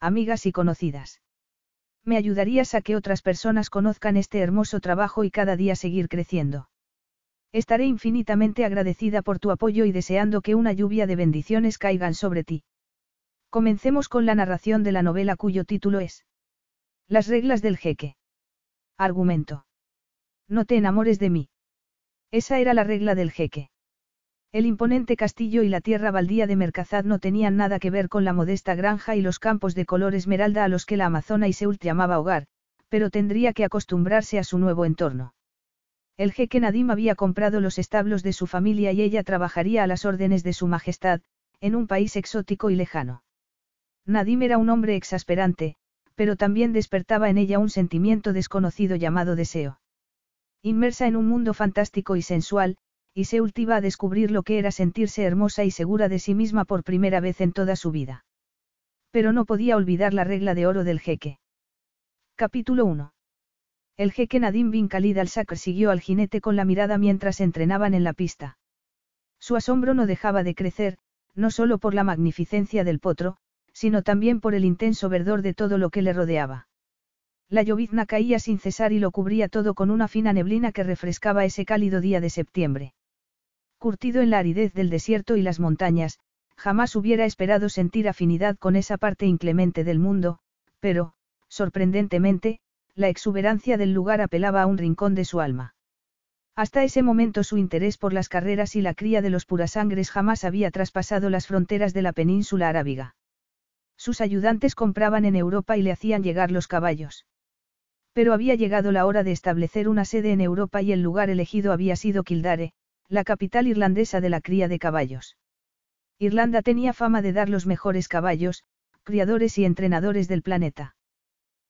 amigas y conocidas. Me ayudarías a que otras personas conozcan este hermoso trabajo y cada día seguir creciendo. Estaré infinitamente agradecida por tu apoyo y deseando que una lluvia de bendiciones caigan sobre ti. Comencemos con la narración de la novela cuyo título es Las reglas del jeque. Argumento. No te enamores de mí. Esa era la regla del jeque. El imponente castillo y la tierra baldía de Mercazad no tenían nada que ver con la modesta granja y los campos de color esmeralda a los que la Amazona y Seúl llamaba hogar, pero tendría que acostumbrarse a su nuevo entorno. El jeque Nadim había comprado los establos de su familia y ella trabajaría a las órdenes de su majestad, en un país exótico y lejano. Nadim era un hombre exasperante, pero también despertaba en ella un sentimiento desconocido llamado deseo. Inmersa en un mundo fantástico y sensual, y se iba a descubrir lo que era sentirse hermosa y segura de sí misma por primera vez en toda su vida. Pero no podía olvidar la regla de oro del jeque. Capítulo 1. El jeque Nadim bin Khalid al-Sakr siguió al jinete con la mirada mientras entrenaban en la pista. Su asombro no dejaba de crecer, no solo por la magnificencia del potro, sino también por el intenso verdor de todo lo que le rodeaba. La llovizna caía sin cesar y lo cubría todo con una fina neblina que refrescaba ese cálido día de septiembre. Curtido en la aridez del desierto y las montañas, jamás hubiera esperado sentir afinidad con esa parte inclemente del mundo, pero, sorprendentemente, la exuberancia del lugar apelaba a un rincón de su alma. Hasta ese momento su interés por las carreras y la cría de los purasangres jamás había traspasado las fronteras de la península arábiga. Sus ayudantes compraban en Europa y le hacían llegar los caballos. Pero había llegado la hora de establecer una sede en Europa y el lugar elegido había sido Kildare, la capital irlandesa de la cría de caballos. Irlanda tenía fama de dar los mejores caballos, criadores y entrenadores del planeta.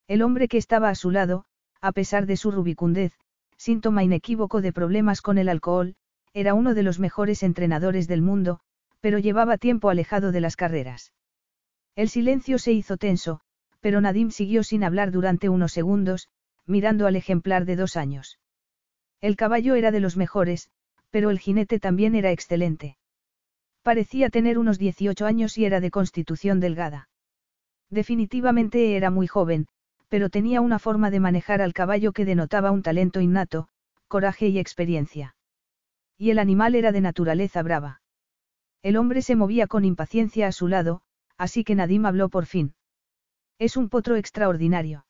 El hombre que estaba a su lado, a pesar de su rubicundez, síntoma inequívoco de problemas con el alcohol, era uno de los mejores entrenadores del mundo, pero llevaba tiempo alejado de las carreras. El silencio se hizo tenso, pero Nadim siguió sin hablar durante unos segundos, mirando al ejemplar de dos años. El caballo era de los mejores, pero el jinete también era excelente. Parecía tener unos 18 años y era de constitución delgada. Definitivamente era muy joven, pero tenía una forma de manejar al caballo que denotaba un talento innato, coraje y experiencia. Y el animal era de naturaleza brava. El hombre se movía con impaciencia a su lado, así que Nadim habló por fin. Es un potro extraordinario.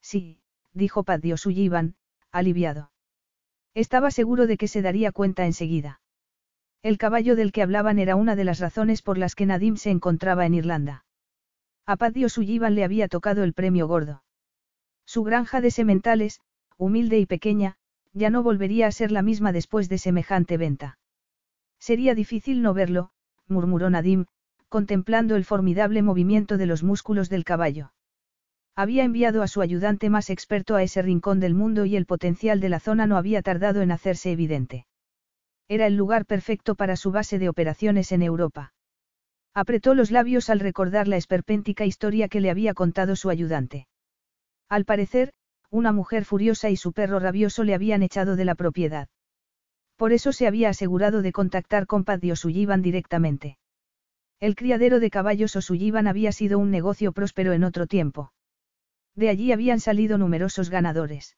Sí, dijo Padio Sullivan, aliviado. Estaba seguro de que se daría cuenta enseguida. El caballo del que hablaban era una de las razones por las que Nadim se encontraba en Irlanda. A Paddy Sullivan le había tocado el premio gordo. Su granja de sementales, humilde y pequeña, ya no volvería a ser la misma después de semejante venta. Sería difícil no verlo, murmuró Nadim, contemplando el formidable movimiento de los músculos del caballo. Había enviado a su ayudante más experto a ese rincón del mundo y el potencial de la zona no había tardado en hacerse evidente. Era el lugar perfecto para su base de operaciones en Europa. Apretó los labios al recordar la esperpéntica historia que le había contado su ayudante. Al parecer, una mujer furiosa y su perro rabioso le habían echado de la propiedad. Por eso se había asegurado de contactar con Paddy Osullivan directamente. El criadero de caballos Osullivan había sido un negocio próspero en otro tiempo. De allí habían salido numerosos ganadores.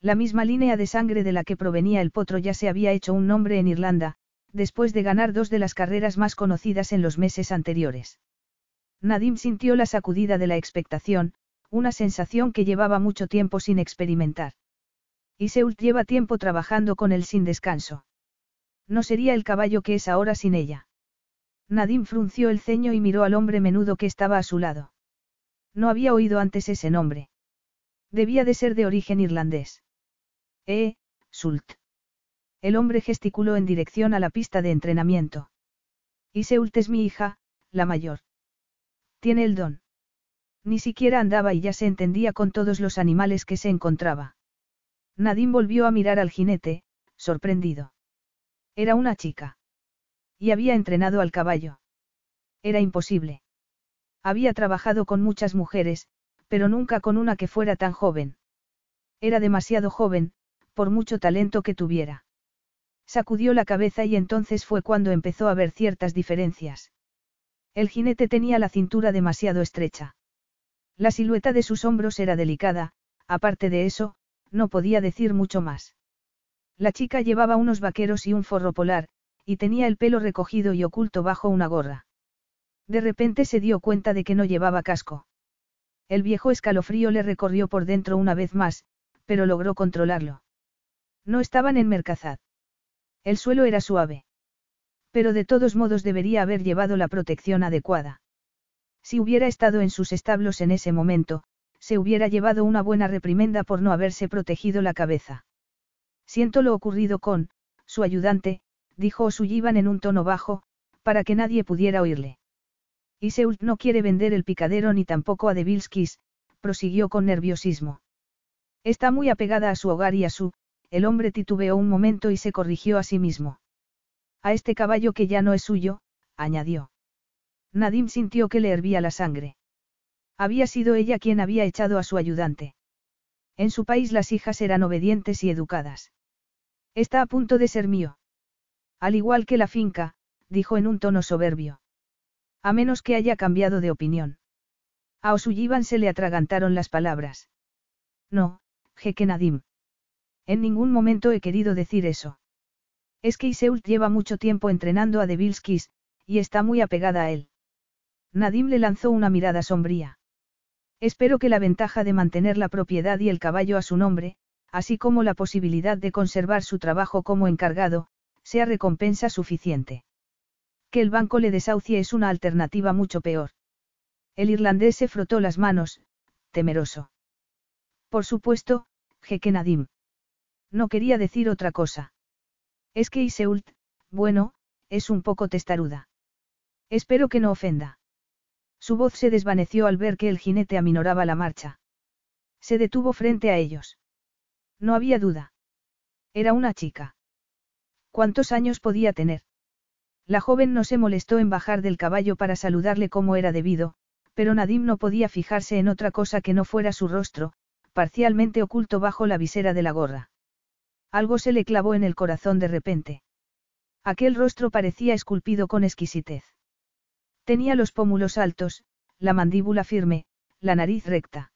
La misma línea de sangre de la que provenía el potro ya se había hecho un nombre en Irlanda, después de ganar dos de las carreras más conocidas en los meses anteriores. Nadim sintió la sacudida de la expectación, una sensación que llevaba mucho tiempo sin experimentar. Y Seult lleva tiempo trabajando con él sin descanso. No sería el caballo que es ahora sin ella. Nadim frunció el ceño y miró al hombre menudo que estaba a su lado. No había oído antes ese nombre. Debía de ser de origen irlandés. Eh, Sult. El hombre gesticuló en dirección a la pista de entrenamiento. Y Seult es mi hija, la mayor. Tiene el don. Ni siquiera andaba y ya se entendía con todos los animales que se encontraba. Nadine volvió a mirar al jinete, sorprendido. Era una chica. Y había entrenado al caballo. Era imposible. Había trabajado con muchas mujeres, pero nunca con una que fuera tan joven. Era demasiado joven, por mucho talento que tuviera. Sacudió la cabeza y entonces fue cuando empezó a ver ciertas diferencias. El jinete tenía la cintura demasiado estrecha. La silueta de sus hombros era delicada, aparte de eso, no podía decir mucho más. La chica llevaba unos vaqueros y un forro polar, y tenía el pelo recogido y oculto bajo una gorra. De repente se dio cuenta de que no llevaba casco. El viejo escalofrío le recorrió por dentro una vez más, pero logró controlarlo. No estaban en Mercazad. El suelo era suave. Pero de todos modos debería haber llevado la protección adecuada. Si hubiera estado en sus establos en ese momento, se hubiera llevado una buena reprimenda por no haberse protegido la cabeza. Siento lo ocurrido con, su ayudante, dijo Osullivan en un tono bajo, para que nadie pudiera oírle. Y no quiere vender el picadero ni tampoco a Devilskis, prosiguió con nerviosismo. Está muy apegada a su hogar y a su, el hombre titubeó un momento y se corrigió a sí mismo. A este caballo que ya no es suyo, añadió. Nadim sintió que le hervía la sangre. Había sido ella quien había echado a su ayudante. En su país las hijas eran obedientes y educadas. Está a punto de ser mío. Al igual que la finca, dijo en un tono soberbio. A menos que haya cambiado de opinión. A Osullivan se le atragantaron las palabras. No, jeque Nadim. En ningún momento he querido decir eso. Es que Iseult lleva mucho tiempo entrenando a Devilskis, y está muy apegada a él. Nadim le lanzó una mirada sombría. Espero que la ventaja de mantener la propiedad y el caballo a su nombre, así como la posibilidad de conservar su trabajo como encargado, sea recompensa suficiente. Que el banco le desahucie es una alternativa mucho peor. El irlandés se frotó las manos, temeroso. Por supuesto, jeque Nadim. No quería decir otra cosa. Es que Iseult, bueno, es un poco testaruda. Espero que no ofenda. Su voz se desvaneció al ver que el jinete aminoraba la marcha. Se detuvo frente a ellos. No había duda. Era una chica. ¿Cuántos años podía tener? La joven no se molestó en bajar del caballo para saludarle como era debido, pero Nadim no podía fijarse en otra cosa que no fuera su rostro, parcialmente oculto bajo la visera de la gorra. Algo se le clavó en el corazón de repente. Aquel rostro parecía esculpido con exquisitez. Tenía los pómulos altos, la mandíbula firme, la nariz recta.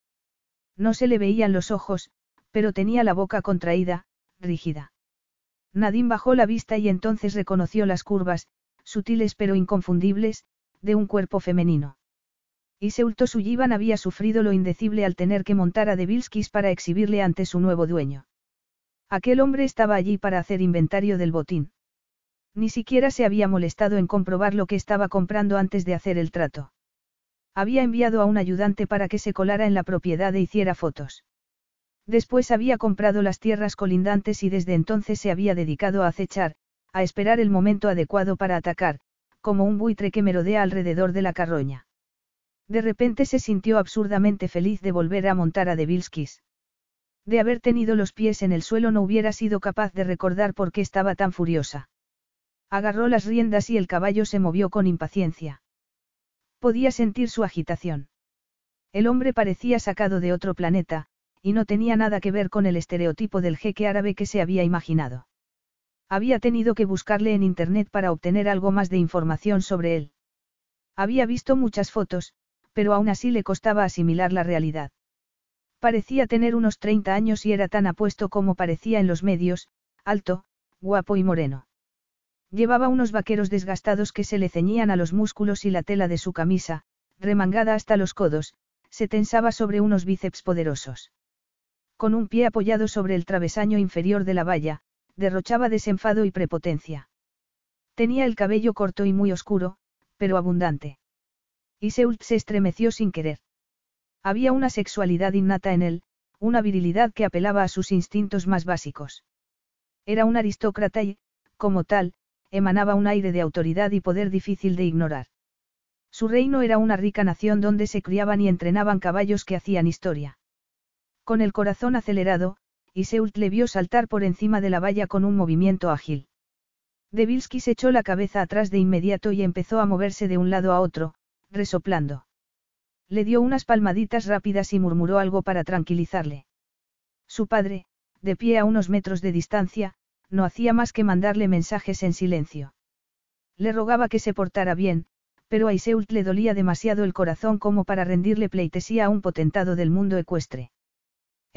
No se le veían los ojos, pero tenía la boca contraída, rígida. Nadine bajó la vista y entonces reconoció las curvas, sutiles pero inconfundibles, de un cuerpo femenino. Y Seulto Sullivan había sufrido lo indecible al tener que montar a Devilskis para exhibirle ante su nuevo dueño. Aquel hombre estaba allí para hacer inventario del botín. Ni siquiera se había molestado en comprobar lo que estaba comprando antes de hacer el trato. Había enviado a un ayudante para que se colara en la propiedad e hiciera fotos. Después había comprado las tierras colindantes y desde entonces se había dedicado a acechar, a esperar el momento adecuado para atacar, como un buitre que merodea alrededor de la carroña. De repente se sintió absurdamente feliz de volver a montar a Devilskis. De haber tenido los pies en el suelo no hubiera sido capaz de recordar por qué estaba tan furiosa. Agarró las riendas y el caballo se movió con impaciencia. Podía sentir su agitación. El hombre parecía sacado de otro planeta, y no tenía nada que ver con el estereotipo del jeque árabe que se había imaginado. Había tenido que buscarle en Internet para obtener algo más de información sobre él. Había visto muchas fotos, pero aún así le costaba asimilar la realidad. Parecía tener unos 30 años y era tan apuesto como parecía en los medios, alto, guapo y moreno. Llevaba unos vaqueros desgastados que se le ceñían a los músculos y la tela de su camisa, remangada hasta los codos, se tensaba sobre unos bíceps poderosos. Con un pie apoyado sobre el travesaño inferior de la valla, derrochaba desenfado y prepotencia. Tenía el cabello corto y muy oscuro, pero abundante. Y Seult se estremeció sin querer. Había una sexualidad innata en él, una virilidad que apelaba a sus instintos más básicos. Era un aristócrata y, como tal, emanaba un aire de autoridad y poder difícil de ignorar. Su reino era una rica nación donde se criaban y entrenaban caballos que hacían historia. Con el corazón acelerado, Iseult le vio saltar por encima de la valla con un movimiento ágil. Devilski se echó la cabeza atrás de inmediato y empezó a moverse de un lado a otro, resoplando. Le dio unas palmaditas rápidas y murmuró algo para tranquilizarle. Su padre, de pie a unos metros de distancia, no hacía más que mandarle mensajes en silencio. Le rogaba que se portara bien, pero a Iseult le dolía demasiado el corazón como para rendirle pleitesía a un potentado del mundo ecuestre.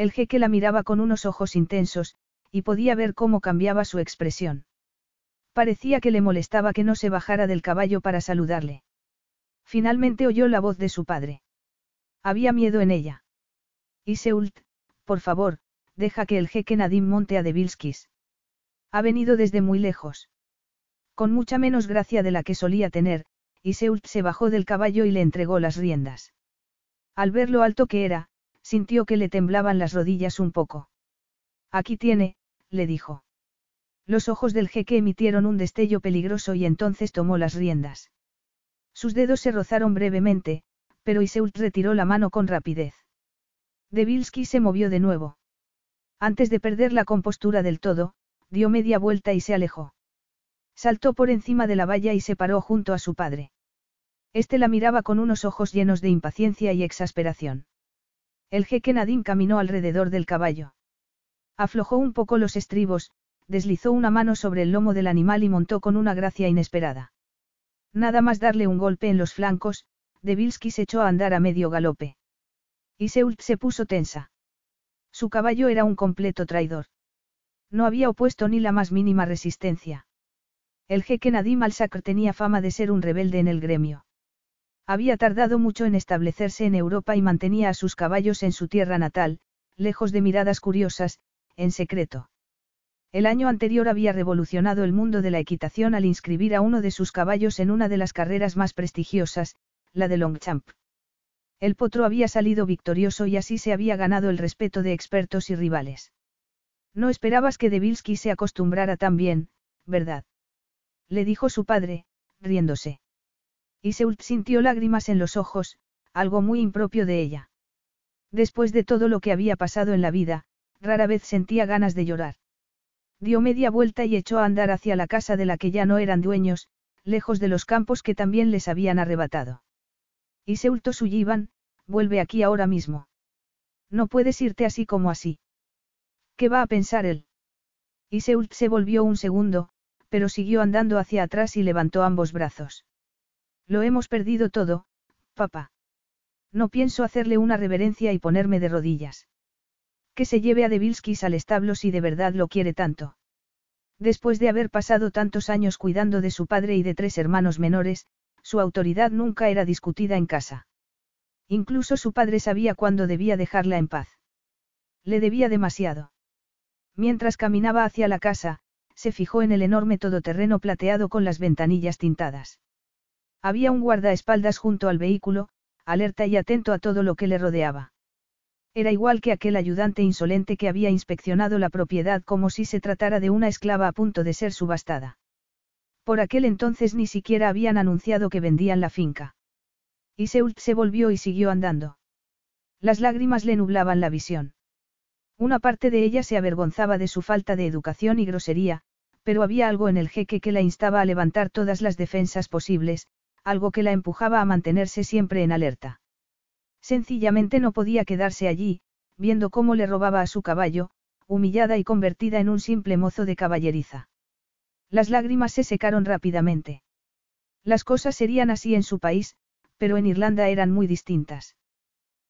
El jeque la miraba con unos ojos intensos, y podía ver cómo cambiaba su expresión. Parecía que le molestaba que no se bajara del caballo para saludarle. Finalmente oyó la voz de su padre. Había miedo en ella. Iseult, por favor, deja que el jeque Nadim monte a Devilskis. Ha venido desde muy lejos. Con mucha menos gracia de la que solía tener, Iseult se bajó del caballo y le entregó las riendas. Al ver lo alto que era, sintió que le temblaban las rodillas un poco. Aquí tiene, le dijo. Los ojos del jeque emitieron un destello peligroso y entonces tomó las riendas. Sus dedos se rozaron brevemente, pero Iseult retiró la mano con rapidez. Devilski se movió de nuevo. Antes de perder la compostura del todo, dio media vuelta y se alejó. Saltó por encima de la valla y se paró junto a su padre. Este la miraba con unos ojos llenos de impaciencia y exasperación. El jeque Nadim caminó alrededor del caballo. Aflojó un poco los estribos, deslizó una mano sobre el lomo del animal y montó con una gracia inesperada. Nada más darle un golpe en los flancos, Devilski se echó a andar a medio galope. Y Seult se puso tensa. Su caballo era un completo traidor. No había opuesto ni la más mínima resistencia. El jeque Nadim al-Sakr tenía fama de ser un rebelde en el gremio. Había tardado mucho en establecerse en Europa y mantenía a sus caballos en su tierra natal, lejos de miradas curiosas, en secreto. El año anterior había revolucionado el mundo de la equitación al inscribir a uno de sus caballos en una de las carreras más prestigiosas, la de Longchamp. El potro había salido victorioso y así se había ganado el respeto de expertos y rivales. No esperabas que Devilski se acostumbrara tan bien, ¿verdad? Le dijo su padre, riéndose. Y Seult sintió lágrimas en los ojos, algo muy impropio de ella. Después de todo lo que había pasado en la vida, rara vez sentía ganas de llorar. Dio media vuelta y echó a andar hacia la casa de la que ya no eran dueños, lejos de los campos que también les habían arrebatado. Y Seulto Sullivan, vuelve aquí ahora mismo. No puedes irte así como así. ¿Qué va a pensar él? Y Seult se volvió un segundo, pero siguió andando hacia atrás y levantó ambos brazos. Lo hemos perdido todo, papá. No pienso hacerle una reverencia y ponerme de rodillas. Que se lleve a Devilskis al establo si de verdad lo quiere tanto. Después de haber pasado tantos años cuidando de su padre y de tres hermanos menores, su autoridad nunca era discutida en casa. Incluso su padre sabía cuándo debía dejarla en paz. Le debía demasiado. Mientras caminaba hacia la casa, se fijó en el enorme todoterreno plateado con las ventanillas tintadas. Había un guardaespaldas junto al vehículo, alerta y atento a todo lo que le rodeaba. Era igual que aquel ayudante insolente que había inspeccionado la propiedad como si se tratara de una esclava a punto de ser subastada. Por aquel entonces ni siquiera habían anunciado que vendían la finca. Y se volvió y siguió andando. Las lágrimas le nublaban la visión. Una parte de ella se avergonzaba de su falta de educación y grosería, pero había algo en el jeque que la instaba a levantar todas las defensas posibles, algo que la empujaba a mantenerse siempre en alerta. Sencillamente no podía quedarse allí, viendo cómo le robaba a su caballo, humillada y convertida en un simple mozo de caballeriza. Las lágrimas se secaron rápidamente. Las cosas serían así en su país, pero en Irlanda eran muy distintas.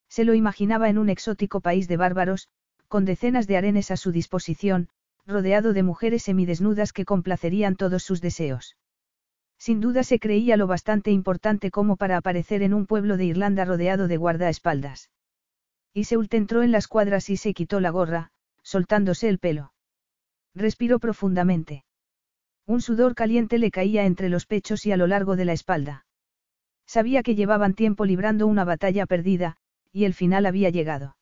Se lo imaginaba en un exótico país de bárbaros, con decenas de arenes a su disposición, rodeado de mujeres semidesnudas que complacerían todos sus deseos. Sin duda se creía lo bastante importante como para aparecer en un pueblo de Irlanda rodeado de guardaespaldas. Y se entró en las cuadras y se quitó la gorra, soltándose el pelo. Respiró profundamente. Un sudor caliente le caía entre los pechos y a lo largo de la espalda. Sabía que llevaban tiempo librando una batalla perdida, y el final había llegado.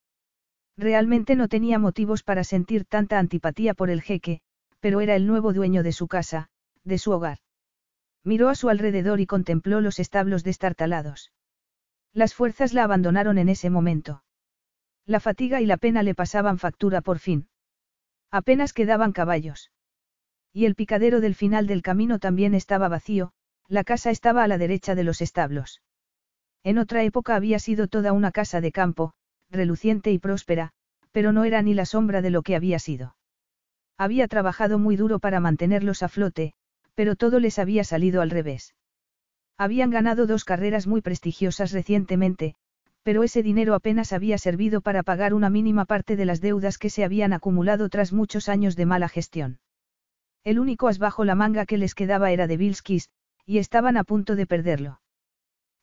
Realmente no tenía motivos para sentir tanta antipatía por el jeque, pero era el nuevo dueño de su casa, de su hogar. Miró a su alrededor y contempló los establos destartalados. Las fuerzas la abandonaron en ese momento. La fatiga y la pena le pasaban factura por fin. Apenas quedaban caballos. Y el picadero del final del camino también estaba vacío, la casa estaba a la derecha de los establos. En otra época había sido toda una casa de campo, reluciente y próspera, pero no era ni la sombra de lo que había sido. Había trabajado muy duro para mantenerlos a flote, pero todo les había salido al revés. Habían ganado dos carreras muy prestigiosas recientemente, pero ese dinero apenas había servido para pagar una mínima parte de las deudas que se habían acumulado tras muchos años de mala gestión. El único as bajo la manga que les quedaba era de Bilskis, y estaban a punto de perderlo.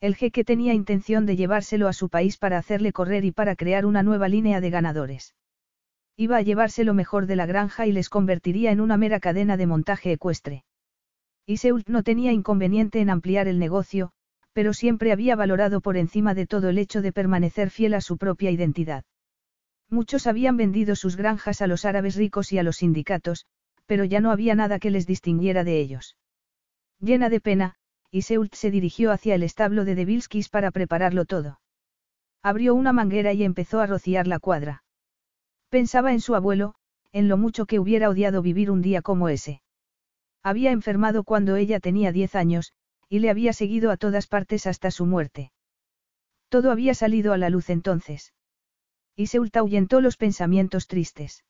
El jeque tenía intención de llevárselo a su país para hacerle correr y para crear una nueva línea de ganadores. Iba a llevarse lo mejor de la granja y les convertiría en una mera cadena de montaje ecuestre. Iseult no tenía inconveniente en ampliar el negocio, pero siempre había valorado por encima de todo el hecho de permanecer fiel a su propia identidad. Muchos habían vendido sus granjas a los árabes ricos y a los sindicatos, pero ya no había nada que les distinguiera de ellos. Llena de pena, Iseult se dirigió hacia el establo de Devilskis para prepararlo todo. Abrió una manguera y empezó a rociar la cuadra. Pensaba en su abuelo, en lo mucho que hubiera odiado vivir un día como ese. Había enfermado cuando ella tenía diez años, y le había seguido a todas partes hasta su muerte. Todo había salido a la luz entonces. Iseult ahuyentó los pensamientos tristes.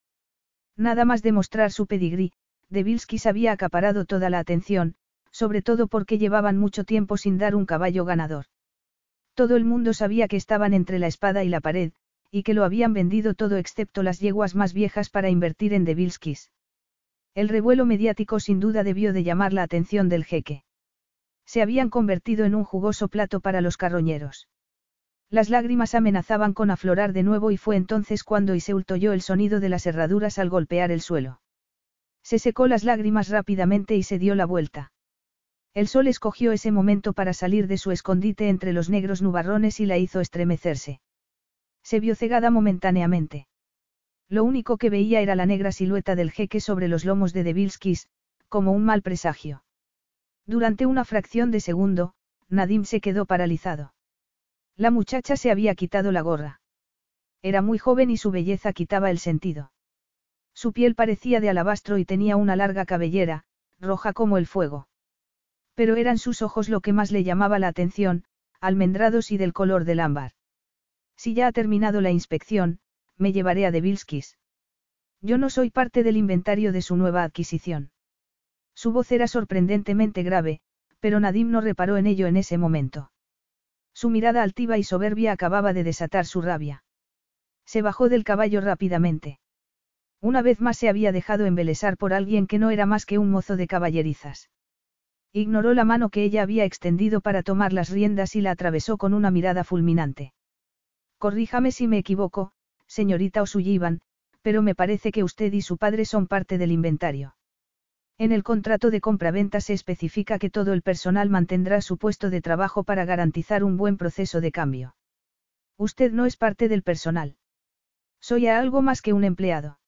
Nada más demostrar su pedigrí, Devilskis había acaparado toda la atención, sobre todo porque llevaban mucho tiempo sin dar un caballo ganador. Todo el mundo sabía que estaban entre la espada y la pared, y que lo habían vendido todo excepto las yeguas más viejas para invertir en Devilskis. El revuelo mediático sin duda debió de llamar la atención del jeque. Se habían convertido en un jugoso plato para los carroñeros. Las lágrimas amenazaban con aflorar de nuevo y fue entonces cuando Iseult oyó el sonido de las herraduras al golpear el suelo. Se secó las lágrimas rápidamente y se dio la vuelta. El sol escogió ese momento para salir de su escondite entre los negros nubarrones y la hizo estremecerse. Se vio cegada momentáneamente. Lo único que veía era la negra silueta del jeque sobre los lomos de Devilskis, como un mal presagio. Durante una fracción de segundo, Nadim se quedó paralizado. La muchacha se había quitado la gorra. Era muy joven y su belleza quitaba el sentido. Su piel parecía de alabastro y tenía una larga cabellera, roja como el fuego. Pero eran sus ojos lo que más le llamaba la atención, almendrados y del color del ámbar. Si ya ha terminado la inspección, me llevaré a Devilskis. Yo no soy parte del inventario de su nueva adquisición. Su voz era sorprendentemente grave, pero Nadim no reparó en ello en ese momento. Su mirada altiva y soberbia acababa de desatar su rabia. Se bajó del caballo rápidamente. Una vez más se había dejado embelesar por alguien que no era más que un mozo de caballerizas. Ignoró la mano que ella había extendido para tomar las riendas y la atravesó con una mirada fulminante. Corríjame si me equivoco, señorita Osullivan, pero me parece que usted y su padre son parte del inventario. En el contrato de compraventa se especifica que todo el personal mantendrá su puesto de trabajo para garantizar un buen proceso de cambio. Usted no es parte del personal. Soy algo más que un empleado.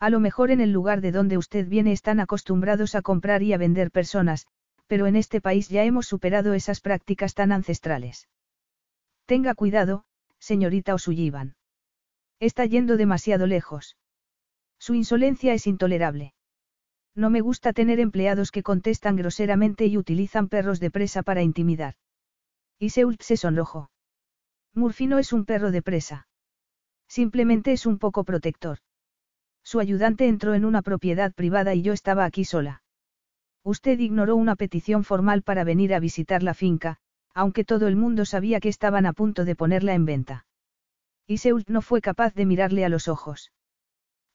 A lo mejor en el lugar de donde usted viene están acostumbrados a comprar y a vender personas, pero en este país ya hemos superado esas prácticas tan ancestrales. Tenga cuidado, señorita Osullivan. Está yendo demasiado lejos. Su insolencia es intolerable. No me gusta tener empleados que contestan groseramente y utilizan perros de presa para intimidar. Iseult se sonrojó. Murphy no es un perro de presa. Simplemente es un poco protector. Su ayudante entró en una propiedad privada y yo estaba aquí sola. Usted ignoró una petición formal para venir a visitar la finca, aunque todo el mundo sabía que estaban a punto de ponerla en venta. Iseult no fue capaz de mirarle a los ojos.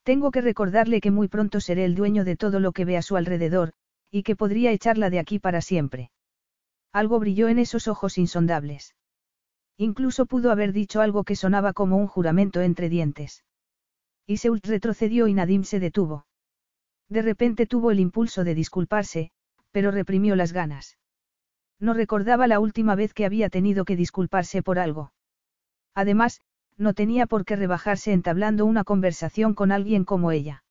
Tengo que recordarle que muy pronto seré el dueño de todo lo que ve a su alrededor, y que podría echarla de aquí para siempre. Algo brilló en esos ojos insondables. Incluso pudo haber dicho algo que sonaba como un juramento entre dientes. Iseult retrocedió y Nadim se detuvo. De repente tuvo el impulso de disculparse, pero reprimió las ganas. No recordaba la última vez que había tenido que disculparse por algo. Además, no tenía por qué rebajarse entablando una conversación con alguien como ella.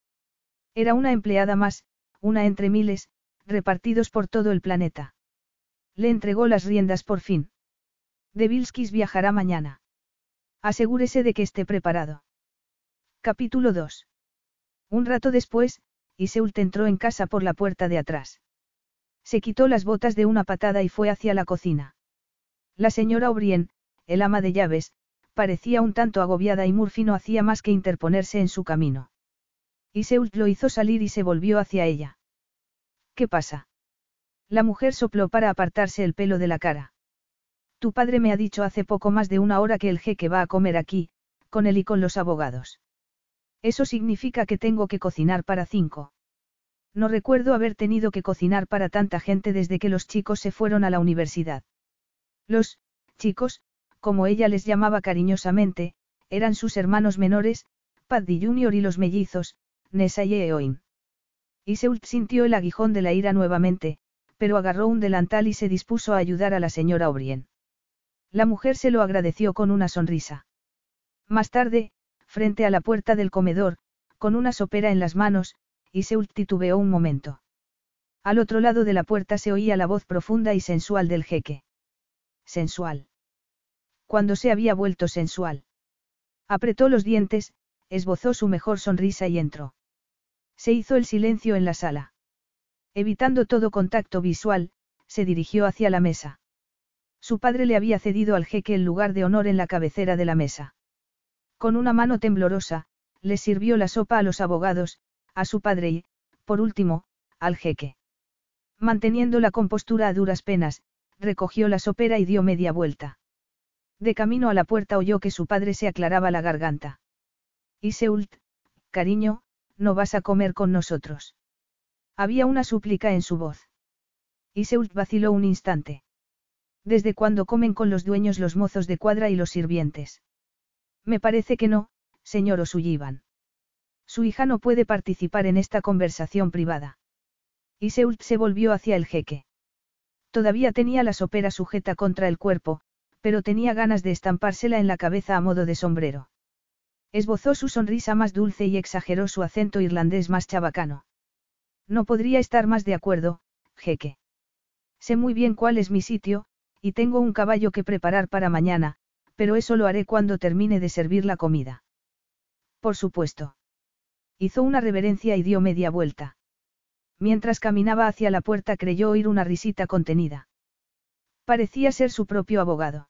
Era una empleada más, una entre miles, repartidos por todo el planeta. Le entregó las riendas por fin. Devilskis viajará mañana. Asegúrese de que esté preparado. Capítulo 2. Un rato después, Iseult entró en casa por la puerta de atrás. Se quitó las botas de una patada y fue hacia la cocina. La señora O'Brien, el ama de llaves, parecía un tanto agobiada y Murphy no hacía más que interponerse en su camino. Iseult lo hizo salir y se volvió hacia ella. ¿Qué pasa? La mujer sopló para apartarse el pelo de la cara. Tu padre me ha dicho hace poco más de una hora que el jeque va a comer aquí, con él y con los abogados. Eso significa que tengo que cocinar para cinco. No recuerdo haber tenido que cocinar para tanta gente desde que los chicos se fueron a la universidad. Los, chicos, como ella les llamaba cariñosamente, eran sus hermanos menores, Paddy Jr. y los mellizos, Nessa y Eoin. Iseult sintió el aguijón de la ira nuevamente, pero agarró un delantal y se dispuso a ayudar a la señora O'Brien. La mujer se lo agradeció con una sonrisa. Más tarde, frente a la puerta del comedor, con una sopera en las manos, Iseult titubeó un momento. Al otro lado de la puerta se oía la voz profunda y sensual del jeque. Sensual cuando se había vuelto sensual. Apretó los dientes, esbozó su mejor sonrisa y entró. Se hizo el silencio en la sala. Evitando todo contacto visual, se dirigió hacia la mesa. Su padre le había cedido al jeque el lugar de honor en la cabecera de la mesa. Con una mano temblorosa, le sirvió la sopa a los abogados, a su padre y, por último, al jeque. Manteniendo la compostura a duras penas, recogió la sopera y dio media vuelta. De camino a la puerta oyó que su padre se aclaraba la garganta. Iseult, cariño, no vas a comer con nosotros. Había una súplica en su voz. Iseult vaciló un instante. ¿Desde cuándo comen con los dueños los mozos de cuadra y los sirvientes? Me parece que no, señor Osullivan. Su hija no puede participar en esta conversación privada. Iseult se volvió hacia el jeque. Todavía tenía la sopera sujeta contra el cuerpo, pero tenía ganas de estampársela en la cabeza a modo de sombrero. Esbozó su sonrisa más dulce y exageró su acento irlandés más chabacano. No podría estar más de acuerdo, jeque. Sé muy bien cuál es mi sitio, y tengo un caballo que preparar para mañana, pero eso lo haré cuando termine de servir la comida. Por supuesto. Hizo una reverencia y dio media vuelta. Mientras caminaba hacia la puerta creyó oír una risita contenida. Parecía ser su propio abogado.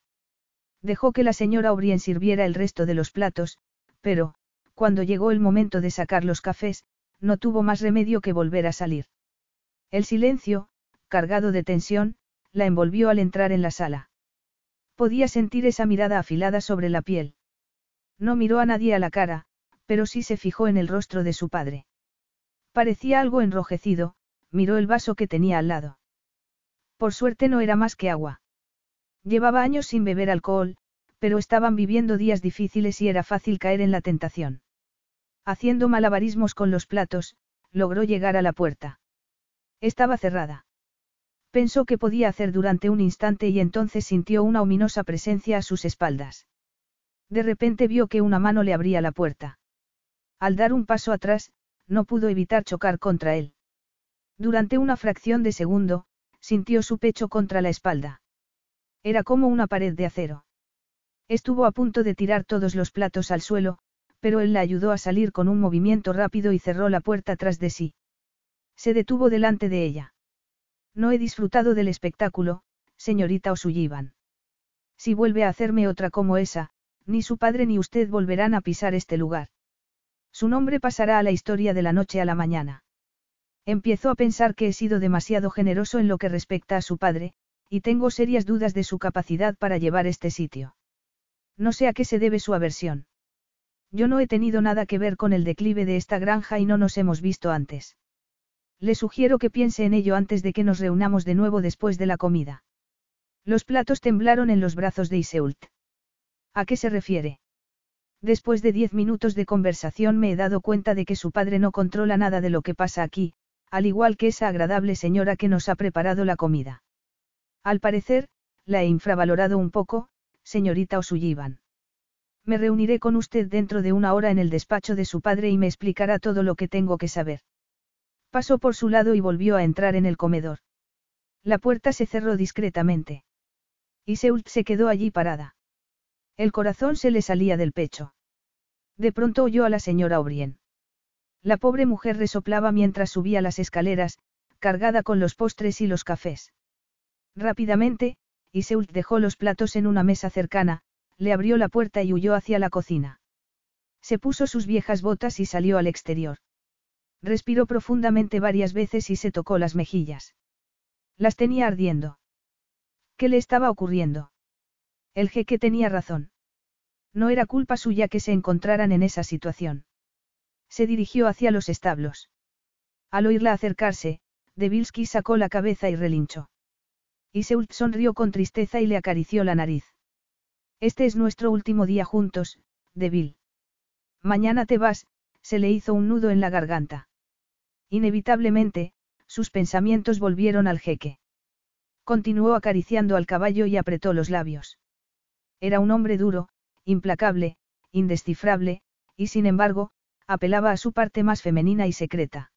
Dejó que la señora O'Brien sirviera el resto de los platos, pero, cuando llegó el momento de sacar los cafés, no tuvo más remedio que volver a salir. El silencio, cargado de tensión, la envolvió al entrar en la sala. Podía sentir esa mirada afilada sobre la piel. No miró a nadie a la cara, pero sí se fijó en el rostro de su padre. Parecía algo enrojecido, miró el vaso que tenía al lado. Por suerte no era más que agua. Llevaba años sin beber alcohol, pero estaban viviendo días difíciles y era fácil caer en la tentación. Haciendo malabarismos con los platos, logró llegar a la puerta. Estaba cerrada. Pensó que podía hacer durante un instante y entonces sintió una ominosa presencia a sus espaldas. De repente vio que una mano le abría la puerta. Al dar un paso atrás, no pudo evitar chocar contra él. Durante una fracción de segundo, sintió su pecho contra la espalda. Era como una pared de acero. Estuvo a punto de tirar todos los platos al suelo, pero él la ayudó a salir con un movimiento rápido y cerró la puerta tras de sí. Se detuvo delante de ella. No he disfrutado del espectáculo, señorita Osullivan. Si vuelve a hacerme otra como esa, ni su padre ni usted volverán a pisar este lugar. Su nombre pasará a la historia de la noche a la mañana. Empiezo a pensar que he sido demasiado generoso en lo que respecta a su padre, y tengo serias dudas de su capacidad para llevar este sitio. No sé a qué se debe su aversión. Yo no he tenido nada que ver con el declive de esta granja y no nos hemos visto antes. Le sugiero que piense en ello antes de que nos reunamos de nuevo después de la comida. Los platos temblaron en los brazos de Iseult. ¿A qué se refiere? Después de diez minutos de conversación me he dado cuenta de que su padre no controla nada de lo que pasa aquí, al igual que esa agradable señora que nos ha preparado la comida. Al parecer, la he infravalorado un poco, señorita O'Sullivan. Me reuniré con usted dentro de una hora en el despacho de su padre y me explicará todo lo que tengo que saber. Pasó por su lado y volvió a entrar en el comedor. La puerta se cerró discretamente. Y Seult se quedó allí parada. El corazón se le salía del pecho. De pronto oyó a la señora O'Brien. La pobre mujer resoplaba mientras subía las escaleras, cargada con los postres y los cafés. Rápidamente, Iseult dejó los platos en una mesa cercana, le abrió la puerta y huyó hacia la cocina. Se puso sus viejas botas y salió al exterior. Respiró profundamente varias veces y se tocó las mejillas. Las tenía ardiendo. ¿Qué le estaba ocurriendo? El jeque tenía razón. No era culpa suya que se encontraran en esa situación. Se dirigió hacia los establos. Al oírla acercarse, Devilsky sacó la cabeza y relinchó. Iseult sonrió con tristeza y le acarició la nariz. Este es nuestro último día juntos, Devil. Mañana te vas, se le hizo un nudo en la garganta. Inevitablemente, sus pensamientos volvieron al jeque. Continuó acariciando al caballo y apretó los labios. Era un hombre duro, implacable, indescifrable, y sin embargo, apelaba a su parte más femenina y secreta.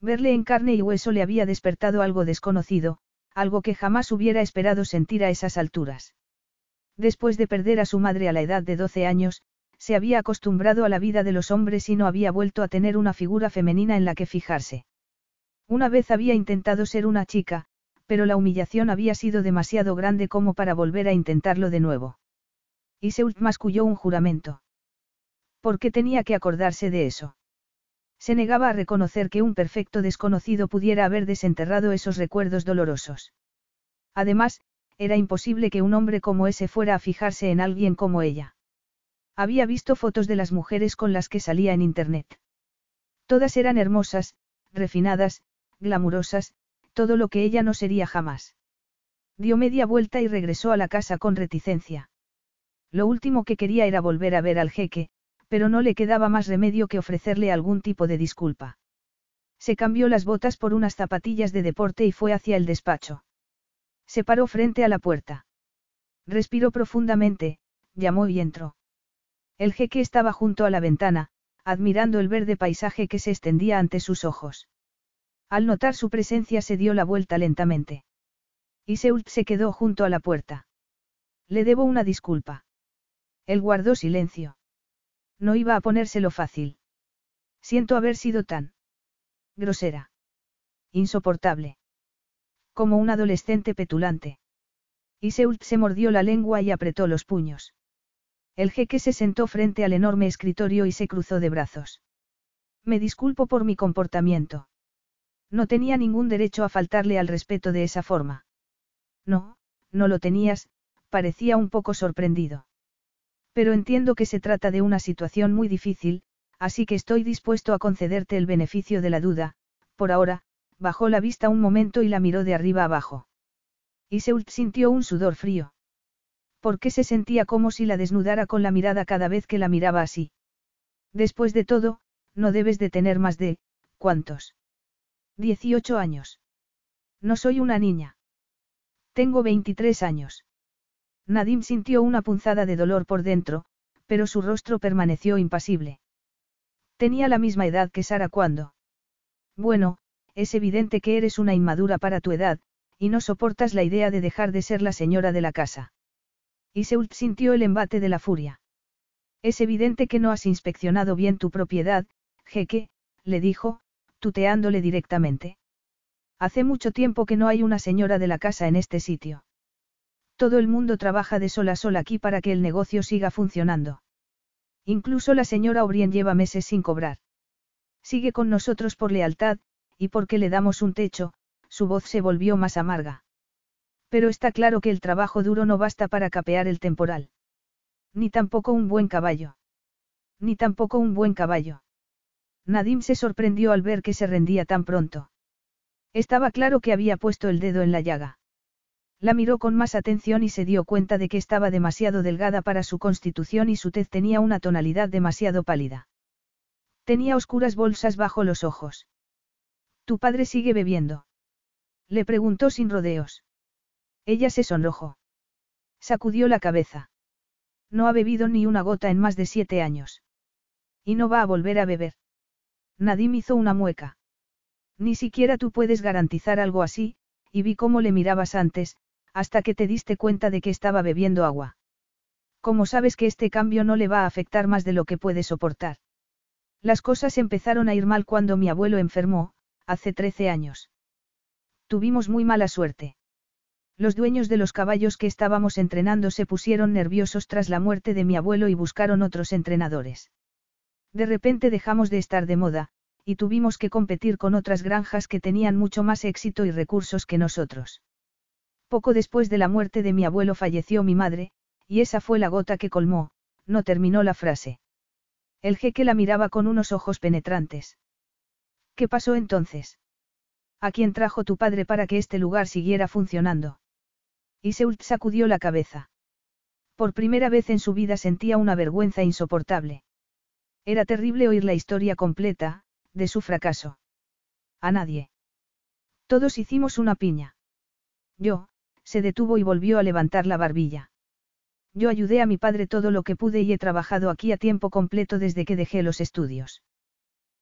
Verle en carne y hueso le había despertado algo desconocido, algo que jamás hubiera esperado sentir a esas alturas. Después de perder a su madre a la edad de 12 años, se había acostumbrado a la vida de los hombres y no había vuelto a tener una figura femenina en la que fijarse. Una vez había intentado ser una chica, pero la humillación había sido demasiado grande como para volver a intentarlo de nuevo. Y Seult masculló un juramento. ¿Por qué tenía que acordarse de eso? Se negaba a reconocer que un perfecto desconocido pudiera haber desenterrado esos recuerdos dolorosos. Además, era imposible que un hombre como ese fuera a fijarse en alguien como ella. Había visto fotos de las mujeres con las que salía en Internet. Todas eran hermosas, refinadas, glamurosas, todo lo que ella no sería jamás. Dio media vuelta y regresó a la casa con reticencia. Lo último que quería era volver a ver al jeque, pero no le quedaba más remedio que ofrecerle algún tipo de disculpa. Se cambió las botas por unas zapatillas de deporte y fue hacia el despacho. Se paró frente a la puerta. Respiró profundamente, llamó y entró. El jeque estaba junto a la ventana, admirando el verde paisaje que se extendía ante sus ojos. Al notar su presencia se dio la vuelta lentamente. Y Seult se quedó junto a la puerta. Le debo una disculpa. Él guardó silencio. No iba a ponérselo fácil. Siento haber sido tan grosera. Insoportable. Como un adolescente petulante. Y Seult se mordió la lengua y apretó los puños. El jeque se sentó frente al enorme escritorio y se cruzó de brazos. Me disculpo por mi comportamiento. No tenía ningún derecho a faltarle al respeto de esa forma. No, no lo tenías, parecía un poco sorprendido. Pero entiendo que se trata de una situación muy difícil, así que estoy dispuesto a concederte el beneficio de la duda, por ahora, bajó la vista un momento y la miró de arriba abajo. Y Seult sintió un sudor frío. ¿Por qué se sentía como si la desnudara con la mirada cada vez que la miraba así? Después de todo, no debes de tener más de, ¿cuántos? 18 años. No soy una niña. Tengo 23 años. Nadim sintió una punzada de dolor por dentro, pero su rostro permaneció impasible. Tenía la misma edad que Sara cuando. Bueno, es evidente que eres una inmadura para tu edad, y no soportas la idea de dejar de ser la señora de la casa. Y Seult sintió el embate de la furia. Es evidente que no has inspeccionado bien tu propiedad, jeque, le dijo, tuteándole directamente. Hace mucho tiempo que no hay una señora de la casa en este sitio. Todo el mundo trabaja de sol a sol aquí para que el negocio siga funcionando. Incluso la señora O'Brien lleva meses sin cobrar. Sigue con nosotros por lealtad, y porque le damos un techo, su voz se volvió más amarga. Pero está claro que el trabajo duro no basta para capear el temporal. Ni tampoco un buen caballo. Ni tampoco un buen caballo. Nadim se sorprendió al ver que se rendía tan pronto. Estaba claro que había puesto el dedo en la llaga. La miró con más atención y se dio cuenta de que estaba demasiado delgada para su constitución y su tez tenía una tonalidad demasiado pálida. Tenía oscuras bolsas bajo los ojos. ¿Tu padre sigue bebiendo? Le preguntó sin rodeos. Ella se sonrojó. Sacudió la cabeza. No ha bebido ni una gota en más de siete años. Y no va a volver a beber. Nadim hizo una mueca. Ni siquiera tú puedes garantizar algo así, y vi cómo le mirabas antes, hasta que te diste cuenta de que estaba bebiendo agua. ¿Cómo sabes que este cambio no le va a afectar más de lo que puede soportar? Las cosas empezaron a ir mal cuando mi abuelo enfermó, hace 13 años. Tuvimos muy mala suerte. Los dueños de los caballos que estábamos entrenando se pusieron nerviosos tras la muerte de mi abuelo y buscaron otros entrenadores. De repente dejamos de estar de moda, y tuvimos que competir con otras granjas que tenían mucho más éxito y recursos que nosotros. Poco después de la muerte de mi abuelo falleció mi madre, y esa fue la gota que colmó, no terminó la frase. El jeque la miraba con unos ojos penetrantes. ¿Qué pasó entonces? ¿A quién trajo tu padre para que este lugar siguiera funcionando? Iseult sacudió la cabeza. Por primera vez en su vida sentía una vergüenza insoportable. Era terrible oír la historia completa, de su fracaso. A nadie. Todos hicimos una piña. Yo, se detuvo y volvió a levantar la barbilla. Yo ayudé a mi padre todo lo que pude y he trabajado aquí a tiempo completo desde que dejé los estudios.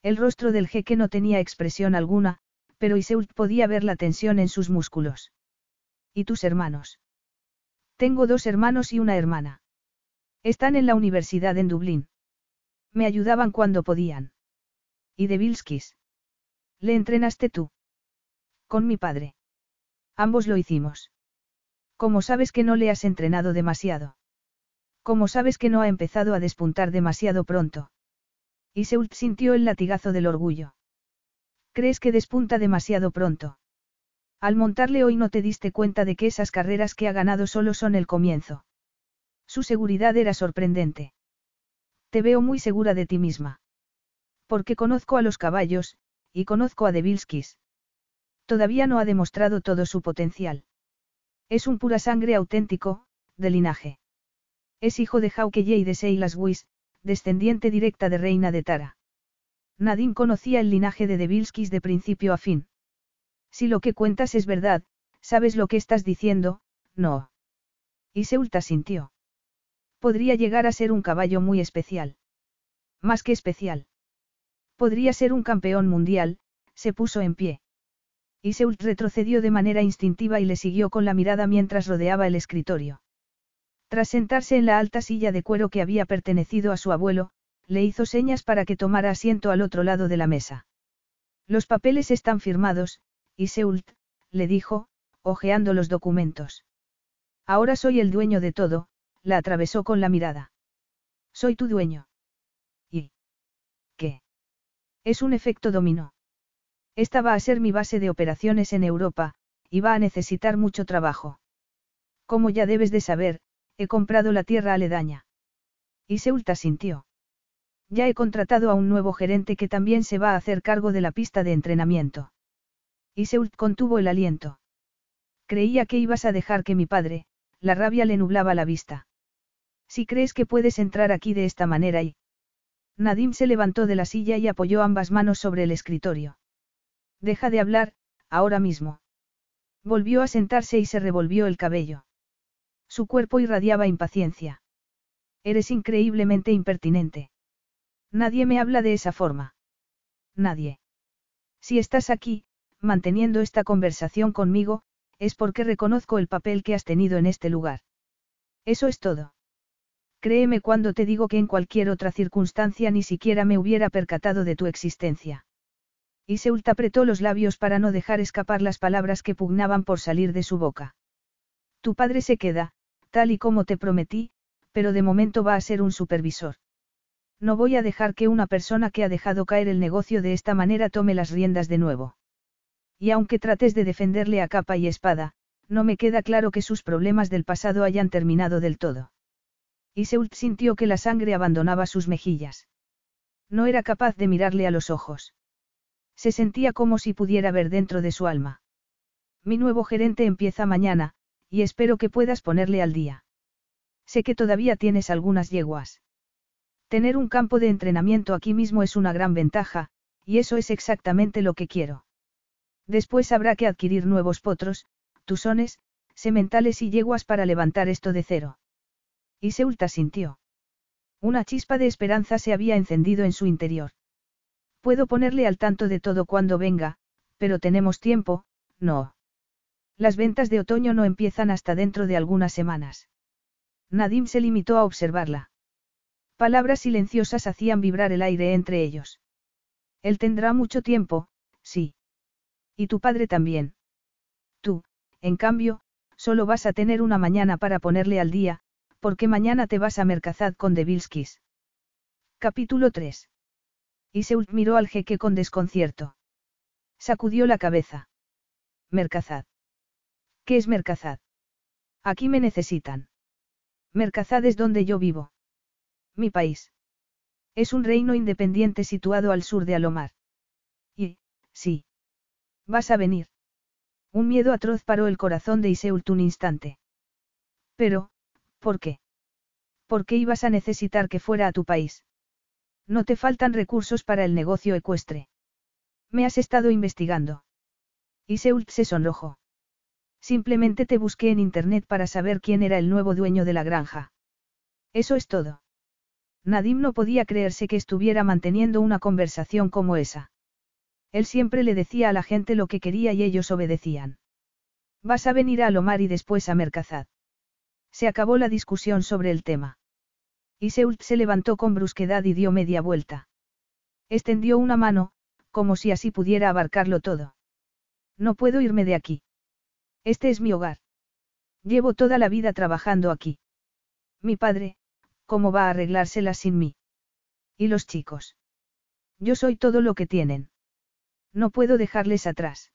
El rostro del jeque no tenía expresión alguna, pero Iseult podía ver la tensión en sus músculos. ¿Y tus hermanos? Tengo dos hermanos y una hermana. Están en la universidad en Dublín. Me ayudaban cuando podían. ¿Y de Vilskis? ¿Le entrenaste tú? Con mi padre. Ambos lo hicimos. ¿Cómo sabes que no le has entrenado demasiado? ¿Cómo sabes que no ha empezado a despuntar demasiado pronto? Y Seult sintió el latigazo del orgullo. ¿Crees que despunta demasiado pronto? Al montarle hoy no te diste cuenta de que esas carreras que ha ganado solo son el comienzo. Su seguridad era sorprendente. Te veo muy segura de ti misma. Porque conozco a los caballos, y conozco a Devilskis. Todavía no ha demostrado todo su potencial. Es un pura sangre auténtico, de linaje. Es hijo de Hauke y de Seilas Whis, descendiente directa de Reina de Tara. Nadine conocía el linaje de Devilskis de principio a fin. Si lo que cuentas es verdad, sabes lo que estás diciendo, no. Y Seulta sintió. Podría llegar a ser un caballo muy especial. Más que especial. Podría ser un campeón mundial, se puso en pie. Iseult retrocedió de manera instintiva y le siguió con la mirada mientras rodeaba el escritorio. Tras sentarse en la alta silla de cuero que había pertenecido a su abuelo, le hizo señas para que tomara asiento al otro lado de la mesa. Los papeles están firmados, Iseult, le dijo, hojeando los documentos. Ahora soy el dueño de todo, la atravesó con la mirada. Soy tu dueño. ¿Y qué? Es un efecto dominó. Esta va a ser mi base de operaciones en Europa, y va a necesitar mucho trabajo. Como ya debes de saber, he comprado la tierra aledaña. Y Seulta sintió. Ya he contratado a un nuevo gerente que también se va a hacer cargo de la pista de entrenamiento. Y Seult contuvo el aliento. Creía que ibas a dejar que mi padre, la rabia le nublaba la vista. Si crees que puedes entrar aquí de esta manera y... Nadim se levantó de la silla y apoyó ambas manos sobre el escritorio. Deja de hablar, ahora mismo. Volvió a sentarse y se revolvió el cabello. Su cuerpo irradiaba impaciencia. Eres increíblemente impertinente. Nadie me habla de esa forma. Nadie. Si estás aquí, manteniendo esta conversación conmigo, es porque reconozco el papel que has tenido en este lugar. Eso es todo. Créeme cuando te digo que en cualquier otra circunstancia ni siquiera me hubiera percatado de tu existencia. Y Seult apretó los labios para no dejar escapar las palabras que pugnaban por salir de su boca. Tu padre se queda, tal y como te prometí, pero de momento va a ser un supervisor. No voy a dejar que una persona que ha dejado caer el negocio de esta manera tome las riendas de nuevo. Y aunque trates de defenderle a capa y espada, no me queda claro que sus problemas del pasado hayan terminado del todo. Y Seult sintió que la sangre abandonaba sus mejillas. No era capaz de mirarle a los ojos. Se sentía como si pudiera ver dentro de su alma. Mi nuevo gerente empieza mañana, y espero que puedas ponerle al día. Sé que todavía tienes algunas yeguas. Tener un campo de entrenamiento aquí mismo es una gran ventaja, y eso es exactamente lo que quiero. Después habrá que adquirir nuevos potros, tusones, sementales y yeguas para levantar esto de cero. Y Seulta sintió. Una chispa de esperanza se había encendido en su interior. Puedo ponerle al tanto de todo cuando venga, pero tenemos tiempo, no. Las ventas de otoño no empiezan hasta dentro de algunas semanas. Nadim se limitó a observarla. Palabras silenciosas hacían vibrar el aire entre ellos. Él tendrá mucho tiempo, sí. Y tu padre también. Tú, en cambio, solo vas a tener una mañana para ponerle al día, porque mañana te vas a Mercazad con Devilskis. Capítulo 3. Iseult miró al jeque con desconcierto. Sacudió la cabeza. Mercazad. ¿Qué es Mercazad? Aquí me necesitan. Mercazad es donde yo vivo. Mi país. Es un reino independiente situado al sur de Alomar. Y, sí. Vas a venir. Un miedo atroz paró el corazón de Iseult un instante. Pero, ¿por qué? ¿Por qué ibas a necesitar que fuera a tu país? No te faltan recursos para el negocio ecuestre. Me has estado investigando. Iseult se sonrojó. Simplemente te busqué en internet para saber quién era el nuevo dueño de la granja. Eso es todo. Nadim no podía creerse que estuviera manteniendo una conversación como esa. Él siempre le decía a la gente lo que quería y ellos obedecían. Vas a venir a Alomar y después a Mercazad. Se acabó la discusión sobre el tema. Iseult se levantó con brusquedad y dio media vuelta. Extendió una mano, como si así pudiera abarcarlo todo. No puedo irme de aquí. Este es mi hogar. Llevo toda la vida trabajando aquí. Mi padre, ¿cómo va a arreglárselas sin mí? ¿Y los chicos? Yo soy todo lo que tienen. No puedo dejarles atrás.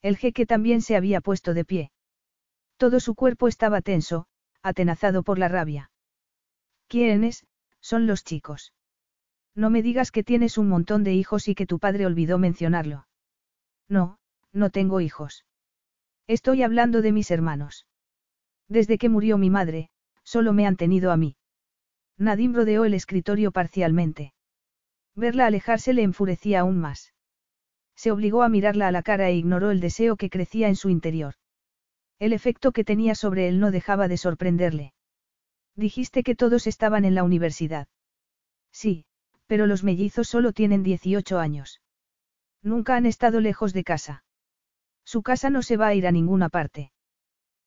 El jeque también se había puesto de pie. Todo su cuerpo estaba tenso, atenazado por la rabia. ¿Quiénes? Son los chicos. No me digas que tienes un montón de hijos y que tu padre olvidó mencionarlo. No, no tengo hijos. Estoy hablando de mis hermanos. Desde que murió mi madre, solo me han tenido a mí. Nadim rodeó el escritorio parcialmente. Verla alejarse le enfurecía aún más. Se obligó a mirarla a la cara e ignoró el deseo que crecía en su interior. El efecto que tenía sobre él no dejaba de sorprenderle. Dijiste que todos estaban en la universidad. Sí, pero los mellizos solo tienen 18 años. Nunca han estado lejos de casa. Su casa no se va a ir a ninguna parte.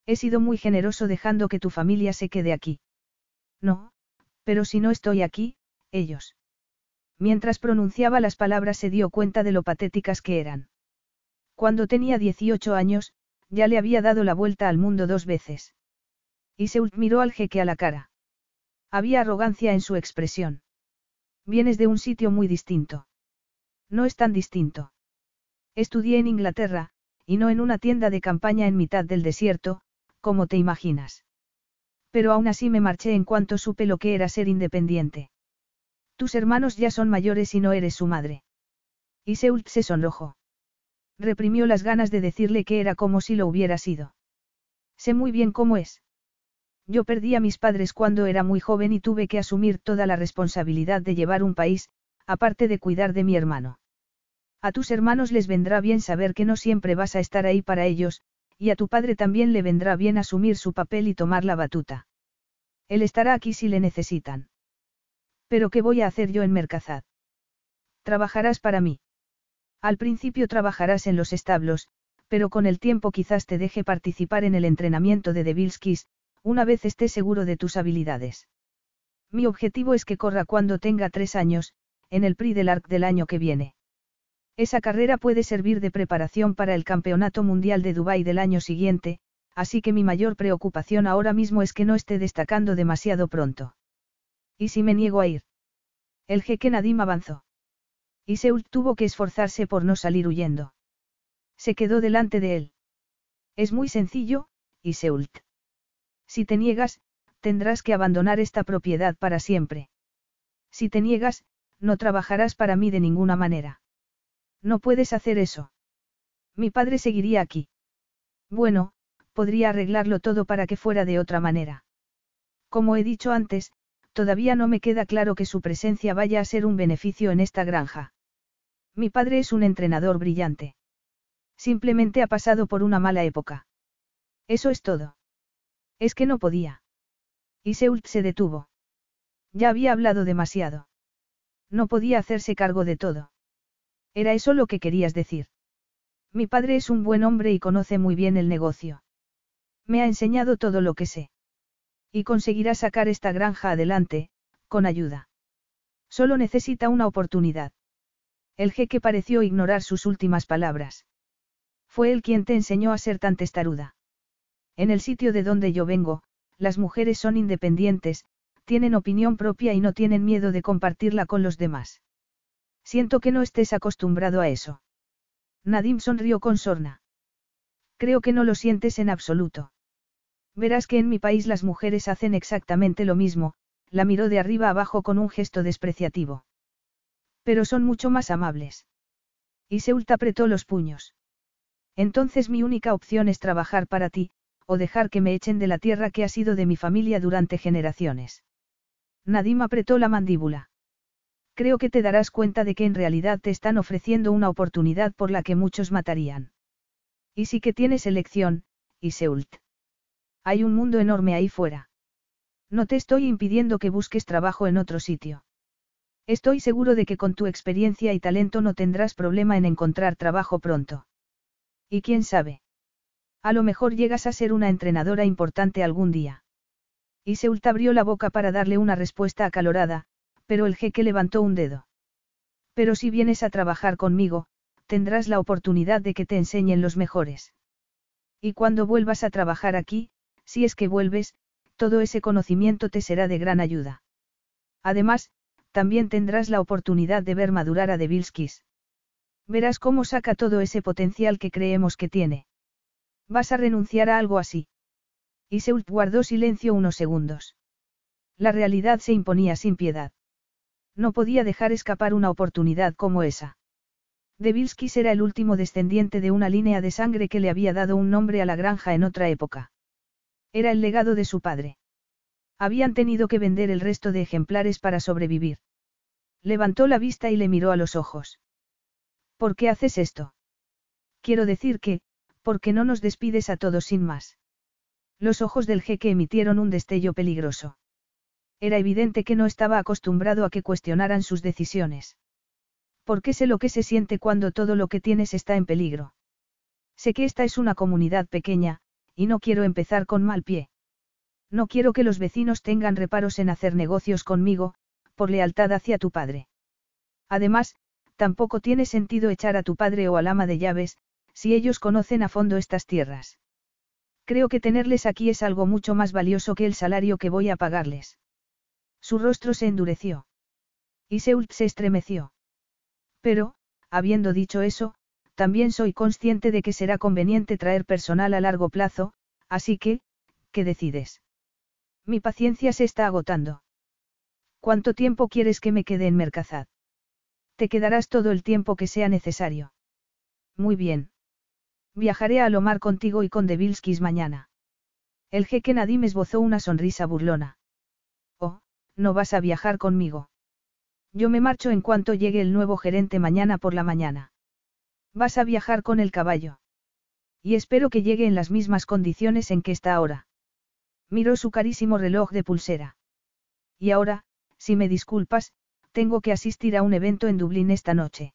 He sido muy generoso dejando que tu familia se quede aquí. No, pero si no estoy aquí, ellos. Mientras pronunciaba las palabras se dio cuenta de lo patéticas que eran. Cuando tenía 18 años, ya le había dado la vuelta al mundo dos veces. Se miró al jeque a la cara. Había arrogancia en su expresión. Vienes de un sitio muy distinto. No es tan distinto. Estudié en Inglaterra, y no en una tienda de campaña en mitad del desierto, como te imaginas. Pero aún así me marché en cuanto supe lo que era ser independiente. Tus hermanos ya son mayores y no eres su madre. Y Seult se sonrojó. Reprimió las ganas de decirle que era como si lo hubiera sido. Sé muy bien cómo es. Yo perdí a mis padres cuando era muy joven y tuve que asumir toda la responsabilidad de llevar un país, aparte de cuidar de mi hermano. A tus hermanos les vendrá bien saber que no siempre vas a estar ahí para ellos, y a tu padre también le vendrá bien asumir su papel y tomar la batuta. Él estará aquí si le necesitan. Pero ¿qué voy a hacer yo en Mercazad? Trabajarás para mí. Al principio trabajarás en los establos, pero con el tiempo quizás te deje participar en el entrenamiento de Devilskis, una vez esté seguro de tus habilidades. Mi objetivo es que corra cuando tenga tres años, en el Prix del Arc del año que viene. Esa carrera puede servir de preparación para el Campeonato Mundial de Dubái del año siguiente, así que mi mayor preocupación ahora mismo es que no esté destacando demasiado pronto. ¿Y si me niego a ir? El jeque Nadim avanzó. Y Seult tuvo que esforzarse por no salir huyendo. Se quedó delante de él. Es muy sencillo, Iseult. Si te niegas, tendrás que abandonar esta propiedad para siempre. Si te niegas, no trabajarás para mí de ninguna manera. No puedes hacer eso. Mi padre seguiría aquí. Bueno, podría arreglarlo todo para que fuera de otra manera. Como he dicho antes, todavía no me queda claro que su presencia vaya a ser un beneficio en esta granja. Mi padre es un entrenador brillante. Simplemente ha pasado por una mala época. Eso es todo. Es que no podía. Y Seult se detuvo. Ya había hablado demasiado. No podía hacerse cargo de todo. Era eso lo que querías decir. Mi padre es un buen hombre y conoce muy bien el negocio. Me ha enseñado todo lo que sé. Y conseguirá sacar esta granja adelante, con ayuda. Solo necesita una oportunidad. El jeque pareció ignorar sus últimas palabras. Fue él quien te enseñó a ser tan testaruda. En el sitio de donde yo vengo, las mujeres son independientes, tienen opinión propia y no tienen miedo de compartirla con los demás. Siento que no estés acostumbrado a eso. Nadim sonrió con sorna. Creo que no lo sientes en absoluto. Verás que en mi país las mujeres hacen exactamente lo mismo, la miró de arriba abajo con un gesto despreciativo. Pero son mucho más amables. Y Seult apretó los puños. Entonces mi única opción es trabajar para ti, o dejar que me echen de la tierra que ha sido de mi familia durante generaciones. Nadim apretó la mandíbula. Creo que te darás cuenta de que en realidad te están ofreciendo una oportunidad por la que muchos matarían. Y sí que tienes elección, Iseult. Hay un mundo enorme ahí fuera. No te estoy impidiendo que busques trabajo en otro sitio. Estoy seguro de que con tu experiencia y talento no tendrás problema en encontrar trabajo pronto. Y quién sabe. A lo mejor llegas a ser una entrenadora importante algún día. Iseult abrió la boca para darle una respuesta acalorada, pero el jeque levantó un dedo. Pero si vienes a trabajar conmigo, tendrás la oportunidad de que te enseñen los mejores. Y cuando vuelvas a trabajar aquí, si es que vuelves, todo ese conocimiento te será de gran ayuda. Además, también tendrás la oportunidad de ver madurar a Devilskis. Verás cómo saca todo ese potencial que creemos que tiene. ¿Vas a renunciar a algo así? Iseult guardó silencio unos segundos. La realidad se imponía sin piedad. No podía dejar escapar una oportunidad como esa. Devilskis era el último descendiente de una línea de sangre que le había dado un nombre a la granja en otra época. Era el legado de su padre. Habían tenido que vender el resto de ejemplares para sobrevivir. Levantó la vista y le miró a los ojos. ¿Por qué haces esto? Quiero decir que, ¿por qué no nos despides a todos sin más? Los ojos del jeque emitieron un destello peligroso. Era evidente que no estaba acostumbrado a que cuestionaran sus decisiones. ¿Por qué sé lo que se siente cuando todo lo que tienes está en peligro? Sé que esta es una comunidad pequeña, y no quiero empezar con mal pie. No quiero que los vecinos tengan reparos en hacer negocios conmigo, por lealtad hacia tu padre. Además, tampoco tiene sentido echar a tu padre o al ama de llaves, si ellos conocen a fondo estas tierras. Creo que tenerles aquí es algo mucho más valioso que el salario que voy a pagarles. Su rostro se endureció. Y Seult se estremeció. Pero, habiendo dicho eso, también soy consciente de que será conveniente traer personal a largo plazo, así que, ¿qué decides? Mi paciencia se está agotando. ¿Cuánto tiempo quieres que me quede en Mercazad? Te quedarás todo el tiempo que sea necesario. Muy bien. Viajaré a Alomar contigo y con Devilskis mañana. El jeque Nadim esbozó una sonrisa burlona no vas a viajar conmigo. Yo me marcho en cuanto llegue el nuevo gerente mañana por la mañana. Vas a viajar con el caballo. Y espero que llegue en las mismas condiciones en que está ahora. Miró su carísimo reloj de pulsera. Y ahora, si me disculpas, tengo que asistir a un evento en Dublín esta noche.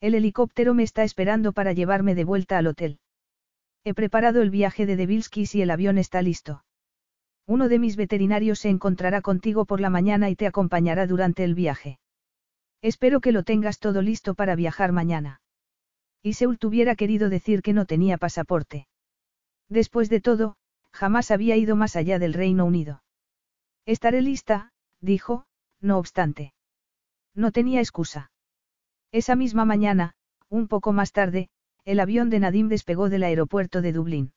El helicóptero me está esperando para llevarme de vuelta al hotel. He preparado el viaje de Devilskis y el avión está listo. Uno de mis veterinarios se encontrará contigo por la mañana y te acompañará durante el viaje. Espero que lo tengas todo listo para viajar mañana. Y Seul hubiera querido decir que no tenía pasaporte. Después de todo, jamás había ido más allá del Reino Unido. Estaré lista, dijo, no obstante. No tenía excusa. Esa misma mañana, un poco más tarde, el avión de Nadim despegó del aeropuerto de Dublín.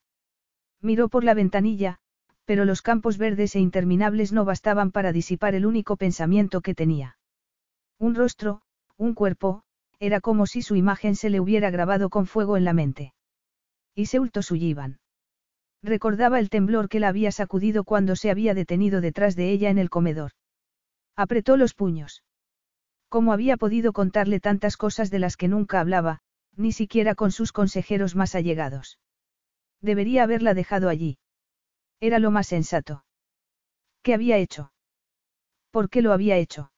Miró por la ventanilla, pero los campos verdes e interminables no bastaban para disipar el único pensamiento que tenía. Un rostro, un cuerpo, era como si su imagen se le hubiera grabado con fuego en la mente. Y se Sullivan. Recordaba el temblor que la había sacudido cuando se había detenido detrás de ella en el comedor. Apretó los puños. ¿Cómo había podido contarle tantas cosas de las que nunca hablaba, ni siquiera con sus consejeros más allegados? Debería haberla dejado allí. Era lo más sensato. ¿Qué había hecho? ¿Por qué lo había hecho?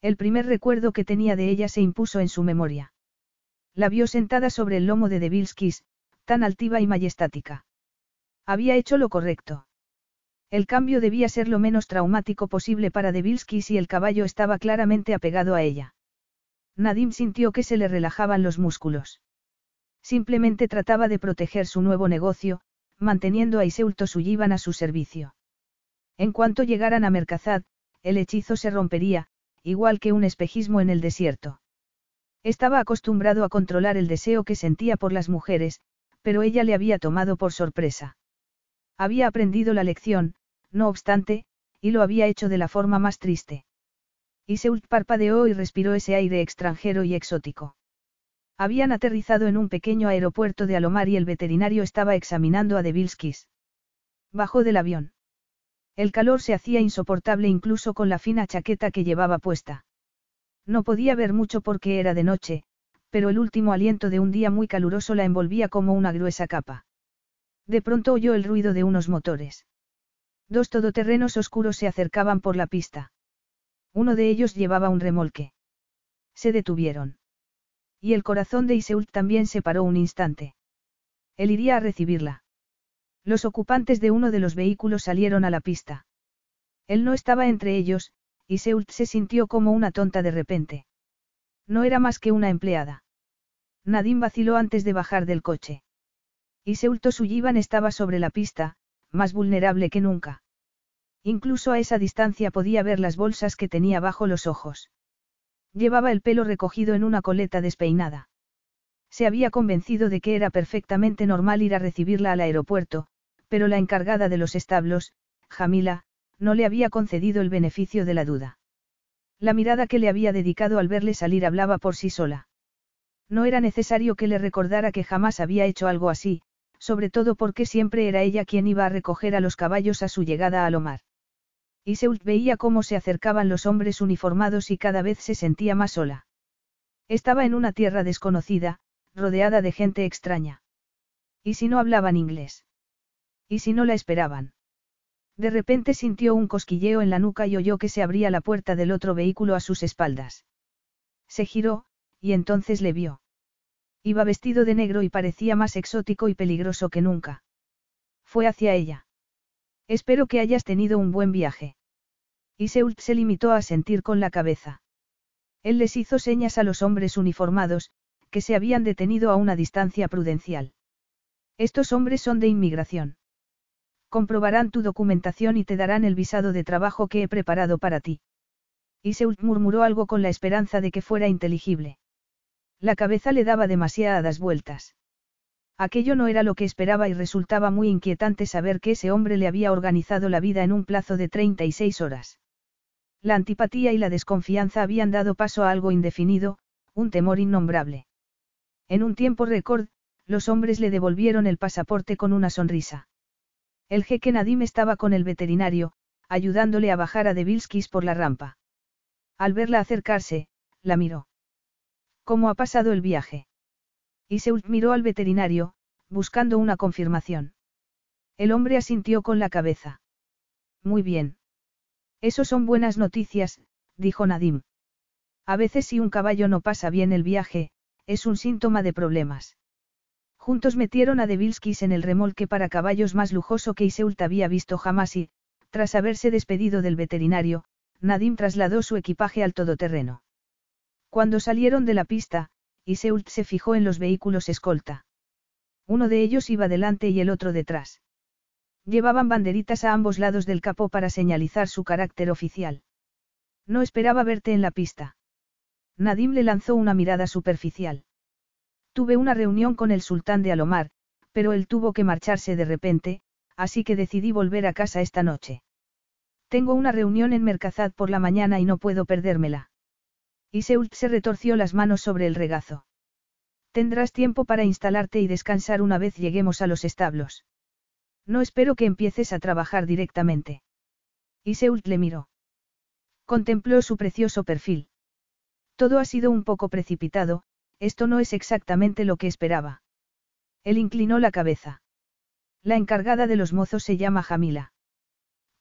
El primer recuerdo que tenía de ella se impuso en su memoria. La vio sentada sobre el lomo de Devilskis, tan altiva y majestática. Había hecho lo correcto. El cambio debía ser lo menos traumático posible para Devilski si el caballo estaba claramente apegado a ella. Nadim sintió que se le relajaban los músculos. Simplemente trataba de proteger su nuevo negocio, manteniendo a Iseulto Sullivan a su servicio. En cuanto llegaran a Mercazad, el hechizo se rompería, igual que un espejismo en el desierto. Estaba acostumbrado a controlar el deseo que sentía por las mujeres, pero ella le había tomado por sorpresa. Había aprendido la lección, no obstante, y lo había hecho de la forma más triste. Iseult parpadeó y respiró ese aire extranjero y exótico. Habían aterrizado en un pequeño aeropuerto de Alomar y el veterinario estaba examinando a Devilskis. Bajó del avión. El calor se hacía insoportable incluso con la fina chaqueta que llevaba puesta. No podía ver mucho porque era de noche, pero el último aliento de un día muy caluroso la envolvía como una gruesa capa. De pronto oyó el ruido de unos motores. Dos todoterrenos oscuros se acercaban por la pista. Uno de ellos llevaba un remolque. Se detuvieron. Y el corazón de Iseult también se paró un instante. Él iría a recibirla. Los ocupantes de uno de los vehículos salieron a la pista. Él no estaba entre ellos, y Seult se sintió como una tonta de repente. No era más que una empleada. Nadine vaciló antes de bajar del coche. Y Seulto Sullivan estaba sobre la pista, más vulnerable que nunca. Incluso a esa distancia podía ver las bolsas que tenía bajo los ojos. Llevaba el pelo recogido en una coleta despeinada. Se había convencido de que era perfectamente normal ir a recibirla al aeropuerto, pero la encargada de los establos, Jamila, no le había concedido el beneficio de la duda. La mirada que le había dedicado al verle salir hablaba por sí sola. No era necesario que le recordara que jamás había hecho algo así, sobre todo porque siempre era ella quien iba a recoger a los caballos a su llegada a Lomar. Iseult veía cómo se acercaban los hombres uniformados y cada vez se sentía más sola. Estaba en una tierra desconocida, rodeada de gente extraña. ¿Y si no hablaban inglés? ¿Y si no la esperaban? De repente sintió un cosquilleo en la nuca y oyó que se abría la puerta del otro vehículo a sus espaldas. Se giró, y entonces le vio. Iba vestido de negro y parecía más exótico y peligroso que nunca. Fue hacia ella. Espero que hayas tenido un buen viaje. Y Seult se limitó a sentir con la cabeza. Él les hizo señas a los hombres uniformados, que se habían detenido a una distancia prudencial. Estos hombres son de inmigración. Comprobarán tu documentación y te darán el visado de trabajo que he preparado para ti. Y Seult murmuró algo con la esperanza de que fuera inteligible. La cabeza le daba demasiadas vueltas. Aquello no era lo que esperaba y resultaba muy inquietante saber que ese hombre le había organizado la vida en un plazo de 36 horas. La antipatía y la desconfianza habían dado paso a algo indefinido, un temor innombrable. En un tiempo récord, los hombres le devolvieron el pasaporte con una sonrisa. El jeque Nadim estaba con el veterinario, ayudándole a bajar a Devilskis por la rampa. Al verla acercarse, la miró. ¿Cómo ha pasado el viaje? Se miró al veterinario, buscando una confirmación. El hombre asintió con la cabeza. Muy bien. Eso son buenas noticias, dijo Nadim. A veces si un caballo no pasa bien el viaje, es un síntoma de problemas. Juntos metieron a Devilskis en el remolque para caballos más lujoso que Iseult había visto jamás y, tras haberse despedido del veterinario, Nadim trasladó su equipaje al todoterreno. Cuando salieron de la pista, Iseult se fijó en los vehículos escolta. Uno de ellos iba delante y el otro detrás. Llevaban banderitas a ambos lados del capó para señalizar su carácter oficial. No esperaba verte en la pista. Nadim le lanzó una mirada superficial. Tuve una reunión con el sultán de Alomar, pero él tuvo que marcharse de repente, así que decidí volver a casa esta noche. Tengo una reunión en Mercazad por la mañana y no puedo perdérmela. Iseult se retorció las manos sobre el regazo. Tendrás tiempo para instalarte y descansar una vez lleguemos a los establos. No espero que empieces a trabajar directamente. Iseult le miró. Contempló su precioso perfil. Todo ha sido un poco precipitado, esto no es exactamente lo que esperaba. Él inclinó la cabeza. La encargada de los mozos se llama Jamila.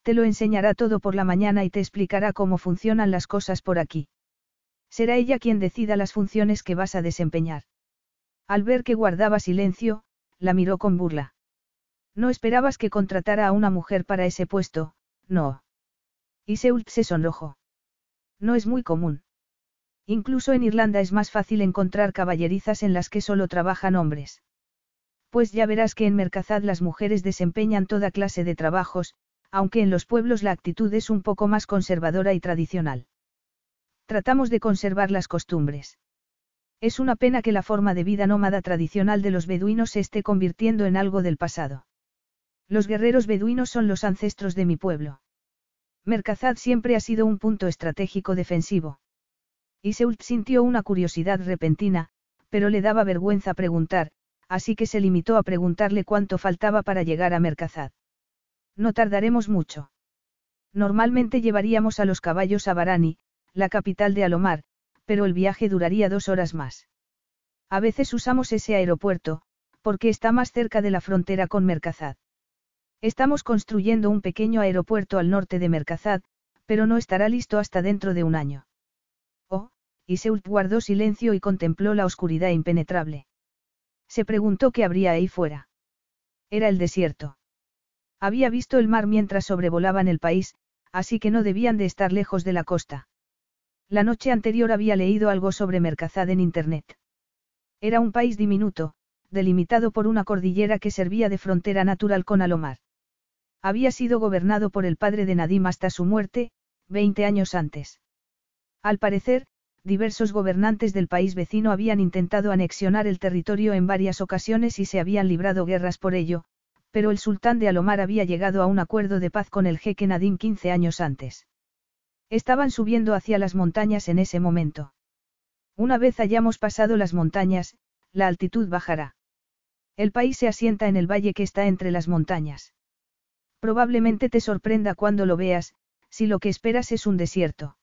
Te lo enseñará todo por la mañana y te explicará cómo funcionan las cosas por aquí. Será ella quien decida las funciones que vas a desempeñar. Al ver que guardaba silencio, la miró con burla. No esperabas que contratara a una mujer para ese puesto, no. Y Seult se sonrojó. No es muy común. Incluso en Irlanda es más fácil encontrar caballerizas en las que solo trabajan hombres. Pues ya verás que en Mercazad las mujeres desempeñan toda clase de trabajos, aunque en los pueblos la actitud es un poco más conservadora y tradicional. Tratamos de conservar las costumbres. Es una pena que la forma de vida nómada tradicional de los beduinos se esté convirtiendo en algo del pasado. Los guerreros beduinos son los ancestros de mi pueblo. Mercazad siempre ha sido un punto estratégico defensivo. Iseult sintió una curiosidad repentina, pero le daba vergüenza preguntar, así que se limitó a preguntarle cuánto faltaba para llegar a Mercazad. No tardaremos mucho. Normalmente llevaríamos a los caballos a Barani, la capital de Alomar, pero el viaje duraría dos horas más. A veces usamos ese aeropuerto, porque está más cerca de la frontera con Mercazad. Estamos construyendo un pequeño aeropuerto al norte de Mercazad, pero no estará listo hasta dentro de un año. Oh, y Seult guardó silencio y contempló la oscuridad impenetrable. Se preguntó qué habría ahí fuera. Era el desierto. Había visto el mar mientras sobrevolaban el país, así que no debían de estar lejos de la costa. La noche anterior había leído algo sobre Mercazad en Internet. Era un país diminuto, delimitado por una cordillera que servía de frontera natural con Alomar. Había sido gobernado por el padre de Nadim hasta su muerte, 20 años antes. Al parecer, diversos gobernantes del país vecino habían intentado anexionar el territorio en varias ocasiones y se habían librado guerras por ello, pero el sultán de Alomar había llegado a un acuerdo de paz con el jeque Nadim 15 años antes. Estaban subiendo hacia las montañas en ese momento. Una vez hayamos pasado las montañas, la altitud bajará. El país se asienta en el valle que está entre las montañas. Probablemente te sorprenda cuando lo veas, si lo que esperas es un desierto.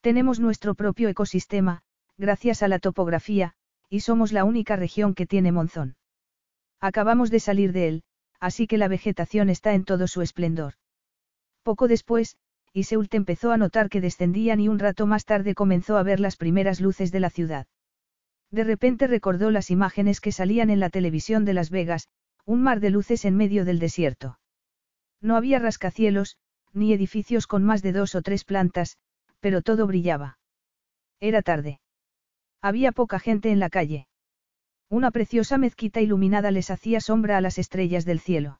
Tenemos nuestro propio ecosistema, gracias a la topografía, y somos la única región que tiene monzón. Acabamos de salir de él, así que la vegetación está en todo su esplendor. Poco después, Iseult empezó a notar que descendían y un rato más tarde comenzó a ver las primeras luces de la ciudad. De repente recordó las imágenes que salían en la televisión de Las Vegas, un mar de luces en medio del desierto. No había rascacielos, ni edificios con más de dos o tres plantas, pero todo brillaba. Era tarde. Había poca gente en la calle. Una preciosa mezquita iluminada les hacía sombra a las estrellas del cielo.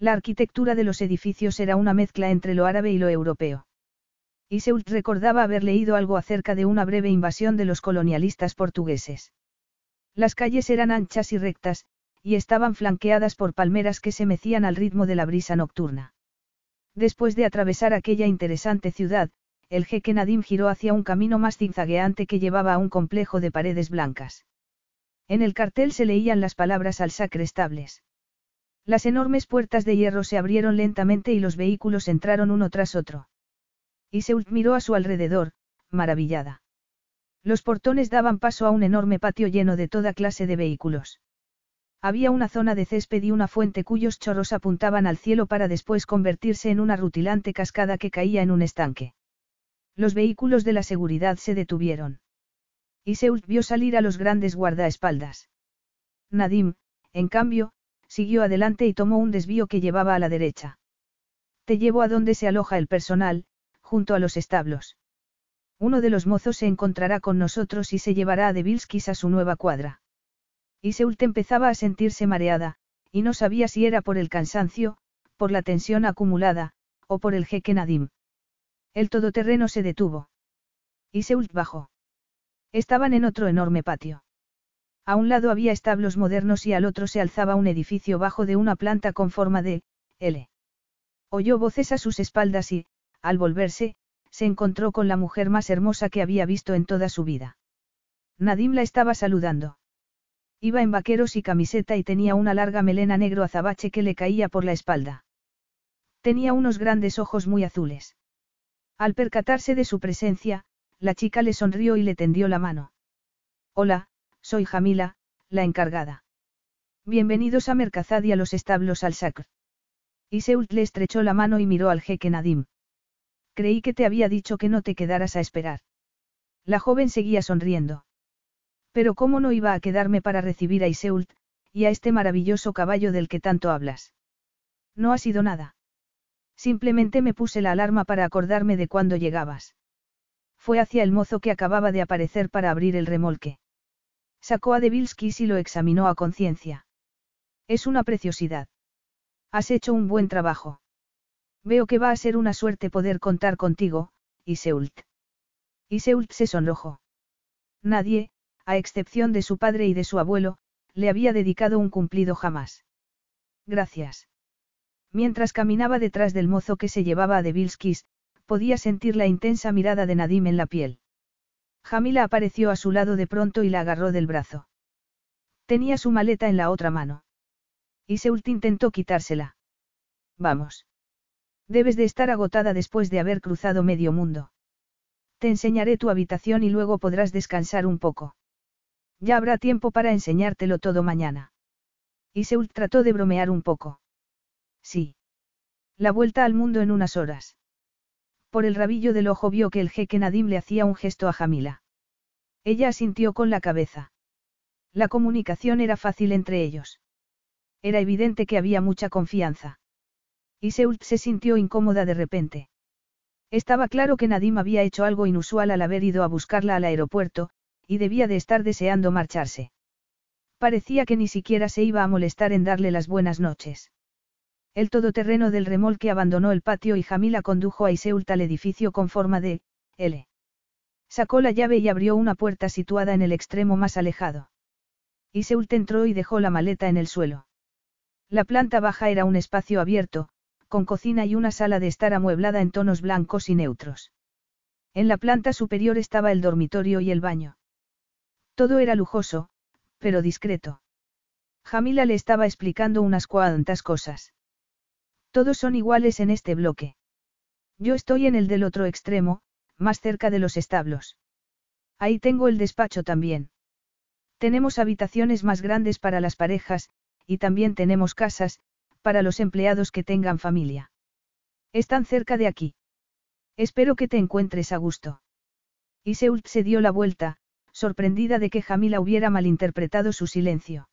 La arquitectura de los edificios era una mezcla entre lo árabe y lo europeo. Iseult recordaba haber leído algo acerca de una breve invasión de los colonialistas portugueses. Las calles eran anchas y rectas, y estaban flanqueadas por palmeras que se mecían al ritmo de la brisa nocturna. Después de atravesar aquella interesante ciudad, el jeque Nadim giró hacia un camino más zigzagueante que llevaba a un complejo de paredes blancas. En el cartel se leían las palabras al estables. Las enormes puertas de hierro se abrieron lentamente y los vehículos entraron uno tras otro. Iseult miró a su alrededor, maravillada. Los portones daban paso a un enorme patio lleno de toda clase de vehículos. Había una zona de césped y una fuente cuyos chorros apuntaban al cielo para después convertirse en una rutilante cascada que caía en un estanque. Los vehículos de la seguridad se detuvieron. Iseult vio salir a los grandes guardaespaldas. Nadim, en cambio, siguió adelante y tomó un desvío que llevaba a la derecha. Te llevo a donde se aloja el personal, junto a los establos. Uno de los mozos se encontrará con nosotros y se llevará a Devilskis a su nueva cuadra. Iseult empezaba a sentirse mareada, y no sabía si era por el cansancio, por la tensión acumulada, o por el jeque Nadim. El todoterreno se detuvo. Iseult bajó. Estaban en otro enorme patio. A un lado había establos modernos y al otro se alzaba un edificio bajo de una planta con forma de L. Oyó voces a sus espaldas y, al volverse, se encontró con la mujer más hermosa que había visto en toda su vida. Nadim la estaba saludando. Iba en vaqueros y camiseta y tenía una larga melena negro azabache que le caía por la espalda. Tenía unos grandes ojos muy azules. Al percatarse de su presencia, la chica le sonrió y le tendió la mano. Hola, soy Jamila, la encargada. Bienvenidos a Mercazad y a los establos al Sacr. Iseult le estrechó la mano y miró al jeque Nadim. Creí que te había dicho que no te quedaras a esperar. La joven seguía sonriendo. Pero cómo no iba a quedarme para recibir a Iseult, y a este maravilloso caballo del que tanto hablas. No ha sido nada. Simplemente me puse la alarma para acordarme de cuándo llegabas. Fue hacia el mozo que acababa de aparecer para abrir el remolque. Sacó a Devilskis y lo examinó a conciencia. Es una preciosidad. Has hecho un buen trabajo. Veo que va a ser una suerte poder contar contigo, Iseult. Iseult se sonrojó. Nadie, a excepción de su padre y de su abuelo, le había dedicado un cumplido jamás. Gracias. Mientras caminaba detrás del mozo que se llevaba a Devilskis, podía sentir la intensa mirada de Nadim en la piel. Jamila apareció a su lado de pronto y la agarró del brazo. Tenía su maleta en la otra mano. Y Seult intentó quitársela. Vamos. Debes de estar agotada después de haber cruzado medio mundo. Te enseñaré tu habitación y luego podrás descansar un poco. Ya habrá tiempo para enseñártelo todo mañana. Y Seult trató de bromear un poco. Sí. La vuelta al mundo en unas horas. Por el rabillo del ojo vio que el jeque Nadim le hacía un gesto a Jamila. Ella asintió con la cabeza. La comunicación era fácil entre ellos. Era evidente que había mucha confianza. Y Seult se sintió incómoda de repente. Estaba claro que Nadim había hecho algo inusual al haber ido a buscarla al aeropuerto, y debía de estar deseando marcharse. Parecía que ni siquiera se iba a molestar en darle las buenas noches. El todoterreno del remolque abandonó el patio y Jamila condujo a Iseult al edificio con forma de L. Sacó la llave y abrió una puerta situada en el extremo más alejado. Iseult entró y dejó la maleta en el suelo. La planta baja era un espacio abierto, con cocina y una sala de estar amueblada en tonos blancos y neutros. En la planta superior estaba el dormitorio y el baño. Todo era lujoso, pero discreto. Jamila le estaba explicando unas cuantas cosas. Todos son iguales en este bloque. Yo estoy en el del otro extremo, más cerca de los establos. Ahí tengo el despacho también. Tenemos habitaciones más grandes para las parejas, y también tenemos casas, para los empleados que tengan familia. Están cerca de aquí. Espero que te encuentres a gusto. Y Seult se dio la vuelta, sorprendida de que Jamila hubiera malinterpretado su silencio.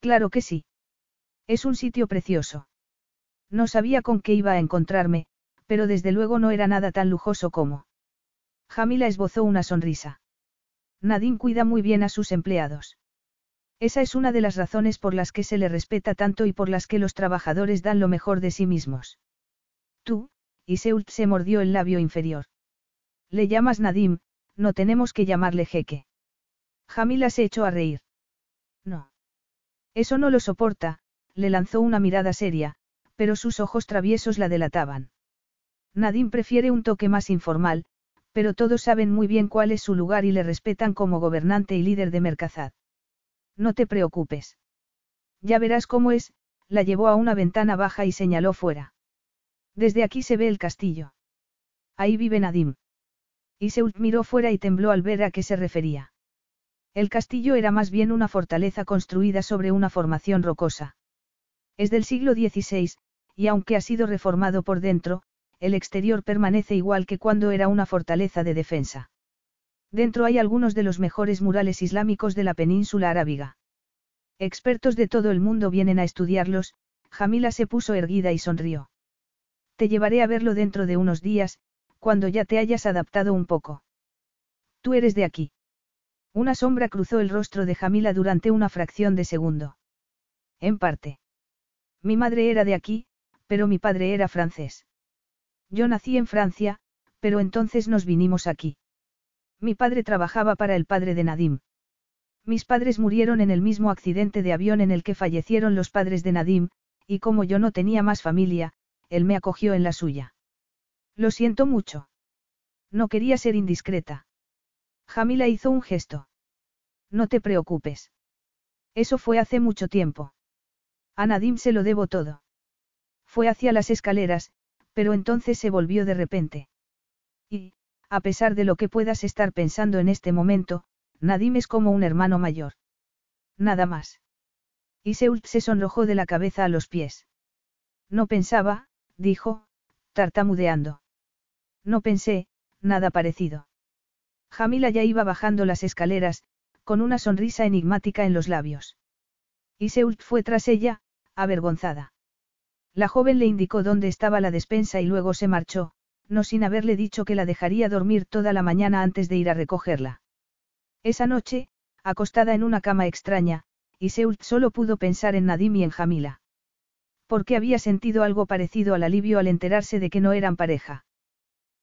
Claro que sí. Es un sitio precioso. No sabía con qué iba a encontrarme, pero desde luego no era nada tan lujoso como. Jamila esbozó una sonrisa. Nadine cuida muy bien a sus empleados. Esa es una de las razones por las que se le respeta tanto y por las que los trabajadores dan lo mejor de sí mismos. Tú, y se mordió el labio inferior. Le llamas Nadim, no tenemos que llamarle jeque. Jamila se echó a reír. No. Eso no lo soporta, le lanzó una mirada seria, pero sus ojos traviesos la delataban. Nadine prefiere un toque más informal, pero todos saben muy bien cuál es su lugar y le respetan como gobernante y líder de Mercazad. No te preocupes. Ya verás cómo es, la llevó a una ventana baja y señaló fuera. Desde aquí se ve el castillo. Ahí vive Nadim. Iseult miró fuera y tembló al ver a qué se refería. El castillo era más bien una fortaleza construida sobre una formación rocosa. Es del siglo XVI, y aunque ha sido reformado por dentro, el exterior permanece igual que cuando era una fortaleza de defensa. Dentro hay algunos de los mejores murales islámicos de la península arábiga. Expertos de todo el mundo vienen a estudiarlos, Jamila se puso erguida y sonrió. Te llevaré a verlo dentro de unos días, cuando ya te hayas adaptado un poco. Tú eres de aquí. Una sombra cruzó el rostro de Jamila durante una fracción de segundo. En parte. Mi madre era de aquí, pero mi padre era francés. Yo nací en Francia, pero entonces nos vinimos aquí. Mi padre trabajaba para el padre de Nadim. Mis padres murieron en el mismo accidente de avión en el que fallecieron los padres de Nadim, y como yo no tenía más familia, él me acogió en la suya. Lo siento mucho. No quería ser indiscreta. Jamila hizo un gesto. No te preocupes. Eso fue hace mucho tiempo. A Nadim se lo debo todo. Fue hacia las escaleras, pero entonces se volvió de repente. Y, a pesar de lo que puedas estar pensando en este momento, Nadim es como un hermano mayor. Nada más. Y Seult se sonrojó de la cabeza a los pies. No pensaba, dijo, tartamudeando. No pensé, nada parecido. Jamila ya iba bajando las escaleras, con una sonrisa enigmática en los labios. Y Seult fue tras ella, avergonzada. La joven le indicó dónde estaba la despensa y luego se marchó, no sin haberle dicho que la dejaría dormir toda la mañana antes de ir a recogerla. Esa noche, acostada en una cama extraña, Iseult solo pudo pensar en Nadim y en Jamila. Porque había sentido algo parecido al alivio al enterarse de que no eran pareja.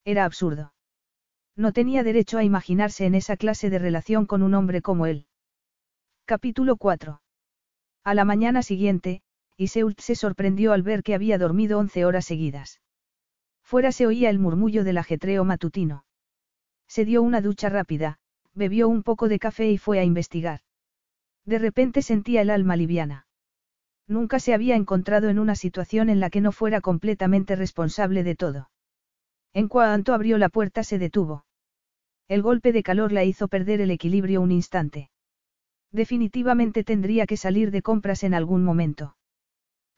Era absurdo. No tenía derecho a imaginarse en esa clase de relación con un hombre como él. Capítulo 4. A la mañana siguiente, Iseult se sorprendió al ver que había dormido once horas seguidas. Fuera se oía el murmullo del ajetreo matutino. Se dio una ducha rápida, bebió un poco de café y fue a investigar. De repente sentía el alma liviana. Nunca se había encontrado en una situación en la que no fuera completamente responsable de todo. En cuanto abrió la puerta se detuvo. El golpe de calor la hizo perder el equilibrio un instante. Definitivamente tendría que salir de compras en algún momento.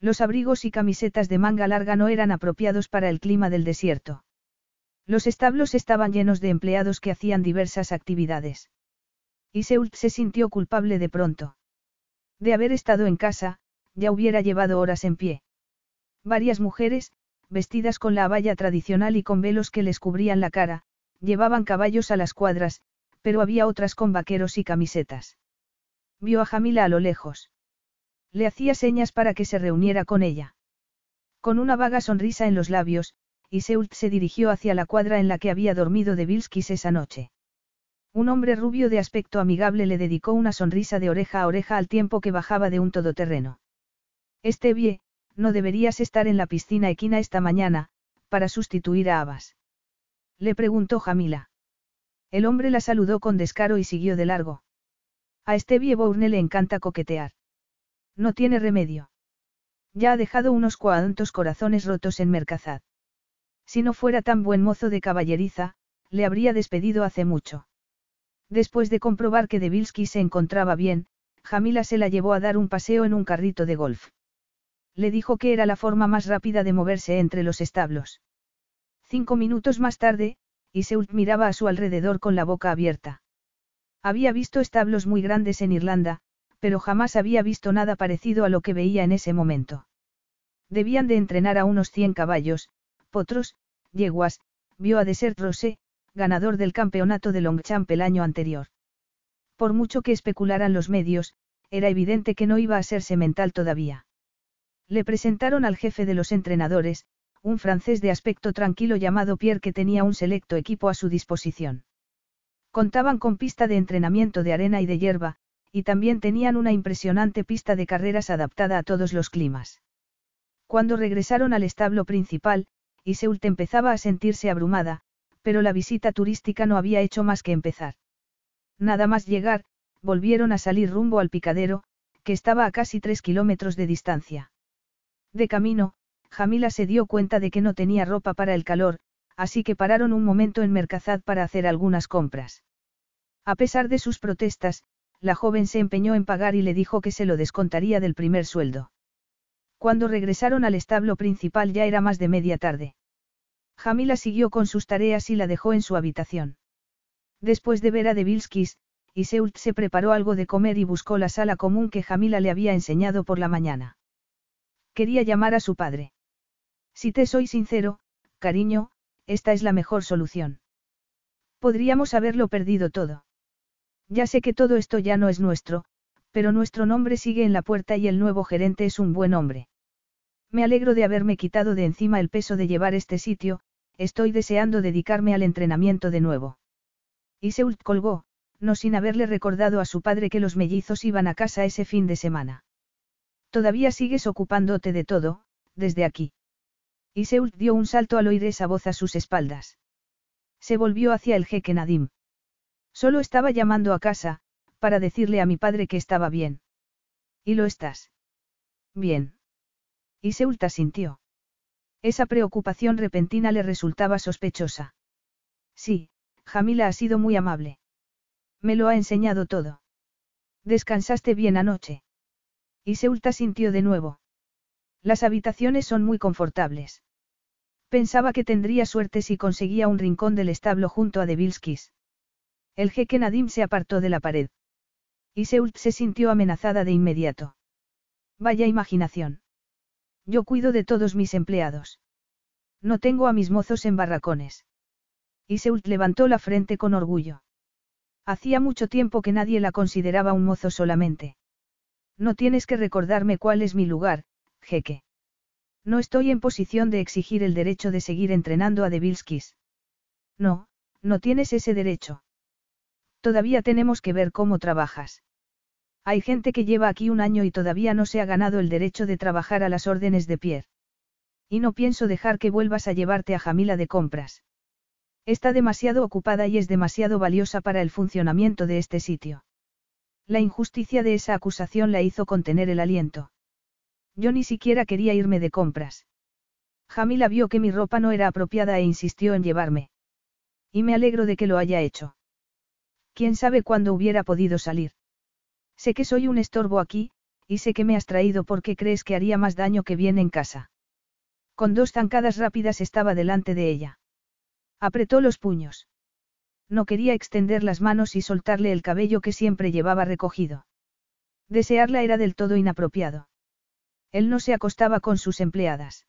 Los abrigos y camisetas de manga larga no eran apropiados para el clima del desierto. Los establos estaban llenos de empleados que hacían diversas actividades. Y Seult se sintió culpable de pronto. De haber estado en casa, ya hubiera llevado horas en pie. Varias mujeres, vestidas con la abaya tradicional y con velos que les cubrían la cara, llevaban caballos a las cuadras, pero había otras con vaqueros y camisetas. Vio a Jamila a lo lejos. Le hacía señas para que se reuniera con ella. Con una vaga sonrisa en los labios, y Seult se dirigió hacia la cuadra en la que había dormido de Vilskis esa noche. Un hombre rubio de aspecto amigable le dedicó una sonrisa de oreja a oreja al tiempo que bajaba de un todoterreno. Estevie, no deberías estar en la piscina equina esta mañana, para sustituir a Abbas. Le preguntó Jamila. El hombre la saludó con descaro y siguió de largo. A Estevie Bourne le encanta coquetear. No tiene remedio. Ya ha dejado unos cuantos corazones rotos en Mercazad. Si no fuera tan buen mozo de caballeriza, le habría despedido hace mucho. Después de comprobar que Devilski se encontraba bien, Jamila se la llevó a dar un paseo en un carrito de golf. Le dijo que era la forma más rápida de moverse entre los establos. Cinco minutos más tarde, Iseult miraba a su alrededor con la boca abierta. Había visto establos muy grandes en Irlanda, pero jamás había visto nada parecido a lo que veía en ese momento. Debían de entrenar a unos cien caballos, potros, yeguas, vio a Desert Rosé, ganador del campeonato de Longchamp el año anterior. Por mucho que especularan los medios, era evidente que no iba a ser semental todavía. Le presentaron al jefe de los entrenadores, un francés de aspecto tranquilo llamado Pierre que tenía un selecto equipo a su disposición. Contaban con pista de entrenamiento de arena y de hierba, y también tenían una impresionante pista de carreras adaptada a todos los climas. Cuando regresaron al establo principal, y Seult empezaba a sentirse abrumada, pero la visita turística no había hecho más que empezar. Nada más llegar, volvieron a salir rumbo al picadero, que estaba a casi tres kilómetros de distancia. De camino, Jamila se dio cuenta de que no tenía ropa para el calor, así que pararon un momento en Mercazad para hacer algunas compras. A pesar de sus protestas, la joven se empeñó en pagar y le dijo que se lo descontaría del primer sueldo. Cuando regresaron al establo principal ya era más de media tarde. Jamila siguió con sus tareas y la dejó en su habitación. Después de ver a Devilskis, Iseult se preparó algo de comer y buscó la sala común que Jamila le había enseñado por la mañana. Quería llamar a su padre. Si te soy sincero, cariño, esta es la mejor solución. Podríamos haberlo perdido todo. Ya sé que todo esto ya no es nuestro, pero nuestro nombre sigue en la puerta y el nuevo gerente es un buen hombre. Me alegro de haberme quitado de encima el peso de llevar este sitio, estoy deseando dedicarme al entrenamiento de nuevo. Iseult colgó, no sin haberle recordado a su padre que los mellizos iban a casa ese fin de semana. Todavía sigues ocupándote de todo, desde aquí. Y Seult dio un salto al oír esa voz a sus espaldas. Se volvió hacia el jeque Nadim. Solo estaba llamando a casa, para decirle a mi padre que estaba bien. ¿Y lo estás? Bien. Y Seult sintió. Esa preocupación repentina le resultaba sospechosa. Sí, Jamila ha sido muy amable. Me lo ha enseñado todo. ¿Descansaste bien anoche? Y Seulta sintió de nuevo. Las habitaciones son muy confortables. Pensaba que tendría suerte si conseguía un rincón del establo junto a Devilskis. El jeque Nadim se apartó de la pared. Y Seult se sintió amenazada de inmediato. Vaya imaginación. Yo cuido de todos mis empleados. No tengo a mis mozos en barracones. Y Seult levantó la frente con orgullo. Hacía mucho tiempo que nadie la consideraba un mozo solamente. No tienes que recordarme cuál es mi lugar, jeque. No estoy en posición de exigir el derecho de seguir entrenando a Devilskis. No, no tienes ese derecho. Todavía tenemos que ver cómo trabajas. Hay gente que lleva aquí un año y todavía no se ha ganado el derecho de trabajar a las órdenes de Pierre. Y no pienso dejar que vuelvas a llevarte a Jamila de compras. Está demasiado ocupada y es demasiado valiosa para el funcionamiento de este sitio. La injusticia de esa acusación la hizo contener el aliento. Yo ni siquiera quería irme de compras. Jamila vio que mi ropa no era apropiada e insistió en llevarme. Y me alegro de que lo haya hecho. ¿Quién sabe cuándo hubiera podido salir? Sé que soy un estorbo aquí, y sé que me has traído porque crees que haría más daño que bien en casa. Con dos zancadas rápidas estaba delante de ella. Apretó los puños. No quería extender las manos y soltarle el cabello que siempre llevaba recogido. Desearla era del todo inapropiado. Él no se acostaba con sus empleadas.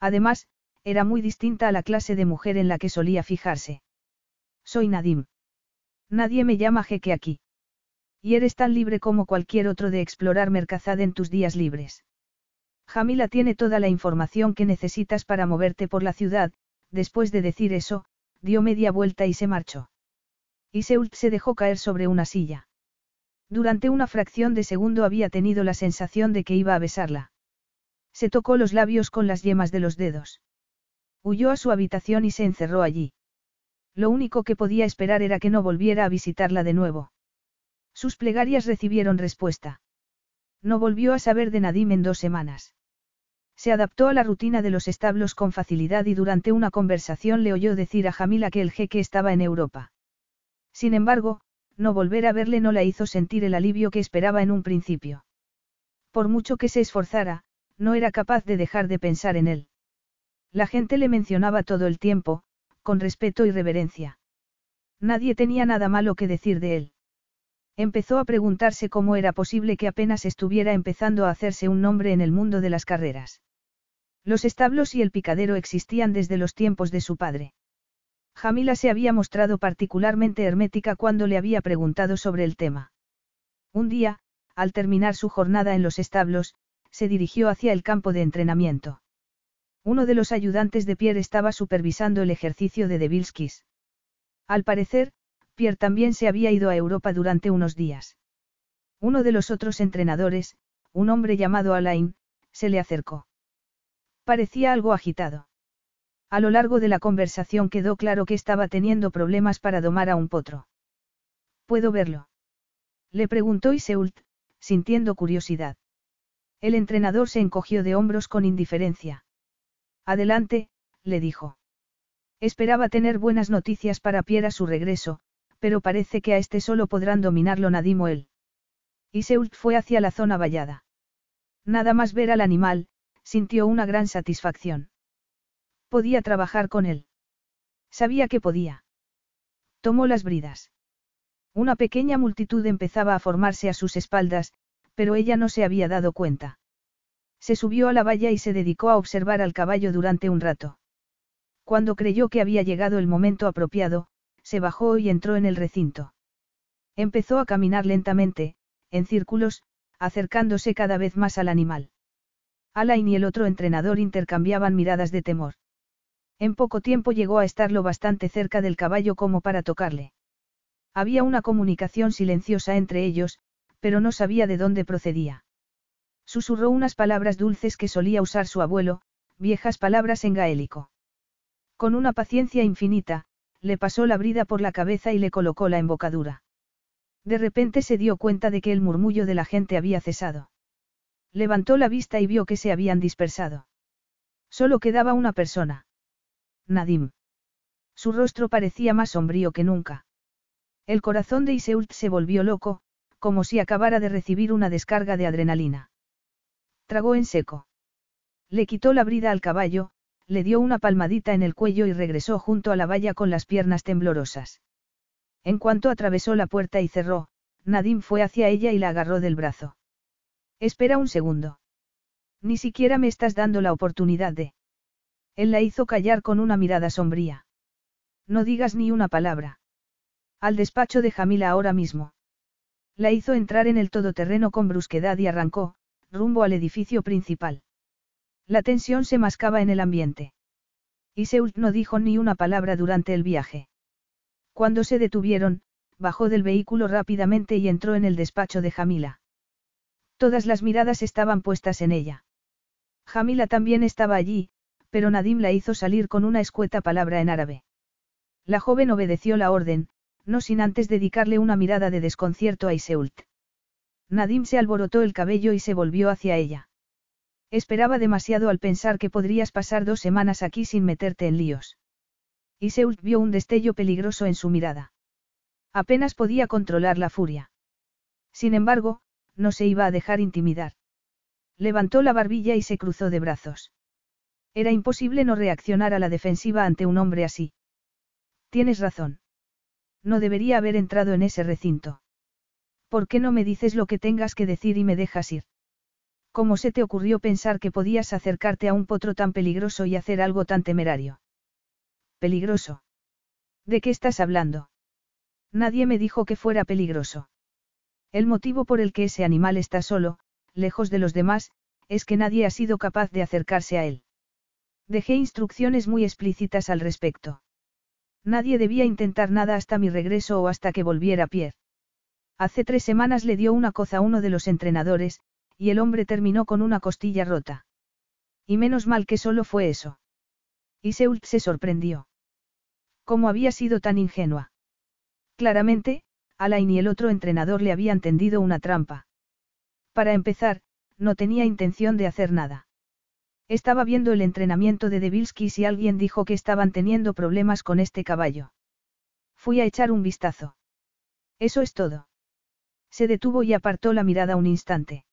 Además, era muy distinta a la clase de mujer en la que solía fijarse. Soy Nadim. Nadie me llama jeque aquí. Y eres tan libre como cualquier otro de explorar Mercazad en tus días libres. Jamila tiene toda la información que necesitas para moverte por la ciudad, después de decir eso, dio media vuelta y se marchó. Y Seult se dejó caer sobre una silla. Durante una fracción de segundo había tenido la sensación de que iba a besarla. Se tocó los labios con las yemas de los dedos. Huyó a su habitación y se encerró allí. Lo único que podía esperar era que no volviera a visitarla de nuevo. Sus plegarias recibieron respuesta. No volvió a saber de Nadim en dos semanas. Se adaptó a la rutina de los establos con facilidad y durante una conversación le oyó decir a Jamila que el jeque estaba en Europa. Sin embargo, no volver a verle no la hizo sentir el alivio que esperaba en un principio. Por mucho que se esforzara, no era capaz de dejar de pensar en él. La gente le mencionaba todo el tiempo, con respeto y reverencia. Nadie tenía nada malo que decir de él. Empezó a preguntarse cómo era posible que apenas estuviera empezando a hacerse un nombre en el mundo de las carreras. Los establos y el picadero existían desde los tiempos de su padre. Jamila se había mostrado particularmente hermética cuando le había preguntado sobre el tema. Un día, al terminar su jornada en los establos, se dirigió hacia el campo de entrenamiento. Uno de los ayudantes de Pierre estaba supervisando el ejercicio de Devilskis. Al parecer, Pierre también se había ido a Europa durante unos días. Uno de los otros entrenadores, un hombre llamado Alain, se le acercó. Parecía algo agitado. A lo largo de la conversación quedó claro que estaba teniendo problemas para domar a un potro. ¿Puedo verlo? Le preguntó Iseult, sintiendo curiosidad. El entrenador se encogió de hombros con indiferencia. Adelante, le dijo. Esperaba tener buenas noticias para Pierre a su regreso, pero parece que a este solo podrán dominarlo Nadim o él. Iseult fue hacia la zona vallada. Nada más ver al animal, sintió una gran satisfacción. Podía trabajar con él. Sabía que podía. Tomó las bridas. Una pequeña multitud empezaba a formarse a sus espaldas, pero ella no se había dado cuenta. Se subió a la valla y se dedicó a observar al caballo durante un rato. Cuando creyó que había llegado el momento apropiado, se bajó y entró en el recinto. Empezó a caminar lentamente, en círculos, acercándose cada vez más al animal. Alain y el otro entrenador intercambiaban miradas de temor. En poco tiempo llegó a estar lo bastante cerca del caballo como para tocarle. Había una comunicación silenciosa entre ellos, pero no sabía de dónde procedía. Susurró unas palabras dulces que solía usar su abuelo, viejas palabras en gaélico. Con una paciencia infinita, le pasó la brida por la cabeza y le colocó la embocadura. De repente se dio cuenta de que el murmullo de la gente había cesado. Levantó la vista y vio que se habían dispersado. Solo quedaba una persona. Nadim. Su rostro parecía más sombrío que nunca. El corazón de Iseult se volvió loco, como si acabara de recibir una descarga de adrenalina. Tragó en seco. Le quitó la brida al caballo, le dio una palmadita en el cuello y regresó junto a la valla con las piernas temblorosas. En cuanto atravesó la puerta y cerró, Nadim fue hacia ella y la agarró del brazo. Espera un segundo. Ni siquiera me estás dando la oportunidad de... Él la hizo callar con una mirada sombría. No digas ni una palabra. Al despacho de Jamila ahora mismo. La hizo entrar en el todoterreno con brusquedad y arrancó, rumbo al edificio principal. La tensión se mascaba en el ambiente. Iseult no dijo ni una palabra durante el viaje. Cuando se detuvieron, bajó del vehículo rápidamente y entró en el despacho de Jamila. Todas las miradas estaban puestas en ella. Jamila también estaba allí, pero Nadim la hizo salir con una escueta palabra en árabe. La joven obedeció la orden, no sin antes dedicarle una mirada de desconcierto a Iseult. Nadim se alborotó el cabello y se volvió hacia ella. Esperaba demasiado al pensar que podrías pasar dos semanas aquí sin meterte en líos. Iseult vio un destello peligroso en su mirada. Apenas podía controlar la furia. Sin embargo, no se iba a dejar intimidar. Levantó la barbilla y se cruzó de brazos. Era imposible no reaccionar a la defensiva ante un hombre así. Tienes razón. No debería haber entrado en ese recinto. ¿Por qué no me dices lo que tengas que decir y me dejas ir? ¿Cómo se te ocurrió pensar que podías acercarte a un potro tan peligroso y hacer algo tan temerario? ¿Peligroso? ¿De qué estás hablando? Nadie me dijo que fuera peligroso. El motivo por el que ese animal está solo, lejos de los demás, es que nadie ha sido capaz de acercarse a él. Dejé instrucciones muy explícitas al respecto. Nadie debía intentar nada hasta mi regreso o hasta que volviera Pierre. Hace tres semanas le dio una coza a uno de los entrenadores, y el hombre terminó con una costilla rota. Y menos mal que solo fue eso. Y Seult se sorprendió. ¿Cómo había sido tan ingenua? Claramente, Alain y el otro entrenador le habían tendido una trampa. Para empezar, no tenía intención de hacer nada. Estaba viendo el entrenamiento de Devilski y alguien dijo que estaban teniendo problemas con este caballo. Fui a echar un vistazo. Eso es todo. Se detuvo y apartó la mirada un instante.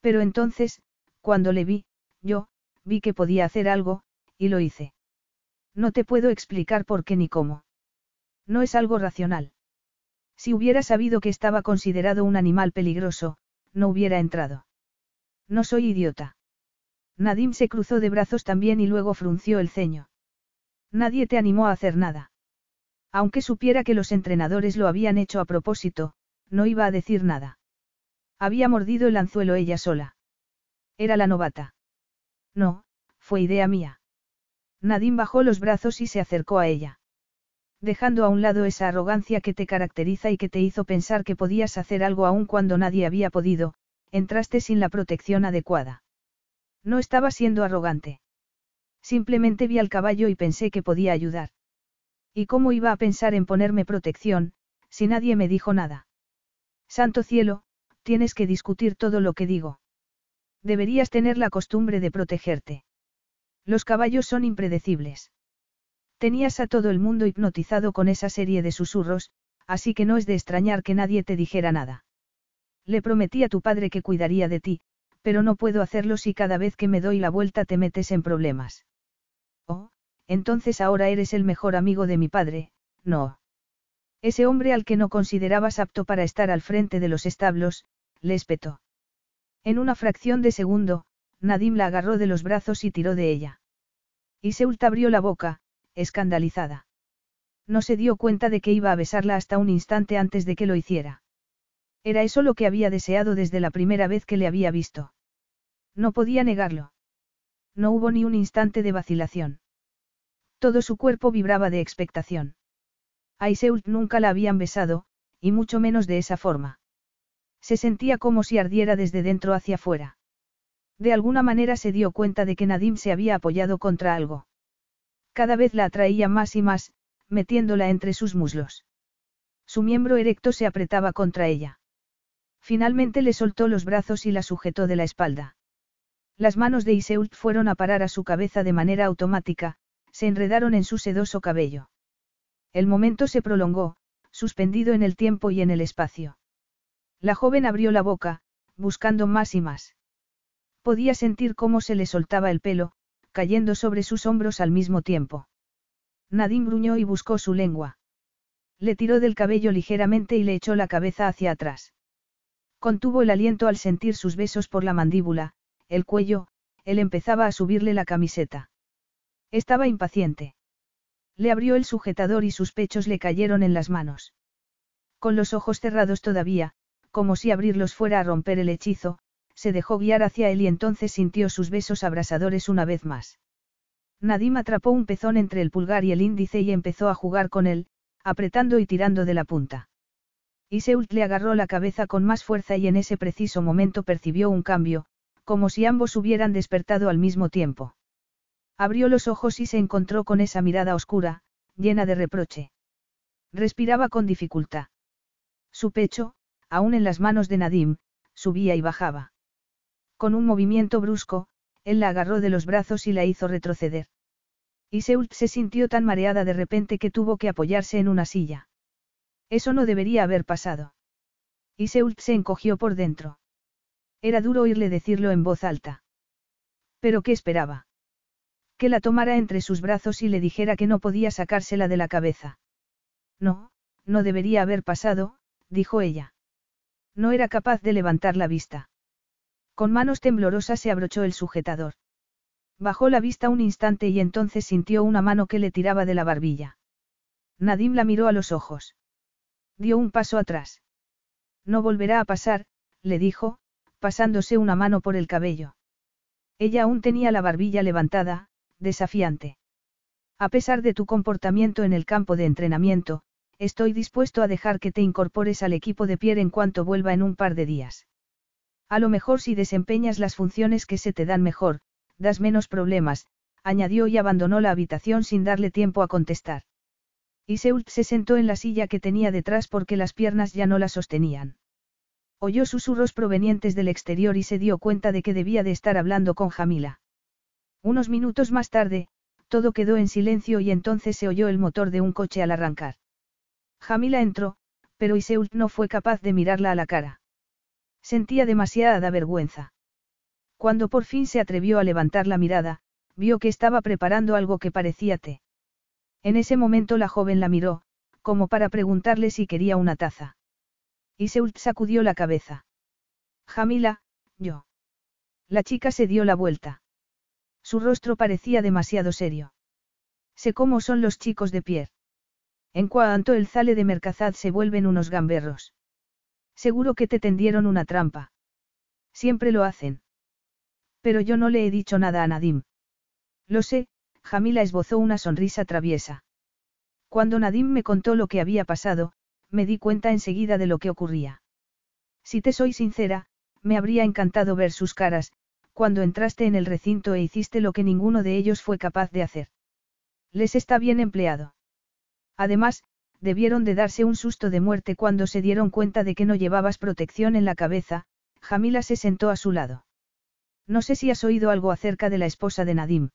Pero entonces, cuando le vi, yo, vi que podía hacer algo, y lo hice. No te puedo explicar por qué ni cómo. No es algo racional. Si hubiera sabido que estaba considerado un animal peligroso, no hubiera entrado. No soy idiota. Nadim se cruzó de brazos también y luego frunció el ceño. Nadie te animó a hacer nada. Aunque supiera que los entrenadores lo habían hecho a propósito, no iba a decir nada. Había mordido el anzuelo ella sola. Era la novata. No, fue idea mía. Nadine bajó los brazos y se acercó a ella. Dejando a un lado esa arrogancia que te caracteriza y que te hizo pensar que podías hacer algo aún cuando nadie había podido, entraste sin la protección adecuada. No estaba siendo arrogante. Simplemente vi al caballo y pensé que podía ayudar. ¿Y cómo iba a pensar en ponerme protección, si nadie me dijo nada? Santo cielo, tienes que discutir todo lo que digo. Deberías tener la costumbre de protegerte. Los caballos son impredecibles. Tenías a todo el mundo hipnotizado con esa serie de susurros, así que no es de extrañar que nadie te dijera nada. Le prometí a tu padre que cuidaría de ti, pero no puedo hacerlo si cada vez que me doy la vuelta te metes en problemas. Oh, entonces ahora eres el mejor amigo de mi padre, no. Ese hombre al que no considerabas apto para estar al frente de los establos, le espetó. En una fracción de segundo, Nadim la agarró de los brazos y tiró de ella. Y Seult abrió la boca, escandalizada. No se dio cuenta de que iba a besarla hasta un instante antes de que lo hiciera. Era eso lo que había deseado desde la primera vez que le había visto. No podía negarlo. No hubo ni un instante de vacilación. Todo su cuerpo vibraba de expectación. A Iseult nunca la habían besado, y mucho menos de esa forma. Se sentía como si ardiera desde dentro hacia afuera. De alguna manera se dio cuenta de que Nadim se había apoyado contra algo. Cada vez la atraía más y más, metiéndola entre sus muslos. Su miembro erecto se apretaba contra ella. Finalmente le soltó los brazos y la sujetó de la espalda. Las manos de Iseult fueron a parar a su cabeza de manera automática, se enredaron en su sedoso cabello. El momento se prolongó, suspendido en el tiempo y en el espacio. La joven abrió la boca, buscando más y más. Podía sentir cómo se le soltaba el pelo, cayendo sobre sus hombros al mismo tiempo. Nadine gruñó y buscó su lengua. Le tiró del cabello ligeramente y le echó la cabeza hacia atrás. Contuvo el aliento al sentir sus besos por la mandíbula, el cuello, él empezaba a subirle la camiseta. Estaba impaciente. Le abrió el sujetador y sus pechos le cayeron en las manos. Con los ojos cerrados todavía, como si abrirlos fuera a romper el hechizo, se dejó guiar hacia él y entonces sintió sus besos abrasadores una vez más. Nadim atrapó un pezón entre el pulgar y el índice y empezó a jugar con él, apretando y tirando de la punta. Iseult le agarró la cabeza con más fuerza y en ese preciso momento percibió un cambio, como si ambos hubieran despertado al mismo tiempo. Abrió los ojos y se encontró con esa mirada oscura, llena de reproche. Respiraba con dificultad. Su pecho, aún en las manos de Nadim, subía y bajaba. Con un movimiento brusco, él la agarró de los brazos y la hizo retroceder. Iseult se sintió tan mareada de repente que tuvo que apoyarse en una silla. Eso no debería haber pasado. Iseult se encogió por dentro. Era duro oírle decirlo en voz alta. ¿Pero qué esperaba? Que la tomara entre sus brazos y le dijera que no podía sacársela de la cabeza. No, no debería haber pasado, dijo ella. No era capaz de levantar la vista. Con manos temblorosas se abrochó el sujetador. Bajó la vista un instante y entonces sintió una mano que le tiraba de la barbilla. Nadim la miró a los ojos. Dio un paso atrás. No volverá a pasar, le dijo, pasándose una mano por el cabello. Ella aún tenía la barbilla levantada, desafiante. A pesar de tu comportamiento en el campo de entrenamiento, estoy dispuesto a dejar que te incorpores al equipo de Pierre en cuanto vuelva en un par de días. A lo mejor si desempeñas las funciones que se te dan mejor, das menos problemas, añadió y abandonó la habitación sin darle tiempo a contestar. Iseult se sentó en la silla que tenía detrás porque las piernas ya no la sostenían. Oyó susurros provenientes del exterior y se dio cuenta de que debía de estar hablando con Jamila. Unos minutos más tarde, todo quedó en silencio y entonces se oyó el motor de un coche al arrancar. Jamila entró, pero Iseult no fue capaz de mirarla a la cara. Sentía demasiada vergüenza. Cuando por fin se atrevió a levantar la mirada, vio que estaba preparando algo que parecía té. En ese momento la joven la miró, como para preguntarle si quería una taza. Iseult sacudió la cabeza. Jamila, yo. La chica se dio la vuelta. Su rostro parecía demasiado serio. Sé cómo son los chicos de Pierre. En cuanto el sale de Mercazad se vuelven unos gamberros. Seguro que te tendieron una trampa. Siempre lo hacen. Pero yo no le he dicho nada a Nadim. Lo sé, Jamila esbozó una sonrisa traviesa. Cuando Nadim me contó lo que había pasado, me di cuenta enseguida de lo que ocurría. Si te soy sincera, me habría encantado ver sus caras, cuando entraste en el recinto e hiciste lo que ninguno de ellos fue capaz de hacer. Les está bien empleado. Además, debieron de darse un susto de muerte cuando se dieron cuenta de que no llevabas protección en la cabeza, Jamila se sentó a su lado. No sé si has oído algo acerca de la esposa de Nadim.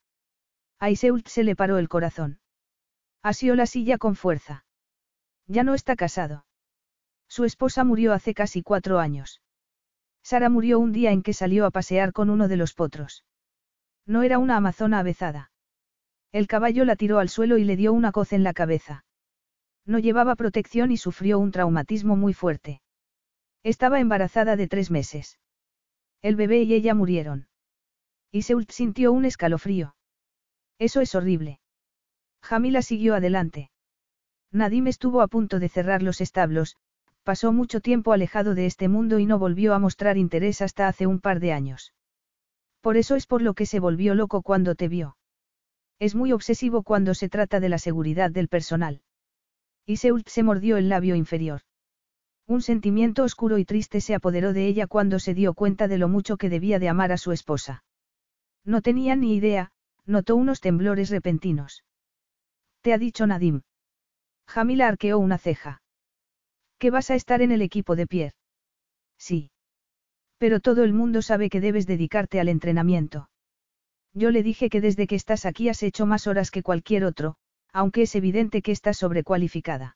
A se le paró el corazón. Asió la silla con fuerza. Ya no está casado. Su esposa murió hace casi cuatro años. Sara murió un día en que salió a pasear con uno de los potros. No era una amazona avezada. El caballo la tiró al suelo y le dio una coz en la cabeza. No llevaba protección y sufrió un traumatismo muy fuerte. Estaba embarazada de tres meses. El bebé y ella murieron. Y Seult sintió un escalofrío. Eso es horrible. Jamila siguió adelante. Nadim estuvo a punto de cerrar los establos, pasó mucho tiempo alejado de este mundo y no volvió a mostrar interés hasta hace un par de años. Por eso es por lo que se volvió loco cuando te vio. Es muy obsesivo cuando se trata de la seguridad del personal. Iseult se mordió el labio inferior. Un sentimiento oscuro y triste se apoderó de ella cuando se dio cuenta de lo mucho que debía de amar a su esposa. No tenía ni idea, notó unos temblores repentinos. ¿Te ha dicho Nadim? Jamila arqueó una ceja. ¿Que vas a estar en el equipo de Pierre? Sí. Pero todo el mundo sabe que debes dedicarte al entrenamiento. Yo le dije que desde que estás aquí has hecho más horas que cualquier otro, aunque es evidente que estás sobrecualificada.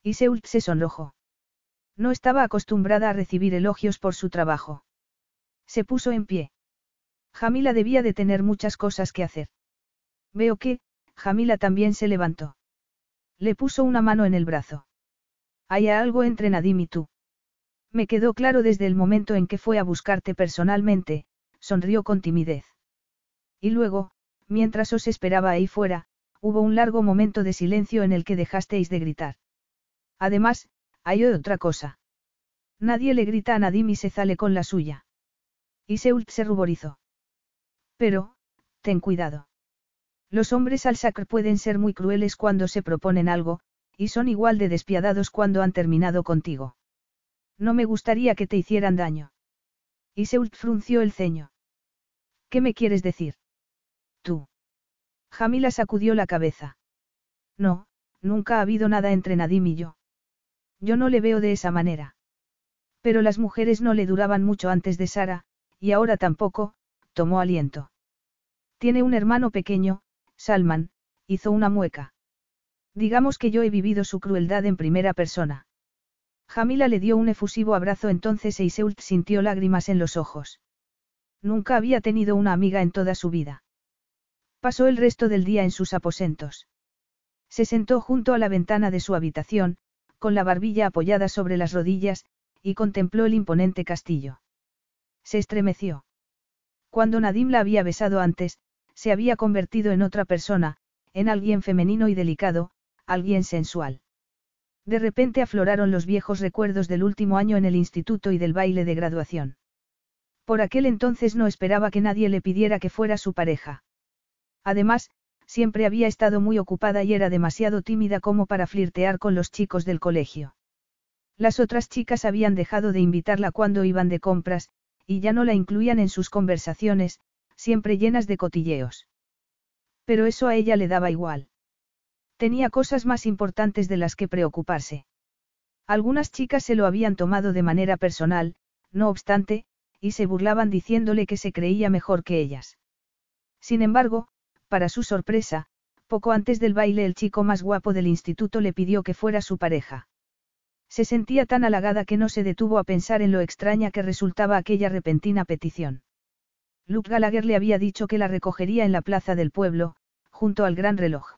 Y Seult se sonrojó. No estaba acostumbrada a recibir elogios por su trabajo. Se puso en pie. Jamila debía de tener muchas cosas que hacer. Veo que, Jamila también se levantó. Le puso una mano en el brazo. Hay algo entre Nadim y tú. Me quedó claro desde el momento en que fue a buscarte personalmente, sonrió con timidez. Y luego, mientras os esperaba ahí fuera, hubo un largo momento de silencio en el que dejasteis de gritar. Además, hay otra cosa. Nadie le grita a Nadim y se sale con la suya. Y Seult se ruborizó. Pero, ten cuidado. Los hombres al sacr pueden ser muy crueles cuando se proponen algo, y son igual de despiadados cuando han terminado contigo. No me gustaría que te hicieran daño. Y Seult frunció el ceño. ¿Qué me quieres decir? Tú. Jamila sacudió la cabeza. No, nunca ha habido nada entre Nadim y yo. Yo no le veo de esa manera. Pero las mujeres no le duraban mucho antes de Sara, y ahora tampoco, tomó aliento. Tiene un hermano pequeño, Salman, hizo una mueca. Digamos que yo he vivido su crueldad en primera persona. Jamila le dio un efusivo abrazo entonces e Iseult sintió lágrimas en los ojos. Nunca había tenido una amiga en toda su vida. Pasó el resto del día en sus aposentos. Se sentó junto a la ventana de su habitación, con la barbilla apoyada sobre las rodillas, y contempló el imponente castillo. Se estremeció. Cuando Nadim la había besado antes, se había convertido en otra persona, en alguien femenino y delicado, alguien sensual. De repente afloraron los viejos recuerdos del último año en el instituto y del baile de graduación. Por aquel entonces no esperaba que nadie le pidiera que fuera su pareja. Además, siempre había estado muy ocupada y era demasiado tímida como para flirtear con los chicos del colegio. Las otras chicas habían dejado de invitarla cuando iban de compras, y ya no la incluían en sus conversaciones, siempre llenas de cotilleos. Pero eso a ella le daba igual. Tenía cosas más importantes de las que preocuparse. Algunas chicas se lo habían tomado de manera personal, no obstante, y se burlaban diciéndole que se creía mejor que ellas. Sin embargo, para su sorpresa, poco antes del baile el chico más guapo del instituto le pidió que fuera su pareja. Se sentía tan halagada que no se detuvo a pensar en lo extraña que resultaba aquella repentina petición. Luke Gallagher le había dicho que la recogería en la plaza del pueblo, junto al gran reloj.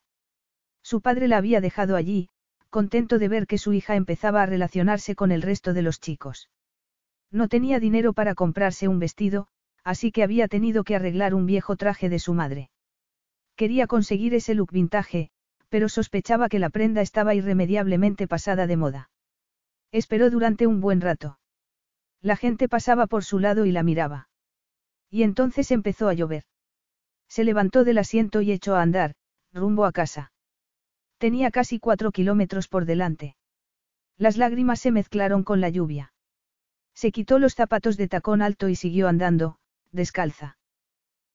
Su padre la había dejado allí, contento de ver que su hija empezaba a relacionarse con el resto de los chicos. No tenía dinero para comprarse un vestido, así que había tenido que arreglar un viejo traje de su madre. Quería conseguir ese look vintage, pero sospechaba que la prenda estaba irremediablemente pasada de moda. Esperó durante un buen rato. La gente pasaba por su lado y la miraba. Y entonces empezó a llover. Se levantó del asiento y echó a andar, rumbo a casa. Tenía casi cuatro kilómetros por delante. Las lágrimas se mezclaron con la lluvia. Se quitó los zapatos de tacón alto y siguió andando, descalza.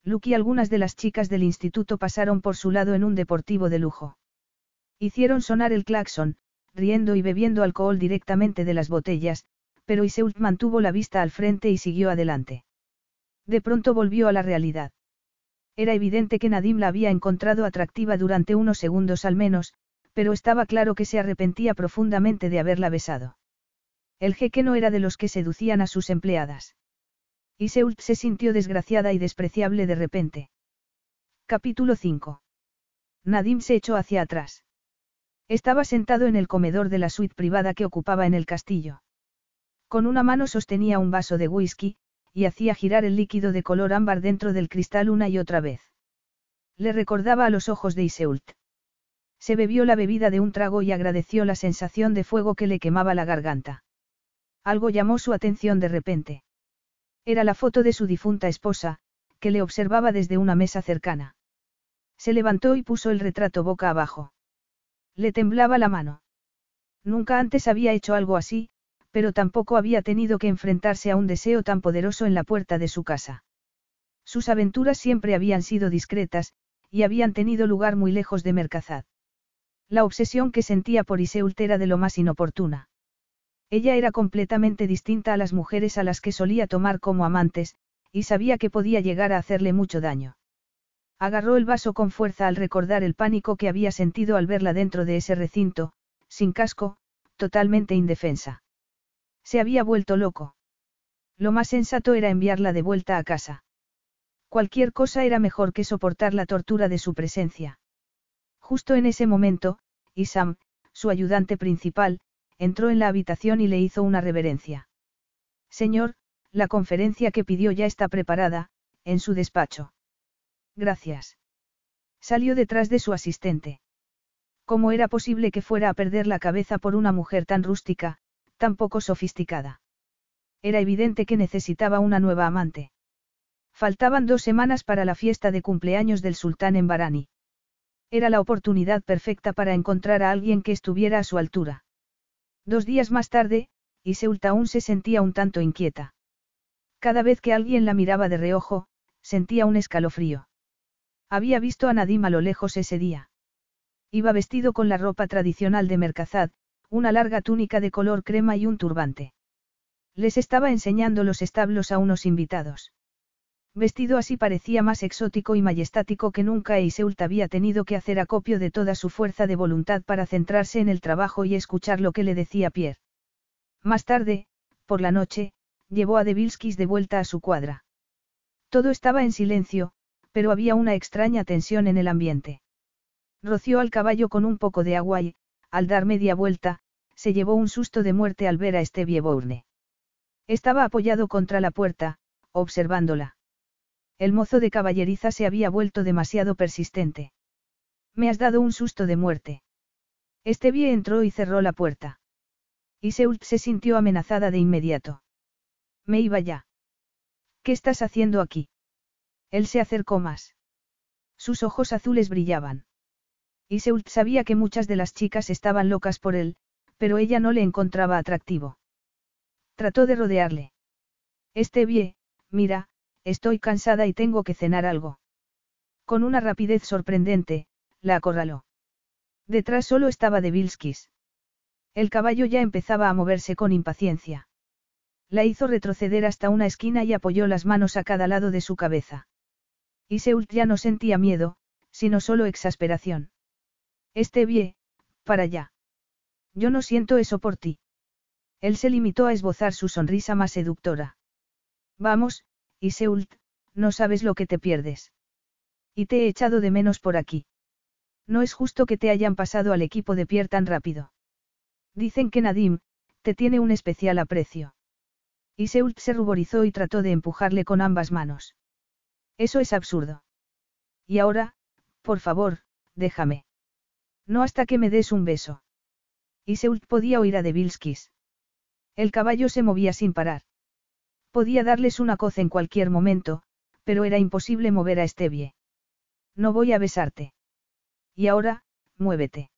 Luke y algunas de las chicas del instituto pasaron por su lado en un deportivo de lujo. Hicieron sonar el claxon, riendo y bebiendo alcohol directamente de las botellas, pero Iseult mantuvo la vista al frente y siguió adelante. De pronto volvió a la realidad. Era evidente que Nadim la había encontrado atractiva durante unos segundos al menos, pero estaba claro que se arrepentía profundamente de haberla besado. El jeque no era de los que seducían a sus empleadas. Y Seult se sintió desgraciada y despreciable de repente. Capítulo 5. Nadim se echó hacia atrás. Estaba sentado en el comedor de la suite privada que ocupaba en el castillo. Con una mano sostenía un vaso de whisky, y hacía girar el líquido de color ámbar dentro del cristal una y otra vez. Le recordaba a los ojos de Iseult. Se bebió la bebida de un trago y agradeció la sensación de fuego que le quemaba la garganta. Algo llamó su atención de repente. Era la foto de su difunta esposa, que le observaba desde una mesa cercana. Se levantó y puso el retrato boca abajo. Le temblaba la mano. Nunca antes había hecho algo así, pero tampoco había tenido que enfrentarse a un deseo tan poderoso en la puerta de su casa. Sus aventuras siempre habían sido discretas, y habían tenido lugar muy lejos de Mercazad. La obsesión que sentía por Iseult era de lo más inoportuna. Ella era completamente distinta a las mujeres a las que solía tomar como amantes, y sabía que podía llegar a hacerle mucho daño. Agarró el vaso con fuerza al recordar el pánico que había sentido al verla dentro de ese recinto, sin casco, totalmente indefensa. Se había vuelto loco. Lo más sensato era enviarla de vuelta a casa. Cualquier cosa era mejor que soportar la tortura de su presencia. Justo en ese momento, Isam, su ayudante principal, entró en la habitación y le hizo una reverencia. Señor, la conferencia que pidió ya está preparada, en su despacho. Gracias. Salió detrás de su asistente. ¿Cómo era posible que fuera a perder la cabeza por una mujer tan rústica, tan poco sofisticada? Era evidente que necesitaba una nueva amante. Faltaban dos semanas para la fiesta de cumpleaños del sultán en Barani. Era la oportunidad perfecta para encontrar a alguien que estuviera a su altura. Dos días más tarde, Iseult aún se sentía un tanto inquieta. Cada vez que alguien la miraba de reojo, sentía un escalofrío. Había visto a Nadim a lo lejos ese día. Iba vestido con la ropa tradicional de Mercazad, una larga túnica de color crema y un turbante. Les estaba enseñando los establos a unos invitados. Vestido así parecía más exótico y majestático que nunca e Iseult había tenido que hacer acopio de toda su fuerza de voluntad para centrarse en el trabajo y escuchar lo que le decía Pierre. Más tarde, por la noche, llevó a Devilskis de vuelta a su cuadra. Todo estaba en silencio, pero había una extraña tensión en el ambiente. Roció al caballo con un poco de agua y, al dar media vuelta, se llevó un susto de muerte al ver a Stevie Bourne. Estaba apoyado contra la puerta, observándola. El mozo de caballeriza se había vuelto demasiado persistente. Me has dado un susto de muerte. Estevie entró y cerró la puerta. Iseult se sintió amenazada de inmediato. Me iba ya. ¿Qué estás haciendo aquí? Él se acercó más. Sus ojos azules brillaban. Iseult sabía que muchas de las chicas estaban locas por él, pero ella no le encontraba atractivo. Trató de rodearle. Este mira, estoy cansada y tengo que cenar algo. Con una rapidez sorprendente, la acorraló. Detrás solo estaba de Bilskis. El caballo ya empezaba a moverse con impaciencia. La hizo retroceder hasta una esquina y apoyó las manos a cada lado de su cabeza. Iseult ya no sentía miedo, sino solo exasperación. Esté bien, para allá. Yo no siento eso por ti. Él se limitó a esbozar su sonrisa más seductora. Vamos, Iseult, no sabes lo que te pierdes. Y te he echado de menos por aquí. No es justo que te hayan pasado al equipo de Pierre tan rápido. Dicen que Nadim, te tiene un especial aprecio. Iseult se ruborizó y trató de empujarle con ambas manos. Eso es absurdo. Y ahora, por favor, déjame. No hasta que me des un beso. Iseult podía oír a Devilskis. El caballo se movía sin parar. Podía darles una coz en cualquier momento, pero era imposible mover a Estevie. No voy a besarte. Y ahora, muévete.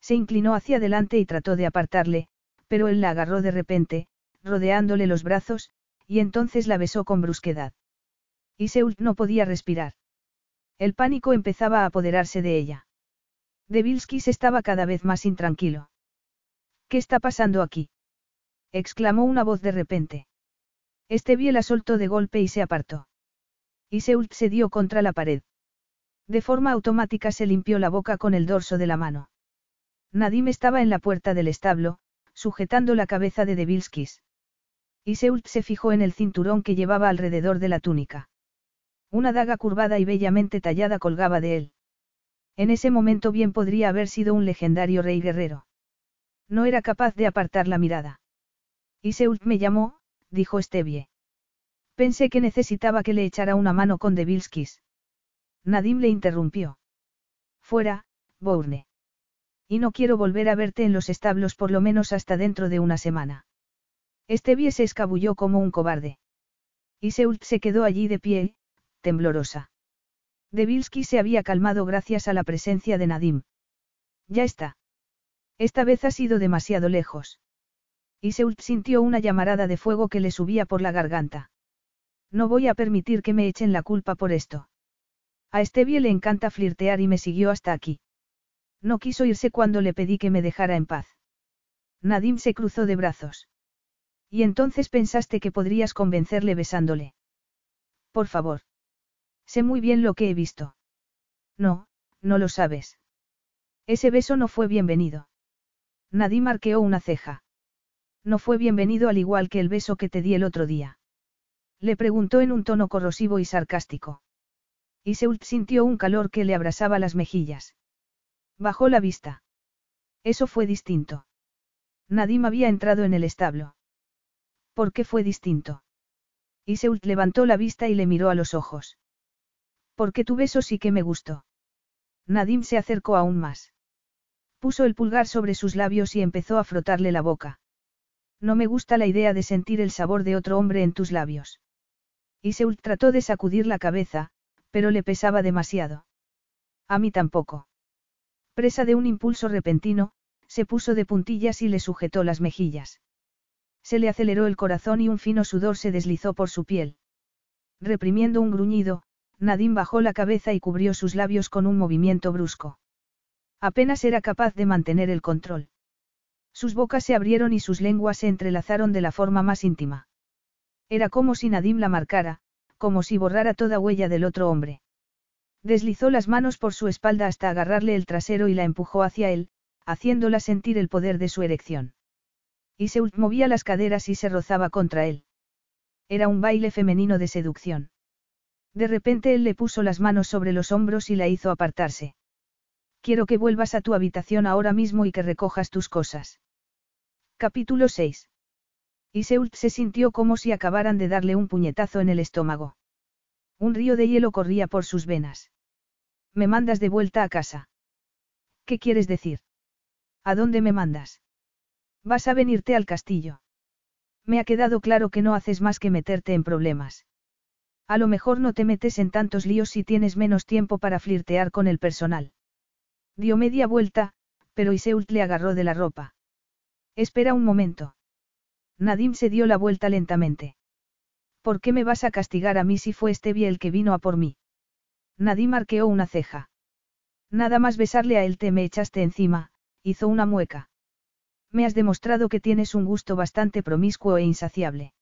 Se inclinó hacia adelante y trató de apartarle, pero él la agarró de repente, rodeándole los brazos, y entonces la besó con brusquedad. Iseult no podía respirar. El pánico empezaba a apoderarse de ella. Devilskis estaba cada vez más intranquilo. ¿Qué está pasando aquí? exclamó una voz de repente. Este la soltó de golpe y se apartó. Iseult se dio contra la pared. De forma automática se limpió la boca con el dorso de la mano. Nadim estaba en la puerta del establo, sujetando la cabeza de Devilskis. Iseult se fijó en el cinturón que llevaba alrededor de la túnica. Una daga curvada y bellamente tallada colgaba de él. En ese momento bien podría haber sido un legendario rey guerrero. No era capaz de apartar la mirada. Iseult me llamó, dijo Stevie. Pensé que necesitaba que le echara una mano con Devilskis. Nadim le interrumpió. Fuera, Bourne. Y no quiero volver a verte en los establos por lo menos hasta dentro de una semana. Estevie se escabulló como un cobarde. Iseult se quedó allí de pie, temblorosa. Devilski se había calmado gracias a la presencia de Nadim. Ya está. Esta vez ha sido demasiado lejos. Iseult sintió una llamarada de fuego que le subía por la garganta. No voy a permitir que me echen la culpa por esto. A Estevie le encanta flirtear y me siguió hasta aquí. No quiso irse cuando le pedí que me dejara en paz. Nadim se cruzó de brazos. Y entonces pensaste que podrías convencerle besándole. Por favor. Sé muy bien lo que he visto. No, no lo sabes. Ese beso no fue bienvenido. Nadim arqueó una ceja. No fue bienvenido al igual que el beso que te di el otro día. Le preguntó en un tono corrosivo y sarcástico. Y Seult sintió un calor que le abrasaba las mejillas. Bajó la vista. Eso fue distinto. Nadim había entrado en el establo. ¿Por qué fue distinto? Iseult levantó la vista y le miró a los ojos. Porque tu beso sí que me gustó. Nadim se acercó aún más. Puso el pulgar sobre sus labios y empezó a frotarle la boca. No me gusta la idea de sentir el sabor de otro hombre en tus labios. Iseult trató de sacudir la cabeza, pero le pesaba demasiado. A mí tampoco. Presa de un impulso repentino, se puso de puntillas y le sujetó las mejillas. Se le aceleró el corazón y un fino sudor se deslizó por su piel. Reprimiendo un gruñido, Nadim bajó la cabeza y cubrió sus labios con un movimiento brusco. Apenas era capaz de mantener el control. Sus bocas se abrieron y sus lenguas se entrelazaron de la forma más íntima. Era como si Nadim la marcara, como si borrara toda huella del otro hombre. Deslizó las manos por su espalda hasta agarrarle el trasero y la empujó hacia él, haciéndola sentir el poder de su erección. Y se movía las caderas y se rozaba contra él. Era un baile femenino de seducción. De repente él le puso las manos sobre los hombros y la hizo apartarse. Quiero que vuelvas a tu habitación ahora mismo y que recojas tus cosas. Capítulo 6. Iseult se sintió como si acabaran de darle un puñetazo en el estómago. Un río de hielo corría por sus venas. Me mandas de vuelta a casa. ¿Qué quieres decir? ¿A dónde me mandas? Vas a venirte al castillo. Me ha quedado claro que no haces más que meterte en problemas. A lo mejor no te metes en tantos líos si tienes menos tiempo para flirtear con el personal. Dio media vuelta, pero Iseult le agarró de la ropa. Espera un momento. Nadim se dio la vuelta lentamente. ¿Por qué me vas a castigar a mí si fue Stevie el que vino a por mí? Nadim arqueó una ceja. Nada más besarle a él te me echaste encima, hizo una mueca. Me has demostrado que tienes un gusto bastante promiscuo e insaciable.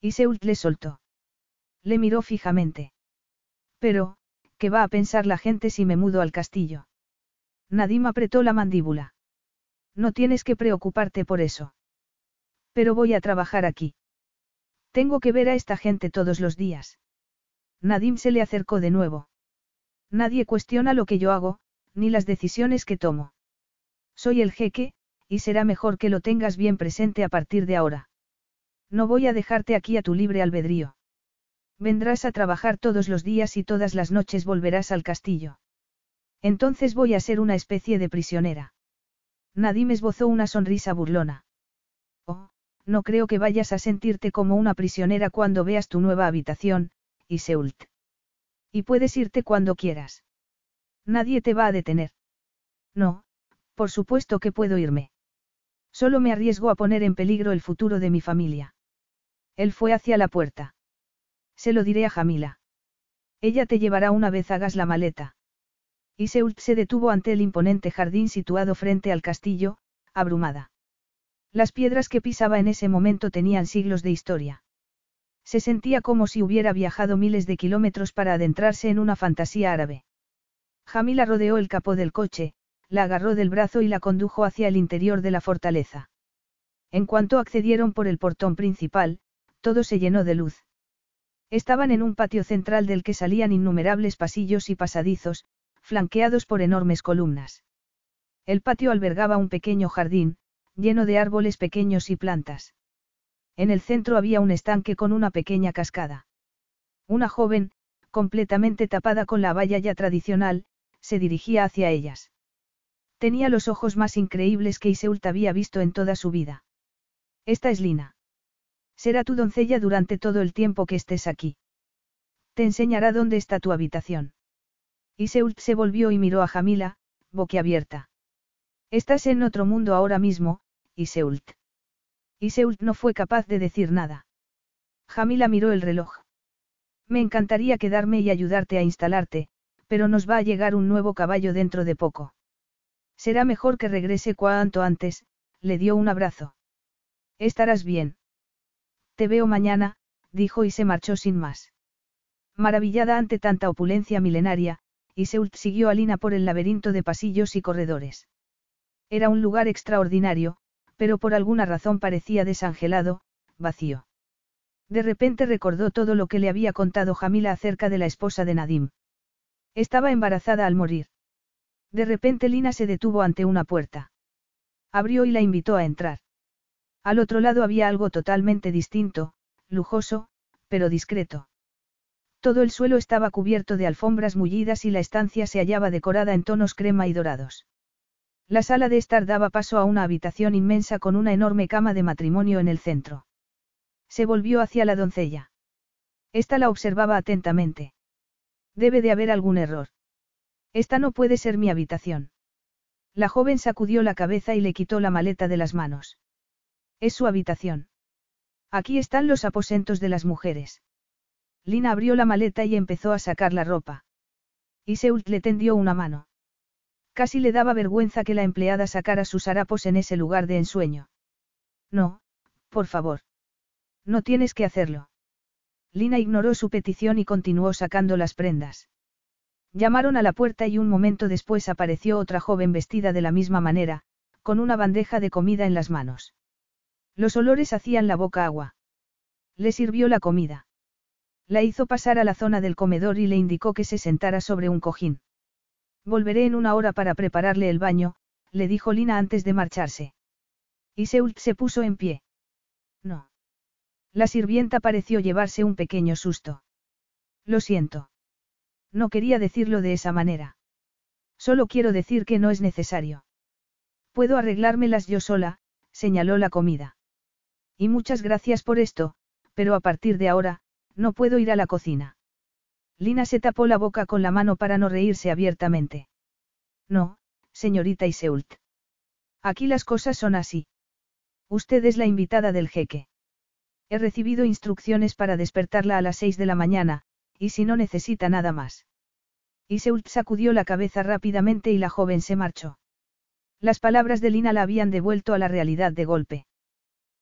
Iseult le soltó. Le miró fijamente. Pero, ¿qué va a pensar la gente si me mudo al castillo? Nadim apretó la mandíbula. No tienes que preocuparte por eso. Pero voy a trabajar aquí. Tengo que ver a esta gente todos los días. Nadim se le acercó de nuevo. Nadie cuestiona lo que yo hago, ni las decisiones que tomo. Soy el jeque, y será mejor que lo tengas bien presente a partir de ahora. No voy a dejarte aquí a tu libre albedrío. Vendrás a trabajar todos los días y todas las noches volverás al castillo. Entonces voy a ser una especie de prisionera. Nadim esbozó una sonrisa burlona. Oh, no creo que vayas a sentirte como una prisionera cuando veas tu nueva habitación, Iseult. Y puedes irte cuando quieras. Nadie te va a detener. No, por supuesto que puedo irme. Solo me arriesgo a poner en peligro el futuro de mi familia. Él fue hacia la puerta. Se lo diré a Jamila. Ella te llevará una vez hagas la maleta. Iseult se detuvo ante el imponente jardín situado frente al castillo, abrumada. Las piedras que pisaba en ese momento tenían siglos de historia. Se sentía como si hubiera viajado miles de kilómetros para adentrarse en una fantasía árabe. Jamila rodeó el capó del coche, la agarró del brazo y la condujo hacia el interior de la fortaleza. En cuanto accedieron por el portón principal, todo se llenó de luz. Estaban en un patio central del que salían innumerables pasillos y pasadizos, flanqueados por enormes columnas. El patio albergaba un pequeño jardín, lleno de árboles pequeños y plantas. En el centro había un estanque con una pequeña cascada. Una joven, completamente tapada con la valla ya tradicional, se dirigía hacia ellas. Tenía los ojos más increíbles que Iseult había visto en toda su vida. Esta es Lina. Será tu doncella durante todo el tiempo que estés aquí. Te enseñará dónde está tu habitación. Iseult se volvió y miró a Jamila, boquiabierta. Estás en otro mundo ahora mismo, Iseult. Iseult no fue capaz de decir nada. Jamila miró el reloj. Me encantaría quedarme y ayudarte a instalarte, pero nos va a llegar un nuevo caballo dentro de poco. Será mejor que regrese cuanto antes, le dio un abrazo. Estarás bien. Te veo mañana, dijo y se marchó sin más. Maravillada ante tanta opulencia milenaria, Iseult siguió a Lina por el laberinto de pasillos y corredores. Era un lugar extraordinario, pero por alguna razón parecía desangelado, vacío. De repente recordó todo lo que le había contado Jamila acerca de la esposa de Nadim. Estaba embarazada al morir. De repente Lina se detuvo ante una puerta. Abrió y la invitó a entrar. Al otro lado había algo totalmente distinto, lujoso, pero discreto. Todo el suelo estaba cubierto de alfombras mullidas y la estancia se hallaba decorada en tonos crema y dorados. La sala de estar daba paso a una habitación inmensa con una enorme cama de matrimonio en el centro. Se volvió hacia la doncella. Esta la observaba atentamente. Debe de haber algún error. Esta no puede ser mi habitación. La joven sacudió la cabeza y le quitó la maleta de las manos. Es su habitación. Aquí están los aposentos de las mujeres. Lina abrió la maleta y empezó a sacar la ropa. Iseult le tendió una mano. Casi le daba vergüenza que la empleada sacara sus harapos en ese lugar de ensueño. No, por favor. No tienes que hacerlo. Lina ignoró su petición y continuó sacando las prendas. Llamaron a la puerta y un momento después apareció otra joven vestida de la misma manera, con una bandeja de comida en las manos. Los olores hacían la boca agua. Le sirvió la comida. La hizo pasar a la zona del comedor y le indicó que se sentara sobre un cojín. Volveré en una hora para prepararle el baño, le dijo Lina antes de marcharse. Y Seult se puso en pie. No. La sirvienta pareció llevarse un pequeño susto. Lo siento. No quería decirlo de esa manera. Solo quiero decir que no es necesario. Puedo arreglármelas yo sola, señaló la comida. Y muchas gracias por esto, pero a partir de ahora, no puedo ir a la cocina. Lina se tapó la boca con la mano para no reírse abiertamente. No, señorita Iseult. Aquí las cosas son así. Usted es la invitada del jeque. He recibido instrucciones para despertarla a las seis de la mañana, y si no necesita nada más. Iseult sacudió la cabeza rápidamente y la joven se marchó. Las palabras de Lina la habían devuelto a la realidad de golpe.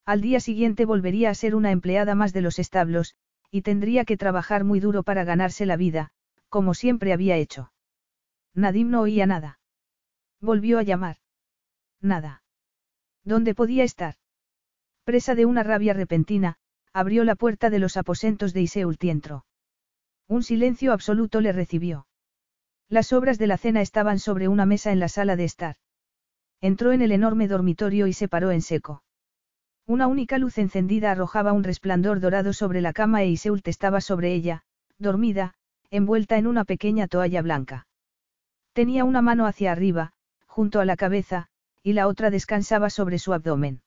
Al día siguiente volvería a ser una empleada más de los establos, y tendría que trabajar muy duro para ganarse la vida, como siempre había hecho. Nadim no oía nada. Volvió a llamar. Nada. ¿Dónde podía estar? Presa de una rabia repentina, abrió la puerta de los aposentos de Iseult y entró. Un silencio absoluto le recibió. Las obras de la cena estaban sobre una mesa en la sala de estar. Entró en el enorme dormitorio y se paró en seco. Una única luz encendida arrojaba un resplandor dorado sobre la cama e Iseult estaba sobre ella, dormida, envuelta en una pequeña toalla blanca. Tenía una mano hacia arriba, junto a la cabeza, y la otra descansaba sobre su abdomen.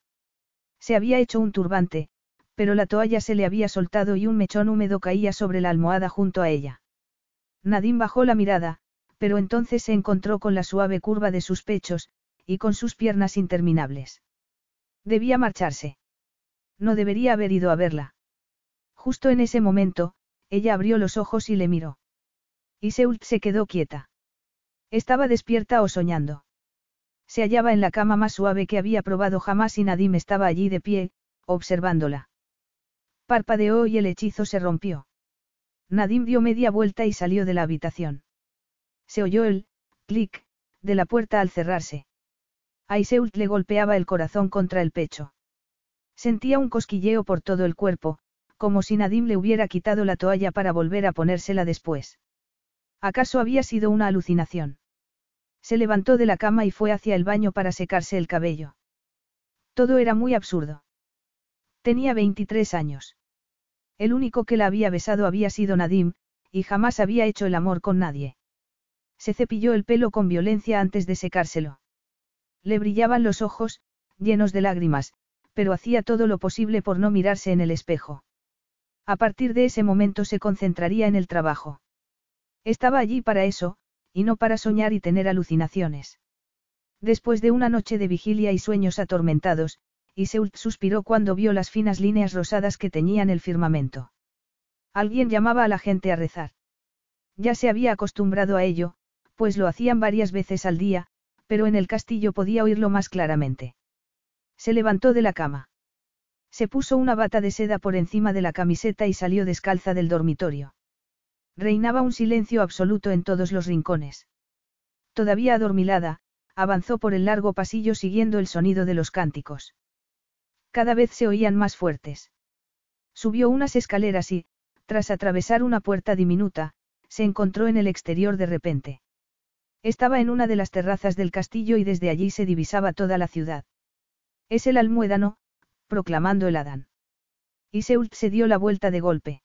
Se había hecho un turbante, pero la toalla se le había soltado y un mechón húmedo caía sobre la almohada junto a ella. Nadine bajó la mirada, pero entonces se encontró con la suave curva de sus pechos, y con sus piernas interminables. Debía marcharse. No debería haber ido a verla. Justo en ese momento, ella abrió los ojos y le miró. Y Seult se quedó quieta. Estaba despierta o soñando. Se hallaba en la cama más suave que había probado jamás y Nadim estaba allí de pie, observándola. Parpadeó y el hechizo se rompió. Nadim dio media vuelta y salió de la habitación. Se oyó el clic de la puerta al cerrarse. A Iseult le golpeaba el corazón contra el pecho. Sentía un cosquilleo por todo el cuerpo, como si Nadim le hubiera quitado la toalla para volver a ponérsela después. ¿Acaso había sido una alucinación? Se levantó de la cama y fue hacia el baño para secarse el cabello. Todo era muy absurdo. Tenía 23 años. El único que la había besado había sido Nadim, y jamás había hecho el amor con nadie. Se cepilló el pelo con violencia antes de secárselo. Le brillaban los ojos, llenos de lágrimas, pero hacía todo lo posible por no mirarse en el espejo. A partir de ese momento se concentraría en el trabajo. Estaba allí para eso, y no para soñar y tener alucinaciones. Después de una noche de vigilia y sueños atormentados, Iseult suspiró cuando vio las finas líneas rosadas que teñían el firmamento. Alguien llamaba a la gente a rezar. Ya se había acostumbrado a ello, pues lo hacían varias veces al día, pero en el castillo podía oírlo más claramente. Se levantó de la cama. Se puso una bata de seda por encima de la camiseta y salió descalza del dormitorio. Reinaba un silencio absoluto en todos los rincones. Todavía adormilada, avanzó por el largo pasillo siguiendo el sonido de los cánticos. Cada vez se oían más fuertes. Subió unas escaleras y, tras atravesar una puerta diminuta, se encontró en el exterior de repente. Estaba en una de las terrazas del castillo y desde allí se divisaba toda la ciudad. Es el almuédano, proclamando el Adán. Y Seult se dio la vuelta de golpe.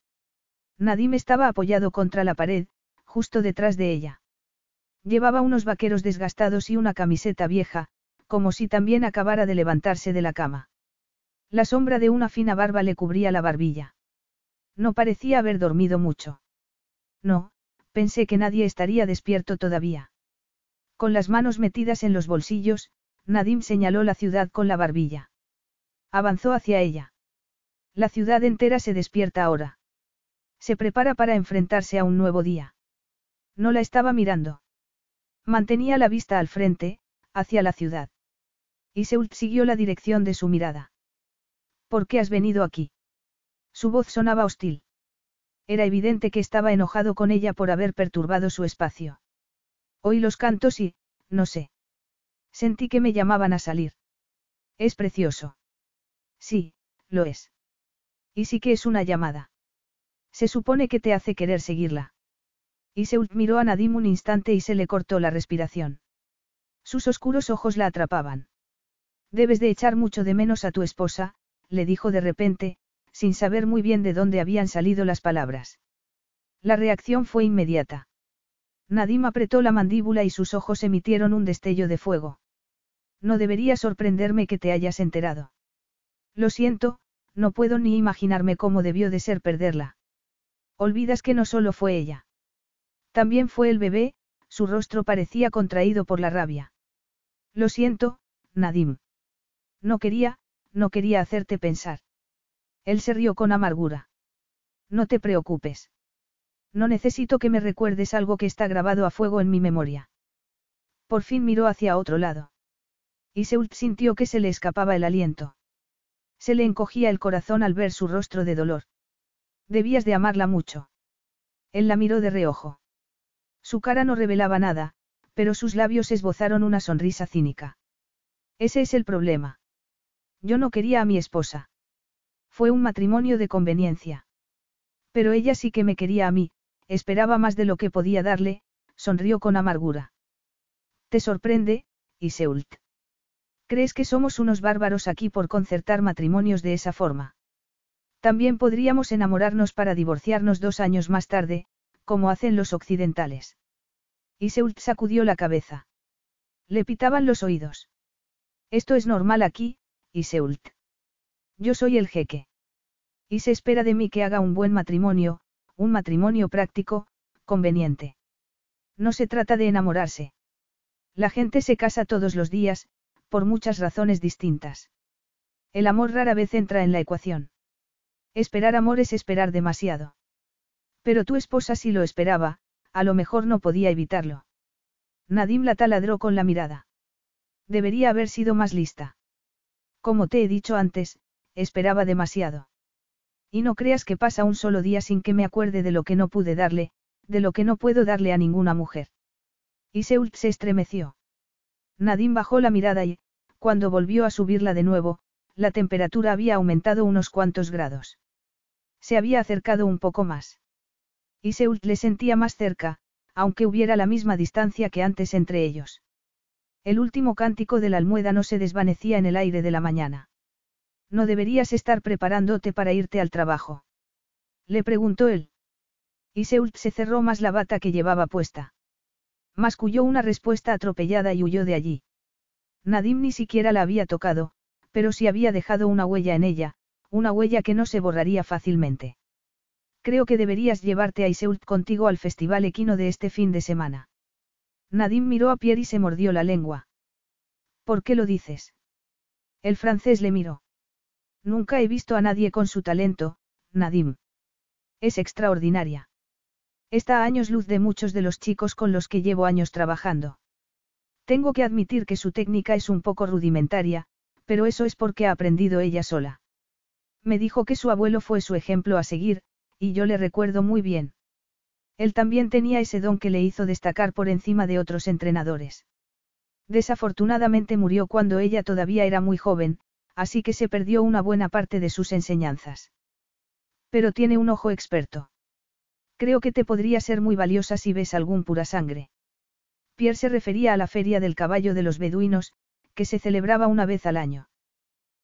Nadim estaba apoyado contra la pared, justo detrás de ella. Llevaba unos vaqueros desgastados y una camiseta vieja, como si también acabara de levantarse de la cama. La sombra de una fina barba le cubría la barbilla. No parecía haber dormido mucho. No, pensé que nadie estaría despierto todavía. Con las manos metidas en los bolsillos, Nadim señaló la ciudad con la barbilla. Avanzó hacia ella. La ciudad entera se despierta ahora. Se prepara para enfrentarse a un nuevo día. No la estaba mirando. Mantenía la vista al frente, hacia la ciudad. Y Seult siguió la dirección de su mirada. ¿Por qué has venido aquí? Su voz sonaba hostil. Era evidente que estaba enojado con ella por haber perturbado su espacio. Oí los cantos y, no sé. Sentí que me llamaban a salir. Es precioso. Sí, lo es. Y sí que es una llamada. Se supone que te hace querer seguirla. Iseult miró a Nadim un instante y se le cortó la respiración. Sus oscuros ojos la atrapaban. Debes de echar mucho de menos a tu esposa, le dijo de repente, sin saber muy bien de dónde habían salido las palabras. La reacción fue inmediata. Nadim apretó la mandíbula y sus ojos emitieron un destello de fuego. No debería sorprenderme que te hayas enterado. Lo siento, no puedo ni imaginarme cómo debió de ser perderla. Olvidas que no solo fue ella. También fue el bebé, su rostro parecía contraído por la rabia. Lo siento, Nadim. No quería, no quería hacerte pensar. Él se rió con amargura. No te preocupes. No necesito que me recuerdes algo que está grabado a fuego en mi memoria. Por fin miró hacia otro lado. Y Seult sintió que se le escapaba el aliento. Se le encogía el corazón al ver su rostro de dolor. Debías de amarla mucho. Él la miró de reojo. Su cara no revelaba nada, pero sus labios esbozaron una sonrisa cínica. Ese es el problema. Yo no quería a mi esposa. Fue un matrimonio de conveniencia. Pero ella sí que me quería a mí, esperaba más de lo que podía darle, sonrió con amargura. ¿Te sorprende, Iseult? ¿Crees que somos unos bárbaros aquí por concertar matrimonios de esa forma? También podríamos enamorarnos para divorciarnos dos años más tarde, como hacen los occidentales. Iseult sacudió la cabeza. Le pitaban los oídos. Esto es normal aquí, Iseult. Yo soy el jeque. Y se espera de mí que haga un buen matrimonio, un matrimonio práctico, conveniente. No se trata de enamorarse. La gente se casa todos los días, por muchas razones distintas. El amor rara vez entra en la ecuación. Esperar amor es esperar demasiado. Pero tu esposa sí lo esperaba, a lo mejor no podía evitarlo. Nadim la taladró con la mirada. Debería haber sido más lista. Como te he dicho antes, esperaba demasiado. Y no creas que pasa un solo día sin que me acuerde de lo que no pude darle, de lo que no puedo darle a ninguna mujer. Y Seult se estremeció. Nadim bajó la mirada y, cuando volvió a subirla de nuevo, la temperatura había aumentado unos cuantos grados. Se había acercado un poco más. Y Seult le sentía más cerca, aunque hubiera la misma distancia que antes entre ellos. El último cántico del almuédano se desvanecía en el aire de la mañana. No deberías estar preparándote para irte al trabajo. Le preguntó él. Y Seult se cerró más la bata que llevaba puesta. Masculló una respuesta atropellada y huyó de allí. Nadim ni siquiera la había tocado, pero sí había dejado una huella en ella, una huella que no se borraría fácilmente. Creo que deberías llevarte a Iseult contigo al festival equino de este fin de semana. Nadim miró a Pierre y se mordió la lengua. ¿Por qué lo dices? El francés le miró. Nunca he visto a nadie con su talento, Nadim. Es extraordinaria. Está a años luz de muchos de los chicos con los que llevo años trabajando. Tengo que admitir que su técnica es un poco rudimentaria, pero eso es porque ha aprendido ella sola. Me dijo que su abuelo fue su ejemplo a seguir, y yo le recuerdo muy bien. Él también tenía ese don que le hizo destacar por encima de otros entrenadores. Desafortunadamente murió cuando ella todavía era muy joven, así que se perdió una buena parte de sus enseñanzas. Pero tiene un ojo experto. Creo que te podría ser muy valiosa si ves algún pura sangre. Pierre se refería a la feria del caballo de los beduinos, que se celebraba una vez al año.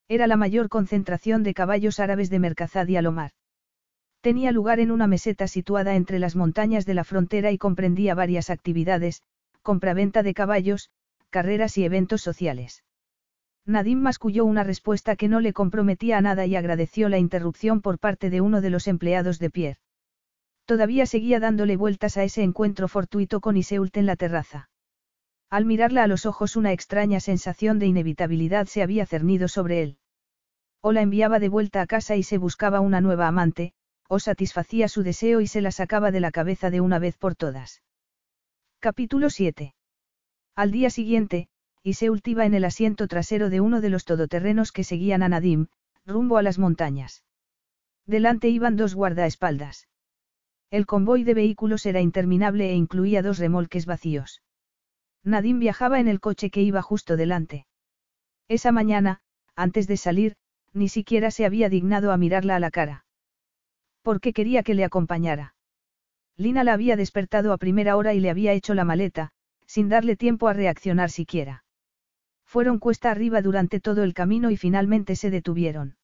Era la mayor concentración de caballos árabes de Mercazad y Alomar. Tenía lugar en una meseta situada entre las montañas de la frontera y comprendía varias actividades, compraventa de caballos, carreras y eventos sociales. Nadim masculló una respuesta que no le comprometía a nada y agradeció la interrupción por parte de uno de los empleados de Pierre. Todavía seguía dándole vueltas a ese encuentro fortuito con Iseult en la terraza. Al mirarla a los ojos una extraña sensación de inevitabilidad se había cernido sobre él. O la enviaba de vuelta a casa y se buscaba una nueva amante, o satisfacía su deseo y se la sacaba de la cabeza de una vez por todas. Capítulo 7. Al día siguiente, Iseult iba en el asiento trasero de uno de los todoterrenos que seguían a Nadim, rumbo a las montañas. Delante iban dos guardaespaldas. El convoy de vehículos era interminable e incluía dos remolques vacíos. Nadim viajaba en el coche que iba justo delante. Esa mañana, antes de salir, ni siquiera se había dignado a mirarla a la cara. Porque quería que le acompañara. Lina la había despertado a primera hora y le había hecho la maleta, sin darle tiempo a reaccionar siquiera. Fueron cuesta arriba durante todo el camino y finalmente se detuvieron.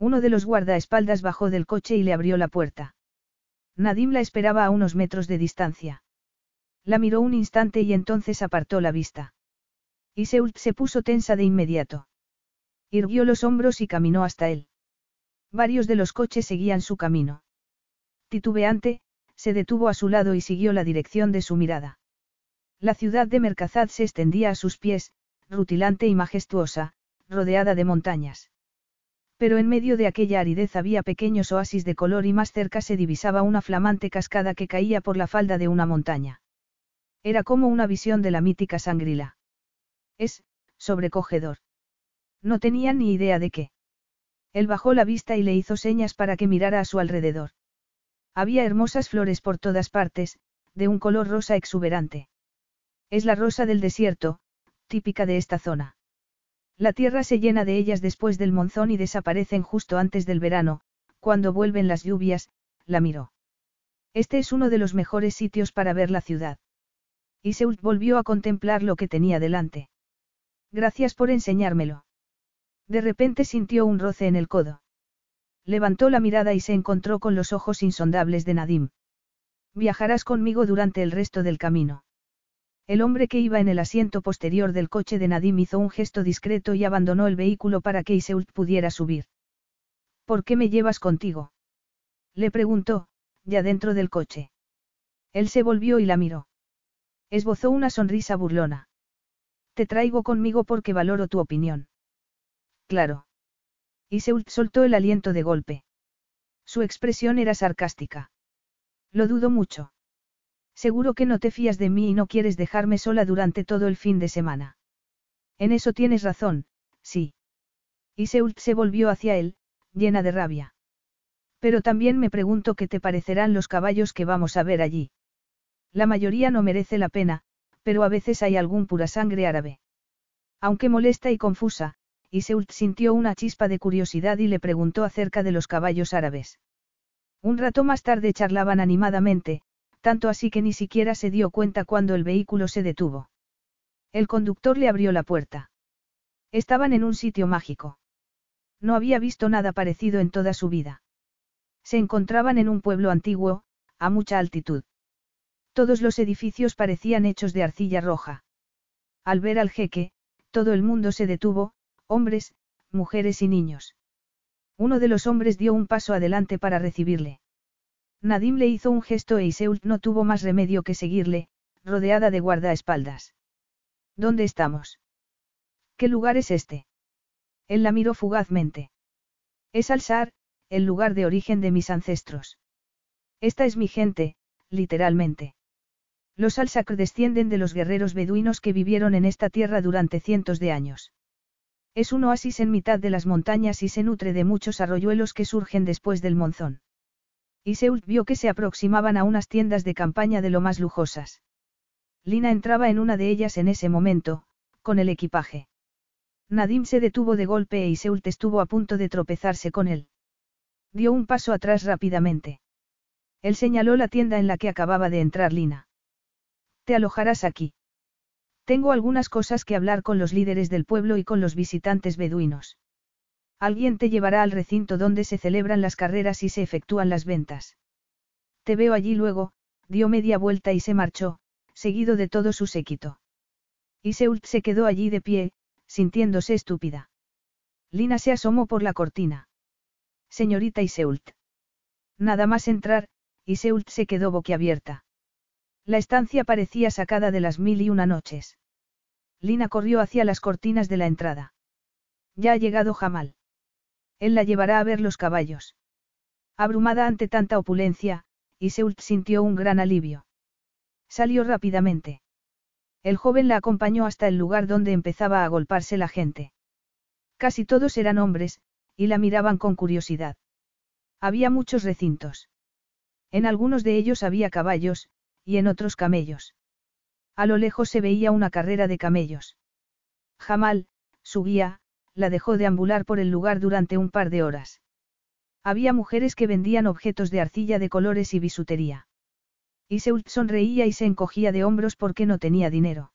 Uno de los guardaespaldas bajó del coche y le abrió la puerta. Nadim la esperaba a unos metros de distancia. La miró un instante y entonces apartó la vista. Iseult se puso tensa de inmediato. Irguió los hombros y caminó hasta él. Varios de los coches seguían su camino. Titubeante, se detuvo a su lado y siguió la dirección de su mirada. La ciudad de Mercazad se extendía a sus pies, rutilante y majestuosa, rodeada de montañas. Pero en medio de aquella aridez había pequeños oasis de color y más cerca se divisaba una flamante cascada que caía por la falda de una montaña. Era como una visión de la mítica Sangrila. Es, sobrecogedor. No tenía ni idea de qué. Él bajó la vista y le hizo señas para que mirara a su alrededor. Había hermosas flores por todas partes, de un color rosa exuberante. Es la rosa del desierto, típica de esta zona. La tierra se llena de ellas después del monzón y desaparecen justo antes del verano, cuando vuelven las lluvias, la miró. Este es uno de los mejores sitios para ver la ciudad. Iseult volvió a contemplar lo que tenía delante. Gracias por enseñármelo. De repente sintió un roce en el codo. Levantó la mirada y se encontró con los ojos insondables de Nadim. Viajarás conmigo durante el resto del camino. El hombre que iba en el asiento posterior del coche de Nadim hizo un gesto discreto y abandonó el vehículo para que Iseult pudiera subir. ¿Por qué me llevas contigo? Le preguntó, ya dentro del coche. Él se volvió y la miró. Esbozó una sonrisa burlona. Te traigo conmigo porque valoro tu opinión. Claro. Iseult soltó el aliento de golpe. Su expresión era sarcástica. Lo dudo mucho. Seguro que no te fías de mí y no quieres dejarme sola durante todo el fin de semana. En eso tienes razón, sí. Iseult se volvió hacia él, llena de rabia. Pero también me pregunto qué te parecerán los caballos que vamos a ver allí. La mayoría no merece la pena, pero a veces hay algún pura sangre árabe. Aunque molesta y confusa, Iseult sintió una chispa de curiosidad y le preguntó acerca de los caballos árabes. Un rato más tarde charlaban animadamente, tanto así que ni siquiera se dio cuenta cuando el vehículo se detuvo. El conductor le abrió la puerta. Estaban en un sitio mágico. No había visto nada parecido en toda su vida. Se encontraban en un pueblo antiguo, a mucha altitud. Todos los edificios parecían hechos de arcilla roja. Al ver al jeque, todo el mundo se detuvo, hombres, mujeres y niños. Uno de los hombres dio un paso adelante para recibirle. Nadim le hizo un gesto e Iseult no tuvo más remedio que seguirle, rodeada de guardaespaldas. ¿Dónde estamos? ¿Qué lugar es este? Él la miró fugazmente. Es Alsar, el lugar de origen de mis ancestros. Esta es mi gente, literalmente. Los Alsacr descienden de los guerreros beduinos que vivieron en esta tierra durante cientos de años. Es un oasis en mitad de las montañas y se nutre de muchos arroyuelos que surgen después del monzón. Iseult vio que se aproximaban a unas tiendas de campaña de lo más lujosas. Lina entraba en una de ellas en ese momento, con el equipaje. Nadim se detuvo de golpe e Iseult estuvo a punto de tropezarse con él. Dio un paso atrás rápidamente. Él señaló la tienda en la que acababa de entrar Lina. Te alojarás aquí. Tengo algunas cosas que hablar con los líderes del pueblo y con los visitantes beduinos. Alguien te llevará al recinto donde se celebran las carreras y se efectúan las ventas. Te veo allí luego, dio media vuelta y se marchó, seguido de todo su séquito. Iseult se quedó allí de pie, sintiéndose estúpida. Lina se asomó por la cortina. Señorita Iseult. Nada más entrar, Iseult se quedó boquiabierta. La estancia parecía sacada de las mil y una noches. Lina corrió hacia las cortinas de la entrada. Ya ha llegado Jamal. Él la llevará a ver los caballos. Abrumada ante tanta opulencia, Iseult sintió un gran alivio. Salió rápidamente. El joven la acompañó hasta el lugar donde empezaba a agolparse la gente. Casi todos eran hombres, y la miraban con curiosidad. Había muchos recintos. En algunos de ellos había caballos, y en otros camellos. A lo lejos se veía una carrera de camellos. Jamal, su guía, la dejó deambular por el lugar durante un par de horas. Había mujeres que vendían objetos de arcilla de colores y bisutería. Iseult sonreía y se encogía de hombros porque no tenía dinero.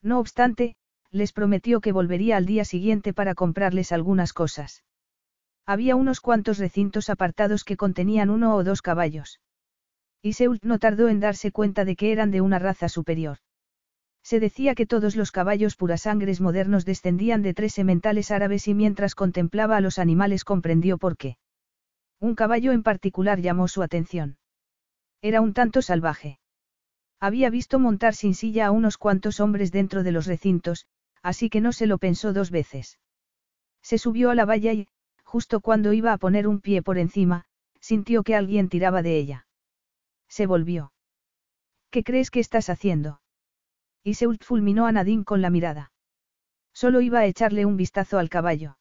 No obstante, les prometió que volvería al día siguiente para comprarles algunas cosas. Había unos cuantos recintos apartados que contenían uno o dos caballos. Iseult no tardó en darse cuenta de que eran de una raza superior. Se decía que todos los caballos purasangres modernos descendían de tres sementales árabes y mientras contemplaba a los animales comprendió por qué. Un caballo en particular llamó su atención. Era un tanto salvaje. Había visto montar sin silla a unos cuantos hombres dentro de los recintos, así que no se lo pensó dos veces. Se subió a la valla y, justo cuando iba a poner un pie por encima, sintió que alguien tiraba de ella. Se volvió. ¿Qué crees que estás haciendo? Y Seult fulminó a Nadine con la mirada. Solo iba a echarle un vistazo al caballo.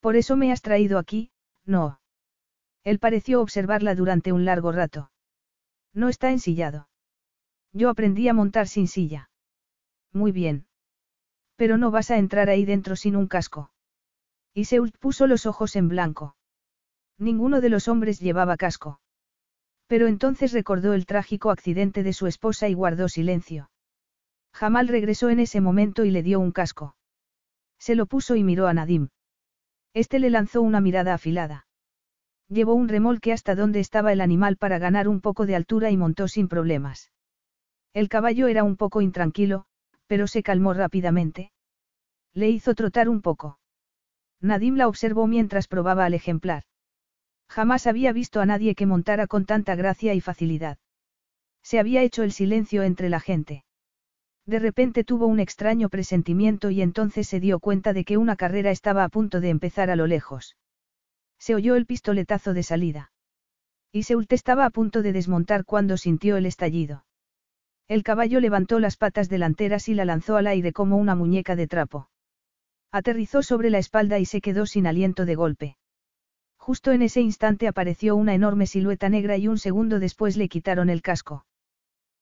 Por eso me has traído aquí, no. Él pareció observarla durante un largo rato. No está ensillado. Yo aprendí a montar sin silla. Muy bien. Pero no vas a entrar ahí dentro sin un casco. Y Seult puso los ojos en blanco. Ninguno de los hombres llevaba casco. Pero entonces recordó el trágico accidente de su esposa y guardó silencio. Jamal regresó en ese momento y le dio un casco. Se lo puso y miró a Nadim. Este le lanzó una mirada afilada. Llevó un remolque hasta donde estaba el animal para ganar un poco de altura y montó sin problemas. El caballo era un poco intranquilo, pero se calmó rápidamente. Le hizo trotar un poco. Nadim la observó mientras probaba al ejemplar. Jamás había visto a nadie que montara con tanta gracia y facilidad. Se había hecho el silencio entre la gente. De repente tuvo un extraño presentimiento y entonces se dio cuenta de que una carrera estaba a punto de empezar a lo lejos. Se oyó el pistoletazo de salida. Y Seult estaba a punto de desmontar cuando sintió el estallido. El caballo levantó las patas delanteras y la lanzó al aire como una muñeca de trapo. Aterrizó sobre la espalda y se quedó sin aliento de golpe. Justo en ese instante apareció una enorme silueta negra y un segundo después le quitaron el casco.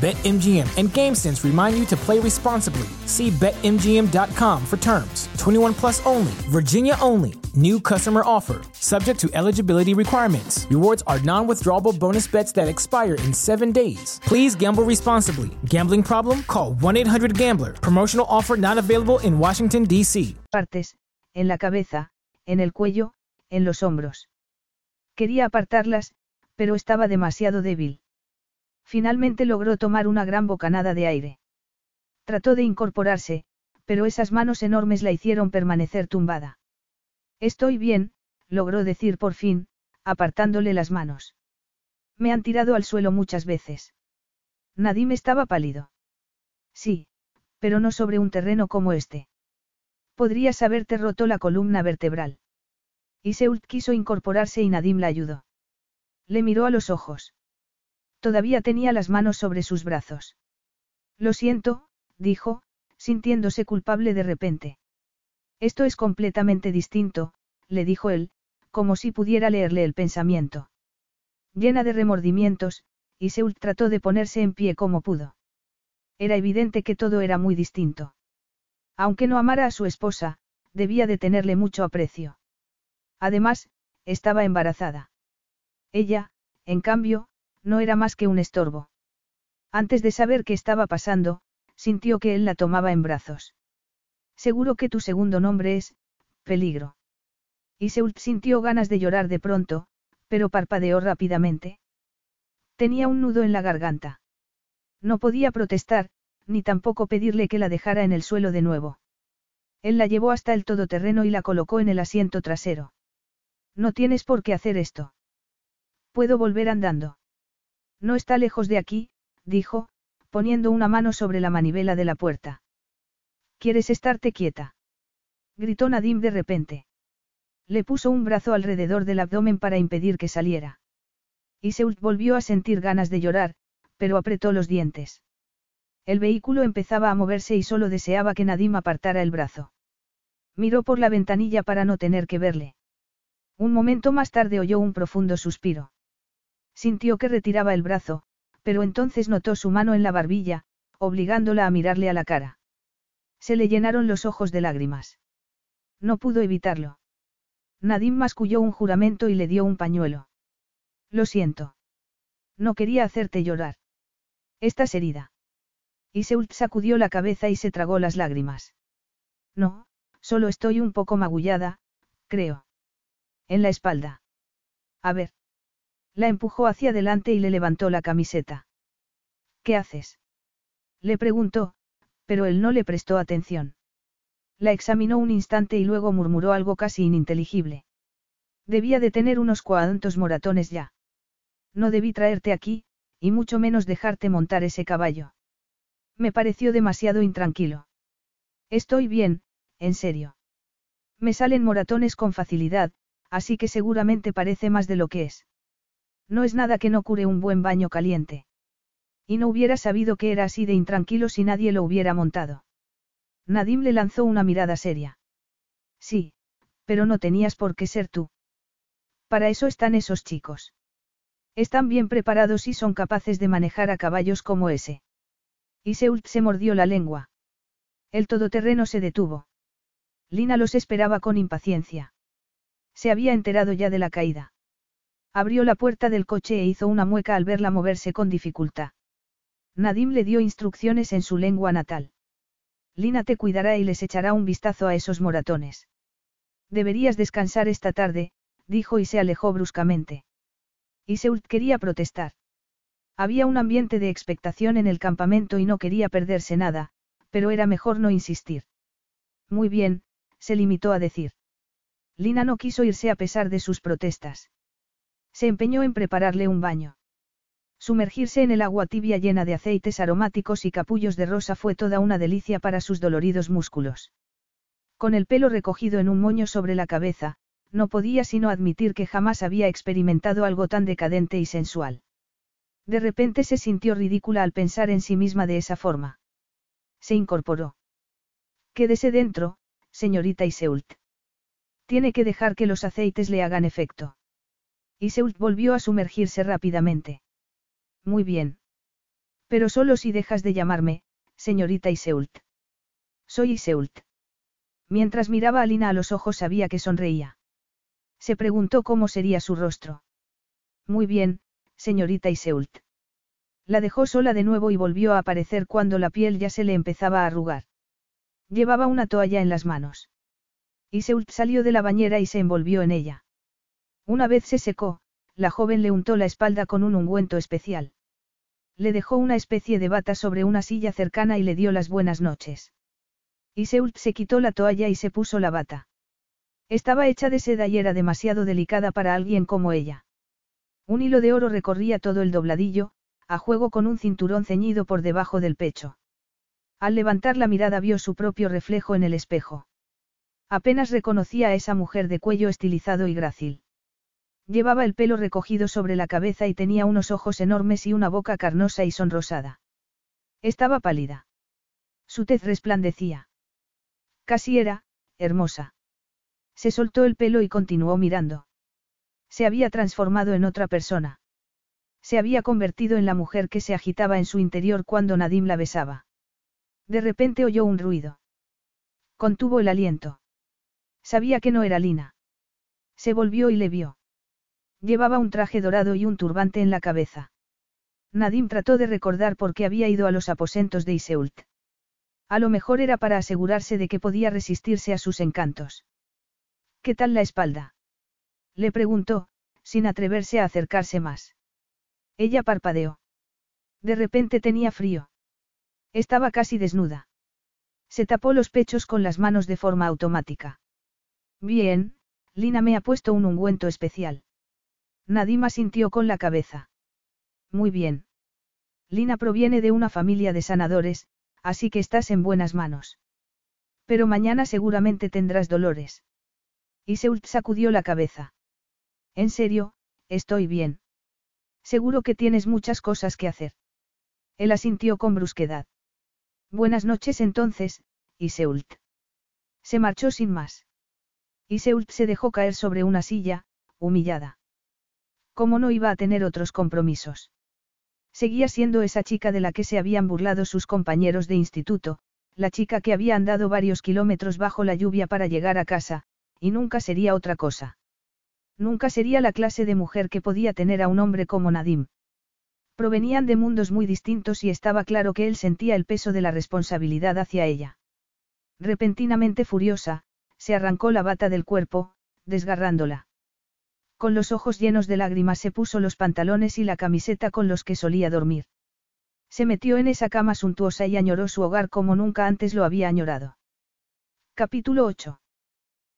BetMGM and GameSense remind you to play responsibly. See BetMGM.com for terms. 21 plus only, Virginia only. New customer offer, subject to eligibility requirements. Rewards are non withdrawable bonus bets that expire in seven days. Please gamble responsibly. Gambling problem? Call 1 800 Gambler. Promotional offer not available in Washington, D.C. Partes, en la cabeza, en el cuello, en los hombros. Quería apartarlas, pero estaba demasiado débil. Finalmente logró tomar una gran bocanada de aire. Trató de incorporarse, pero esas manos enormes la hicieron permanecer tumbada. Estoy bien, logró decir por fin, apartándole las manos. Me han tirado al suelo muchas veces. Nadim estaba pálido. Sí, pero no sobre un terreno como este. Podrías haberte roto la columna vertebral. Iseult quiso incorporarse y Nadim la ayudó. Le miró a los ojos. Todavía tenía las manos sobre sus brazos. Lo siento, dijo, sintiéndose culpable de repente. Esto es completamente distinto, le dijo él, como si pudiera leerle el pensamiento. Llena de remordimientos, Iseult trató de ponerse en pie como pudo. Era evidente que todo era muy distinto. Aunque no amara a su esposa, debía de tenerle mucho aprecio. Además, estaba embarazada. Ella, en cambio, no era más que un estorbo. Antes de saber qué estaba pasando, sintió que él la tomaba en brazos. Seguro que tu segundo nombre es, peligro. Y Seult sintió ganas de llorar de pronto, pero parpadeó rápidamente. Tenía un nudo en la garganta. No podía protestar, ni tampoco pedirle que la dejara en el suelo de nuevo. Él la llevó hasta el todoterreno y la colocó en el asiento trasero. No tienes por qué hacer esto. Puedo volver andando. No está lejos de aquí, dijo, poniendo una mano sobre la manivela de la puerta. ¿Quieres estarte quieta? gritó Nadim de repente. Le puso un brazo alrededor del abdomen para impedir que saliera. Iseult volvió a sentir ganas de llorar, pero apretó los dientes. El vehículo empezaba a moverse y solo deseaba que Nadim apartara el brazo. Miró por la ventanilla para no tener que verle. Un momento más tarde oyó un profundo suspiro. Sintió que retiraba el brazo, pero entonces notó su mano en la barbilla, obligándola a mirarle a la cara. Se le llenaron los ojos de lágrimas. No pudo evitarlo. Nadim masculló un juramento y le dio un pañuelo. Lo siento. No quería hacerte llorar. Estás herida. Iseult sacudió la cabeza y se tragó las lágrimas. No, solo estoy un poco magullada, creo. En la espalda. A ver. La empujó hacia adelante y le levantó la camiseta. ¿Qué haces? Le preguntó, pero él no le prestó atención. La examinó un instante y luego murmuró algo casi ininteligible. Debía de tener unos cuantos moratones ya. No debí traerte aquí, y mucho menos dejarte montar ese caballo. Me pareció demasiado intranquilo. Estoy bien, en serio. Me salen moratones con facilidad, así que seguramente parece más de lo que es. No es nada que no cure un buen baño caliente. Y no hubiera sabido que era así de intranquilo si nadie lo hubiera montado. Nadim le lanzó una mirada seria. Sí, pero no tenías por qué ser tú. Para eso están esos chicos. Están bien preparados y son capaces de manejar a caballos como ese. Y Seult se mordió la lengua. El todoterreno se detuvo. Lina los esperaba con impaciencia. Se había enterado ya de la caída. Abrió la puerta del coche e hizo una mueca al verla moverse con dificultad. Nadim le dio instrucciones en su lengua natal. Lina te cuidará y les echará un vistazo a esos moratones. Deberías descansar esta tarde, dijo y se alejó bruscamente. Iseult quería protestar. Había un ambiente de expectación en el campamento y no quería perderse nada, pero era mejor no insistir. Muy bien, se limitó a decir. Lina no quiso irse a pesar de sus protestas. Se empeñó en prepararle un baño. Sumergirse en el agua tibia llena de aceites aromáticos y capullos de rosa fue toda una delicia para sus doloridos músculos. Con el pelo recogido en un moño sobre la cabeza, no podía sino admitir que jamás había experimentado algo tan decadente y sensual. De repente se sintió ridícula al pensar en sí misma de esa forma. Se incorporó. Quédese dentro, señorita Iseult. Tiene que dejar que los aceites le hagan efecto. Iseult volvió a sumergirse rápidamente. Muy bien. Pero solo si dejas de llamarme, señorita Iseult. Soy Iseult. Mientras miraba a Lina a los ojos sabía que sonreía. Se preguntó cómo sería su rostro. Muy bien, señorita Iseult. La dejó sola de nuevo y volvió a aparecer cuando la piel ya se le empezaba a arrugar. Llevaba una toalla en las manos. Iseult salió de la bañera y se envolvió en ella. Una vez se secó, la joven le untó la espalda con un ungüento especial. Le dejó una especie de bata sobre una silla cercana y le dio las buenas noches. Iseult se quitó la toalla y se puso la bata. Estaba hecha de seda y era demasiado delicada para alguien como ella. Un hilo de oro recorría todo el dobladillo, a juego con un cinturón ceñido por debajo del pecho. Al levantar la mirada vio su propio reflejo en el espejo. Apenas reconocía a esa mujer de cuello estilizado y grácil. Llevaba el pelo recogido sobre la cabeza y tenía unos ojos enormes y una boca carnosa y sonrosada. Estaba pálida. Su tez resplandecía. Casi era, hermosa. Se soltó el pelo y continuó mirando. Se había transformado en otra persona. Se había convertido en la mujer que se agitaba en su interior cuando Nadim la besaba. De repente oyó un ruido. Contuvo el aliento. Sabía que no era Lina. Se volvió y le vio. Llevaba un traje dorado y un turbante en la cabeza. Nadim trató de recordar por qué había ido a los aposentos de Iseult. A lo mejor era para asegurarse de que podía resistirse a sus encantos. ¿Qué tal la espalda? Le preguntó, sin atreverse a acercarse más. Ella parpadeó. De repente tenía frío. Estaba casi desnuda. Se tapó los pechos con las manos de forma automática. Bien, Lina me ha puesto un ungüento especial. Nadima sintió con la cabeza. Muy bien. Lina proviene de una familia de sanadores, así que estás en buenas manos. Pero mañana seguramente tendrás dolores. Iseult sacudió la cabeza. En serio, estoy bien. Seguro que tienes muchas cosas que hacer. Él asintió con brusquedad. Buenas noches entonces, Iseult. Se marchó sin más. Iseult se dejó caer sobre una silla, humillada. ¿Cómo no iba a tener otros compromisos? Seguía siendo esa chica de la que se habían burlado sus compañeros de instituto, la chica que había andado varios kilómetros bajo la lluvia para llegar a casa, y nunca sería otra cosa. Nunca sería la clase de mujer que podía tener a un hombre como Nadim. Provenían de mundos muy distintos y estaba claro que él sentía el peso de la responsabilidad hacia ella. Repentinamente furiosa, se arrancó la bata del cuerpo, desgarrándola. Con los ojos llenos de lágrimas se puso los pantalones y la camiseta con los que solía dormir. Se metió en esa cama suntuosa y añoró su hogar como nunca antes lo había añorado. Capítulo 8.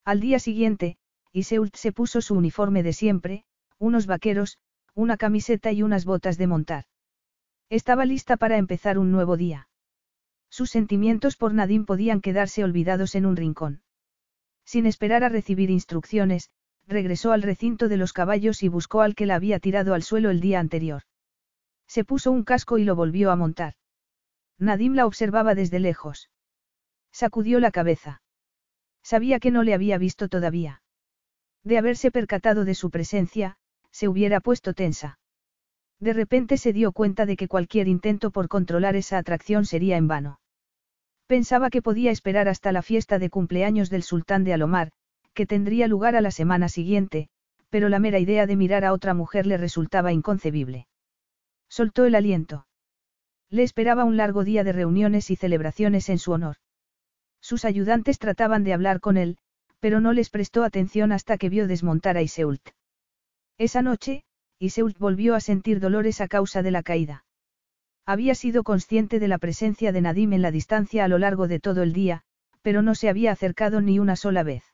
Al día siguiente, Iseult se puso su uniforme de siempre, unos vaqueros, una camiseta y unas botas de montar. Estaba lista para empezar un nuevo día. Sus sentimientos por Nadine podían quedarse olvidados en un rincón. Sin esperar a recibir instrucciones, regresó al recinto de los caballos y buscó al que la había tirado al suelo el día anterior. Se puso un casco y lo volvió a montar. Nadim la observaba desde lejos. Sacudió la cabeza. Sabía que no le había visto todavía. De haberse percatado de su presencia, se hubiera puesto tensa. De repente se dio cuenta de que cualquier intento por controlar esa atracción sería en vano. Pensaba que podía esperar hasta la fiesta de cumpleaños del sultán de Alomar, que tendría lugar a la semana siguiente, pero la mera idea de mirar a otra mujer le resultaba inconcebible. Soltó el aliento. Le esperaba un largo día de reuniones y celebraciones en su honor. Sus ayudantes trataban de hablar con él, pero no les prestó atención hasta que vio desmontar a Iseult. Esa noche, Iseult volvió a sentir dolores a causa de la caída. Había sido consciente de la presencia de Nadim en la distancia a lo largo de todo el día, pero no se había acercado ni una sola vez.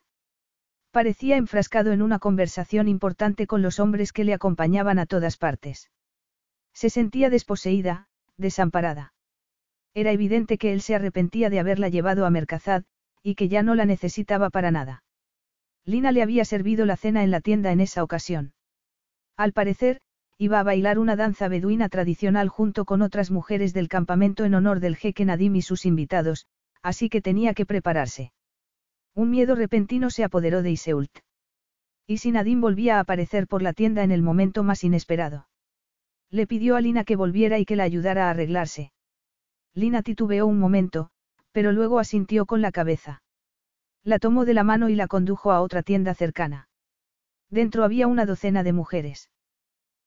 Parecía enfrascado en una conversación importante con los hombres que le acompañaban a todas partes. Se sentía desposeída, desamparada. Era evidente que él se arrepentía de haberla llevado a Mercazad, y que ya no la necesitaba para nada. Lina le había servido la cena en la tienda en esa ocasión. Al parecer, iba a bailar una danza beduina tradicional junto con otras mujeres del campamento en honor del jeque Nadim y sus invitados, así que tenía que prepararse. Un miedo repentino se apoderó de Iseult. Y si Nadine volvía a aparecer por la tienda en el momento más inesperado. Le pidió a Lina que volviera y que la ayudara a arreglarse. Lina titubeó un momento, pero luego asintió con la cabeza. La tomó de la mano y la condujo a otra tienda cercana. Dentro había una docena de mujeres.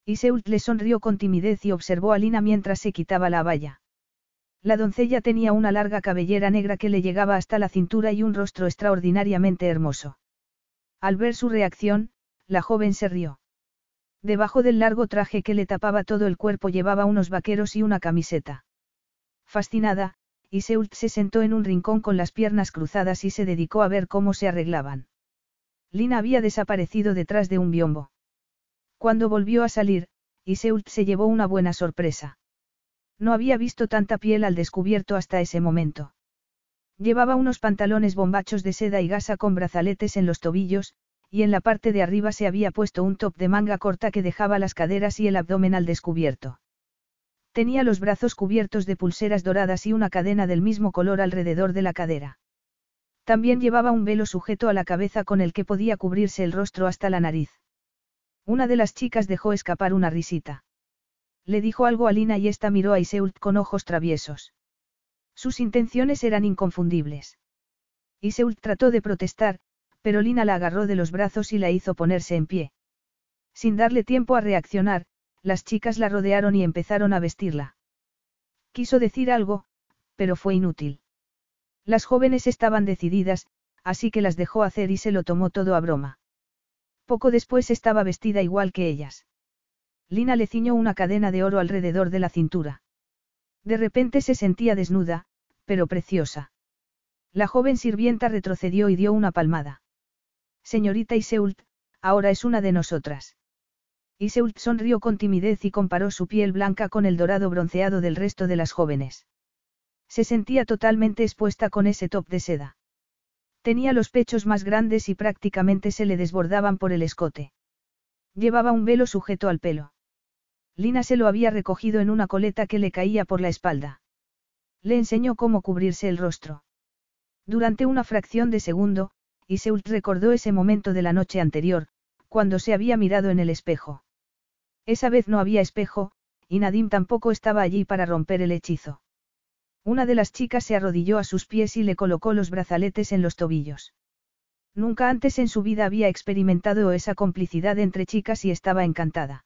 Iseult le sonrió con timidez y observó a Lina mientras se quitaba la valla. La doncella tenía una larga cabellera negra que le llegaba hasta la cintura y un rostro extraordinariamente hermoso. Al ver su reacción, la joven se rió. Debajo del largo traje que le tapaba todo el cuerpo llevaba unos vaqueros y una camiseta. Fascinada, Iseult se sentó en un rincón con las piernas cruzadas y se dedicó a ver cómo se arreglaban. Lina había desaparecido detrás de un biombo. Cuando volvió a salir, Iseult se llevó una buena sorpresa. No había visto tanta piel al descubierto hasta ese momento. Llevaba unos pantalones bombachos de seda y gasa con brazaletes en los tobillos, y en la parte de arriba se había puesto un top de manga corta que dejaba las caderas y el abdomen al descubierto. Tenía los brazos cubiertos de pulseras doradas y una cadena del mismo color alrededor de la cadera. También llevaba un velo sujeto a la cabeza con el que podía cubrirse el rostro hasta la nariz. Una de las chicas dejó escapar una risita. Le dijo algo a Lina y ésta miró a Iseult con ojos traviesos. Sus intenciones eran inconfundibles. Iseult trató de protestar, pero Lina la agarró de los brazos y la hizo ponerse en pie. Sin darle tiempo a reaccionar, las chicas la rodearon y empezaron a vestirla. Quiso decir algo, pero fue inútil. Las jóvenes estaban decididas, así que las dejó hacer y se lo tomó todo a broma. Poco después estaba vestida igual que ellas. Lina le ciñó una cadena de oro alrededor de la cintura. De repente se sentía desnuda, pero preciosa. La joven sirvienta retrocedió y dio una palmada. Señorita Iseult, ahora es una de nosotras. Iseult sonrió con timidez y comparó su piel blanca con el dorado bronceado del resto de las jóvenes. Se sentía totalmente expuesta con ese top de seda. Tenía los pechos más grandes y prácticamente se le desbordaban por el escote. Llevaba un velo sujeto al pelo. Lina se lo había recogido en una coleta que le caía por la espalda. Le enseñó cómo cubrirse el rostro. Durante una fracción de segundo, Iseult recordó ese momento de la noche anterior, cuando se había mirado en el espejo. Esa vez no había espejo, y Nadim tampoco estaba allí para romper el hechizo. Una de las chicas se arrodilló a sus pies y le colocó los brazaletes en los tobillos. Nunca antes en su vida había experimentado esa complicidad entre chicas y estaba encantada.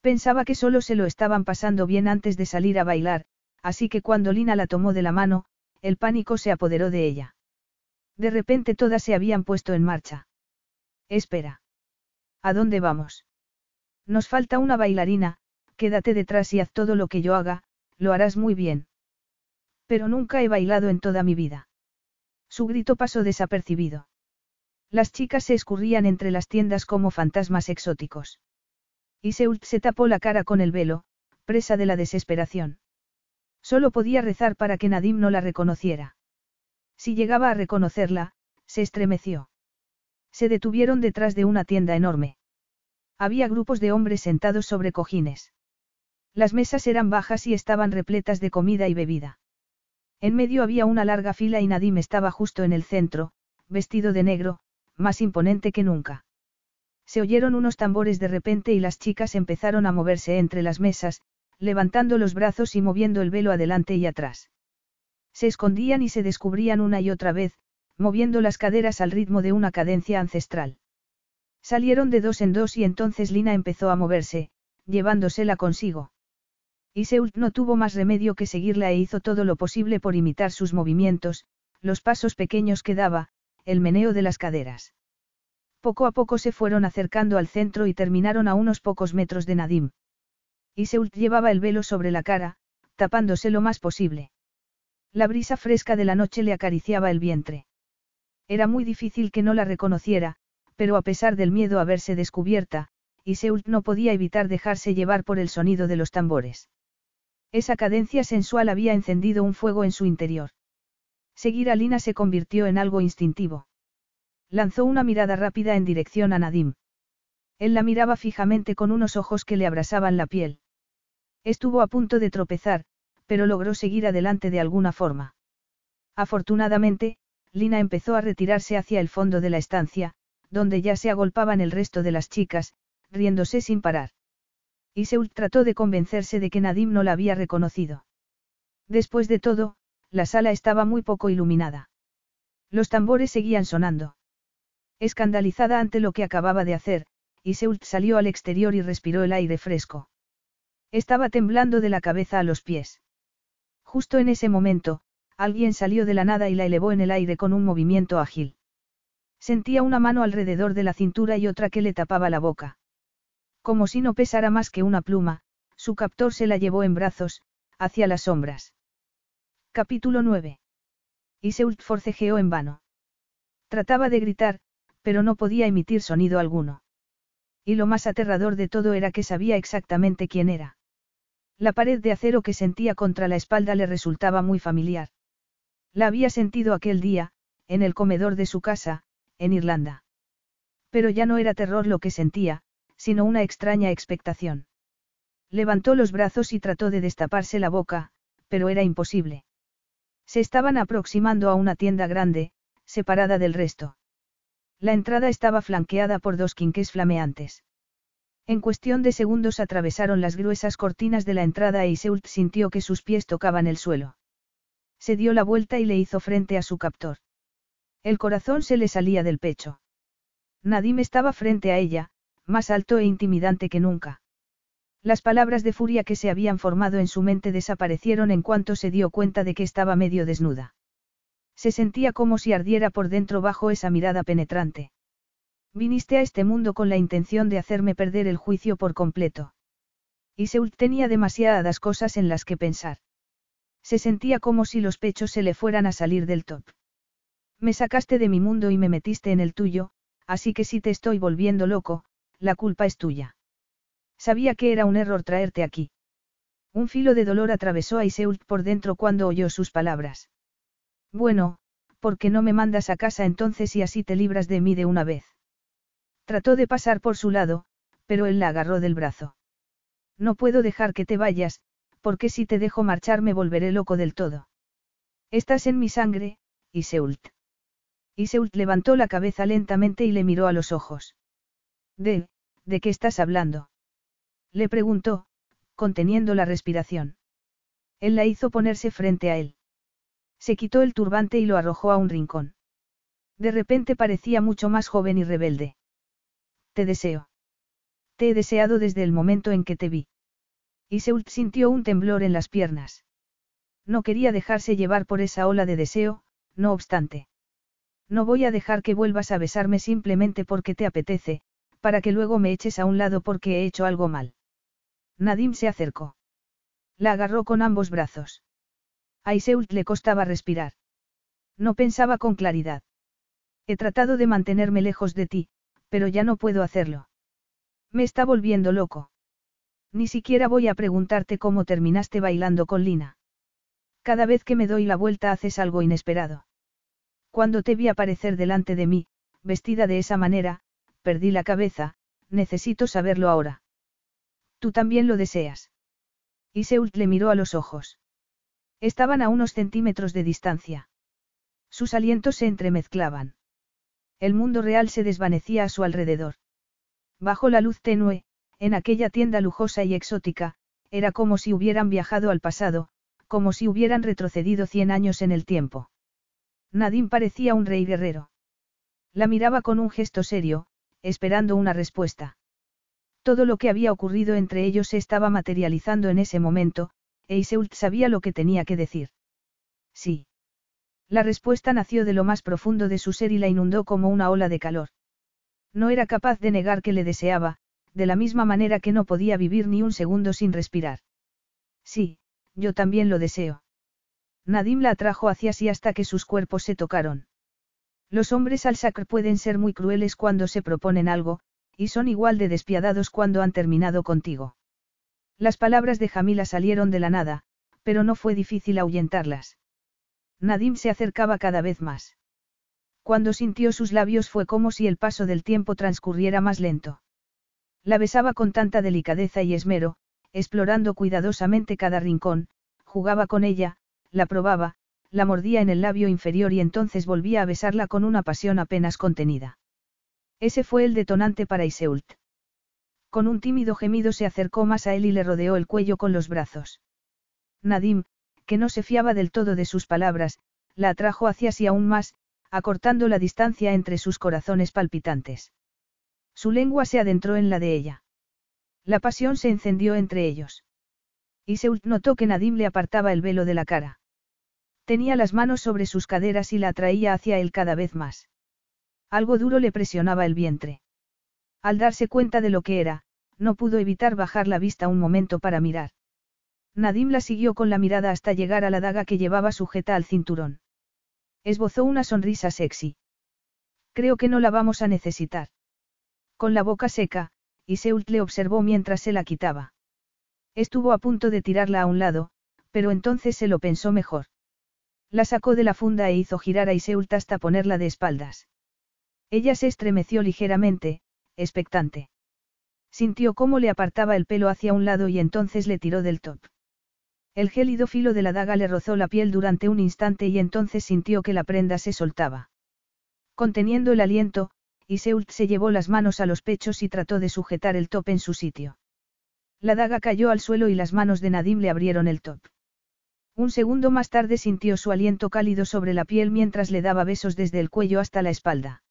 Pensaba que solo se lo estaban pasando bien antes de salir a bailar, así que cuando Lina la tomó de la mano, el pánico se apoderó de ella. De repente todas se habían puesto en marcha. Espera. ¿A dónde vamos? Nos falta una bailarina, quédate detrás y haz todo lo que yo haga, lo harás muy bien. Pero nunca he bailado en toda mi vida. Su grito pasó desapercibido. Las chicas se escurrían entre las tiendas como fantasmas exóticos. Y Seult se tapó la cara con el velo, presa de la desesperación. Solo podía rezar para que Nadim no la reconociera. Si llegaba a reconocerla, se estremeció. Se detuvieron detrás de una tienda enorme. Había grupos de hombres sentados sobre cojines. Las mesas eran bajas y estaban repletas de comida y bebida. En medio había una larga fila y Nadim estaba justo en el centro, vestido de negro, más imponente que nunca. Se oyeron unos tambores de repente y las chicas empezaron a moverse entre las mesas, levantando los brazos y moviendo el velo adelante y atrás. Se escondían y se descubrían una y otra vez, moviendo las caderas al ritmo de una cadencia ancestral. Salieron de dos en dos y entonces Lina empezó a moverse, llevándosela consigo. Iseult no tuvo más remedio que seguirla e hizo todo lo posible por imitar sus movimientos, los pasos pequeños que daba, el meneo de las caderas. Poco a poco se fueron acercando al centro y terminaron a unos pocos metros de Nadim. Iseult llevaba el velo sobre la cara, tapándose lo más posible. La brisa fresca de la noche le acariciaba el vientre. Era muy difícil que no la reconociera, pero a pesar del miedo a verse descubierta, Iseult no podía evitar dejarse llevar por el sonido de los tambores. Esa cadencia sensual había encendido un fuego en su interior. Seguir a Lina se convirtió en algo instintivo. Lanzó una mirada rápida en dirección a Nadim. Él la miraba fijamente con unos ojos que le abrasaban la piel. Estuvo a punto de tropezar, pero logró seguir adelante de alguna forma. Afortunadamente, Lina empezó a retirarse hacia el fondo de la estancia, donde ya se agolpaban el resto de las chicas, riéndose sin parar. Iseult trató de convencerse de que Nadim no la había reconocido. Después de todo, la sala estaba muy poco iluminada. Los tambores seguían sonando. Escandalizada ante lo que acababa de hacer, Iseult salió al exterior y respiró el aire fresco. Estaba temblando de la cabeza a los pies. Justo en ese momento, alguien salió de la nada y la elevó en el aire con un movimiento ágil. Sentía una mano alrededor de la cintura y otra que le tapaba la boca. Como si no pesara más que una pluma, su captor se la llevó en brazos, hacia las sombras. Capítulo 9. Iseult forcejeó en vano. Trataba de gritar, pero no podía emitir sonido alguno. Y lo más aterrador de todo era que sabía exactamente quién era. La pared de acero que sentía contra la espalda le resultaba muy familiar. La había sentido aquel día, en el comedor de su casa, en Irlanda. Pero ya no era terror lo que sentía, sino una extraña expectación. Levantó los brazos y trató de destaparse la boca, pero era imposible. Se estaban aproximando a una tienda grande, separada del resto. La entrada estaba flanqueada por dos quinques flameantes. En cuestión de segundos atravesaron las gruesas cortinas de la entrada e Iseult sintió que sus pies tocaban el suelo. Se dio la vuelta y le hizo frente a su captor. El corazón se le salía del pecho. Nadim estaba frente a ella, más alto e intimidante que nunca. Las palabras de furia que se habían formado en su mente desaparecieron en cuanto se dio cuenta de que estaba medio desnuda. Se sentía como si ardiera por dentro bajo esa mirada penetrante. Viniste a este mundo con la intención de hacerme perder el juicio por completo. Y Seult tenía demasiadas cosas en las que pensar. Se sentía como si los pechos se le fueran a salir del top. Me sacaste de mi mundo y me metiste en el tuyo, así que si te estoy volviendo loco, la culpa es tuya. Sabía que era un error traerte aquí. Un filo de dolor atravesó a Iseult por dentro cuando oyó sus palabras. Bueno, ¿por qué no me mandas a casa entonces y así te libras de mí de una vez? Trató de pasar por su lado, pero él la agarró del brazo. No puedo dejar que te vayas, porque si te dejo marchar me volveré loco del todo. Estás en mi sangre, Iseult. Iseult levantó la cabeza lentamente y le miró a los ojos. ¿De, de qué estás hablando? Le preguntó, conteniendo la respiración. Él la hizo ponerse frente a él. Se quitó el turbante y lo arrojó a un rincón. De repente parecía mucho más joven y rebelde. Te deseo. Te he deseado desde el momento en que te vi. Y Seult sintió un temblor en las piernas. No quería dejarse llevar por esa ola de deseo, no obstante. No voy a dejar que vuelvas a besarme simplemente porque te apetece, para que luego me eches a un lado porque he hecho algo mal. Nadim se acercó. La agarró con ambos brazos. A Iseult le costaba respirar. No pensaba con claridad. He tratado de mantenerme lejos de ti, pero ya no puedo hacerlo. Me está volviendo loco. Ni siquiera voy a preguntarte cómo terminaste bailando con Lina. Cada vez que me doy la vuelta haces algo inesperado. Cuando te vi aparecer delante de mí, vestida de esa manera, perdí la cabeza, necesito saberlo ahora. Tú también lo deseas. Iseult le miró a los ojos. Estaban a unos centímetros de distancia. Sus alientos se entremezclaban. El mundo real se desvanecía a su alrededor. Bajo la luz tenue, en aquella tienda lujosa y exótica, era como si hubieran viajado al pasado, como si hubieran retrocedido cien años en el tiempo. Nadine parecía un rey guerrero. La miraba con un gesto serio, esperando una respuesta. Todo lo que había ocurrido entre ellos se estaba materializando en ese momento, e Iseult sabía lo que tenía que decir. Sí. La respuesta nació de lo más profundo de su ser y la inundó como una ola de calor. No era capaz de negar que le deseaba, de la misma manera que no podía vivir ni un segundo sin respirar. Sí, yo también lo deseo. Nadim la atrajo hacia sí hasta que sus cuerpos se tocaron. Los hombres al sacr pueden ser muy crueles cuando se proponen algo, y son igual de despiadados cuando han terminado contigo. Las palabras de Jamila salieron de la nada, pero no fue difícil ahuyentarlas. Nadim se acercaba cada vez más. Cuando sintió sus labios fue como si el paso del tiempo transcurriera más lento. La besaba con tanta delicadeza y esmero, explorando cuidadosamente cada rincón, jugaba con ella, la probaba, la mordía en el labio inferior y entonces volvía a besarla con una pasión apenas contenida. Ese fue el detonante para Iseult. Con un tímido gemido se acercó más a él y le rodeó el cuello con los brazos. Nadim, que no se fiaba del todo de sus palabras, la atrajo hacia sí aún más, acortando la distancia entre sus corazones palpitantes. Su lengua se adentró en la de ella. La pasión se encendió entre ellos. Y Seult notó que Nadim le apartaba el velo de la cara. Tenía las manos sobre sus caderas y la atraía hacia él cada vez más. Algo duro le presionaba el vientre. Al darse cuenta de lo que era, no pudo evitar bajar la vista un momento para mirar. Nadim la siguió con la mirada hasta llegar a la daga que llevaba sujeta al cinturón. Esbozó una sonrisa sexy. Creo que no la vamos a necesitar. Con la boca seca, Iseult le observó mientras se la quitaba. Estuvo a punto de tirarla a un lado, pero entonces se lo pensó mejor. La sacó de la funda e hizo girar a Iseult hasta ponerla de espaldas. Ella se estremeció ligeramente, expectante. Sintió cómo le apartaba el pelo hacia un lado y entonces le tiró del top. El gélido filo de la daga le rozó la piel durante un instante y entonces sintió que la prenda se soltaba. Conteniendo el aliento, Iseult se llevó las manos a los pechos y trató de sujetar el top en su sitio. La daga cayó al suelo y las manos de Nadim le abrieron el top. Un segundo más tarde sintió su aliento cálido sobre la piel mientras le daba besos desde el cuello hasta la espalda.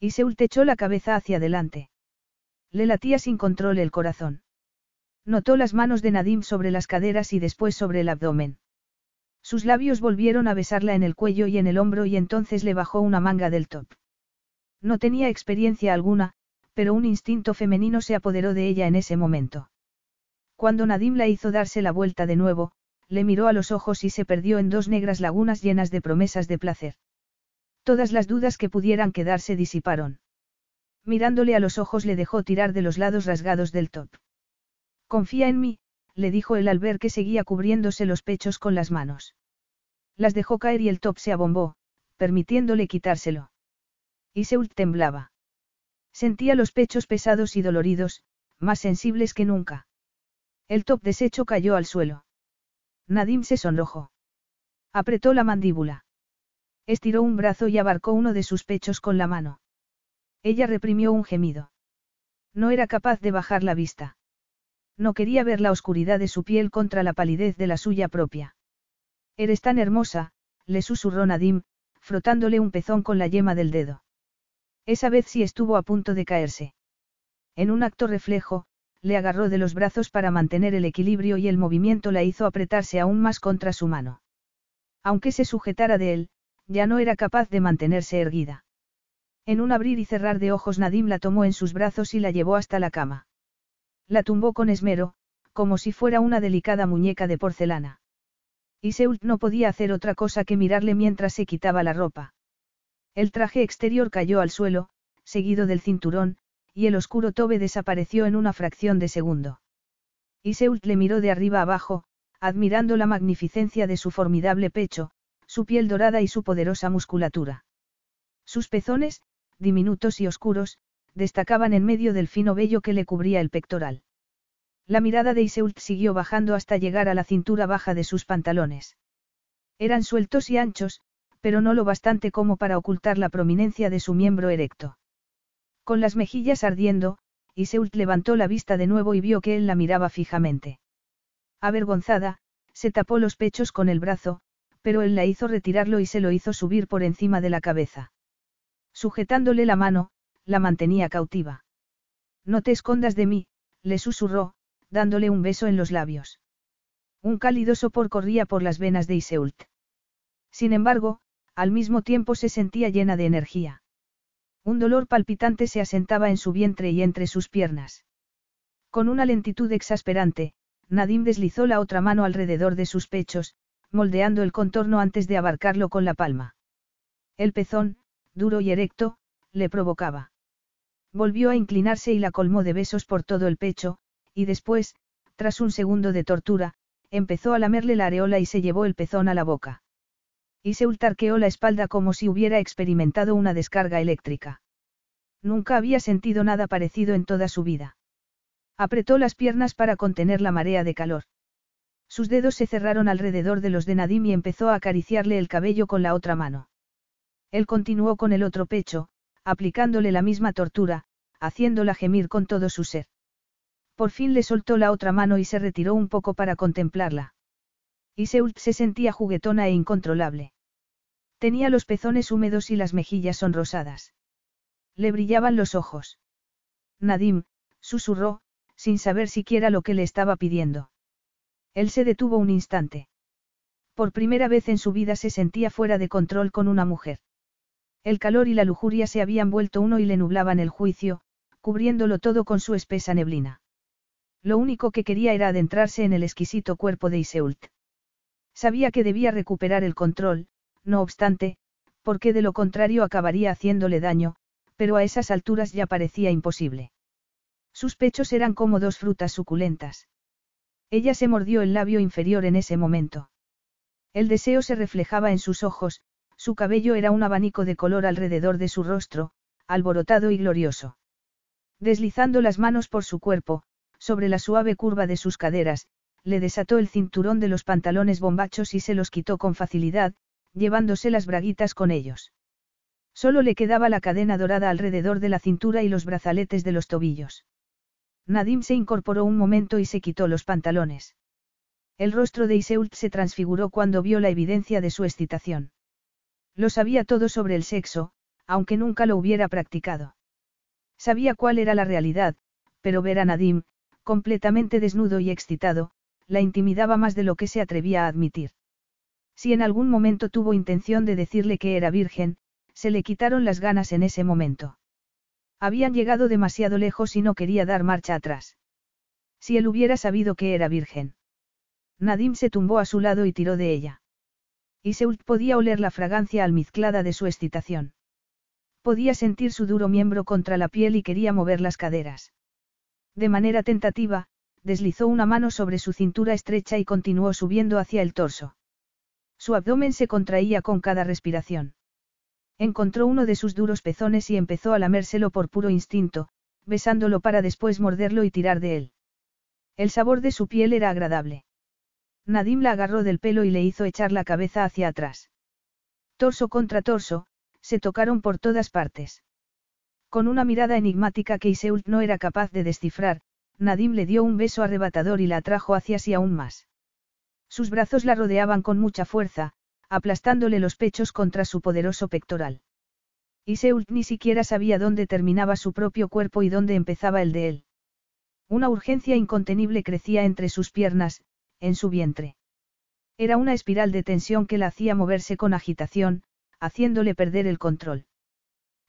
Iseult echó la cabeza hacia adelante. Le latía sin control el corazón. Notó las manos de Nadim sobre las caderas y después sobre el abdomen. Sus labios volvieron a besarla en el cuello y en el hombro y entonces le bajó una manga del top. No tenía experiencia alguna, pero un instinto femenino se apoderó de ella en ese momento. Cuando Nadim la hizo darse la vuelta de nuevo, le miró a los ojos y se perdió en dos negras lagunas llenas de promesas de placer. Todas las dudas que pudieran quedarse disiparon. Mirándole a los ojos le dejó tirar de los lados rasgados del top. Confía en mí, le dijo él al ver que seguía cubriéndose los pechos con las manos. Las dejó caer y el top se abombó, permitiéndole quitárselo. Y Seult temblaba. Sentía los pechos pesados y doloridos, más sensibles que nunca. El top deshecho cayó al suelo. Nadim se sonrojó. Apretó la mandíbula. Estiró un brazo y abarcó uno de sus pechos con la mano. Ella reprimió un gemido. No era capaz de bajar la vista. No quería ver la oscuridad de su piel contra la palidez de la suya propia. Eres tan hermosa, le susurró Nadim, frotándole un pezón con la yema del dedo. Esa vez sí estuvo a punto de caerse. En un acto reflejo, le agarró de los brazos para mantener el equilibrio y el movimiento la hizo apretarse aún más contra su mano. Aunque se sujetara de él, ya no era capaz de mantenerse erguida. En un abrir y cerrar de ojos Nadim la tomó en sus brazos y la llevó hasta la cama. La tumbó con esmero, como si fuera una delicada muñeca de porcelana. Y no podía hacer otra cosa que mirarle mientras se quitaba la ropa. El traje exterior cayó al suelo, seguido del cinturón, y el oscuro tobe desapareció en una fracción de segundo. Y le miró de arriba abajo, admirando la magnificencia de su formidable pecho, su piel dorada y su poderosa musculatura. Sus pezones, diminutos y oscuros, destacaban en medio del fino vello que le cubría el pectoral. La mirada de Iseult siguió bajando hasta llegar a la cintura baja de sus pantalones. Eran sueltos y anchos, pero no lo bastante como para ocultar la prominencia de su miembro erecto. Con las mejillas ardiendo, Iseult levantó la vista de nuevo y vio que él la miraba fijamente. Avergonzada, se tapó los pechos con el brazo, pero él la hizo retirarlo y se lo hizo subir por encima de la cabeza. Sujetándole la mano, la mantenía cautiva. No te escondas de mí, le susurró, dándole un beso en los labios. Un cálido sopor corría por las venas de Iseult. Sin embargo, al mismo tiempo se sentía llena de energía. Un dolor palpitante se asentaba en su vientre y entre sus piernas. Con una lentitud exasperante, Nadim deslizó la otra mano alrededor de sus pechos, moldeando el contorno antes de abarcarlo con la palma. El pezón, duro y erecto, le provocaba. Volvió a inclinarse y la colmó de besos por todo el pecho, y después, tras un segundo de tortura, empezó a lamerle la areola y se llevó el pezón a la boca. Y se ultarqueó la espalda como si hubiera experimentado una descarga eléctrica. Nunca había sentido nada parecido en toda su vida. Apretó las piernas para contener la marea de calor. Sus dedos se cerraron alrededor de los de Nadim y empezó a acariciarle el cabello con la otra mano. Él continuó con el otro pecho, aplicándole la misma tortura, haciéndola gemir con todo su ser. Por fin le soltó la otra mano y se retiró un poco para contemplarla. Iseult se sentía juguetona e incontrolable. Tenía los pezones húmedos y las mejillas sonrosadas. Le brillaban los ojos. Nadim, susurró, sin saber siquiera lo que le estaba pidiendo. Él se detuvo un instante. Por primera vez en su vida se sentía fuera de control con una mujer. El calor y la lujuria se habían vuelto uno y le nublaban el juicio, cubriéndolo todo con su espesa neblina. Lo único que quería era adentrarse en el exquisito cuerpo de Iseult. Sabía que debía recuperar el control, no obstante, porque de lo contrario acabaría haciéndole daño, pero a esas alturas ya parecía imposible. Sus pechos eran como dos frutas suculentas. Ella se mordió el labio inferior en ese momento. El deseo se reflejaba en sus ojos, su cabello era un abanico de color alrededor de su rostro, alborotado y glorioso. Deslizando las manos por su cuerpo, sobre la suave curva de sus caderas, le desató el cinturón de los pantalones bombachos y se los quitó con facilidad, llevándose las braguitas con ellos. Solo le quedaba la cadena dorada alrededor de la cintura y los brazaletes de los tobillos. Nadim se incorporó un momento y se quitó los pantalones. El rostro de Iseult se transfiguró cuando vio la evidencia de su excitación. Lo sabía todo sobre el sexo, aunque nunca lo hubiera practicado. Sabía cuál era la realidad, pero ver a Nadim, completamente desnudo y excitado, la intimidaba más de lo que se atrevía a admitir. Si en algún momento tuvo intención de decirle que era virgen, se le quitaron las ganas en ese momento. Habían llegado demasiado lejos y no quería dar marcha atrás. Si él hubiera sabido que era virgen. Nadim se tumbó a su lado y tiró de ella. Y Seult podía oler la fragancia almizclada de su excitación. Podía sentir su duro miembro contra la piel y quería mover las caderas. De manera tentativa, deslizó una mano sobre su cintura estrecha y continuó subiendo hacia el torso. Su abdomen se contraía con cada respiración. Encontró uno de sus duros pezones y empezó a lamérselo por puro instinto, besándolo para después morderlo y tirar de él. El sabor de su piel era agradable. Nadim la agarró del pelo y le hizo echar la cabeza hacia atrás. Torso contra torso, se tocaron por todas partes. Con una mirada enigmática que Iseult no era capaz de descifrar, Nadim le dio un beso arrebatador y la atrajo hacia sí aún más. Sus brazos la rodeaban con mucha fuerza, aplastándole los pechos contra su poderoso pectoral. Iseult ni siquiera sabía dónde terminaba su propio cuerpo y dónde empezaba el de él. Una urgencia incontenible crecía entre sus piernas, en su vientre. Era una espiral de tensión que la hacía moverse con agitación, haciéndole perder el control.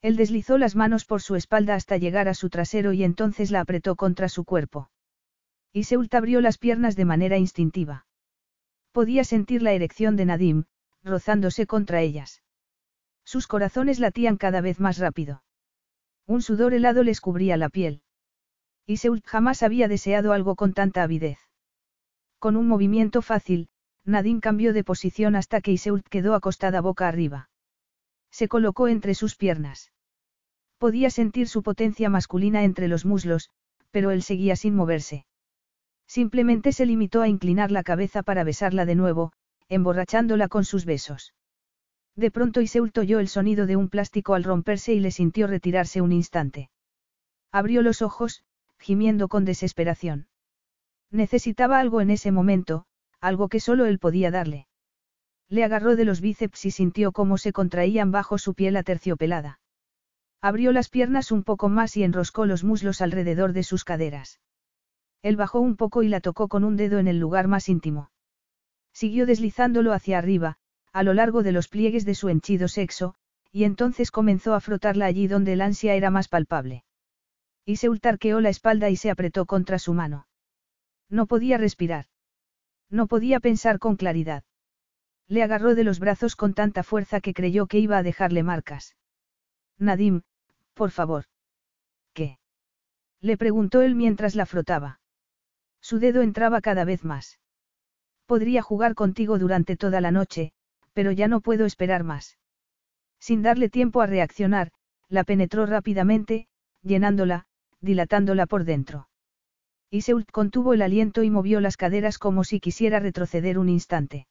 Él deslizó las manos por su espalda hasta llegar a su trasero y entonces la apretó contra su cuerpo. Iseult abrió las piernas de manera instintiva. Podía sentir la erección de Nadim, rozándose contra ellas. Sus corazones latían cada vez más rápido. Un sudor helado les cubría la piel. Iseult jamás había deseado algo con tanta avidez. Con un movimiento fácil, Nadim cambió de posición hasta que Iseult quedó acostada boca arriba. Se colocó entre sus piernas. Podía sentir su potencia masculina entre los muslos, pero él seguía sin moverse. Simplemente se limitó a inclinar la cabeza para besarla de nuevo, emborrachándola con sus besos. De pronto Iseult oyó el sonido de un plástico al romperse y le sintió retirarse un instante. Abrió los ojos, gimiendo con desesperación. Necesitaba algo en ese momento, algo que solo él podía darle. Le agarró de los bíceps y sintió cómo se contraían bajo su piel aterciopelada. Abrió las piernas un poco más y enroscó los muslos alrededor de sus caderas. Él bajó un poco y la tocó con un dedo en el lugar más íntimo. Siguió deslizándolo hacia arriba, a lo largo de los pliegues de su henchido sexo, y entonces comenzó a frotarla allí donde el ansia era más palpable. Y se ultarqueó la espalda y se apretó contra su mano. No podía respirar. No podía pensar con claridad. Le agarró de los brazos con tanta fuerza que creyó que iba a dejarle marcas. Nadim, por favor. ¿Qué? Le preguntó él mientras la frotaba. Su dedo entraba cada vez más. Podría jugar contigo durante toda la noche, pero ya no puedo esperar más. Sin darle tiempo a reaccionar, la penetró rápidamente, llenándola, dilatándola por dentro. Iseult contuvo el aliento y movió las caderas como si quisiera retroceder un instante.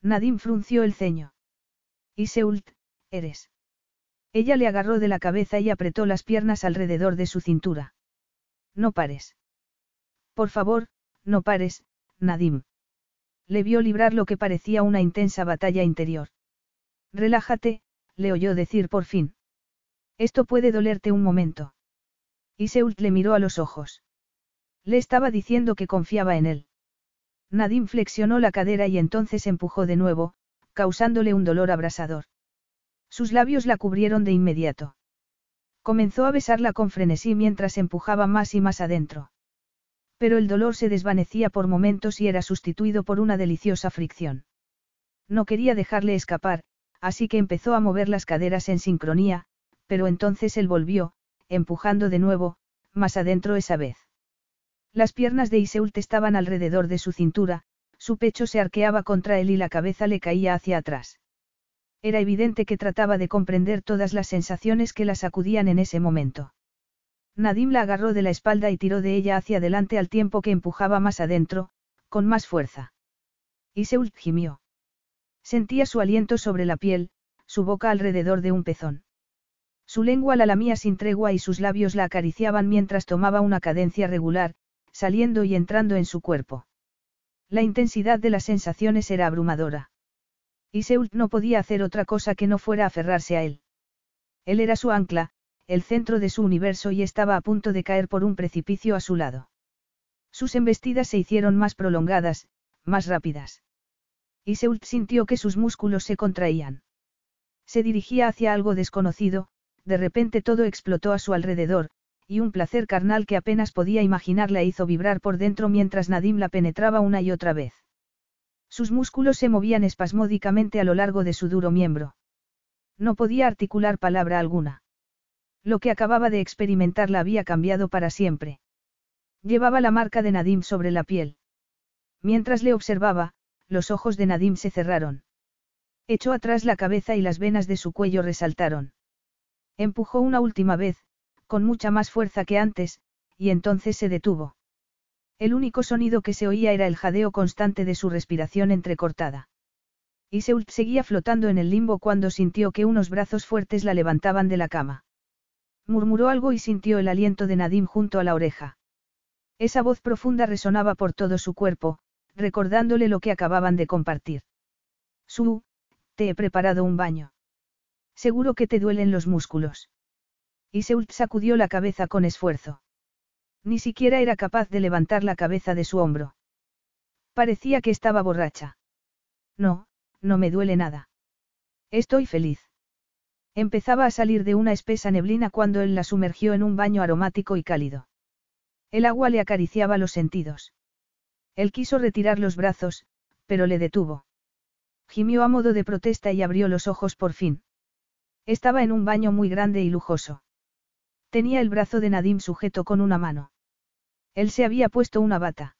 Nadim frunció el ceño. Iseult, eres. Ella le agarró de la cabeza y apretó las piernas alrededor de su cintura. No pares. Por favor, no pares, Nadim. Le vio librar lo que parecía una intensa batalla interior. Relájate, le oyó decir por fin. Esto puede dolerte un momento. Y Seult le miró a los ojos. Le estaba diciendo que confiaba en él. Nadim flexionó la cadera y entonces empujó de nuevo, causándole un dolor abrasador. Sus labios la cubrieron de inmediato. Comenzó a besarla con frenesí mientras empujaba más y más adentro. Pero el dolor se desvanecía por momentos y era sustituido por una deliciosa fricción. No quería dejarle escapar, así que empezó a mover las caderas en sincronía, pero entonces él volvió, empujando de nuevo, más adentro esa vez. Las piernas de Iseult estaban alrededor de su cintura, su pecho se arqueaba contra él y la cabeza le caía hacia atrás. Era evidente que trataba de comprender todas las sensaciones que la sacudían en ese momento. Nadim la agarró de la espalda y tiró de ella hacia adelante al tiempo que empujaba más adentro, con más fuerza. Iseult gimió. Sentía su aliento sobre la piel, su boca alrededor de un pezón. Su lengua la lamía sin tregua y sus labios la acariciaban mientras tomaba una cadencia regular, saliendo y entrando en su cuerpo. La intensidad de las sensaciones era abrumadora. Y Seult no podía hacer otra cosa que no fuera aferrarse a él. Él era su ancla, el centro de su universo y estaba a punto de caer por un precipicio a su lado. Sus embestidas se hicieron más prolongadas, más rápidas. Y Seult sintió que sus músculos se contraían. Se dirigía hacia algo desconocido, de repente todo explotó a su alrededor, y un placer carnal que apenas podía imaginar la hizo vibrar por dentro mientras Nadim la penetraba una y otra vez. Sus músculos se movían espasmódicamente a lo largo de su duro miembro. No podía articular palabra alguna. Lo que acababa de experimentar la había cambiado para siempre. Llevaba la marca de Nadim sobre la piel. Mientras le observaba, los ojos de Nadim se cerraron. Echó atrás la cabeza y las venas de su cuello resaltaron. Empujó una última vez, con mucha más fuerza que antes, y entonces se detuvo. El único sonido que se oía era el jadeo constante de su respiración entrecortada. Y Seult seguía flotando en el limbo cuando sintió que unos brazos fuertes la levantaban de la cama. Murmuró algo y sintió el aliento de Nadim junto a la oreja. Esa voz profunda resonaba por todo su cuerpo, recordándole lo que acababan de compartir. Su, te he preparado un baño. Seguro que te duelen los músculos. Y Seult sacudió la cabeza con esfuerzo. Ni siquiera era capaz de levantar la cabeza de su hombro. Parecía que estaba borracha. No, no me duele nada. Estoy feliz. Empezaba a salir de una espesa neblina cuando él la sumergió en un baño aromático y cálido. El agua le acariciaba los sentidos. Él quiso retirar los brazos, pero le detuvo. Gimió a modo de protesta y abrió los ojos por fin. Estaba en un baño muy grande y lujoso. Tenía el brazo de Nadim sujeto con una mano. Él se había puesto una bata.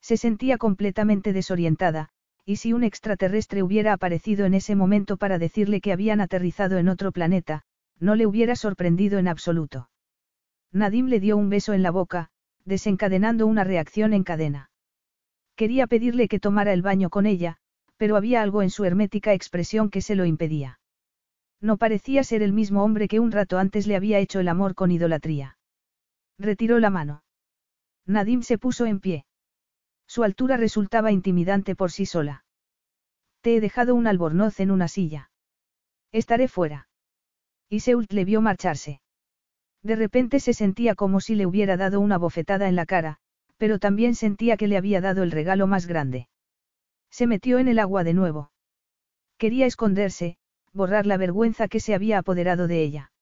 Se sentía completamente desorientada, y si un extraterrestre hubiera aparecido en ese momento para decirle que habían aterrizado en otro planeta, no le hubiera sorprendido en absoluto. Nadim le dio un beso en la boca, desencadenando una reacción en cadena. Quería pedirle que tomara el baño con ella, pero había algo en su hermética expresión que se lo impedía. No parecía ser el mismo hombre que un rato antes le había hecho el amor con idolatría. Retiró la mano. Nadim se puso en pie. Su altura resultaba intimidante por sí sola. Te he dejado un albornoz en una silla. Estaré fuera. Y Seult le vio marcharse. De repente se sentía como si le hubiera dado una bofetada en la cara, pero también sentía que le había dado el regalo más grande. Se metió en el agua de nuevo. Quería esconderse, borrar la vergüenza que se había apoderado de ella.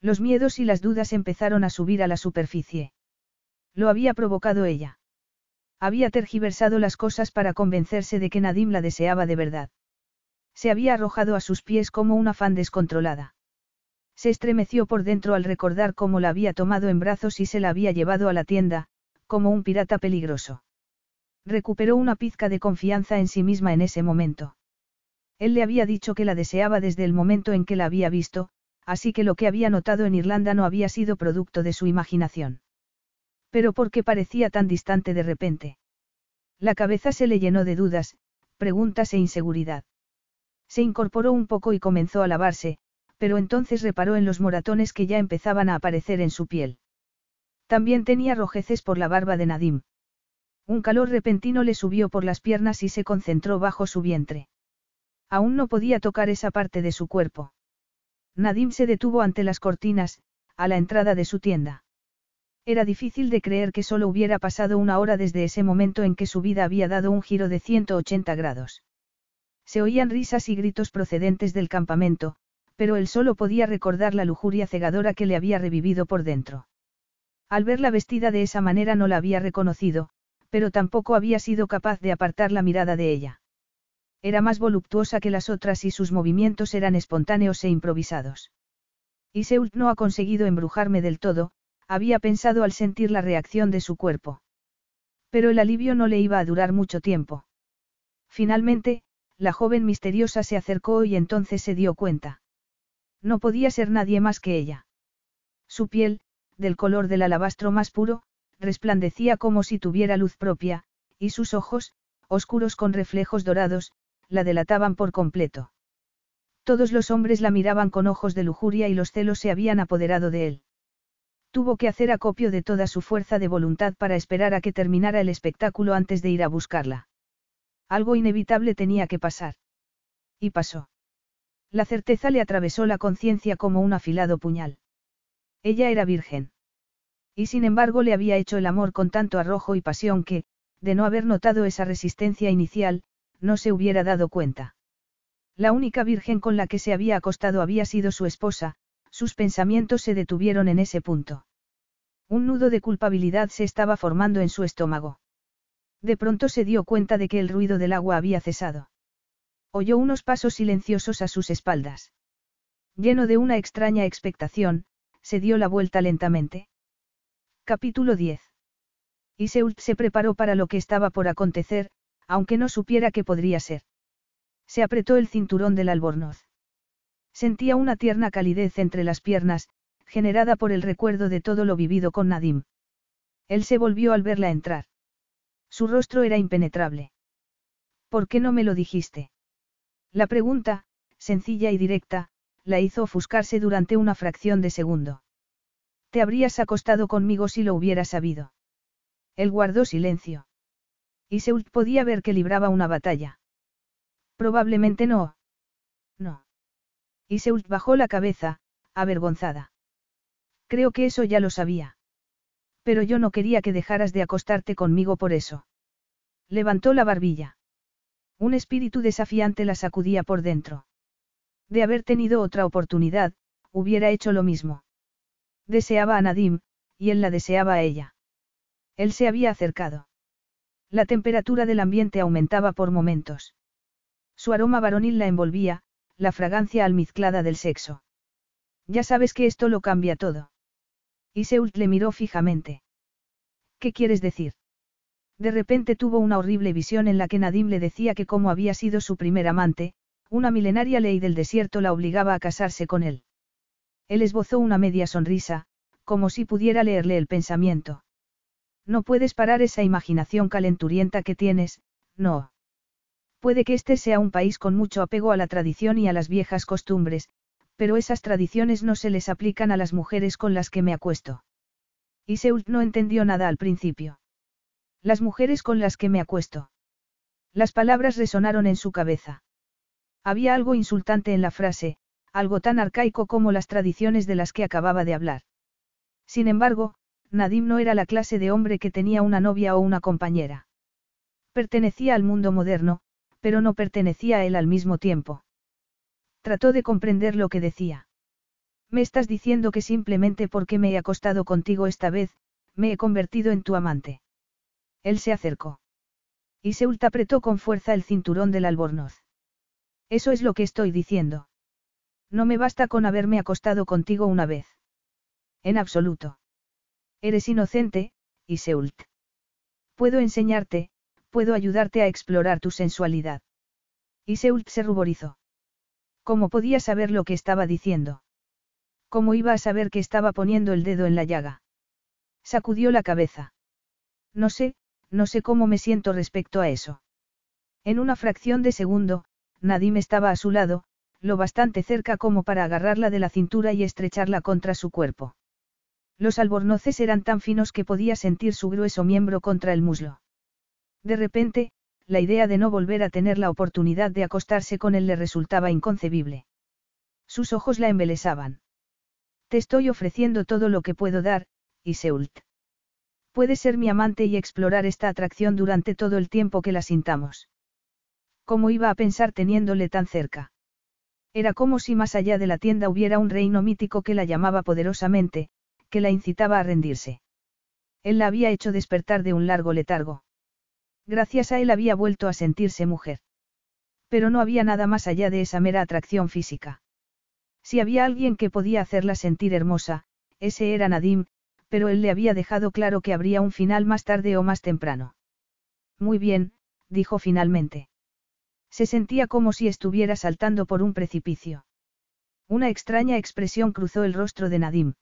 Los miedos y las dudas empezaron a subir a la superficie. Lo había provocado ella. Había tergiversado las cosas para convencerse de que Nadim la deseaba de verdad. Se había arrojado a sus pies como una fan descontrolada. Se estremeció por dentro al recordar cómo la había tomado en brazos y se la había llevado a la tienda, como un pirata peligroso. Recuperó una pizca de confianza en sí misma en ese momento. Él le había dicho que la deseaba desde el momento en que la había visto, así que lo que había notado en Irlanda no había sido producto de su imaginación. Pero ¿por qué parecía tan distante de repente? La cabeza se le llenó de dudas, preguntas e inseguridad. Se incorporó un poco y comenzó a lavarse, pero entonces reparó en los moratones que ya empezaban a aparecer en su piel. También tenía rojeces por la barba de Nadim. Un calor repentino le subió por las piernas y se concentró bajo su vientre. Aún no podía tocar esa parte de su cuerpo. Nadim se detuvo ante las cortinas, a la entrada de su tienda. Era difícil de creer que solo hubiera pasado una hora desde ese momento en que su vida había dado un giro de 180 grados. Se oían risas y gritos procedentes del campamento, pero él solo podía recordar la lujuria cegadora que le había revivido por dentro. Al verla vestida de esa manera no la había reconocido, pero tampoco había sido capaz de apartar la mirada de ella. Era más voluptuosa que las otras y sus movimientos eran espontáneos e improvisados. Y Seult no ha conseguido embrujarme del todo, había pensado al sentir la reacción de su cuerpo. Pero el alivio no le iba a durar mucho tiempo. Finalmente, la joven misteriosa se acercó y entonces se dio cuenta. No podía ser nadie más que ella. Su piel, del color del alabastro más puro, resplandecía como si tuviera luz propia, y sus ojos, oscuros con reflejos dorados, la delataban por completo. Todos los hombres la miraban con ojos de lujuria y los celos se habían apoderado de él. Tuvo que hacer acopio de toda su fuerza de voluntad para esperar a que terminara el espectáculo antes de ir a buscarla. Algo inevitable tenía que pasar. Y pasó. La certeza le atravesó la conciencia como un afilado puñal. Ella era virgen. Y sin embargo le había hecho el amor con tanto arrojo y pasión que, de no haber notado esa resistencia inicial, no se hubiera dado cuenta. La única virgen con la que se había acostado había sido su esposa, sus pensamientos se detuvieron en ese punto. Un nudo de culpabilidad se estaba formando en su estómago. De pronto se dio cuenta de que el ruido del agua había cesado. Oyó unos pasos silenciosos a sus espaldas. Lleno de una extraña expectación, se dio la vuelta lentamente. Capítulo 10. Iseult se preparó para lo que estaba por acontecer, aunque no supiera qué podría ser. Se apretó el cinturón del albornoz. Sentía una tierna calidez entre las piernas, generada por el recuerdo de todo lo vivido con Nadim. Él se volvió al verla entrar. Su rostro era impenetrable. ¿Por qué no me lo dijiste? La pregunta, sencilla y directa, la hizo ofuscarse durante una fracción de segundo. Te habrías acostado conmigo si lo hubieras sabido. Él guardó silencio. Y Seult podía ver que libraba una batalla. Probablemente no. No. Iseult bajó la cabeza, avergonzada. Creo que eso ya lo sabía. Pero yo no quería que dejaras de acostarte conmigo por eso. Levantó la barbilla. Un espíritu desafiante la sacudía por dentro. De haber tenido otra oportunidad, hubiera hecho lo mismo. Deseaba a Nadim, y él la deseaba a ella. Él se había acercado. La temperatura del ambiente aumentaba por momentos. Su aroma varonil la envolvía, la fragancia almizclada del sexo. Ya sabes que esto lo cambia todo. Y Seult le miró fijamente. ¿Qué quieres decir? De repente tuvo una horrible visión en la que Nadim le decía que como había sido su primer amante, una milenaria ley del desierto la obligaba a casarse con él. Él esbozó una media sonrisa, como si pudiera leerle el pensamiento. No puedes parar esa imaginación calenturienta que tienes, no. Puede que este sea un país con mucho apego a la tradición y a las viejas costumbres, pero esas tradiciones no se les aplican a las mujeres con las que me acuesto. Y Seult no entendió nada al principio. Las mujeres con las que me acuesto. Las palabras resonaron en su cabeza. Había algo insultante en la frase, algo tan arcaico como las tradiciones de las que acababa de hablar. Sin embargo, Nadim no era la clase de hombre que tenía una novia o una compañera. Pertenecía al mundo moderno, pero no pertenecía a él al mismo tiempo. Trató de comprender lo que decía. Me estás diciendo que simplemente porque me he acostado contigo esta vez, me he convertido en tu amante. Él se acercó. Y Seult apretó con fuerza el cinturón del albornoz. Eso es lo que estoy diciendo. No me basta con haberme acostado contigo una vez. En absoluto. Eres inocente, Iseult. Puedo enseñarte, puedo ayudarte a explorar tu sensualidad. Y Seult se ruborizó. ¿Cómo podía saber lo que estaba diciendo? ¿Cómo iba a saber que estaba poniendo el dedo en la llaga? Sacudió la cabeza. No sé, no sé cómo me siento respecto a eso. En una fracción de segundo, Nadim estaba a su lado, lo bastante cerca como para agarrarla de la cintura y estrecharla contra su cuerpo. Los albornoces eran tan finos que podía sentir su grueso miembro contra el muslo. De repente, la idea de no volver a tener la oportunidad de acostarse con él le resultaba inconcebible. Sus ojos la embelesaban. Te estoy ofreciendo todo lo que puedo dar, Iseult. Puedes ser mi amante y explorar esta atracción durante todo el tiempo que la sintamos. ¿Cómo iba a pensar teniéndole tan cerca? Era como si más allá de la tienda hubiera un reino mítico que la llamaba poderosamente, que la incitaba a rendirse. Él la había hecho despertar de un largo letargo. Gracias a él había vuelto a sentirse mujer. Pero no había nada más allá de esa mera atracción física. Si había alguien que podía hacerla sentir hermosa, ese era Nadim, pero él le había dejado claro que habría un final más tarde o más temprano. Muy bien, dijo finalmente. Se sentía como si estuviera saltando por un precipicio. Una extraña expresión cruzó el rostro de Nadim.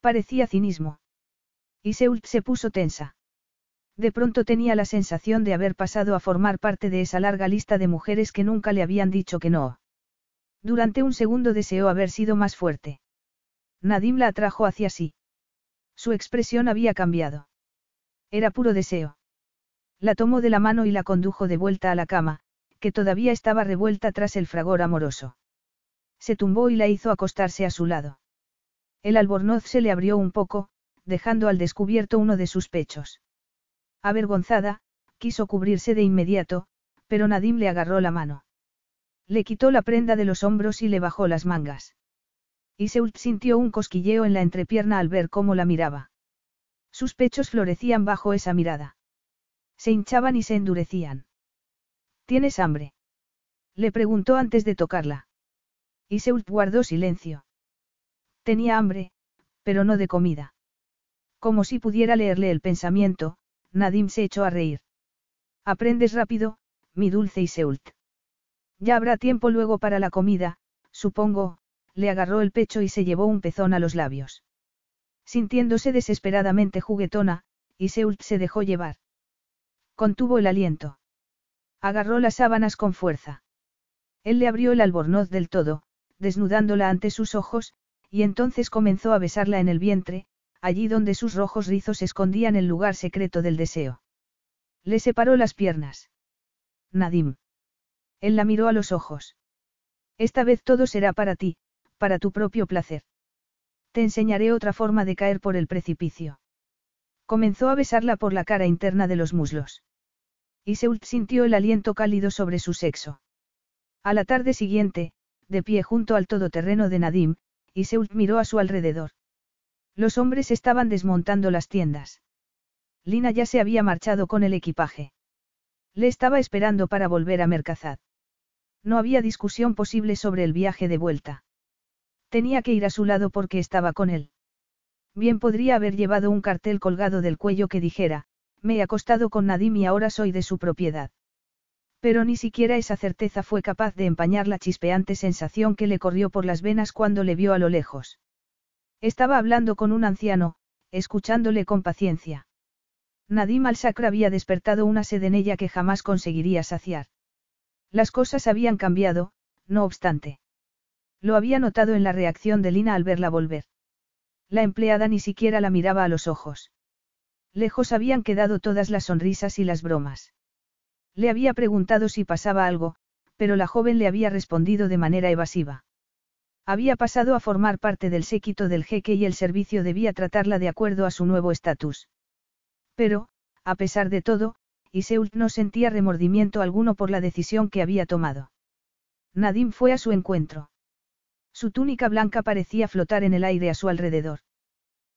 Parecía cinismo. Y Seult se puso tensa. De pronto tenía la sensación de haber pasado a formar parte de esa larga lista de mujeres que nunca le habían dicho que no. Durante un segundo deseó haber sido más fuerte. Nadim la atrajo hacia sí. Su expresión había cambiado. Era puro deseo. La tomó de la mano y la condujo de vuelta a la cama, que todavía estaba revuelta tras el fragor amoroso. Se tumbó y la hizo acostarse a su lado. El albornoz se le abrió un poco, dejando al descubierto uno de sus pechos. Avergonzada, quiso cubrirse de inmediato, pero Nadim le agarró la mano. Le quitó la prenda de los hombros y le bajó las mangas. Iseult sintió un cosquilleo en la entrepierna al ver cómo la miraba. Sus pechos florecían bajo esa mirada. Se hinchaban y se endurecían. ¿Tienes hambre? Le preguntó antes de tocarla. Iseult guardó silencio. Tenía hambre, pero no de comida. Como si pudiera leerle el pensamiento, Nadim se echó a reír. Aprendes rápido, mi dulce Iseult. Ya habrá tiempo luego para la comida, supongo, le agarró el pecho y se llevó un pezón a los labios. Sintiéndose desesperadamente juguetona, Iseult se dejó llevar. Contuvo el aliento. Agarró las sábanas con fuerza. Él le abrió el albornoz del todo, desnudándola ante sus ojos, y entonces comenzó a besarla en el vientre, allí donde sus rojos rizos escondían el lugar secreto del deseo. Le separó las piernas. Nadim. Él la miró a los ojos. Esta vez todo será para ti, para tu propio placer. Te enseñaré otra forma de caer por el precipicio. Comenzó a besarla por la cara interna de los muslos. Y Seult sintió el aliento cálido sobre su sexo. A la tarde siguiente, de pie junto al todoterreno de Nadim, Iseult miró a su alrededor. Los hombres estaban desmontando las tiendas. Lina ya se había marchado con el equipaje. Le estaba esperando para volver a Mercazad. No había discusión posible sobre el viaje de vuelta. Tenía que ir a su lado porque estaba con él. Bien podría haber llevado un cartel colgado del cuello que dijera, me he acostado con Nadim y ahora soy de su propiedad. Pero ni siquiera esa certeza fue capaz de empañar la chispeante sensación que le corrió por las venas cuando le vio a lo lejos. Estaba hablando con un anciano, escuchándole con paciencia. Nadim al-Sakra había despertado una sed en ella que jamás conseguiría saciar. Las cosas habían cambiado, no obstante. Lo había notado en la reacción de Lina al verla volver. La empleada ni siquiera la miraba a los ojos. Lejos habían quedado todas las sonrisas y las bromas. Le había preguntado si pasaba algo, pero la joven le había respondido de manera evasiva. Había pasado a formar parte del séquito del jeque y el servicio debía tratarla de acuerdo a su nuevo estatus. Pero, a pesar de todo, Iseult no sentía remordimiento alguno por la decisión que había tomado. Nadim fue a su encuentro. Su túnica blanca parecía flotar en el aire a su alrededor.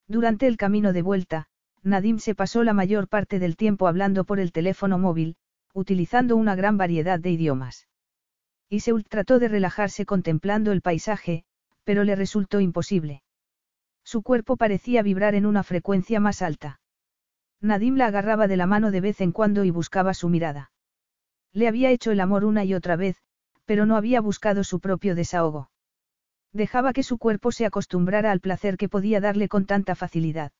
Durante el camino de vuelta, Nadim se pasó la mayor parte del tiempo hablando por el teléfono móvil, utilizando una gran variedad de idiomas. Iseult trató de relajarse contemplando el paisaje, pero le resultó imposible. Su cuerpo parecía vibrar en una frecuencia más alta. Nadim la agarraba de la mano de vez en cuando y buscaba su mirada. Le había hecho el amor una y otra vez, pero no había buscado su propio desahogo. Dejaba que su cuerpo se acostumbrara al placer que podía darle con tanta facilidad.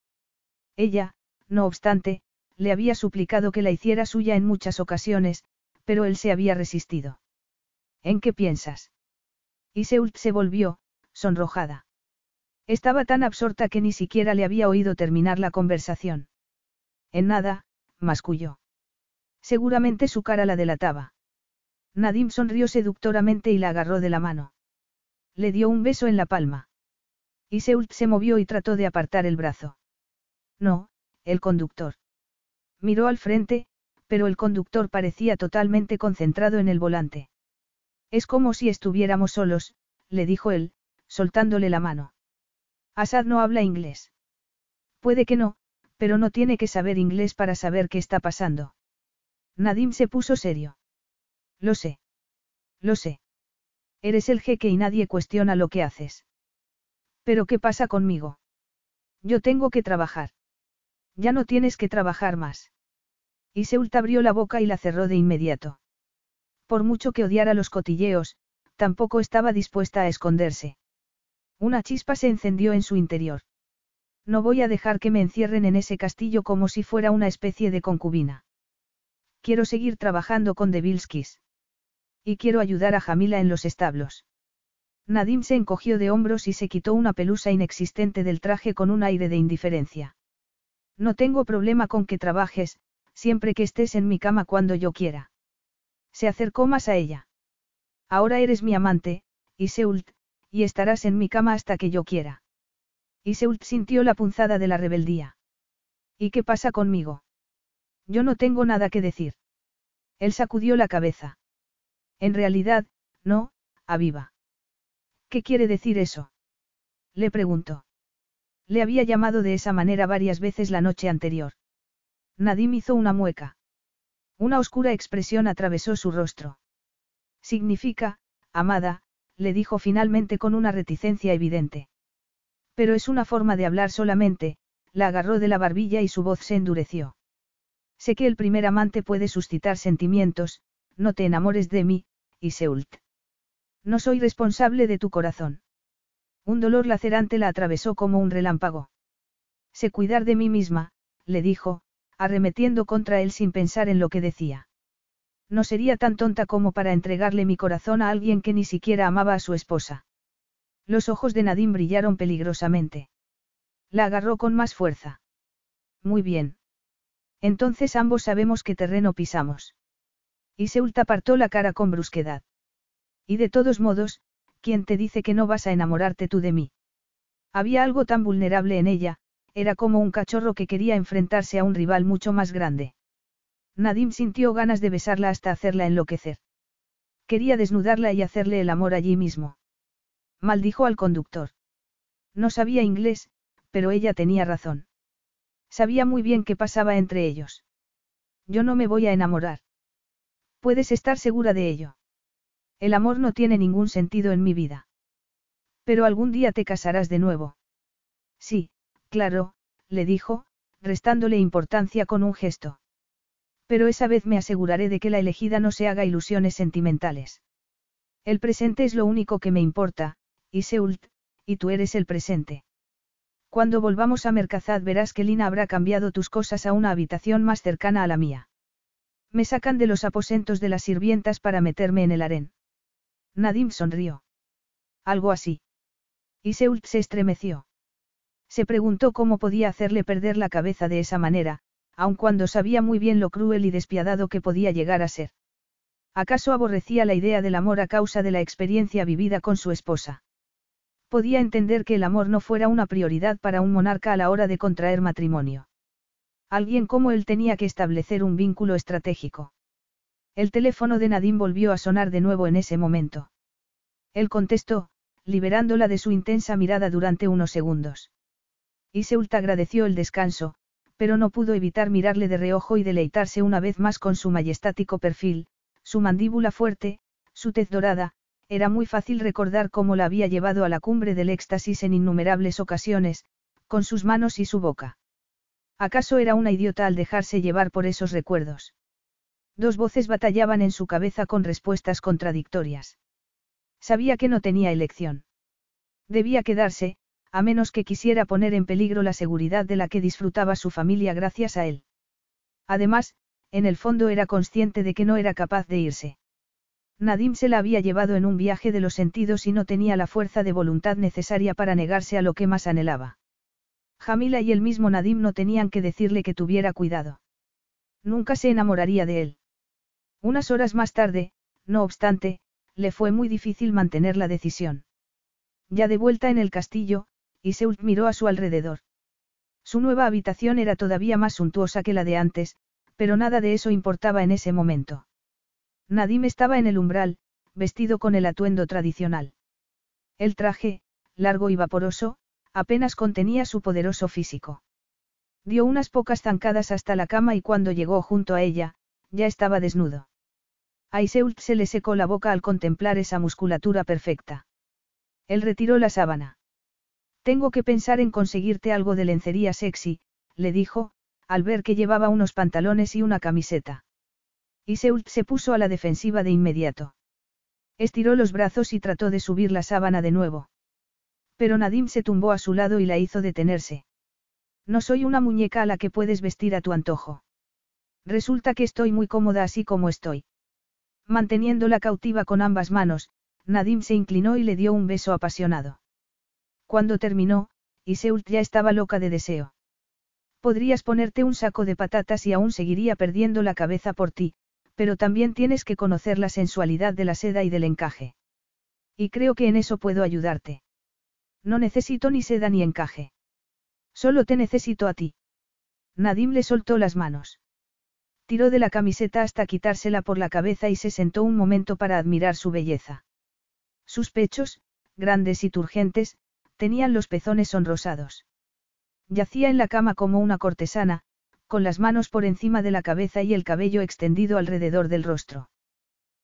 Ella, no obstante, le había suplicado que la hiciera suya en muchas ocasiones, pero él se había resistido. ¿En qué piensas? Iseult se volvió, sonrojada. Estaba tan absorta que ni siquiera le había oído terminar la conversación. En nada, masculló. Seguramente su cara la delataba. Nadim sonrió seductoramente y la agarró de la mano. Le dio un beso en la palma. Y Seult se movió y trató de apartar el brazo. No, el conductor. Miró al frente, pero el conductor parecía totalmente concentrado en el volante. Es como si estuviéramos solos, le dijo él, soltándole la mano. Asad no habla inglés. Puede que no, pero no tiene que saber inglés para saber qué está pasando. Nadim se puso serio. Lo sé. Lo sé. Eres el jeque y nadie cuestiona lo que haces. Pero ¿qué pasa conmigo? Yo tengo que trabajar. Ya no tienes que trabajar más. Y Seult abrió la boca y la cerró de inmediato. Por mucho que odiara los cotilleos, tampoco estaba dispuesta a esconderse. Una chispa se encendió en su interior. No voy a dejar que me encierren en ese castillo como si fuera una especie de concubina. Quiero seguir trabajando con Devilskis. Y quiero ayudar a Jamila en los establos. Nadim se encogió de hombros y se quitó una pelusa inexistente del traje con un aire de indiferencia. No tengo problema con que trabajes, siempre que estés en mi cama cuando yo quiera. Se acercó más a ella. Ahora eres mi amante, Iseult, y estarás en mi cama hasta que yo quiera. Iseult sintió la punzada de la rebeldía. ¿Y qué pasa conmigo? Yo no tengo nada que decir. Él sacudió la cabeza. En realidad, no, aviva. ¿Qué quiere decir eso? Le preguntó. Le había llamado de esa manera varias veces la noche anterior. Nadim hizo una mueca. Una oscura expresión atravesó su rostro. Significa, amada, le dijo finalmente con una reticencia evidente. Pero es una forma de hablar solamente, la agarró de la barbilla y su voz se endureció. Sé que el primer amante puede suscitar sentimientos, no te enamores de mí, Iseult. No soy responsable de tu corazón. Un dolor lacerante la atravesó como un relámpago. Sé cuidar de mí misma, le dijo, arremetiendo contra él sin pensar en lo que decía. No sería tan tonta como para entregarle mi corazón a alguien que ni siquiera amaba a su esposa. Los ojos de Nadine brillaron peligrosamente. La agarró con más fuerza. Muy bien. Entonces ambos sabemos qué terreno pisamos. Y Seult apartó la cara con brusquedad. Y de todos modos, ¿quién te dice que no vas a enamorarte tú de mí? Había algo tan vulnerable en ella, era como un cachorro que quería enfrentarse a un rival mucho más grande. Nadim sintió ganas de besarla hasta hacerla enloquecer. Quería desnudarla y hacerle el amor allí mismo. Maldijo al conductor. No sabía inglés, pero ella tenía razón. Sabía muy bien qué pasaba entre ellos. Yo no me voy a enamorar. Puedes estar segura de ello. El amor no tiene ningún sentido en mi vida. Pero algún día te casarás de nuevo. Sí, claro, le dijo, restándole importancia con un gesto. Pero esa vez me aseguraré de que la elegida no se haga ilusiones sentimentales. El presente es lo único que me importa, y y tú eres el presente. Cuando volvamos a Mercazad verás que Lina habrá cambiado tus cosas a una habitación más cercana a la mía. Me sacan de los aposentos de las sirvientas para meterme en el harén. Nadim sonrió. Algo así. Y se estremeció. Se preguntó cómo podía hacerle perder la cabeza de esa manera, aun cuando sabía muy bien lo cruel y despiadado que podía llegar a ser. ¿Acaso aborrecía la idea del amor a causa de la experiencia vivida con su esposa? Podía entender que el amor no fuera una prioridad para un monarca a la hora de contraer matrimonio. Alguien como él tenía que establecer un vínculo estratégico. El teléfono de Nadine volvió a sonar de nuevo en ese momento. Él contestó, liberándola de su intensa mirada durante unos segundos. Iseult agradeció el descanso, pero no pudo evitar mirarle de reojo y deleitarse una vez más con su majestático perfil, su mandíbula fuerte, su tez dorada, era muy fácil recordar cómo la había llevado a la cumbre del éxtasis en innumerables ocasiones, con sus manos y su boca. ¿Acaso era una idiota al dejarse llevar por esos recuerdos? Dos voces batallaban en su cabeza con respuestas contradictorias. Sabía que no tenía elección. Debía quedarse, a menos que quisiera poner en peligro la seguridad de la que disfrutaba su familia gracias a él. Además, en el fondo era consciente de que no era capaz de irse. Nadim se la había llevado en un viaje de los sentidos y no tenía la fuerza de voluntad necesaria para negarse a lo que más anhelaba. Jamila y el mismo Nadim no tenían que decirle que tuviera cuidado. Nunca se enamoraría de él. Unas horas más tarde, no obstante, le fue muy difícil mantener la decisión. Ya de vuelta en el castillo, Iseult miró a su alrededor. Su nueva habitación era todavía más suntuosa que la de antes, pero nada de eso importaba en ese momento. Nadim estaba en el umbral, vestido con el atuendo tradicional. El traje, largo y vaporoso, apenas contenía su poderoso físico. Dio unas pocas zancadas hasta la cama y cuando llegó junto a ella, ya estaba desnudo. A Iseult se le secó la boca al contemplar esa musculatura perfecta. Él retiró la sábana. Tengo que pensar en conseguirte algo de lencería sexy, le dijo, al ver que llevaba unos pantalones y una camiseta. Iseult se puso a la defensiva de inmediato. Estiró los brazos y trató de subir la sábana de nuevo. Pero Nadim se tumbó a su lado y la hizo detenerse. No soy una muñeca a la que puedes vestir a tu antojo. Resulta que estoy muy cómoda así como estoy. Manteniéndola cautiva con ambas manos, Nadim se inclinó y le dio un beso apasionado. Cuando terminó, Iseult ya estaba loca de deseo. Podrías ponerte un saco de patatas y aún seguiría perdiendo la cabeza por ti, pero también tienes que conocer la sensualidad de la seda y del encaje. Y creo que en eso puedo ayudarte. No necesito ni seda ni encaje. Solo te necesito a ti. Nadim le soltó las manos. Tiró de la camiseta hasta quitársela por la cabeza y se sentó un momento para admirar su belleza. Sus pechos, grandes y turgentes, tenían los pezones sonrosados. Yacía en la cama como una cortesana, con las manos por encima de la cabeza y el cabello extendido alrededor del rostro.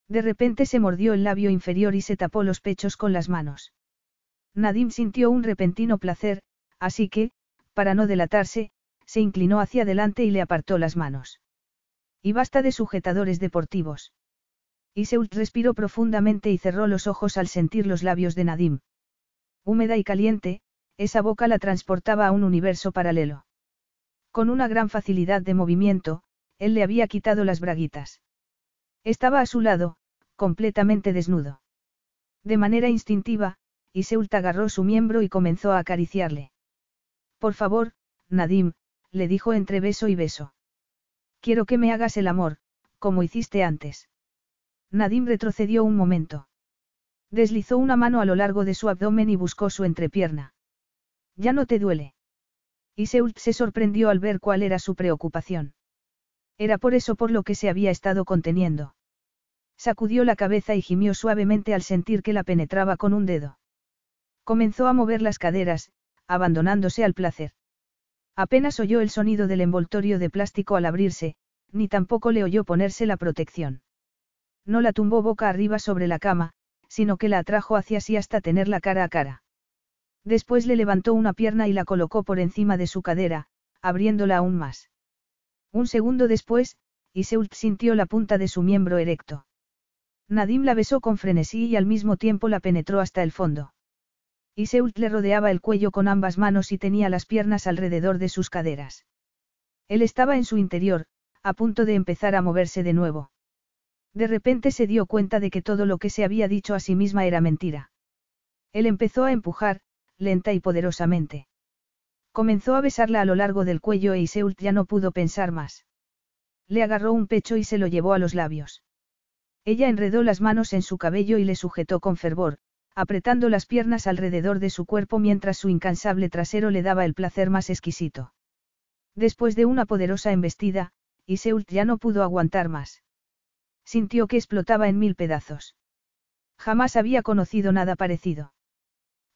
De repente se mordió el labio inferior y se tapó los pechos con las manos. Nadim sintió un repentino placer, así que, para no delatarse, se inclinó hacia adelante y le apartó las manos. Y basta de sujetadores deportivos. Iseult respiró profundamente y cerró los ojos al sentir los labios de Nadim. Húmeda y caliente, esa boca la transportaba a un universo paralelo. Con una gran facilidad de movimiento, él le había quitado las braguitas. Estaba a su lado, completamente desnudo. De manera instintiva, Iseult agarró su miembro y comenzó a acariciarle. Por favor, Nadim, le dijo entre beso y beso. Quiero que me hagas el amor, como hiciste antes. Nadim retrocedió un momento. Deslizó una mano a lo largo de su abdomen y buscó su entrepierna. Ya no te duele. Y Seult se sorprendió al ver cuál era su preocupación. Era por eso por lo que se había estado conteniendo. Sacudió la cabeza y gimió suavemente al sentir que la penetraba con un dedo. Comenzó a mover las caderas, abandonándose al placer. Apenas oyó el sonido del envoltorio de plástico al abrirse, ni tampoco le oyó ponerse la protección. No la tumbó boca arriba sobre la cama, sino que la atrajo hacia sí hasta tenerla cara a cara. Después le levantó una pierna y la colocó por encima de su cadera, abriéndola aún más. Un segundo después, Iseult sintió la punta de su miembro erecto. Nadim la besó con frenesí y al mismo tiempo la penetró hasta el fondo. Iseult le rodeaba el cuello con ambas manos y tenía las piernas alrededor de sus caderas. Él estaba en su interior, a punto de empezar a moverse de nuevo. De repente se dio cuenta de que todo lo que se había dicho a sí misma era mentira. Él empezó a empujar, lenta y poderosamente. Comenzó a besarla a lo largo del cuello e Iseult ya no pudo pensar más. Le agarró un pecho y se lo llevó a los labios. Ella enredó las manos en su cabello y le sujetó con fervor, apretando las piernas alrededor de su cuerpo mientras su incansable trasero le daba el placer más exquisito. Después de una poderosa embestida, Iseult ya no pudo aguantar más. Sintió que explotaba en mil pedazos. Jamás había conocido nada parecido.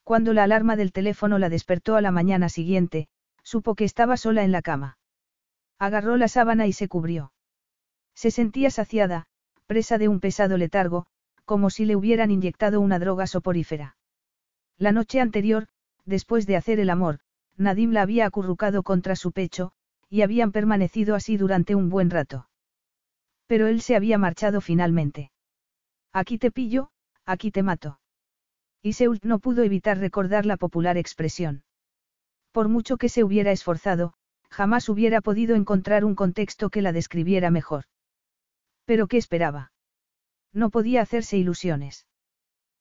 Cuando la alarma del teléfono la despertó a la mañana siguiente, supo que estaba sola en la cama. Agarró la sábana y se cubrió. Se sentía saciada, presa de un pesado letargo, como si le hubieran inyectado una droga soporífera. La noche anterior, después de hacer el amor, Nadim la había acurrucado contra su pecho, y habían permanecido así durante un buen rato. Pero él se había marchado finalmente. Aquí te pillo, aquí te mato. Y Seult no pudo evitar recordar la popular expresión. Por mucho que se hubiera esforzado, jamás hubiera podido encontrar un contexto que la describiera mejor. Pero ¿qué esperaba? No podía hacerse ilusiones.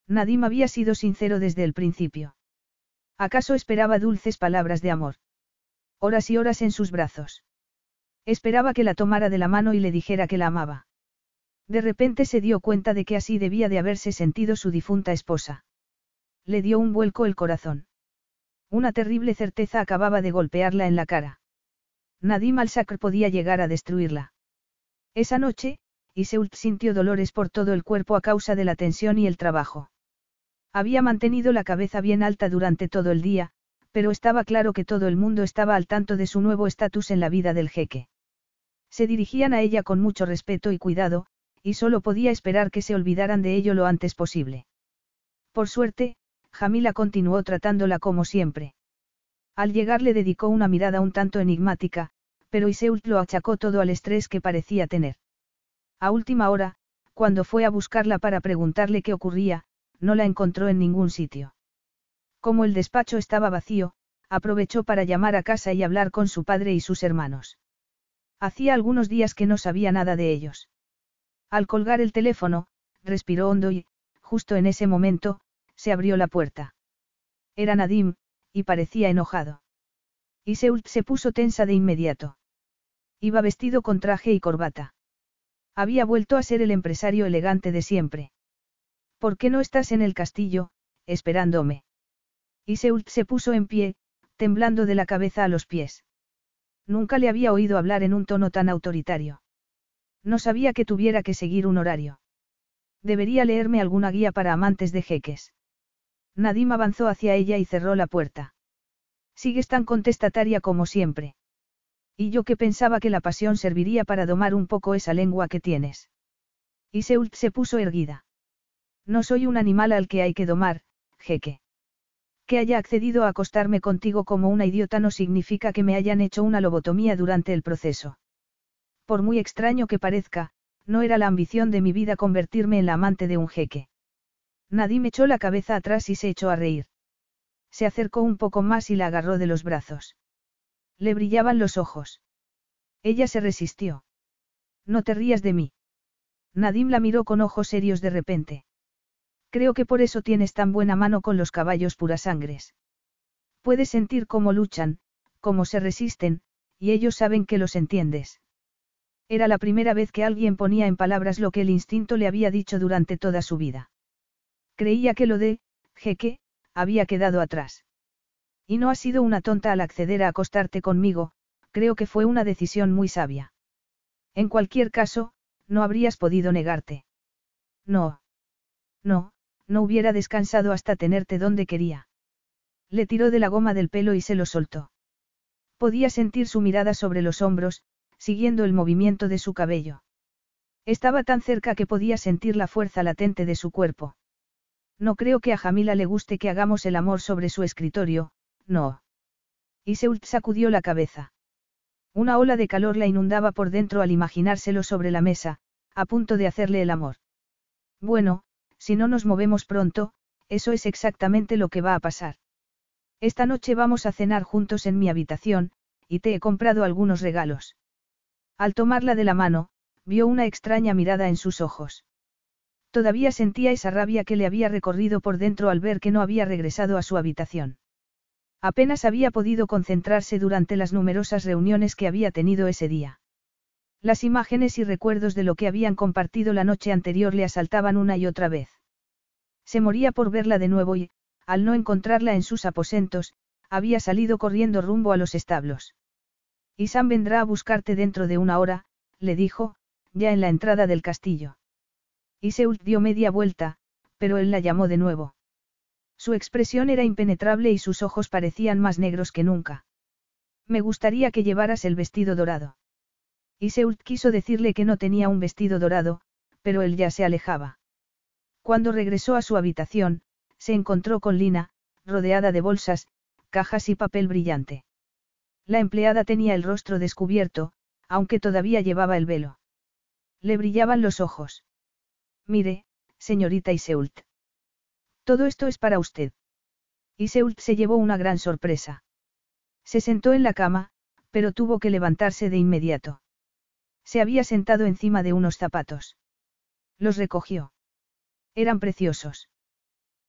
Nadim había sido sincero desde el principio. ¿Acaso esperaba dulces palabras de amor? Horas y horas en sus brazos. Esperaba que la tomara de la mano y le dijera que la amaba. De repente se dio cuenta de que así debía de haberse sentido su difunta esposa. Le dio un vuelco el corazón. Una terrible certeza acababa de golpearla en la cara. Nadim al-Sakr podía llegar a destruirla. Esa noche, Iseult sintió dolores por todo el cuerpo a causa de la tensión y el trabajo. Había mantenido la cabeza bien alta durante todo el día, pero estaba claro que todo el mundo estaba al tanto de su nuevo estatus en la vida del jeque. Se dirigían a ella con mucho respeto y cuidado, y solo podía esperar que se olvidaran de ello lo antes posible. Por suerte, Jamila continuó tratándola como siempre. Al llegar le dedicó una mirada un tanto enigmática, pero Iseult lo achacó todo al estrés que parecía tener. A última hora, cuando fue a buscarla para preguntarle qué ocurría, no la encontró en ningún sitio. Como el despacho estaba vacío, aprovechó para llamar a casa y hablar con su padre y sus hermanos. Hacía algunos días que no sabía nada de ellos. Al colgar el teléfono, respiró hondo y, justo en ese momento, se abrió la puerta. Era Nadim, y parecía enojado. Y se puso tensa de inmediato. Iba vestido con traje y corbata. Había vuelto a ser el empresario elegante de siempre. ¿Por qué no estás en el castillo, esperándome? Y se puso en pie, temblando de la cabeza a los pies. Nunca le había oído hablar en un tono tan autoritario. No sabía que tuviera que seguir un horario. Debería leerme alguna guía para amantes de jeques. Nadim avanzó hacia ella y cerró la puerta. Sigues tan contestataria como siempre. Y yo que pensaba que la pasión serviría para domar un poco esa lengua que tienes. Y Seult se puso erguida. No soy un animal al que hay que domar, jeque. Que haya accedido a acostarme contigo como una idiota no significa que me hayan hecho una lobotomía durante el proceso. Por muy extraño que parezca, no era la ambición de mi vida convertirme en la amante de un jeque. Nadim echó la cabeza atrás y se echó a reír. Se acercó un poco más y la agarró de los brazos. Le brillaban los ojos. Ella se resistió. No te rías de mí. Nadim la miró con ojos serios de repente. Creo que por eso tienes tan buena mano con los caballos purasangres. Puedes sentir cómo luchan, cómo se resisten, y ellos saben que los entiendes. Era la primera vez que alguien ponía en palabras lo que el instinto le había dicho durante toda su vida. Creía que lo de, jeque, había quedado atrás. Y no has sido una tonta al acceder a acostarte conmigo, creo que fue una decisión muy sabia. En cualquier caso, no habrías podido negarte. No. No, no hubiera descansado hasta tenerte donde quería. Le tiró de la goma del pelo y se lo soltó. Podía sentir su mirada sobre los hombros, siguiendo el movimiento de su cabello. Estaba tan cerca que podía sentir la fuerza latente de su cuerpo. No creo que a Jamila le guste que hagamos el amor sobre su escritorio, no. Y Seult sacudió la cabeza. Una ola de calor la inundaba por dentro al imaginárselo sobre la mesa, a punto de hacerle el amor. Bueno, si no nos movemos pronto, eso es exactamente lo que va a pasar. Esta noche vamos a cenar juntos en mi habitación, y te he comprado algunos regalos. Al tomarla de la mano, vio una extraña mirada en sus ojos. Todavía sentía esa rabia que le había recorrido por dentro al ver que no había regresado a su habitación. Apenas había podido concentrarse durante las numerosas reuniones que había tenido ese día. Las imágenes y recuerdos de lo que habían compartido la noche anterior le asaltaban una y otra vez. Se moría por verla de nuevo y, al no encontrarla en sus aposentos, había salido corriendo rumbo a los establos. Y vendrá a buscarte dentro de una hora, le dijo, ya en la entrada del castillo. Y Seult dio media vuelta, pero él la llamó de nuevo. Su expresión era impenetrable y sus ojos parecían más negros que nunca. Me gustaría que llevaras el vestido dorado. Y Seult quiso decirle que no tenía un vestido dorado, pero él ya se alejaba. Cuando regresó a su habitación, se encontró con Lina, rodeada de bolsas, cajas y papel brillante. La empleada tenía el rostro descubierto, aunque todavía llevaba el velo. Le brillaban los ojos. Mire, señorita Iseult. Todo esto es para usted. Iseult se llevó una gran sorpresa. Se sentó en la cama, pero tuvo que levantarse de inmediato. Se había sentado encima de unos zapatos. Los recogió. Eran preciosos.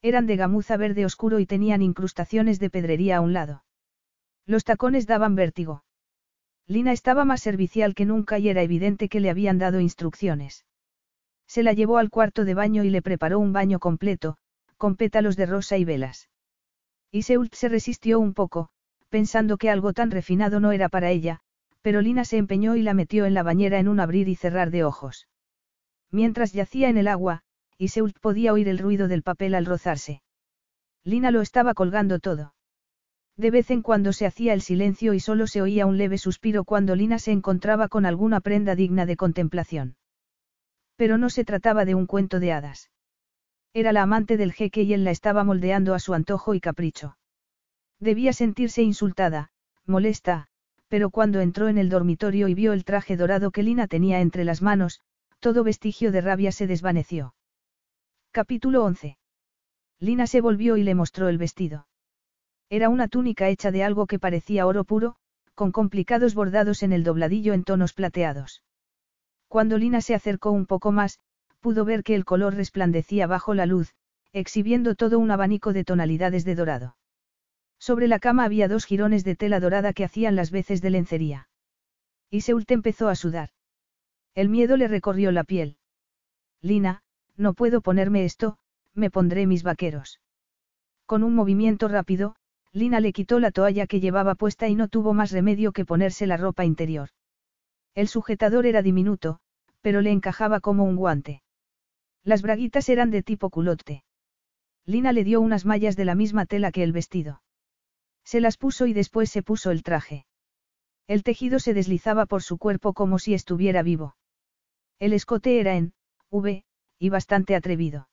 Eran de gamuza verde oscuro y tenían incrustaciones de pedrería a un lado. Los tacones daban vértigo. Lina estaba más servicial que nunca y era evidente que le habían dado instrucciones. Se la llevó al cuarto de baño y le preparó un baño completo, con pétalos de rosa y velas. Iseult se resistió un poco, pensando que algo tan refinado no era para ella, pero Lina se empeñó y la metió en la bañera en un abrir y cerrar de ojos. Mientras yacía en el agua, Iseult podía oír el ruido del papel al rozarse. Lina lo estaba colgando todo. De vez en cuando se hacía el silencio y solo se oía un leve suspiro cuando Lina se encontraba con alguna prenda digna de contemplación. Pero no se trataba de un cuento de hadas. Era la amante del jeque y él la estaba moldeando a su antojo y capricho. Debía sentirse insultada, molesta, pero cuando entró en el dormitorio y vio el traje dorado que Lina tenía entre las manos, todo vestigio de rabia se desvaneció. Capítulo 11. Lina se volvió y le mostró el vestido. Era una túnica hecha de algo que parecía oro puro, con complicados bordados en el dobladillo en tonos plateados. Cuando Lina se acercó un poco más, pudo ver que el color resplandecía bajo la luz, exhibiendo todo un abanico de tonalidades de dorado. Sobre la cama había dos jirones de tela dorada que hacían las veces de lencería. Y Seult empezó a sudar. El miedo le recorrió la piel. Lina, no puedo ponerme esto, me pondré mis vaqueros. Con un movimiento rápido, Lina le quitó la toalla que llevaba puesta y no tuvo más remedio que ponerse la ropa interior. El sujetador era diminuto, pero le encajaba como un guante. Las braguitas eran de tipo culotte. Lina le dio unas mallas de la misma tela que el vestido. Se las puso y después se puso el traje. El tejido se deslizaba por su cuerpo como si estuviera vivo. El escote era en V, y bastante atrevido.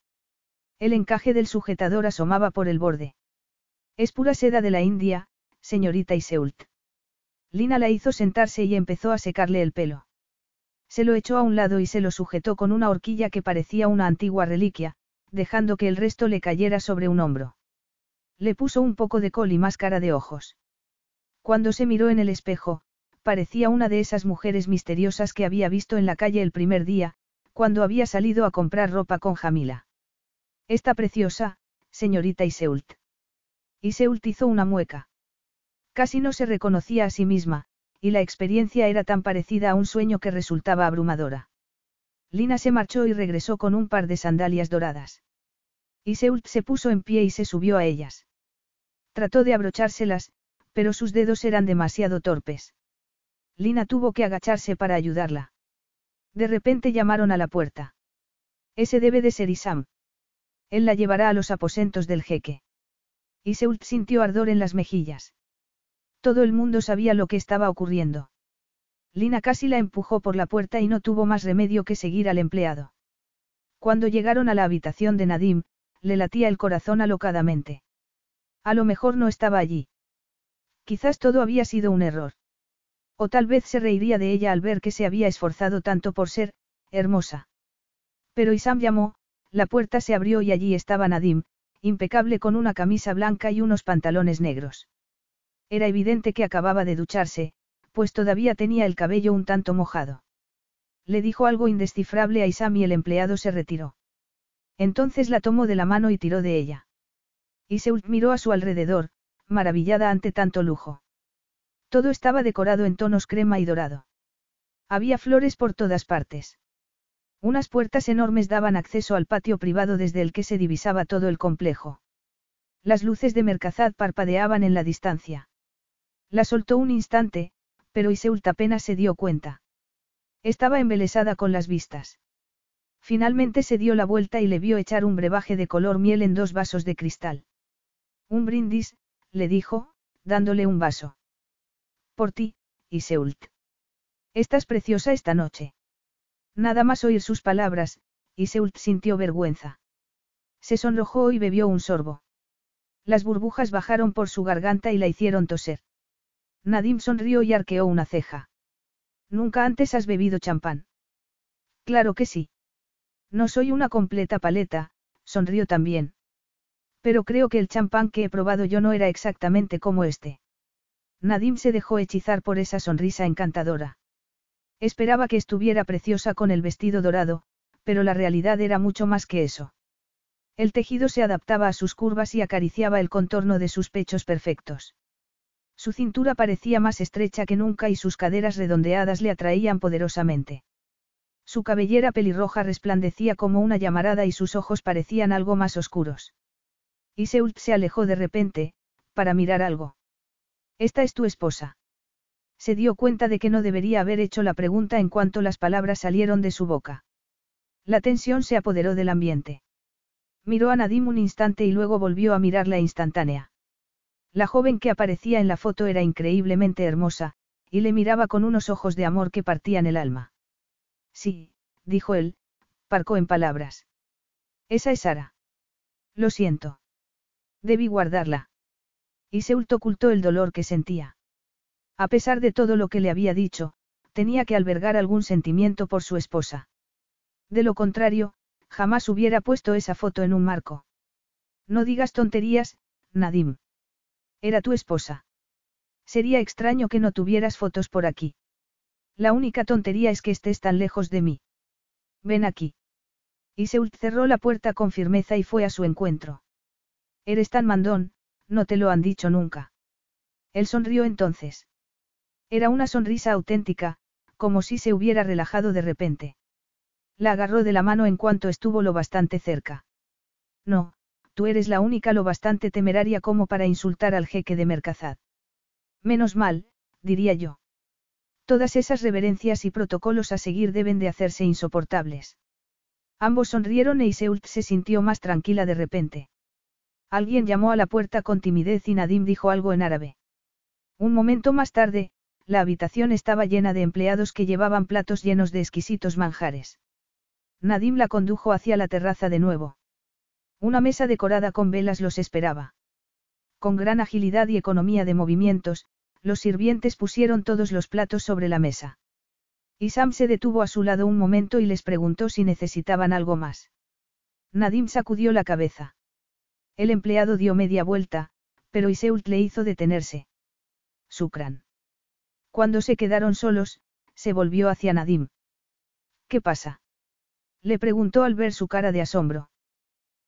El encaje del sujetador asomaba por el borde. Es pura seda de la India, señorita Iseult. Lina la hizo sentarse y empezó a secarle el pelo. Se lo echó a un lado y se lo sujetó con una horquilla que parecía una antigua reliquia, dejando que el resto le cayera sobre un hombro. Le puso un poco de col y máscara de ojos. Cuando se miró en el espejo, parecía una de esas mujeres misteriosas que había visto en la calle el primer día, cuando había salido a comprar ropa con Jamila. Está preciosa, señorita Iseult. Iseult hizo una mueca. Casi no se reconocía a sí misma, y la experiencia era tan parecida a un sueño que resultaba abrumadora. Lina se marchó y regresó con un par de sandalias doradas. Iseult se puso en pie y se subió a ellas. Trató de abrochárselas, pero sus dedos eran demasiado torpes. Lina tuvo que agacharse para ayudarla. De repente llamaron a la puerta. Ese debe de ser Isam. Él la llevará a los aposentos del jeque. Iseult sintió ardor en las mejillas. Todo el mundo sabía lo que estaba ocurriendo. Lina casi la empujó por la puerta y no tuvo más remedio que seguir al empleado. Cuando llegaron a la habitación de Nadim, le latía el corazón alocadamente. A lo mejor no estaba allí. Quizás todo había sido un error. O tal vez se reiría de ella al ver que se había esforzado tanto por ser, hermosa. Pero Isam llamó, la puerta se abrió y allí estaba Nadim, impecable con una camisa blanca y unos pantalones negros. Era evidente que acababa de ducharse, pues todavía tenía el cabello un tanto mojado. Le dijo algo indescifrable a Isam y el empleado se retiró. Entonces la tomó de la mano y tiró de ella. Iseult miró a su alrededor, maravillada ante tanto lujo. Todo estaba decorado en tonos crema y dorado. Había flores por todas partes. Unas puertas enormes daban acceso al patio privado desde el que se divisaba todo el complejo. Las luces de Mercazad parpadeaban en la distancia. La soltó un instante, pero Iseult apenas se dio cuenta. Estaba embelesada con las vistas. Finalmente se dio la vuelta y le vio echar un brebaje de color miel en dos vasos de cristal. Un brindis, le dijo, dándole un vaso. Por ti, Iseult. Estás preciosa esta noche. Nada más oír sus palabras, Iseult sintió vergüenza. Se sonrojó y bebió un sorbo. Las burbujas bajaron por su garganta y la hicieron toser. Nadim sonrió y arqueó una ceja. Nunca antes has bebido champán. Claro que sí. No soy una completa paleta, sonrió también. Pero creo que el champán que he probado yo no era exactamente como este. Nadim se dejó hechizar por esa sonrisa encantadora. Esperaba que estuviera preciosa con el vestido dorado, pero la realidad era mucho más que eso. El tejido se adaptaba a sus curvas y acariciaba el contorno de sus pechos perfectos. Su cintura parecía más estrecha que nunca y sus caderas redondeadas le atraían poderosamente. Su cabellera pelirroja resplandecía como una llamarada y sus ojos parecían algo más oscuros. Iseult se alejó de repente, para mirar algo. Esta es tu esposa. Se dio cuenta de que no debería haber hecho la pregunta en cuanto las palabras salieron de su boca. La tensión se apoderó del ambiente. Miró a Nadim un instante y luego volvió a mirarla instantánea. La joven que aparecía en la foto era increíblemente hermosa, y le miraba con unos ojos de amor que partían el alma. Sí, dijo él, parcó en palabras. Esa es Sara. Lo siento. Debí guardarla. Y Seult ocultó el dolor que sentía. A pesar de todo lo que le había dicho, tenía que albergar algún sentimiento por su esposa. De lo contrario, jamás hubiera puesto esa foto en un marco. No digas tonterías, Nadim. Era tu esposa. Sería extraño que no tuvieras fotos por aquí. La única tontería es que estés tan lejos de mí. Ven aquí. Y Seult cerró la puerta con firmeza y fue a su encuentro. Eres tan mandón, no te lo han dicho nunca. Él sonrió entonces. Era una sonrisa auténtica, como si se hubiera relajado de repente. La agarró de la mano en cuanto estuvo lo bastante cerca. No, tú eres la única lo bastante temeraria como para insultar al jeque de Mercazad. Menos mal, diría yo. Todas esas reverencias y protocolos a seguir deben de hacerse insoportables. Ambos sonrieron e Iseult se sintió más tranquila de repente. Alguien llamó a la puerta con timidez y Nadim dijo algo en árabe. Un momento más tarde, la habitación estaba llena de empleados que llevaban platos llenos de exquisitos manjares. Nadim la condujo hacia la terraza de nuevo. Una mesa decorada con velas los esperaba. Con gran agilidad y economía de movimientos, los sirvientes pusieron todos los platos sobre la mesa. Y Sam se detuvo a su lado un momento y les preguntó si necesitaban algo más. Nadim sacudió la cabeza. El empleado dio media vuelta, pero Iseult le hizo detenerse. Sukran. Cuando se quedaron solos, se volvió hacia Nadim. ¿Qué pasa? Le preguntó al ver su cara de asombro.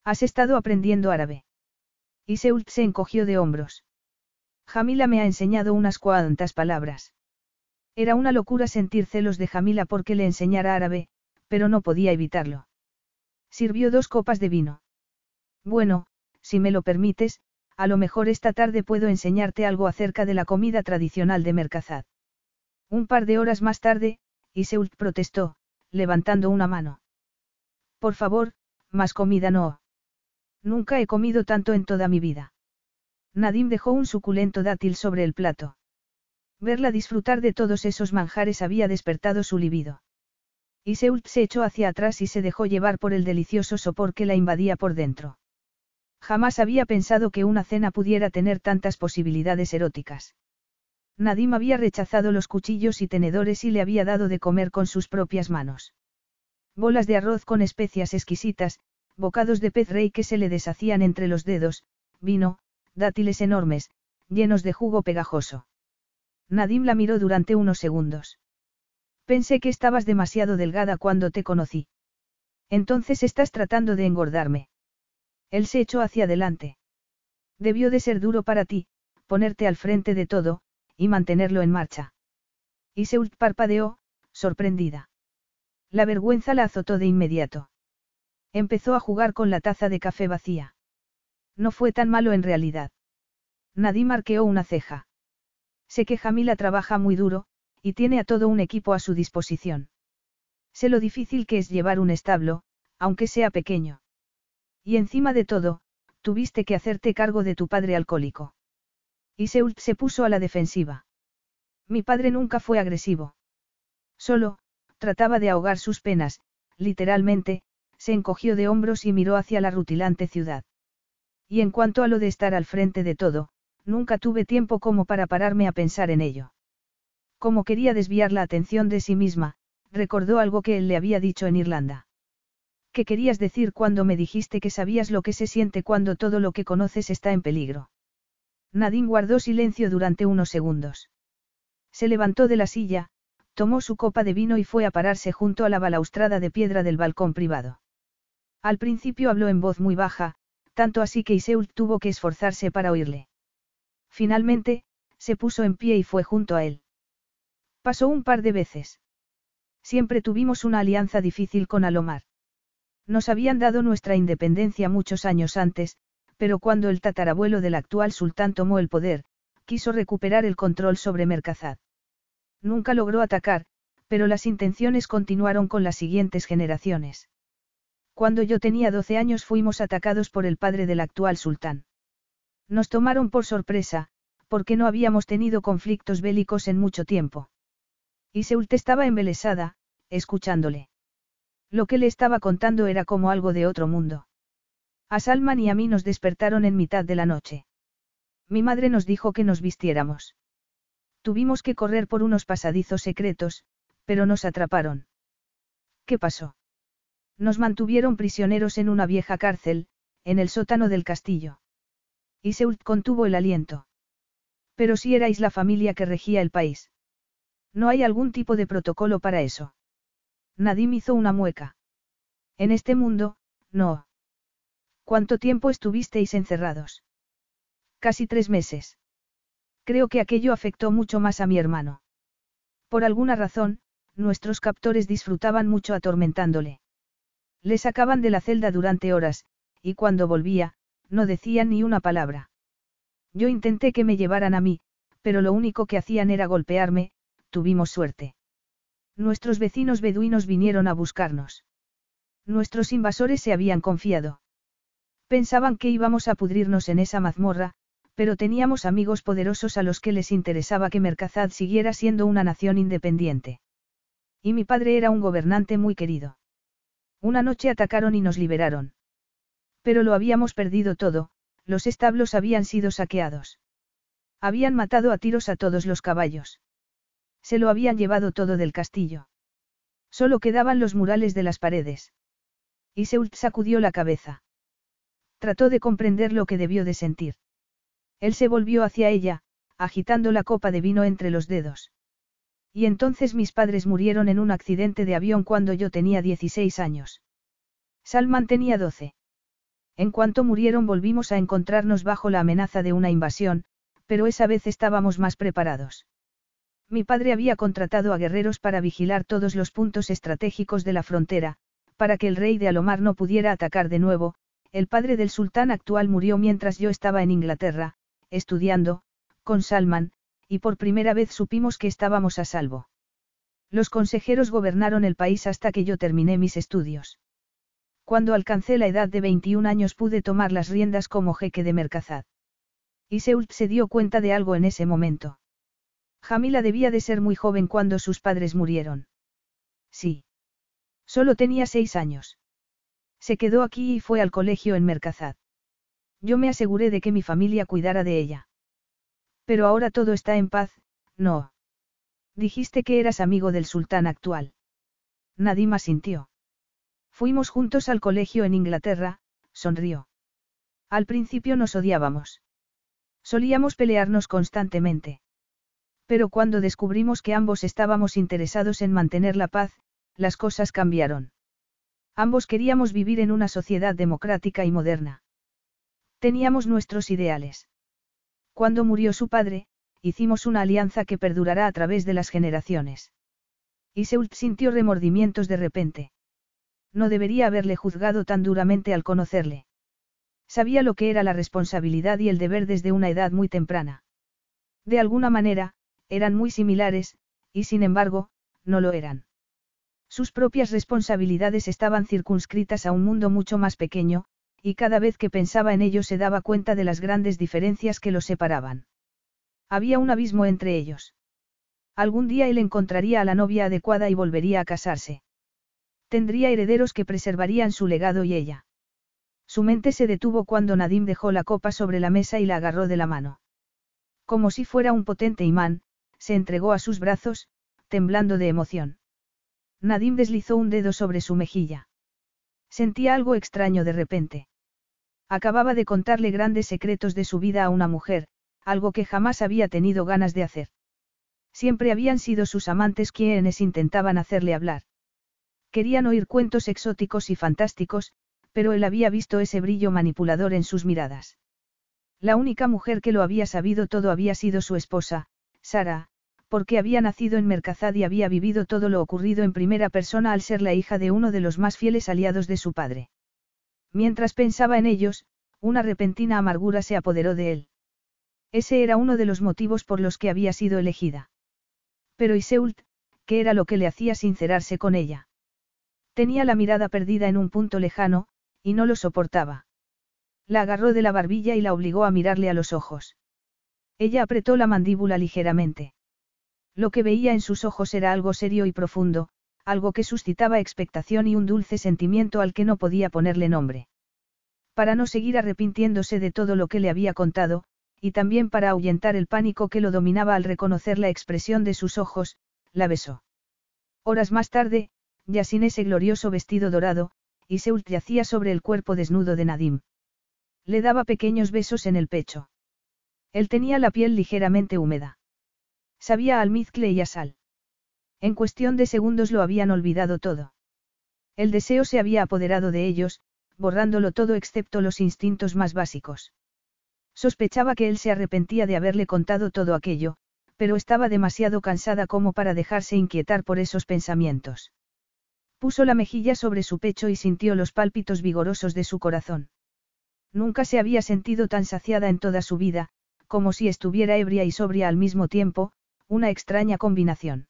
¿Has estado aprendiendo árabe? Y Seult se encogió de hombros. Jamila me ha enseñado unas cuantas palabras. Era una locura sentir celos de Jamila porque le enseñara árabe, pero no podía evitarlo. Sirvió dos copas de vino. Bueno, si me lo permites, a lo mejor esta tarde puedo enseñarte algo acerca de la comida tradicional de Mercazad. Un par de horas más tarde, Iseult protestó, levantando una mano. Por favor, más comida no. Nunca he comido tanto en toda mi vida. Nadim dejó un suculento dátil sobre el plato. Verla disfrutar de todos esos manjares había despertado su libido. Iseult se echó hacia atrás y se dejó llevar por el delicioso sopor que la invadía por dentro. Jamás había pensado que una cena pudiera tener tantas posibilidades eróticas. Nadim había rechazado los cuchillos y tenedores y le había dado de comer con sus propias manos. Bolas de arroz con especias exquisitas, bocados de pez rey que se le deshacían entre los dedos, vino, dátiles enormes, llenos de jugo pegajoso. Nadim la miró durante unos segundos. Pensé que estabas demasiado delgada cuando te conocí. Entonces estás tratando de engordarme. Él se echó hacia adelante. Debió de ser duro para ti, ponerte al frente de todo, y mantenerlo en marcha. Y Seult parpadeó, sorprendida. La vergüenza la azotó de inmediato. Empezó a jugar con la taza de café vacía. No fue tan malo en realidad. Nadie marqueó una ceja. Sé que Jamila trabaja muy duro, y tiene a todo un equipo a su disposición. Sé lo difícil que es llevar un establo, aunque sea pequeño. Y encima de todo, tuviste que hacerte cargo de tu padre alcohólico. Y Seult se puso a la defensiva. Mi padre nunca fue agresivo. Solo, trataba de ahogar sus penas, literalmente, se encogió de hombros y miró hacia la rutilante ciudad. Y en cuanto a lo de estar al frente de todo, nunca tuve tiempo como para pararme a pensar en ello. Como quería desviar la atención de sí misma, recordó algo que él le había dicho en Irlanda. ¿Qué querías decir cuando me dijiste que sabías lo que se siente cuando todo lo que conoces está en peligro? Nadine guardó silencio durante unos segundos. Se levantó de la silla, tomó su copa de vino y fue a pararse junto a la balaustrada de piedra del balcón privado. Al principio habló en voz muy baja, tanto así que Iseult tuvo que esforzarse para oírle. Finalmente, se puso en pie y fue junto a él. Pasó un par de veces. Siempre tuvimos una alianza difícil con Alomar. Nos habían dado nuestra independencia muchos años antes, pero cuando el tatarabuelo del actual sultán tomó el poder, quiso recuperar el control sobre Merkazad. Nunca logró atacar, pero las intenciones continuaron con las siguientes generaciones. Cuando yo tenía 12 años fuimos atacados por el padre del actual sultán. Nos tomaron por sorpresa, porque no habíamos tenido conflictos bélicos en mucho tiempo. Y Seult estaba embelesada, escuchándole. Lo que le estaba contando era como algo de otro mundo. A Salman y a mí nos despertaron en mitad de la noche. Mi madre nos dijo que nos vistiéramos. Tuvimos que correr por unos pasadizos secretos, pero nos atraparon. ¿Qué pasó? Nos mantuvieron prisioneros en una vieja cárcel, en el sótano del castillo. Y Seult contuvo el aliento. Pero si erais la familia que regía el país. No hay algún tipo de protocolo para eso. Nadim hizo una mueca. En este mundo, no. ¿Cuánto tiempo estuvisteis encerrados? Casi tres meses. Creo que aquello afectó mucho más a mi hermano. Por alguna razón, nuestros captores disfrutaban mucho atormentándole. Le sacaban de la celda durante horas, y cuando volvía, no decían ni una palabra. Yo intenté que me llevaran a mí, pero lo único que hacían era golpearme, tuvimos suerte. Nuestros vecinos beduinos vinieron a buscarnos. Nuestros invasores se habían confiado. Pensaban que íbamos a pudrirnos en esa mazmorra, pero teníamos amigos poderosos a los que les interesaba que Merkazad siguiera siendo una nación independiente. Y mi padre era un gobernante muy querido. Una noche atacaron y nos liberaron. Pero lo habíamos perdido todo, los establos habían sido saqueados. Habían matado a tiros a todos los caballos. Se lo habían llevado todo del castillo. Solo quedaban los murales de las paredes. Y Seult sacudió la cabeza. Trató de comprender lo que debió de sentir. Él se volvió hacia ella, agitando la copa de vino entre los dedos. Y entonces mis padres murieron en un accidente de avión cuando yo tenía 16 años. Salman tenía 12. En cuanto murieron volvimos a encontrarnos bajo la amenaza de una invasión, pero esa vez estábamos más preparados. Mi padre había contratado a guerreros para vigilar todos los puntos estratégicos de la frontera, para que el rey de Alomar no pudiera atacar de nuevo, el padre del sultán actual murió mientras yo estaba en Inglaterra, estudiando, con Salman, y por primera vez supimos que estábamos a salvo. Los consejeros gobernaron el país hasta que yo terminé mis estudios. Cuando alcancé la edad de 21 años pude tomar las riendas como jeque de Merkazad. Y Seult se dio cuenta de algo en ese momento. Jamila debía de ser muy joven cuando sus padres murieron. Sí. Solo tenía seis años. Se quedó aquí y fue al colegio en Mercazad. Yo me aseguré de que mi familia cuidara de ella. Pero ahora todo está en paz, no. Dijiste que eras amigo del sultán actual. Nadima sintió. Fuimos juntos al colegio en Inglaterra, sonrió. Al principio nos odiábamos. Solíamos pelearnos constantemente. Pero cuando descubrimos que ambos estábamos interesados en mantener la paz, las cosas cambiaron. Ambos queríamos vivir en una sociedad democrática y moderna. Teníamos nuestros ideales. Cuando murió su padre, hicimos una alianza que perdurará a través de las generaciones. Y Seult sintió remordimientos de repente. No debería haberle juzgado tan duramente al conocerle. Sabía lo que era la responsabilidad y el deber desde una edad muy temprana. De alguna manera, eran muy similares, y sin embargo, no lo eran. Sus propias responsabilidades estaban circunscritas a un mundo mucho más pequeño, y cada vez que pensaba en ello se daba cuenta de las grandes diferencias que los separaban. Había un abismo entre ellos. Algún día él encontraría a la novia adecuada y volvería a casarse. Tendría herederos que preservarían su legado y ella. Su mente se detuvo cuando Nadim dejó la copa sobre la mesa y la agarró de la mano. Como si fuera un potente imán, se entregó a sus brazos, temblando de emoción. Nadim deslizó un dedo sobre su mejilla. Sentía algo extraño de repente. Acababa de contarle grandes secretos de su vida a una mujer, algo que jamás había tenido ganas de hacer. Siempre habían sido sus amantes quienes intentaban hacerle hablar. Querían oír cuentos exóticos y fantásticos, pero él había visto ese brillo manipulador en sus miradas. La única mujer que lo había sabido todo había sido su esposa, Sara, porque había nacido en Mercazad y había vivido todo lo ocurrido en primera persona al ser la hija de uno de los más fieles aliados de su padre. Mientras pensaba en ellos, una repentina amargura se apoderó de él. Ese era uno de los motivos por los que había sido elegida. Pero Iseult, ¿qué era lo que le hacía sincerarse con ella? Tenía la mirada perdida en un punto lejano, y no lo soportaba. La agarró de la barbilla y la obligó a mirarle a los ojos. Ella apretó la mandíbula ligeramente. Lo que veía en sus ojos era algo serio y profundo, algo que suscitaba expectación y un dulce sentimiento al que no podía ponerle nombre. Para no seguir arrepintiéndose de todo lo que le había contado, y también para ahuyentar el pánico que lo dominaba al reconocer la expresión de sus ojos, la besó. Horas más tarde, ya sin ese glorioso vestido dorado, y se yacía sobre el cuerpo desnudo de Nadim. Le daba pequeños besos en el pecho. Él tenía la piel ligeramente húmeda. Sabía a almizcle y a sal. En cuestión de segundos lo habían olvidado todo. El deseo se había apoderado de ellos, borrándolo todo excepto los instintos más básicos. Sospechaba que él se arrepentía de haberle contado todo aquello, pero estaba demasiado cansada como para dejarse inquietar por esos pensamientos. Puso la mejilla sobre su pecho y sintió los pálpitos vigorosos de su corazón. Nunca se había sentido tan saciada en toda su vida, como si estuviera ebria y sobria al mismo tiempo, una extraña combinación.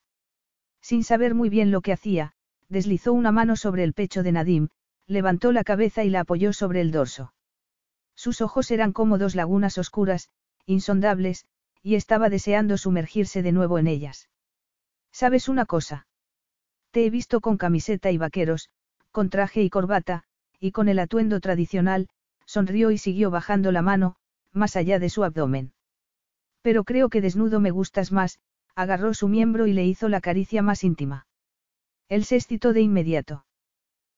Sin saber muy bien lo que hacía, deslizó una mano sobre el pecho de Nadim, levantó la cabeza y la apoyó sobre el dorso. Sus ojos eran como dos lagunas oscuras, insondables, y estaba deseando sumergirse de nuevo en ellas. ¿Sabes una cosa? Te he visto con camiseta y vaqueros, con traje y corbata, y con el atuendo tradicional, sonrió y siguió bajando la mano, más allá de su abdomen. Pero creo que desnudo me gustas más, agarró su miembro y le hizo la caricia más íntima. Él se excitó de inmediato.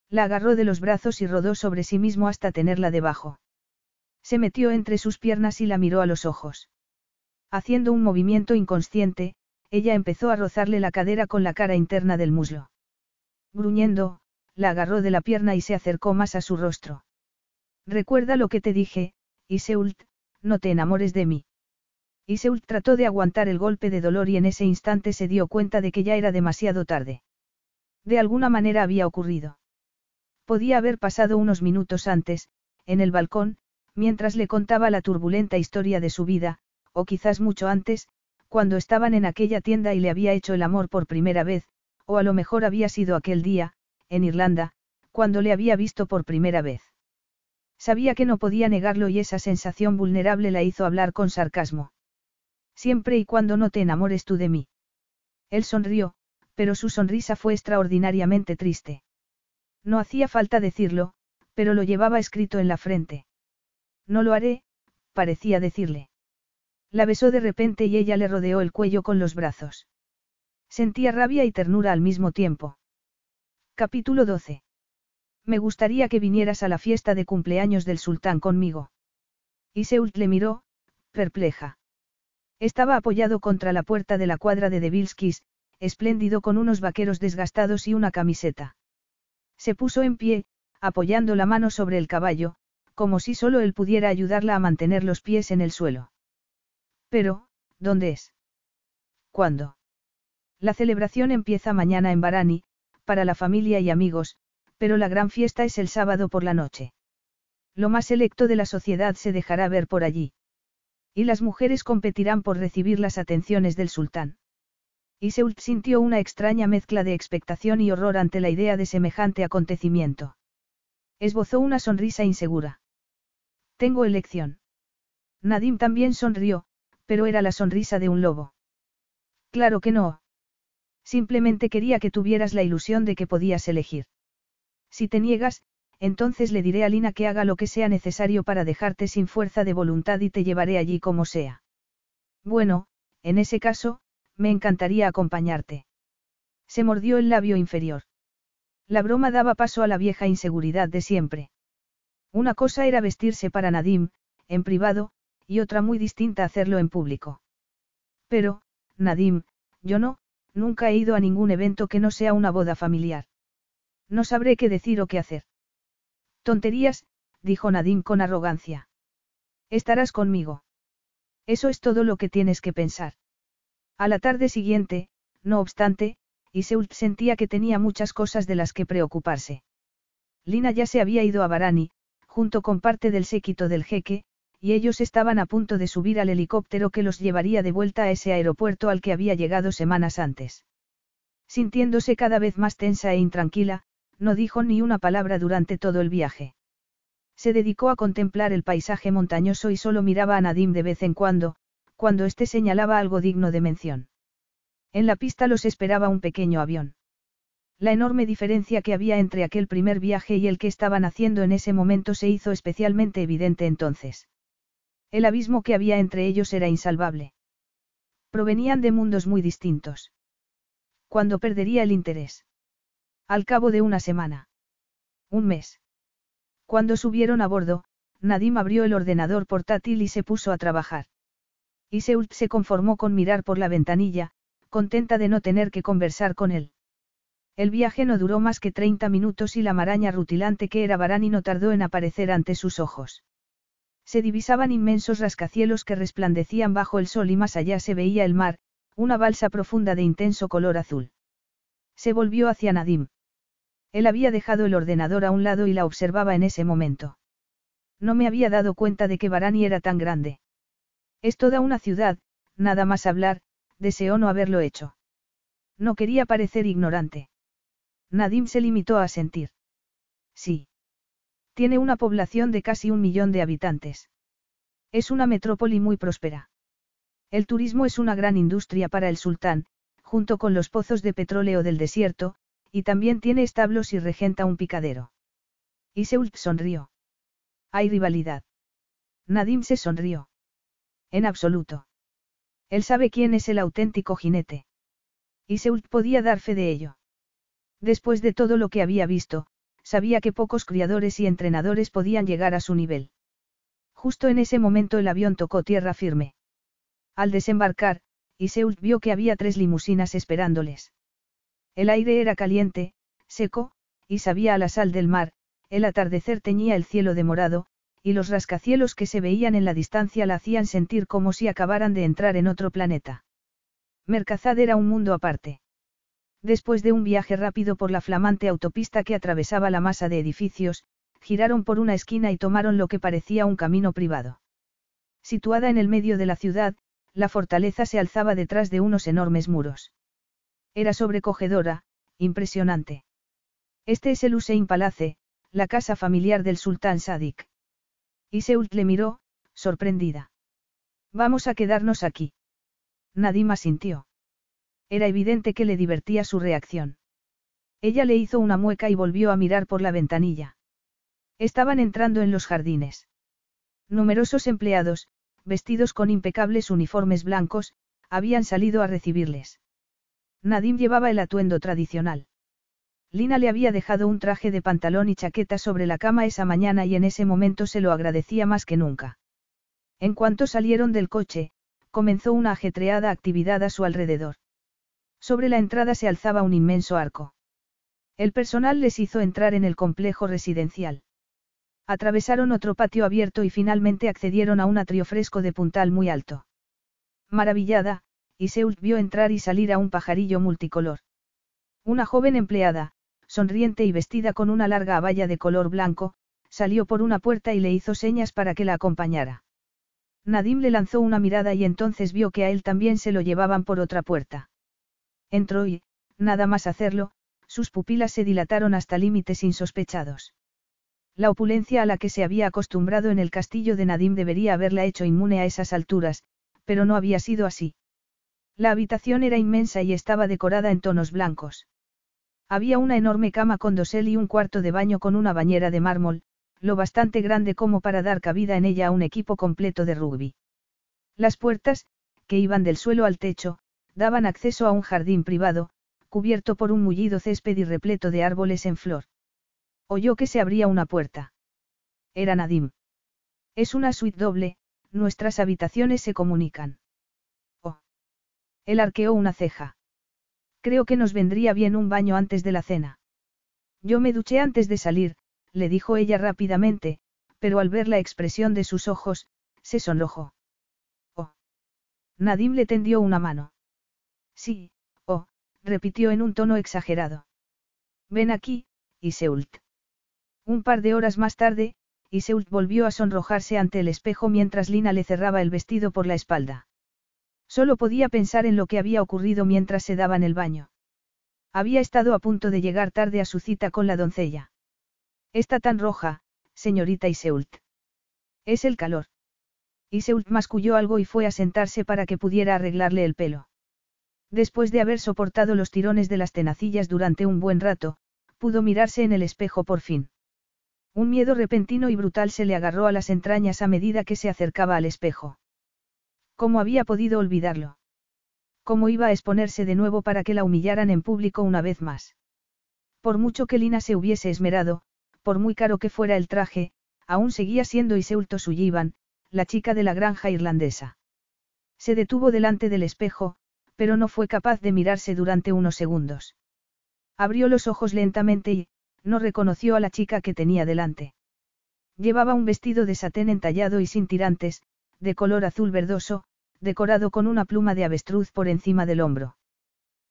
La agarró de los brazos y rodó sobre sí mismo hasta tenerla debajo. Se metió entre sus piernas y la miró a los ojos. Haciendo un movimiento inconsciente, ella empezó a rozarle la cadera con la cara interna del muslo. Gruñendo, la agarró de la pierna y se acercó más a su rostro. Recuerda lo que te dije, Iseult, no te enamores de mí. Iseult trató de aguantar el golpe de dolor y en ese instante se dio cuenta de que ya era demasiado tarde. De alguna manera había ocurrido. Podía haber pasado unos minutos antes, en el balcón, mientras le contaba la turbulenta historia de su vida, o quizás mucho antes, cuando estaban en aquella tienda y le había hecho el amor por primera vez, o a lo mejor había sido aquel día, en Irlanda, cuando le había visto por primera vez. Sabía que no podía negarlo y esa sensación vulnerable la hizo hablar con sarcasmo. Siempre y cuando no te enamores tú de mí. Él sonrió, pero su sonrisa fue extraordinariamente triste. No hacía falta decirlo, pero lo llevaba escrito en la frente. No lo haré, parecía decirle. La besó de repente y ella le rodeó el cuello con los brazos. Sentía rabia y ternura al mismo tiempo. Capítulo 12. Me gustaría que vinieras a la fiesta de cumpleaños del sultán conmigo. Iseult le miró, perpleja. Estaba apoyado contra la puerta de la cuadra de Devilskis, espléndido con unos vaqueros desgastados y una camiseta. Se puso en pie, apoyando la mano sobre el caballo, como si solo él pudiera ayudarla a mantener los pies en el suelo. Pero, ¿dónde es? ¿Cuándo? La celebración empieza mañana en Barani, para la familia y amigos, pero la gran fiesta es el sábado por la noche. Lo más selecto de la sociedad se dejará ver por allí. Y las mujeres competirán por recibir las atenciones del sultán. Iseult sintió una extraña mezcla de expectación y horror ante la idea de semejante acontecimiento. Esbozó una sonrisa insegura. Tengo elección. Nadim también sonrió, pero era la sonrisa de un lobo. Claro que no. Simplemente quería que tuvieras la ilusión de que podías elegir. Si te niegas, entonces le diré a Lina que haga lo que sea necesario para dejarte sin fuerza de voluntad y te llevaré allí como sea. Bueno, en ese caso, me encantaría acompañarte. Se mordió el labio inferior. La broma daba paso a la vieja inseguridad de siempre. Una cosa era vestirse para Nadim, en privado, y otra muy distinta hacerlo en público. Pero, Nadim, Yo no, nunca he ido a ningún evento que no sea una boda familiar. No sabré qué decir o qué hacer. Tonterías, dijo Nadim con arrogancia. Estarás conmigo. Eso es todo lo que tienes que pensar. A la tarde siguiente, no obstante, Iseult sentía que tenía muchas cosas de las que preocuparse. Lina ya se había ido a Barani, junto con parte del séquito del jeque, y ellos estaban a punto de subir al helicóptero que los llevaría de vuelta a ese aeropuerto al que había llegado semanas antes. Sintiéndose cada vez más tensa e intranquila, no dijo ni una palabra durante todo el viaje. Se dedicó a contemplar el paisaje montañoso y solo miraba a Nadim de vez en cuando, cuando éste señalaba algo digno de mención. En la pista los esperaba un pequeño avión. La enorme diferencia que había entre aquel primer viaje y el que estaban haciendo en ese momento se hizo especialmente evidente entonces. El abismo que había entre ellos era insalvable. Provenían de mundos muy distintos. ¿Cuándo perdería el interés? Al cabo de una semana. Un mes. Cuando subieron a bordo, Nadim abrió el ordenador portátil y se puso a trabajar. Iseult se conformó con mirar por la ventanilla, contenta de no tener que conversar con él. El viaje no duró más que 30 minutos y la maraña rutilante que era Barani no tardó en aparecer ante sus ojos. Se divisaban inmensos rascacielos que resplandecían bajo el sol y más allá se veía el mar, una balsa profunda de intenso color azul. Se volvió hacia Nadim. Él había dejado el ordenador a un lado y la observaba en ese momento. No me había dado cuenta de que Barani era tan grande. Es toda una ciudad, nada más hablar, deseó no haberlo hecho. No quería parecer ignorante. Nadim se limitó a sentir. Sí. Tiene una población de casi un millón de habitantes. Es una metrópoli muy próspera. El turismo es una gran industria para el sultán, junto con los pozos de petróleo del desierto, y también tiene establos y regenta un picadero. Iseult sonrió. Hay rivalidad. Nadim se sonrió. En absoluto. Él sabe quién es el auténtico jinete. Iseult podía dar fe de ello. Después de todo lo que había visto, sabía que pocos criadores y entrenadores podían llegar a su nivel. Justo en ese momento el avión tocó tierra firme. Al desembarcar, Iseult vio que había tres limusinas esperándoles. El aire era caliente, seco, y sabía a la sal del mar, el atardecer teñía el cielo de morado, y los rascacielos que se veían en la distancia la hacían sentir como si acabaran de entrar en otro planeta. Mercazad era un mundo aparte. Después de un viaje rápido por la flamante autopista que atravesaba la masa de edificios, giraron por una esquina y tomaron lo que parecía un camino privado. Situada en el medio de la ciudad, la fortaleza se alzaba detrás de unos enormes muros. Era sobrecogedora, impresionante. Este es el Hussein Palace, la casa familiar del sultán Sadik. Iseult le miró, sorprendida. Vamos a quedarnos aquí. Nadima sintió. Era evidente que le divertía su reacción. Ella le hizo una mueca y volvió a mirar por la ventanilla. Estaban entrando en los jardines. Numerosos empleados, vestidos con impecables uniformes blancos, habían salido a recibirles. Nadim llevaba el atuendo tradicional. Lina le había dejado un traje de pantalón y chaqueta sobre la cama esa mañana y en ese momento se lo agradecía más que nunca. En cuanto salieron del coche, comenzó una ajetreada actividad a su alrededor. Sobre la entrada se alzaba un inmenso arco. El personal les hizo entrar en el complejo residencial. Atravesaron otro patio abierto y finalmente accedieron a un atrio fresco de puntal muy alto. Maravillada, Iseult vio entrar y salir a un pajarillo multicolor. Una joven empleada, sonriente y vestida con una larga abaya de color blanco, salió por una puerta y le hizo señas para que la acompañara. Nadim le lanzó una mirada y entonces vio que a él también se lo llevaban por otra puerta. Entró y, nada más hacerlo, sus pupilas se dilataron hasta límites insospechados. La opulencia a la que se había acostumbrado en el castillo de Nadim debería haberla hecho inmune a esas alturas, pero no había sido así. La habitación era inmensa y estaba decorada en tonos blancos. Había una enorme cama con dosel y un cuarto de baño con una bañera de mármol, lo bastante grande como para dar cabida en ella a un equipo completo de rugby. Las puertas, que iban del suelo al techo, daban acceso a un jardín privado, cubierto por un mullido césped y repleto de árboles en flor. Oyó que se abría una puerta. Era Nadim. Es una suite doble, nuestras habitaciones se comunican. Él arqueó una ceja. Creo que nos vendría bien un baño antes de la cena. Yo me duché antes de salir, le dijo ella rápidamente, pero al ver la expresión de sus ojos, se sonrojó. Oh. Nadim le tendió una mano. Sí, oh, repitió en un tono exagerado. Ven aquí, Iseult. Un par de horas más tarde, Iseult volvió a sonrojarse ante el espejo mientras Lina le cerraba el vestido por la espalda. Solo podía pensar en lo que había ocurrido mientras se daban el baño. Había estado a punto de llegar tarde a su cita con la doncella. Está tan roja, señorita Iseult. Es el calor. Iseult masculló algo y fue a sentarse para que pudiera arreglarle el pelo. Después de haber soportado los tirones de las tenacillas durante un buen rato, pudo mirarse en el espejo por fin. Un miedo repentino y brutal se le agarró a las entrañas a medida que se acercaba al espejo. ¿Cómo había podido olvidarlo? ¿Cómo iba a exponerse de nuevo para que la humillaran en público una vez más? Por mucho que Lina se hubiese esmerado, por muy caro que fuera el traje, aún seguía siendo Iseulto Sullivan, la chica de la granja irlandesa. Se detuvo delante del espejo, pero no fue capaz de mirarse durante unos segundos. Abrió los ojos lentamente y, no reconoció a la chica que tenía delante. Llevaba un vestido de satén entallado y sin tirantes, de color azul verdoso, decorado con una pluma de avestruz por encima del hombro.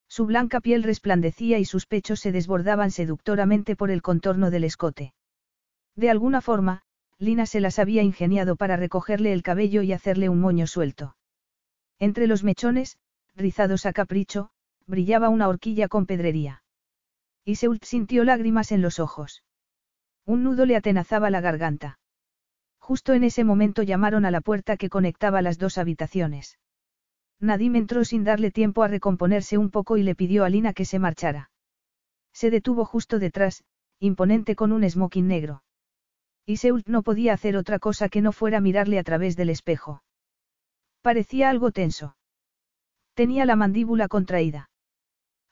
Su blanca piel resplandecía y sus pechos se desbordaban seductoramente por el contorno del escote. De alguna forma, Lina se las había ingeniado para recogerle el cabello y hacerle un moño suelto. Entre los mechones, rizados a capricho, brillaba una horquilla con pedrería. Y Seult sintió lágrimas en los ojos. Un nudo le atenazaba la garganta. Justo en ese momento llamaron a la puerta que conectaba las dos habitaciones. Nadim entró sin darle tiempo a recomponerse un poco y le pidió a Lina que se marchara. Se detuvo justo detrás, imponente con un smoking negro. Y Seult no podía hacer otra cosa que no fuera mirarle a través del espejo. Parecía algo tenso. Tenía la mandíbula contraída.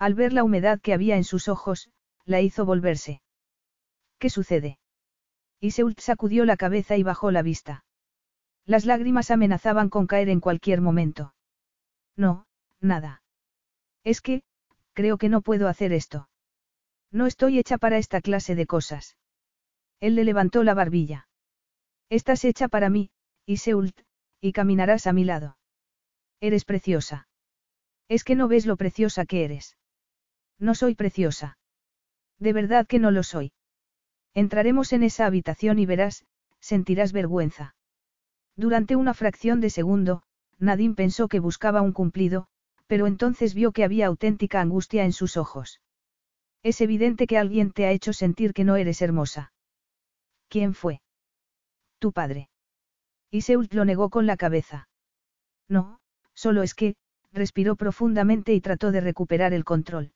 Al ver la humedad que había en sus ojos, la hizo volverse. ¿Qué sucede? Iseult sacudió la cabeza y bajó la vista. Las lágrimas amenazaban con caer en cualquier momento. No, nada. Es que, creo que no puedo hacer esto. No estoy hecha para esta clase de cosas. Él le levantó la barbilla. Estás hecha para mí, Iseult, y caminarás a mi lado. Eres preciosa. Es que no ves lo preciosa que eres. No soy preciosa. De verdad que no lo soy. Entraremos en esa habitación y verás, sentirás vergüenza. Durante una fracción de segundo, Nadine pensó que buscaba un cumplido, pero entonces vio que había auténtica angustia en sus ojos. Es evidente que alguien te ha hecho sentir que no eres hermosa. ¿Quién fue? Tu padre. Iseult lo negó con la cabeza. No, solo es que, respiró profundamente y trató de recuperar el control.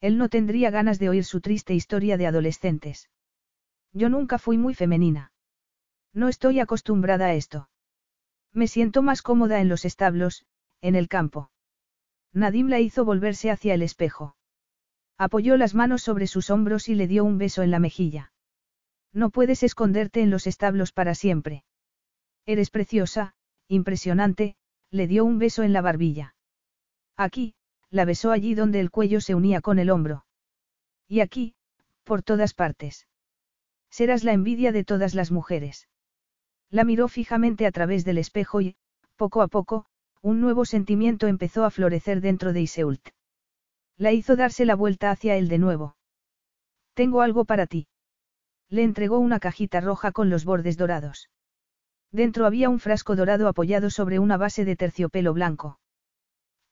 Él no tendría ganas de oír su triste historia de adolescentes. Yo nunca fui muy femenina. No estoy acostumbrada a esto. Me siento más cómoda en los establos, en el campo. Nadim la hizo volverse hacia el espejo. Apoyó las manos sobre sus hombros y le dio un beso en la mejilla. No puedes esconderte en los establos para siempre. Eres preciosa, impresionante, le dio un beso en la barbilla. Aquí, la besó allí donde el cuello se unía con el hombro. Y aquí, por todas partes. Serás la envidia de todas las mujeres. La miró fijamente a través del espejo y, poco a poco, un nuevo sentimiento empezó a florecer dentro de Iseult. La hizo darse la vuelta hacia él de nuevo. Tengo algo para ti. Le entregó una cajita roja con los bordes dorados. Dentro había un frasco dorado apoyado sobre una base de terciopelo blanco.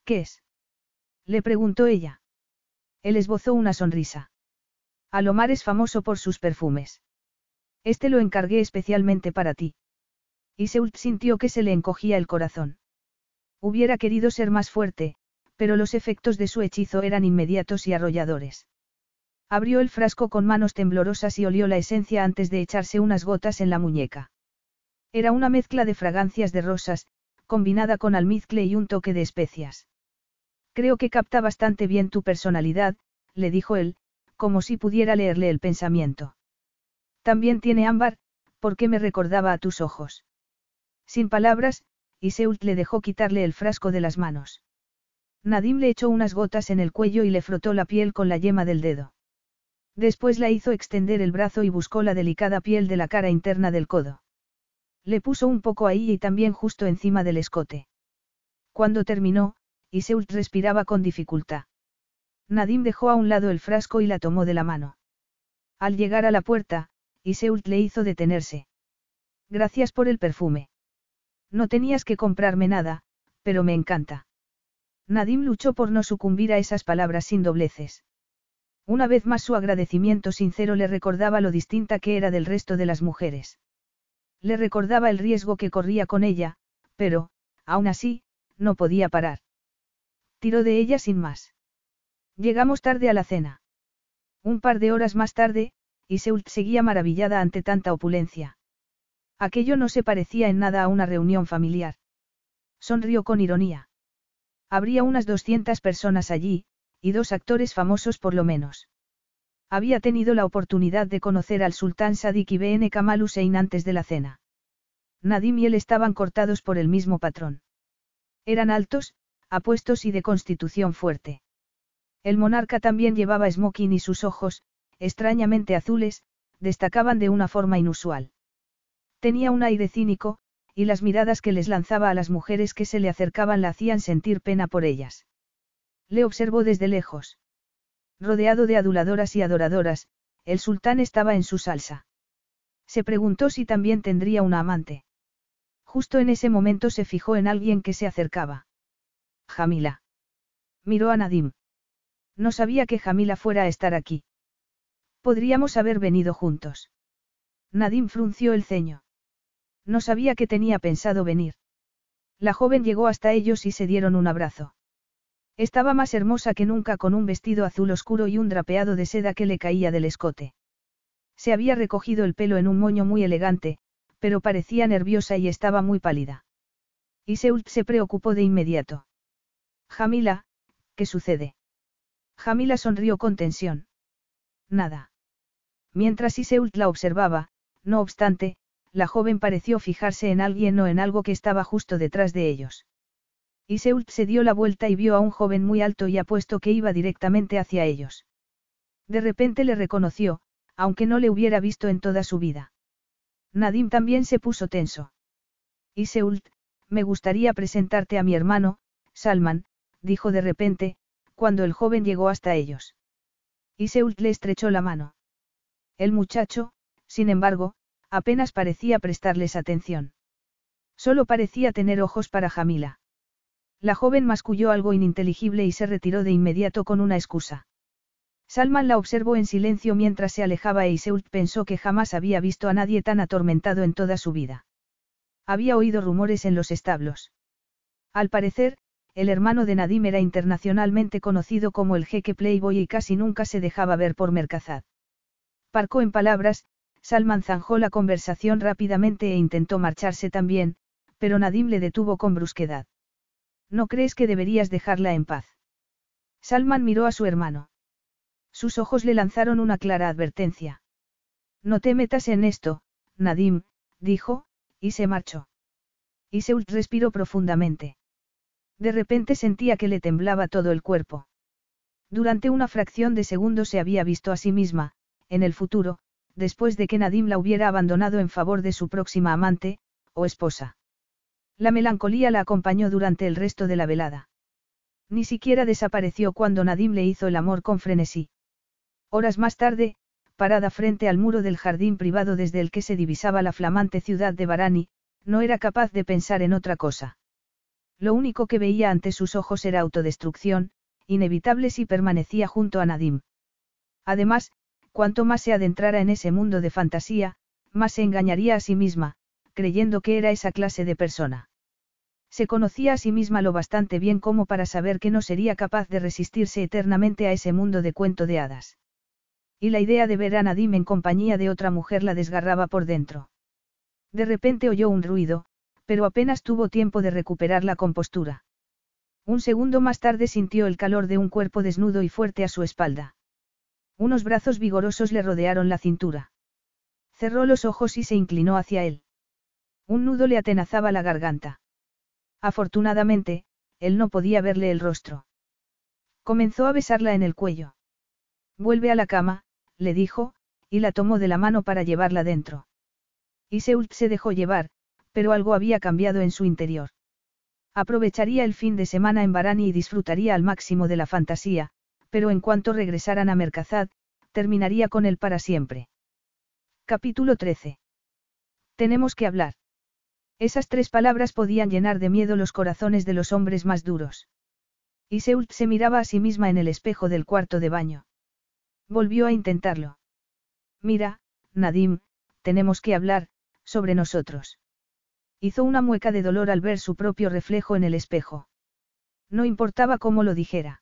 ¿Qué es? Le preguntó ella. Él esbozó una sonrisa. Alomar es famoso por sus perfumes. Este lo encargué especialmente para ti. Y Seult sintió que se le encogía el corazón. Hubiera querido ser más fuerte, pero los efectos de su hechizo eran inmediatos y arrolladores. Abrió el frasco con manos temblorosas y olió la esencia antes de echarse unas gotas en la muñeca. Era una mezcla de fragancias de rosas, combinada con almizcle y un toque de especias. Creo que capta bastante bien tu personalidad, le dijo él, como si pudiera leerle el pensamiento. También tiene ámbar, porque me recordaba a tus ojos. Sin palabras, Iseult le dejó quitarle el frasco de las manos. Nadim le echó unas gotas en el cuello y le frotó la piel con la yema del dedo. Después la hizo extender el brazo y buscó la delicada piel de la cara interna del codo. Le puso un poco ahí y también justo encima del escote. Cuando terminó, Iseult respiraba con dificultad. Nadim dejó a un lado el frasco y la tomó de la mano. Al llegar a la puerta, Iseult le hizo detenerse. Gracias por el perfume. No tenías que comprarme nada, pero me encanta. Nadim luchó por no sucumbir a esas palabras sin dobleces. Una vez más su agradecimiento sincero le recordaba lo distinta que era del resto de las mujeres. Le recordaba el riesgo que corría con ella, pero, aún así, no podía parar. Tiró de ella sin más. Llegamos tarde a la cena. Un par de horas más tarde, y Seult seguía maravillada ante tanta opulencia. Aquello no se parecía en nada a una reunión familiar. Sonrió con ironía. Habría unas 200 personas allí, y dos actores famosos por lo menos. Había tenido la oportunidad de conocer al sultán Sadik y Ben Kamal Hussein antes de la cena. Nadim y él estaban cortados por el mismo patrón. Eran altos, apuestos y de constitución fuerte. El monarca también llevaba smoking y sus ojos, extrañamente azules, destacaban de una forma inusual. Tenía un aire cínico, y las miradas que les lanzaba a las mujeres que se le acercaban la hacían sentir pena por ellas. Le observó desde lejos. Rodeado de aduladoras y adoradoras, el sultán estaba en su salsa. Se preguntó si también tendría una amante. Justo en ese momento se fijó en alguien que se acercaba. Jamila. Miró a Nadim. No sabía que Jamila fuera a estar aquí. Podríamos haber venido juntos. Nadim frunció el ceño. No sabía que tenía pensado venir. La joven llegó hasta ellos y se dieron un abrazo. Estaba más hermosa que nunca con un vestido azul oscuro y un drapeado de seda que le caía del escote. Se había recogido el pelo en un moño muy elegante, pero parecía nerviosa y estaba muy pálida. Iseult se preocupó de inmediato. Jamila, ¿qué sucede? Jamila sonrió con tensión. Nada. Mientras Iseult la observaba, no obstante, la joven pareció fijarse en alguien o en algo que estaba justo detrás de ellos. Iseult se dio la vuelta y vio a un joven muy alto y apuesto que iba directamente hacia ellos. De repente le reconoció, aunque no le hubiera visto en toda su vida. Nadim también se puso tenso. Iseult, me gustaría presentarte a mi hermano, Salman, dijo de repente, cuando el joven llegó hasta ellos. Iseult le estrechó la mano. El muchacho, sin embargo, apenas parecía prestarles atención. Solo parecía tener ojos para Jamila. La joven masculló algo ininteligible y se retiró de inmediato con una excusa. Salman la observó en silencio mientras se alejaba e Iseult pensó que jamás había visto a nadie tan atormentado en toda su vida. Había oído rumores en los establos. Al parecer, el hermano de Nadim era internacionalmente conocido como el jeque Playboy y casi nunca se dejaba ver por Mercazad. Parcó en palabras, Salman zanjó la conversación rápidamente e intentó marcharse también, pero Nadim le detuvo con brusquedad. ¿No crees que deberías dejarla en paz? Salman miró a su hermano. Sus ojos le lanzaron una clara advertencia. No te metas en esto, Nadim, dijo, y se marchó. Iseult respiró profundamente. De repente sentía que le temblaba todo el cuerpo. Durante una fracción de segundo se había visto a sí misma, en el futuro, después de que Nadim la hubiera abandonado en favor de su próxima amante, o esposa. La melancolía la acompañó durante el resto de la velada. Ni siquiera desapareció cuando Nadim le hizo el amor con frenesí. Horas más tarde, parada frente al muro del jardín privado desde el que se divisaba la flamante ciudad de Barani, no era capaz de pensar en otra cosa. Lo único que veía ante sus ojos era autodestrucción, inevitable si permanecía junto a Nadim. Además, cuanto más se adentrara en ese mundo de fantasía, más se engañaría a sí misma, creyendo que era esa clase de persona. Se conocía a sí misma lo bastante bien como para saber que no sería capaz de resistirse eternamente a ese mundo de cuento de hadas. Y la idea de ver a Nadim en compañía de otra mujer la desgarraba por dentro. De repente oyó un ruido, pero apenas tuvo tiempo de recuperar la compostura. Un segundo más tarde sintió el calor de un cuerpo desnudo y fuerte a su espalda. Unos brazos vigorosos le rodearon la cintura. Cerró los ojos y se inclinó hacia él. Un nudo le atenazaba la garganta. Afortunadamente, él no podía verle el rostro. Comenzó a besarla en el cuello. Vuelve a la cama, le dijo, y la tomó de la mano para llevarla dentro. Iseult se dejó llevar, pero algo había cambiado en su interior. Aprovecharía el fin de semana en Barani y disfrutaría al máximo de la fantasía, pero en cuanto regresaran a Mercazad, terminaría con él para siempre. Capítulo 13. Tenemos que hablar. Esas tres palabras podían llenar de miedo los corazones de los hombres más duros. Iseult se miraba a sí misma en el espejo del cuarto de baño. Volvió a intentarlo. Mira, Nadim, tenemos que hablar, sobre nosotros. Hizo una mueca de dolor al ver su propio reflejo en el espejo. No importaba cómo lo dijera.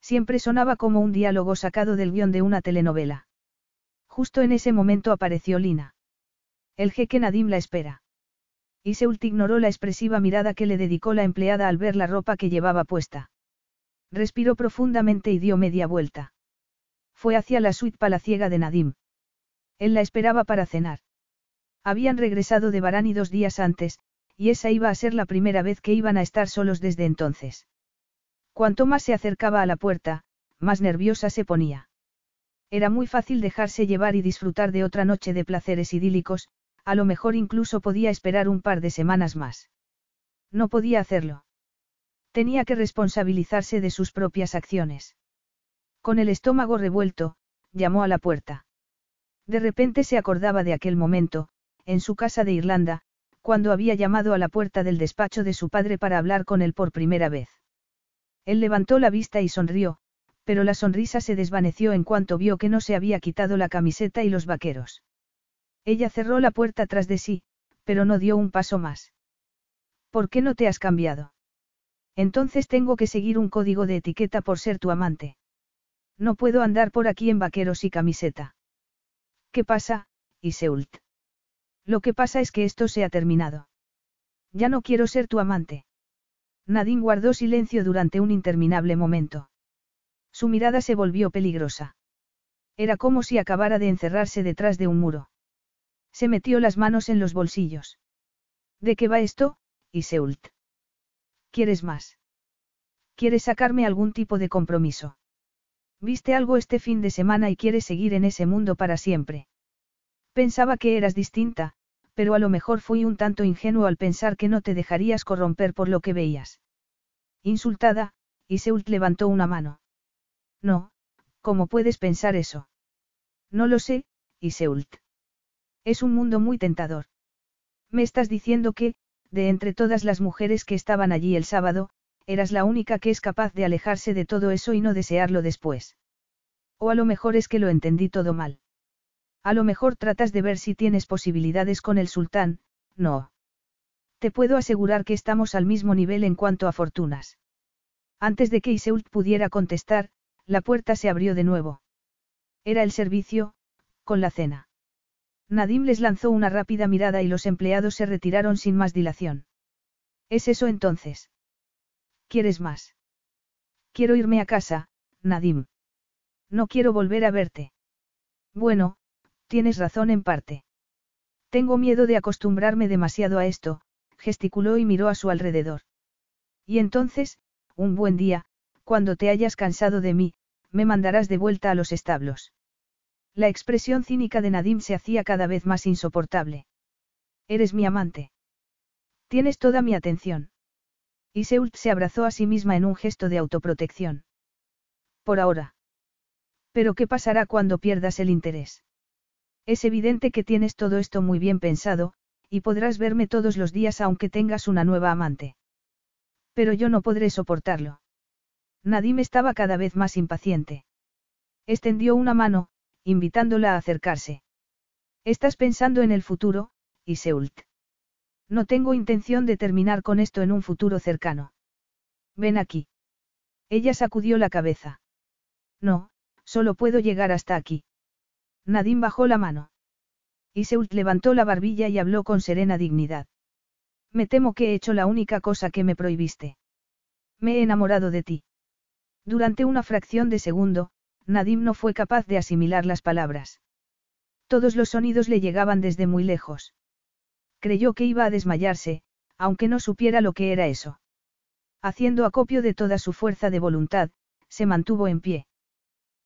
Siempre sonaba como un diálogo sacado del guion de una telenovela. Justo en ese momento apareció Lina. El jeque Nadim la espera. Iseult ignoró la expresiva mirada que le dedicó la empleada al ver la ropa que llevaba puesta. Respiró profundamente y dio media vuelta. Fue hacia la suite palaciega de Nadim. Él la esperaba para cenar. Habían regresado de Barani dos días antes, y esa iba a ser la primera vez que iban a estar solos desde entonces. Cuanto más se acercaba a la puerta, más nerviosa se ponía. Era muy fácil dejarse llevar y disfrutar de otra noche de placeres idílicos, a lo mejor incluso podía esperar un par de semanas más. No podía hacerlo. Tenía que responsabilizarse de sus propias acciones. Con el estómago revuelto, llamó a la puerta. De repente se acordaba de aquel momento, en su casa de Irlanda, cuando había llamado a la puerta del despacho de su padre para hablar con él por primera vez. Él levantó la vista y sonrió, pero la sonrisa se desvaneció en cuanto vio que no se había quitado la camiseta y los vaqueros. Ella cerró la puerta tras de sí, pero no dio un paso más. ¿Por qué no te has cambiado? Entonces tengo que seguir un código de etiqueta por ser tu amante. No puedo andar por aquí en vaqueros y camiseta. ¿Qué pasa, Iseult? Lo que pasa es que esto se ha terminado. Ya no quiero ser tu amante. Nadine guardó silencio durante un interminable momento. Su mirada se volvió peligrosa. Era como si acabara de encerrarse detrás de un muro. Se metió las manos en los bolsillos. ¿De qué va esto, Iseult? ¿Quieres más? ¿Quieres sacarme algún tipo de compromiso? Viste algo este fin de semana y quieres seguir en ese mundo para siempre. Pensaba que eras distinta, pero a lo mejor fui un tanto ingenuo al pensar que no te dejarías corromper por lo que veías. Insultada, Iseult levantó una mano. No, ¿cómo puedes pensar eso? No lo sé, Iseult. Es un mundo muy tentador. Me estás diciendo que, de entre todas las mujeres que estaban allí el sábado, eras la única que es capaz de alejarse de todo eso y no desearlo después. O a lo mejor es que lo entendí todo mal. A lo mejor tratas de ver si tienes posibilidades con el sultán, no. Te puedo asegurar que estamos al mismo nivel en cuanto a fortunas. Antes de que Iseult pudiera contestar, la puerta se abrió de nuevo. Era el servicio, con la cena. Nadim les lanzó una rápida mirada y los empleados se retiraron sin más dilación. ¿Es eso entonces? ¿Quieres más? Quiero irme a casa, Nadim. No quiero volver a verte. Bueno, tienes razón en parte. Tengo miedo de acostumbrarme demasiado a esto, gesticuló y miró a su alrededor. Y entonces, un buen día, cuando te hayas cansado de mí, me mandarás de vuelta a los establos. La expresión cínica de Nadim se hacía cada vez más insoportable. Eres mi amante. Tienes toda mi atención. Iseult se abrazó a sí misma en un gesto de autoprotección. Por ahora. Pero ¿qué pasará cuando pierdas el interés? Es evidente que tienes todo esto muy bien pensado, y podrás verme todos los días aunque tengas una nueva amante. Pero yo no podré soportarlo. Nadim estaba cada vez más impaciente. Extendió una mano, invitándola a acercarse. Estás pensando en el futuro, Iseult. No tengo intención de terminar con esto en un futuro cercano. Ven aquí. Ella sacudió la cabeza. No, solo puedo llegar hasta aquí. Nadine bajó la mano. Iseult levantó la barbilla y habló con serena dignidad. Me temo que he hecho la única cosa que me prohibiste. Me he enamorado de ti. Durante una fracción de segundo, Nadim no fue capaz de asimilar las palabras. Todos los sonidos le llegaban desde muy lejos. Creyó que iba a desmayarse, aunque no supiera lo que era eso. Haciendo acopio de toda su fuerza de voluntad, se mantuvo en pie.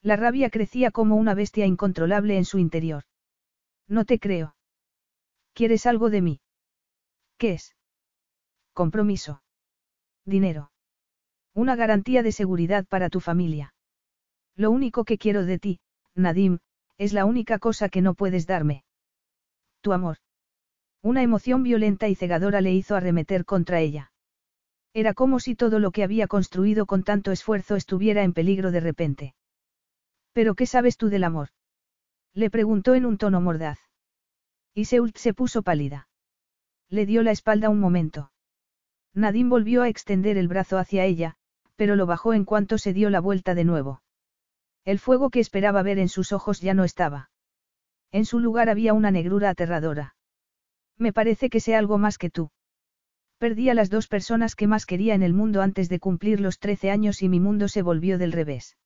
La rabia crecía como una bestia incontrolable en su interior. No te creo. ¿Quieres algo de mí? ¿Qué es? Compromiso. Dinero. Una garantía de seguridad para tu familia. Lo único que quiero de ti, Nadim, es la única cosa que no puedes darme. Tu amor. Una emoción violenta y cegadora le hizo arremeter contra ella. Era como si todo lo que había construido con tanto esfuerzo estuviera en peligro de repente. ¿Pero qué sabes tú del amor? Le preguntó en un tono mordaz. Y Seult se puso pálida. Le dio la espalda un momento. Nadine volvió a extender el brazo hacia ella, pero lo bajó en cuanto se dio la vuelta de nuevo. El fuego que esperaba ver en sus ojos ya no estaba. En su lugar había una negrura aterradora. Me parece que sé algo más que tú. Perdí a las dos personas que más quería en el mundo antes de cumplir los 13 años y mi mundo se volvió del revés.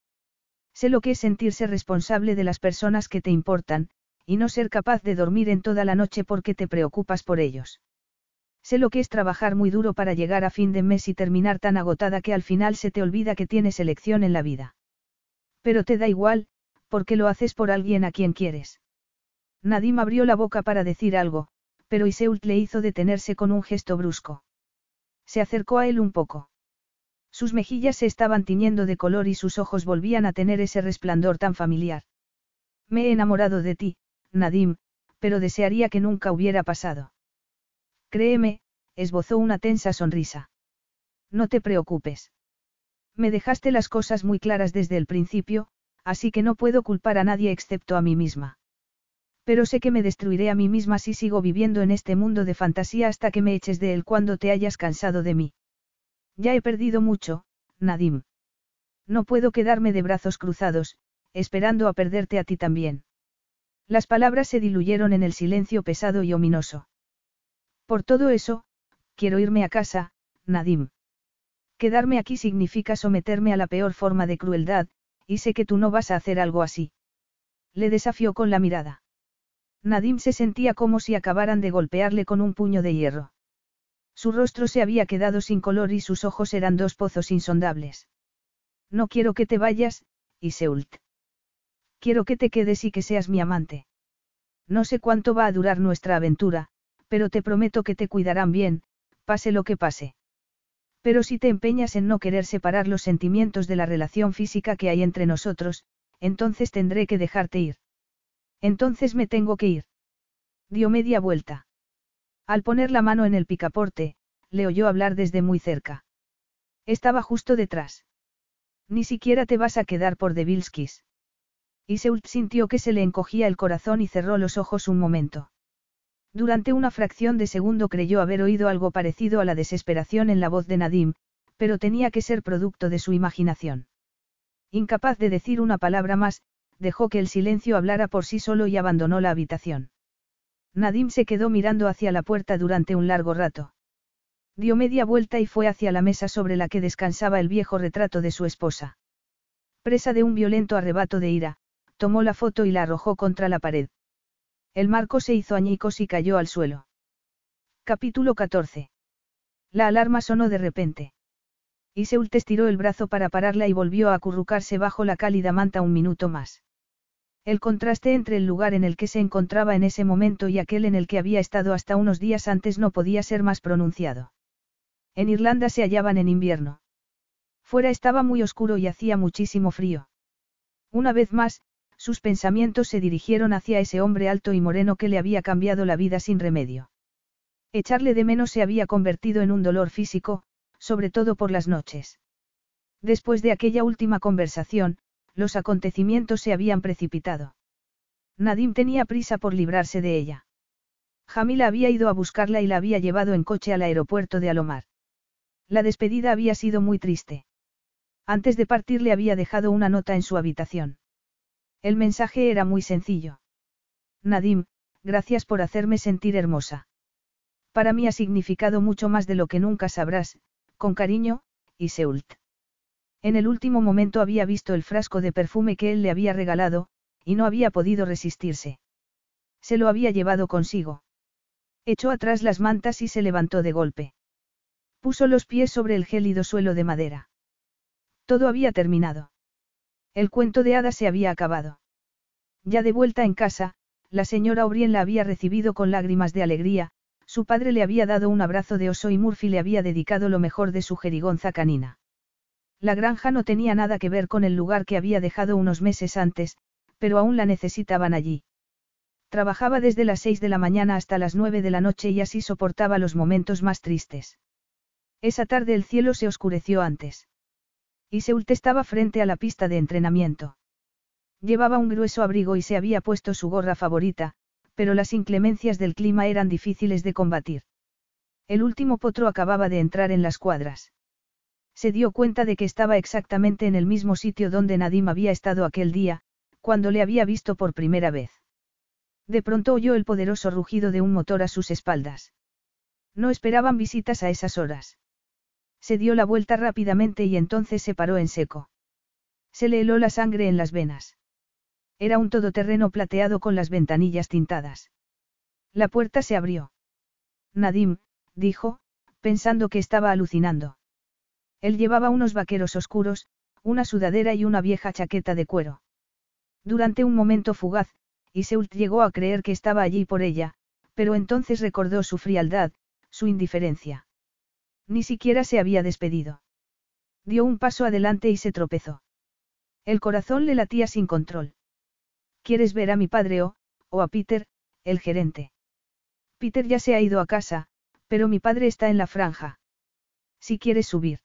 Sé lo que es sentirse responsable de las personas que te importan, y no ser capaz de dormir en toda la noche porque te preocupas por ellos. Sé lo que es trabajar muy duro para llegar a fin de mes y terminar tan agotada que al final se te olvida que tienes elección en la vida. Pero te da igual, porque lo haces por alguien a quien quieres. Nadim abrió la boca para decir algo, pero Iseult le hizo detenerse con un gesto brusco. Se acercó a él un poco. Sus mejillas se estaban tiñendo de color y sus ojos volvían a tener ese resplandor tan familiar. Me he enamorado de ti, Nadim, pero desearía que nunca hubiera pasado. Créeme, esbozó una tensa sonrisa. No te preocupes. Me dejaste las cosas muy claras desde el principio, así que no puedo culpar a nadie excepto a mí misma. Pero sé que me destruiré a mí misma si sigo viviendo en este mundo de fantasía hasta que me eches de él cuando te hayas cansado de mí. Ya he perdido mucho, Nadim. No puedo quedarme de brazos cruzados, esperando a perderte a ti también. Las palabras se diluyeron en el silencio pesado y ominoso. Por todo eso, quiero irme a casa, Nadim. Quedarme aquí significa someterme a la peor forma de crueldad, y sé que tú no vas a hacer algo así. Le desafió con la mirada. Nadim se sentía como si acabaran de golpearle con un puño de hierro. Su rostro se había quedado sin color y sus ojos eran dos pozos insondables. No quiero que te vayas, Iseult. Quiero que te quedes y que seas mi amante. No sé cuánto va a durar nuestra aventura, pero te prometo que te cuidarán bien, pase lo que pase. Pero si te empeñas en no querer separar los sentimientos de la relación física que hay entre nosotros, entonces tendré que dejarte ir. Entonces me tengo que ir. Dio media vuelta. Al poner la mano en el picaporte, le oyó hablar desde muy cerca. Estaba justo detrás. Ni siquiera te vas a quedar por Devilskis. Y Seult sintió que se le encogía el corazón y cerró los ojos un momento. Durante una fracción de segundo creyó haber oído algo parecido a la desesperación en la voz de Nadim, pero tenía que ser producto de su imaginación. Incapaz de decir una palabra más, dejó que el silencio hablara por sí solo y abandonó la habitación. Nadim se quedó mirando hacia la puerta durante un largo rato. Dio media vuelta y fue hacia la mesa sobre la que descansaba el viejo retrato de su esposa. Presa de un violento arrebato de ira, tomó la foto y la arrojó contra la pared. El marco se hizo añicos y cayó al suelo. Capítulo 14. La alarma sonó de repente. Iseult estiró el brazo para pararla y volvió a acurrucarse bajo la cálida manta un minuto más. El contraste entre el lugar en el que se encontraba en ese momento y aquel en el que había estado hasta unos días antes no podía ser más pronunciado. En Irlanda se hallaban en invierno. Fuera estaba muy oscuro y hacía muchísimo frío. Una vez más, sus pensamientos se dirigieron hacia ese hombre alto y moreno que le había cambiado la vida sin remedio. Echarle de menos se había convertido en un dolor físico, sobre todo por las noches. Después de aquella última conversación, los acontecimientos se habían precipitado. Nadim tenía prisa por librarse de ella. Jamila había ido a buscarla y la había llevado en coche al aeropuerto de Alomar. La despedida había sido muy triste. Antes de partir le había dejado una nota en su habitación. El mensaje era muy sencillo. Nadim, gracias por hacerme sentir hermosa. Para mí ha significado mucho más de lo que nunca sabrás, con cariño, y Seult. En el último momento había visto el frasco de perfume que él le había regalado, y no había podido resistirse. Se lo había llevado consigo. Echó atrás las mantas y se levantó de golpe. Puso los pies sobre el gélido suelo de madera. Todo había terminado. El cuento de hadas se había acabado. Ya de vuelta en casa, la señora O'Brien la había recibido con lágrimas de alegría, su padre le había dado un abrazo de oso y Murphy le había dedicado lo mejor de su jerigonza canina. La granja no tenía nada que ver con el lugar que había dejado unos meses antes, pero aún la necesitaban allí. Trabajaba desde las seis de la mañana hasta las nueve de la noche y así soportaba los momentos más tristes. Esa tarde el cielo se oscureció antes. Y Seult estaba frente a la pista de entrenamiento. Llevaba un grueso abrigo y se había puesto su gorra favorita, pero las inclemencias del clima eran difíciles de combatir. El último potro acababa de entrar en las cuadras. Se dio cuenta de que estaba exactamente en el mismo sitio donde Nadim había estado aquel día, cuando le había visto por primera vez. De pronto oyó el poderoso rugido de un motor a sus espaldas. No esperaban visitas a esas horas. Se dio la vuelta rápidamente y entonces se paró en seco. Se le heló la sangre en las venas. Era un todoterreno plateado con las ventanillas tintadas. La puerta se abrió. Nadim, dijo, pensando que estaba alucinando. Él llevaba unos vaqueros oscuros, una sudadera y una vieja chaqueta de cuero. Durante un momento fugaz, Iseult llegó a creer que estaba allí por ella, pero entonces recordó su frialdad, su indiferencia. Ni siquiera se había despedido. Dio un paso adelante y se tropezó. El corazón le latía sin control. ¿Quieres ver a mi padre o, o a Peter, el gerente? Peter ya se ha ido a casa, pero mi padre está en la franja. Si quieres subir.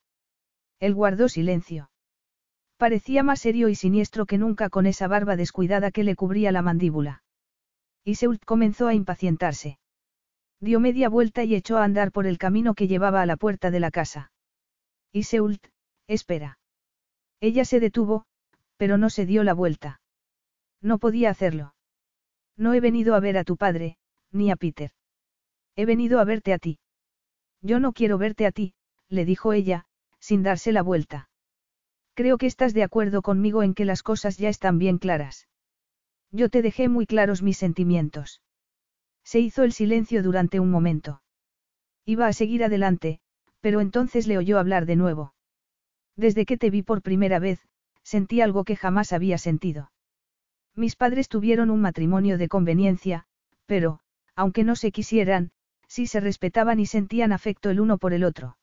Él guardó silencio. Parecía más serio y siniestro que nunca con esa barba descuidada que le cubría la mandíbula. Y comenzó a impacientarse. Dio media vuelta y echó a andar por el camino que llevaba a la puerta de la casa. Y espera. Ella se detuvo, pero no se dio la vuelta. No podía hacerlo. No he venido a ver a tu padre, ni a Peter. He venido a verte a ti. Yo no quiero verte a ti, le dijo ella, sin darse la vuelta. Creo que estás de acuerdo conmigo en que las cosas ya están bien claras. Yo te dejé muy claros mis sentimientos. Se hizo el silencio durante un momento. Iba a seguir adelante, pero entonces le oyó hablar de nuevo. Desde que te vi por primera vez, sentí algo que jamás había sentido. Mis padres tuvieron un matrimonio de conveniencia, pero, aunque no se quisieran, sí se respetaban y sentían afecto el uno por el otro.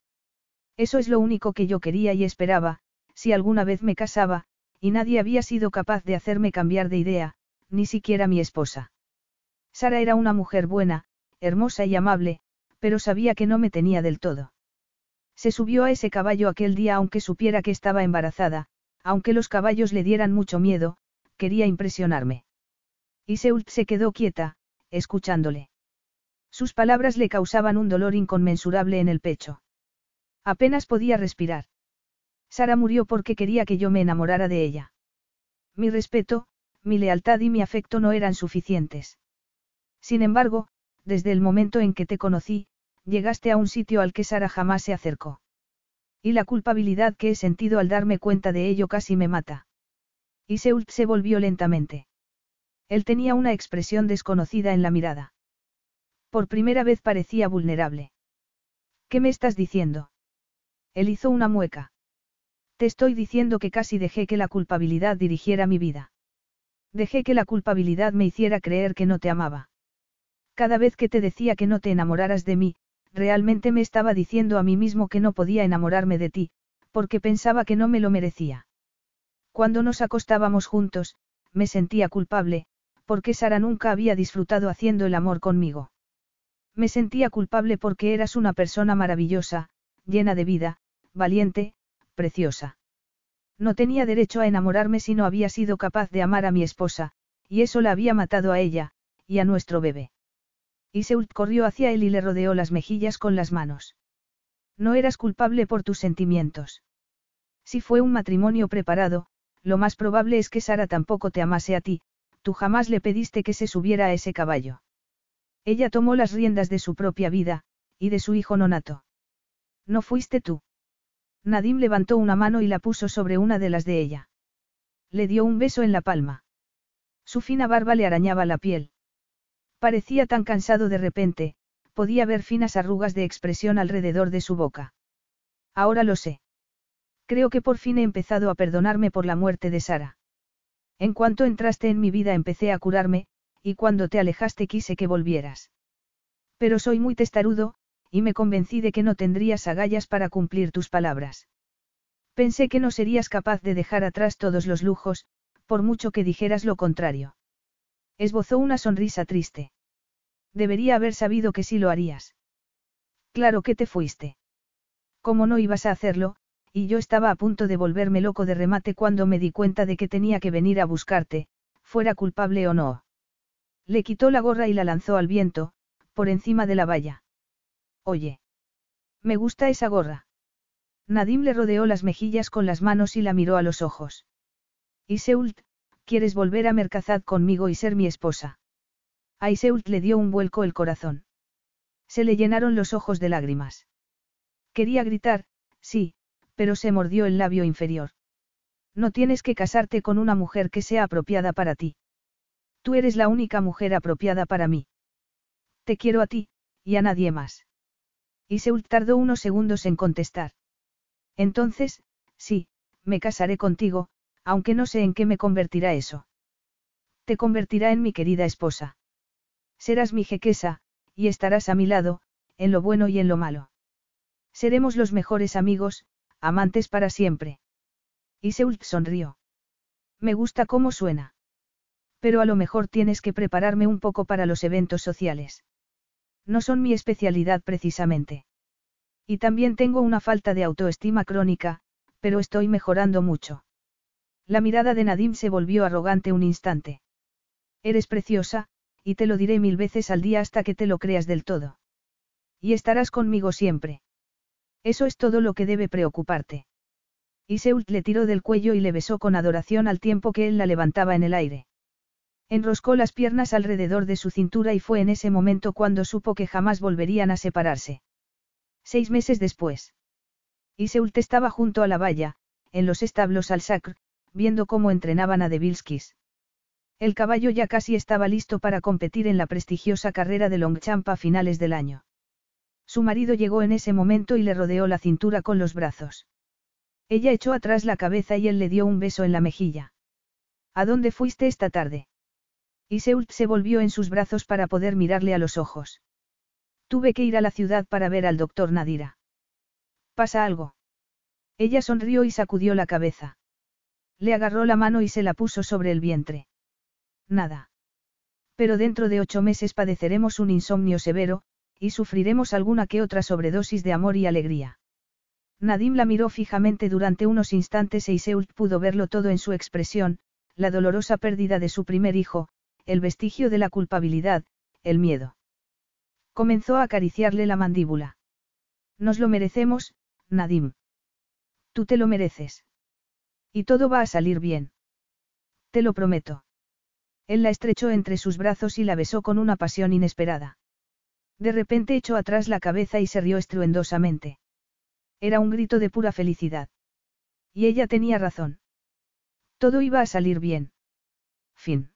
Eso es lo único que yo quería y esperaba, si alguna vez me casaba, y nadie había sido capaz de hacerme cambiar de idea, ni siquiera mi esposa. Sara era una mujer buena, hermosa y amable, pero sabía que no me tenía del todo. Se subió a ese caballo aquel día aunque supiera que estaba embarazada, aunque los caballos le dieran mucho miedo, quería impresionarme. Y Seult se quedó quieta, escuchándole. Sus palabras le causaban un dolor inconmensurable en el pecho. Apenas podía respirar. Sara murió porque quería que yo me enamorara de ella. Mi respeto, mi lealtad y mi afecto no eran suficientes. Sin embargo, desde el momento en que te conocí, llegaste a un sitio al que Sara jamás se acercó. Y la culpabilidad que he sentido al darme cuenta de ello casi me mata. Y Seult se volvió lentamente. Él tenía una expresión desconocida en la mirada. Por primera vez parecía vulnerable. ¿Qué me estás diciendo? Él hizo una mueca. Te estoy diciendo que casi dejé que la culpabilidad dirigiera mi vida. Dejé que la culpabilidad me hiciera creer que no te amaba. Cada vez que te decía que no te enamoraras de mí, realmente me estaba diciendo a mí mismo que no podía enamorarme de ti, porque pensaba que no me lo merecía. Cuando nos acostábamos juntos, me sentía culpable, porque Sara nunca había disfrutado haciendo el amor conmigo. Me sentía culpable porque eras una persona maravillosa, llena de vida, valiente, preciosa. No tenía derecho a enamorarme si no había sido capaz de amar a mi esposa, y eso la había matado a ella, y a nuestro bebé. Y Seult corrió hacia él y le rodeó las mejillas con las manos. No eras culpable por tus sentimientos. Si fue un matrimonio preparado, lo más probable es que Sara tampoco te amase a ti, tú jamás le pediste que se subiera a ese caballo. Ella tomó las riendas de su propia vida, y de su hijo nonato. No fuiste tú. Nadim levantó una mano y la puso sobre una de las de ella. Le dio un beso en la palma. Su fina barba le arañaba la piel. Parecía tan cansado de repente, podía ver finas arrugas de expresión alrededor de su boca. Ahora lo sé. Creo que por fin he empezado a perdonarme por la muerte de Sara. En cuanto entraste en mi vida empecé a curarme, y cuando te alejaste quise que volvieras. Pero soy muy testarudo, y me convencí de que no tendrías agallas para cumplir tus palabras. Pensé que no serías capaz de dejar atrás todos los lujos, por mucho que dijeras lo contrario. Esbozó una sonrisa triste. Debería haber sabido que sí lo harías. Claro que te fuiste. ¿Cómo no ibas a hacerlo? Y yo estaba a punto de volverme loco de remate cuando me di cuenta de que tenía que venir a buscarte, fuera culpable o no. Le quitó la gorra y la lanzó al viento, por encima de la valla. Oye. Me gusta esa gorra. Nadim le rodeó las mejillas con las manos y la miró a los ojos. Iseult, ¿quieres volver a Mercazad conmigo y ser mi esposa? A Iseult le dio un vuelco el corazón. Se le llenaron los ojos de lágrimas. Quería gritar, sí, pero se mordió el labio inferior. No tienes que casarte con una mujer que sea apropiada para ti. Tú eres la única mujer apropiada para mí. Te quiero a ti, y a nadie más. Iseult tardó unos segundos en contestar. Entonces, sí, me casaré contigo, aunque no sé en qué me convertirá eso. Te convertirá en mi querida esposa. Serás mi jequesa, y estarás a mi lado, en lo bueno y en lo malo. Seremos los mejores amigos, amantes para siempre. Iseult sonrió. Me gusta cómo suena. Pero a lo mejor tienes que prepararme un poco para los eventos sociales. No son mi especialidad precisamente. Y también tengo una falta de autoestima crónica, pero estoy mejorando mucho. La mirada de Nadim se volvió arrogante un instante. Eres preciosa, y te lo diré mil veces al día hasta que te lo creas del todo. Y estarás conmigo siempre. Eso es todo lo que debe preocuparte. Iseult le tiró del cuello y le besó con adoración al tiempo que él la levantaba en el aire. Enroscó las piernas alrededor de su cintura y fue en ese momento cuando supo que jamás volverían a separarse. Seis meses después. Iseult estaba junto a la valla, en los establos al Sacr, viendo cómo entrenaban a Devilskis. El caballo ya casi estaba listo para competir en la prestigiosa carrera de Longchamp a finales del año. Su marido llegó en ese momento y le rodeó la cintura con los brazos. Ella echó atrás la cabeza y él le dio un beso en la mejilla. ¿A dónde fuiste esta tarde? Y Seult se volvió en sus brazos para poder mirarle a los ojos. Tuve que ir a la ciudad para ver al doctor Nadira. ¿Pasa algo? Ella sonrió y sacudió la cabeza. Le agarró la mano y se la puso sobre el vientre. Nada. Pero dentro de ocho meses padeceremos un insomnio severo, y sufriremos alguna que otra sobredosis de amor y alegría. Nadim la miró fijamente durante unos instantes e Iseult pudo verlo todo en su expresión, la dolorosa pérdida de su primer hijo, el vestigio de la culpabilidad, el miedo. Comenzó a acariciarle la mandíbula. Nos lo merecemos, Nadim. Tú te lo mereces. Y todo va a salir bien. Te lo prometo. Él la estrechó entre sus brazos y la besó con una pasión inesperada. De repente echó atrás la cabeza y se rió estruendosamente. Era un grito de pura felicidad. Y ella tenía razón. Todo iba a salir bien. Fin.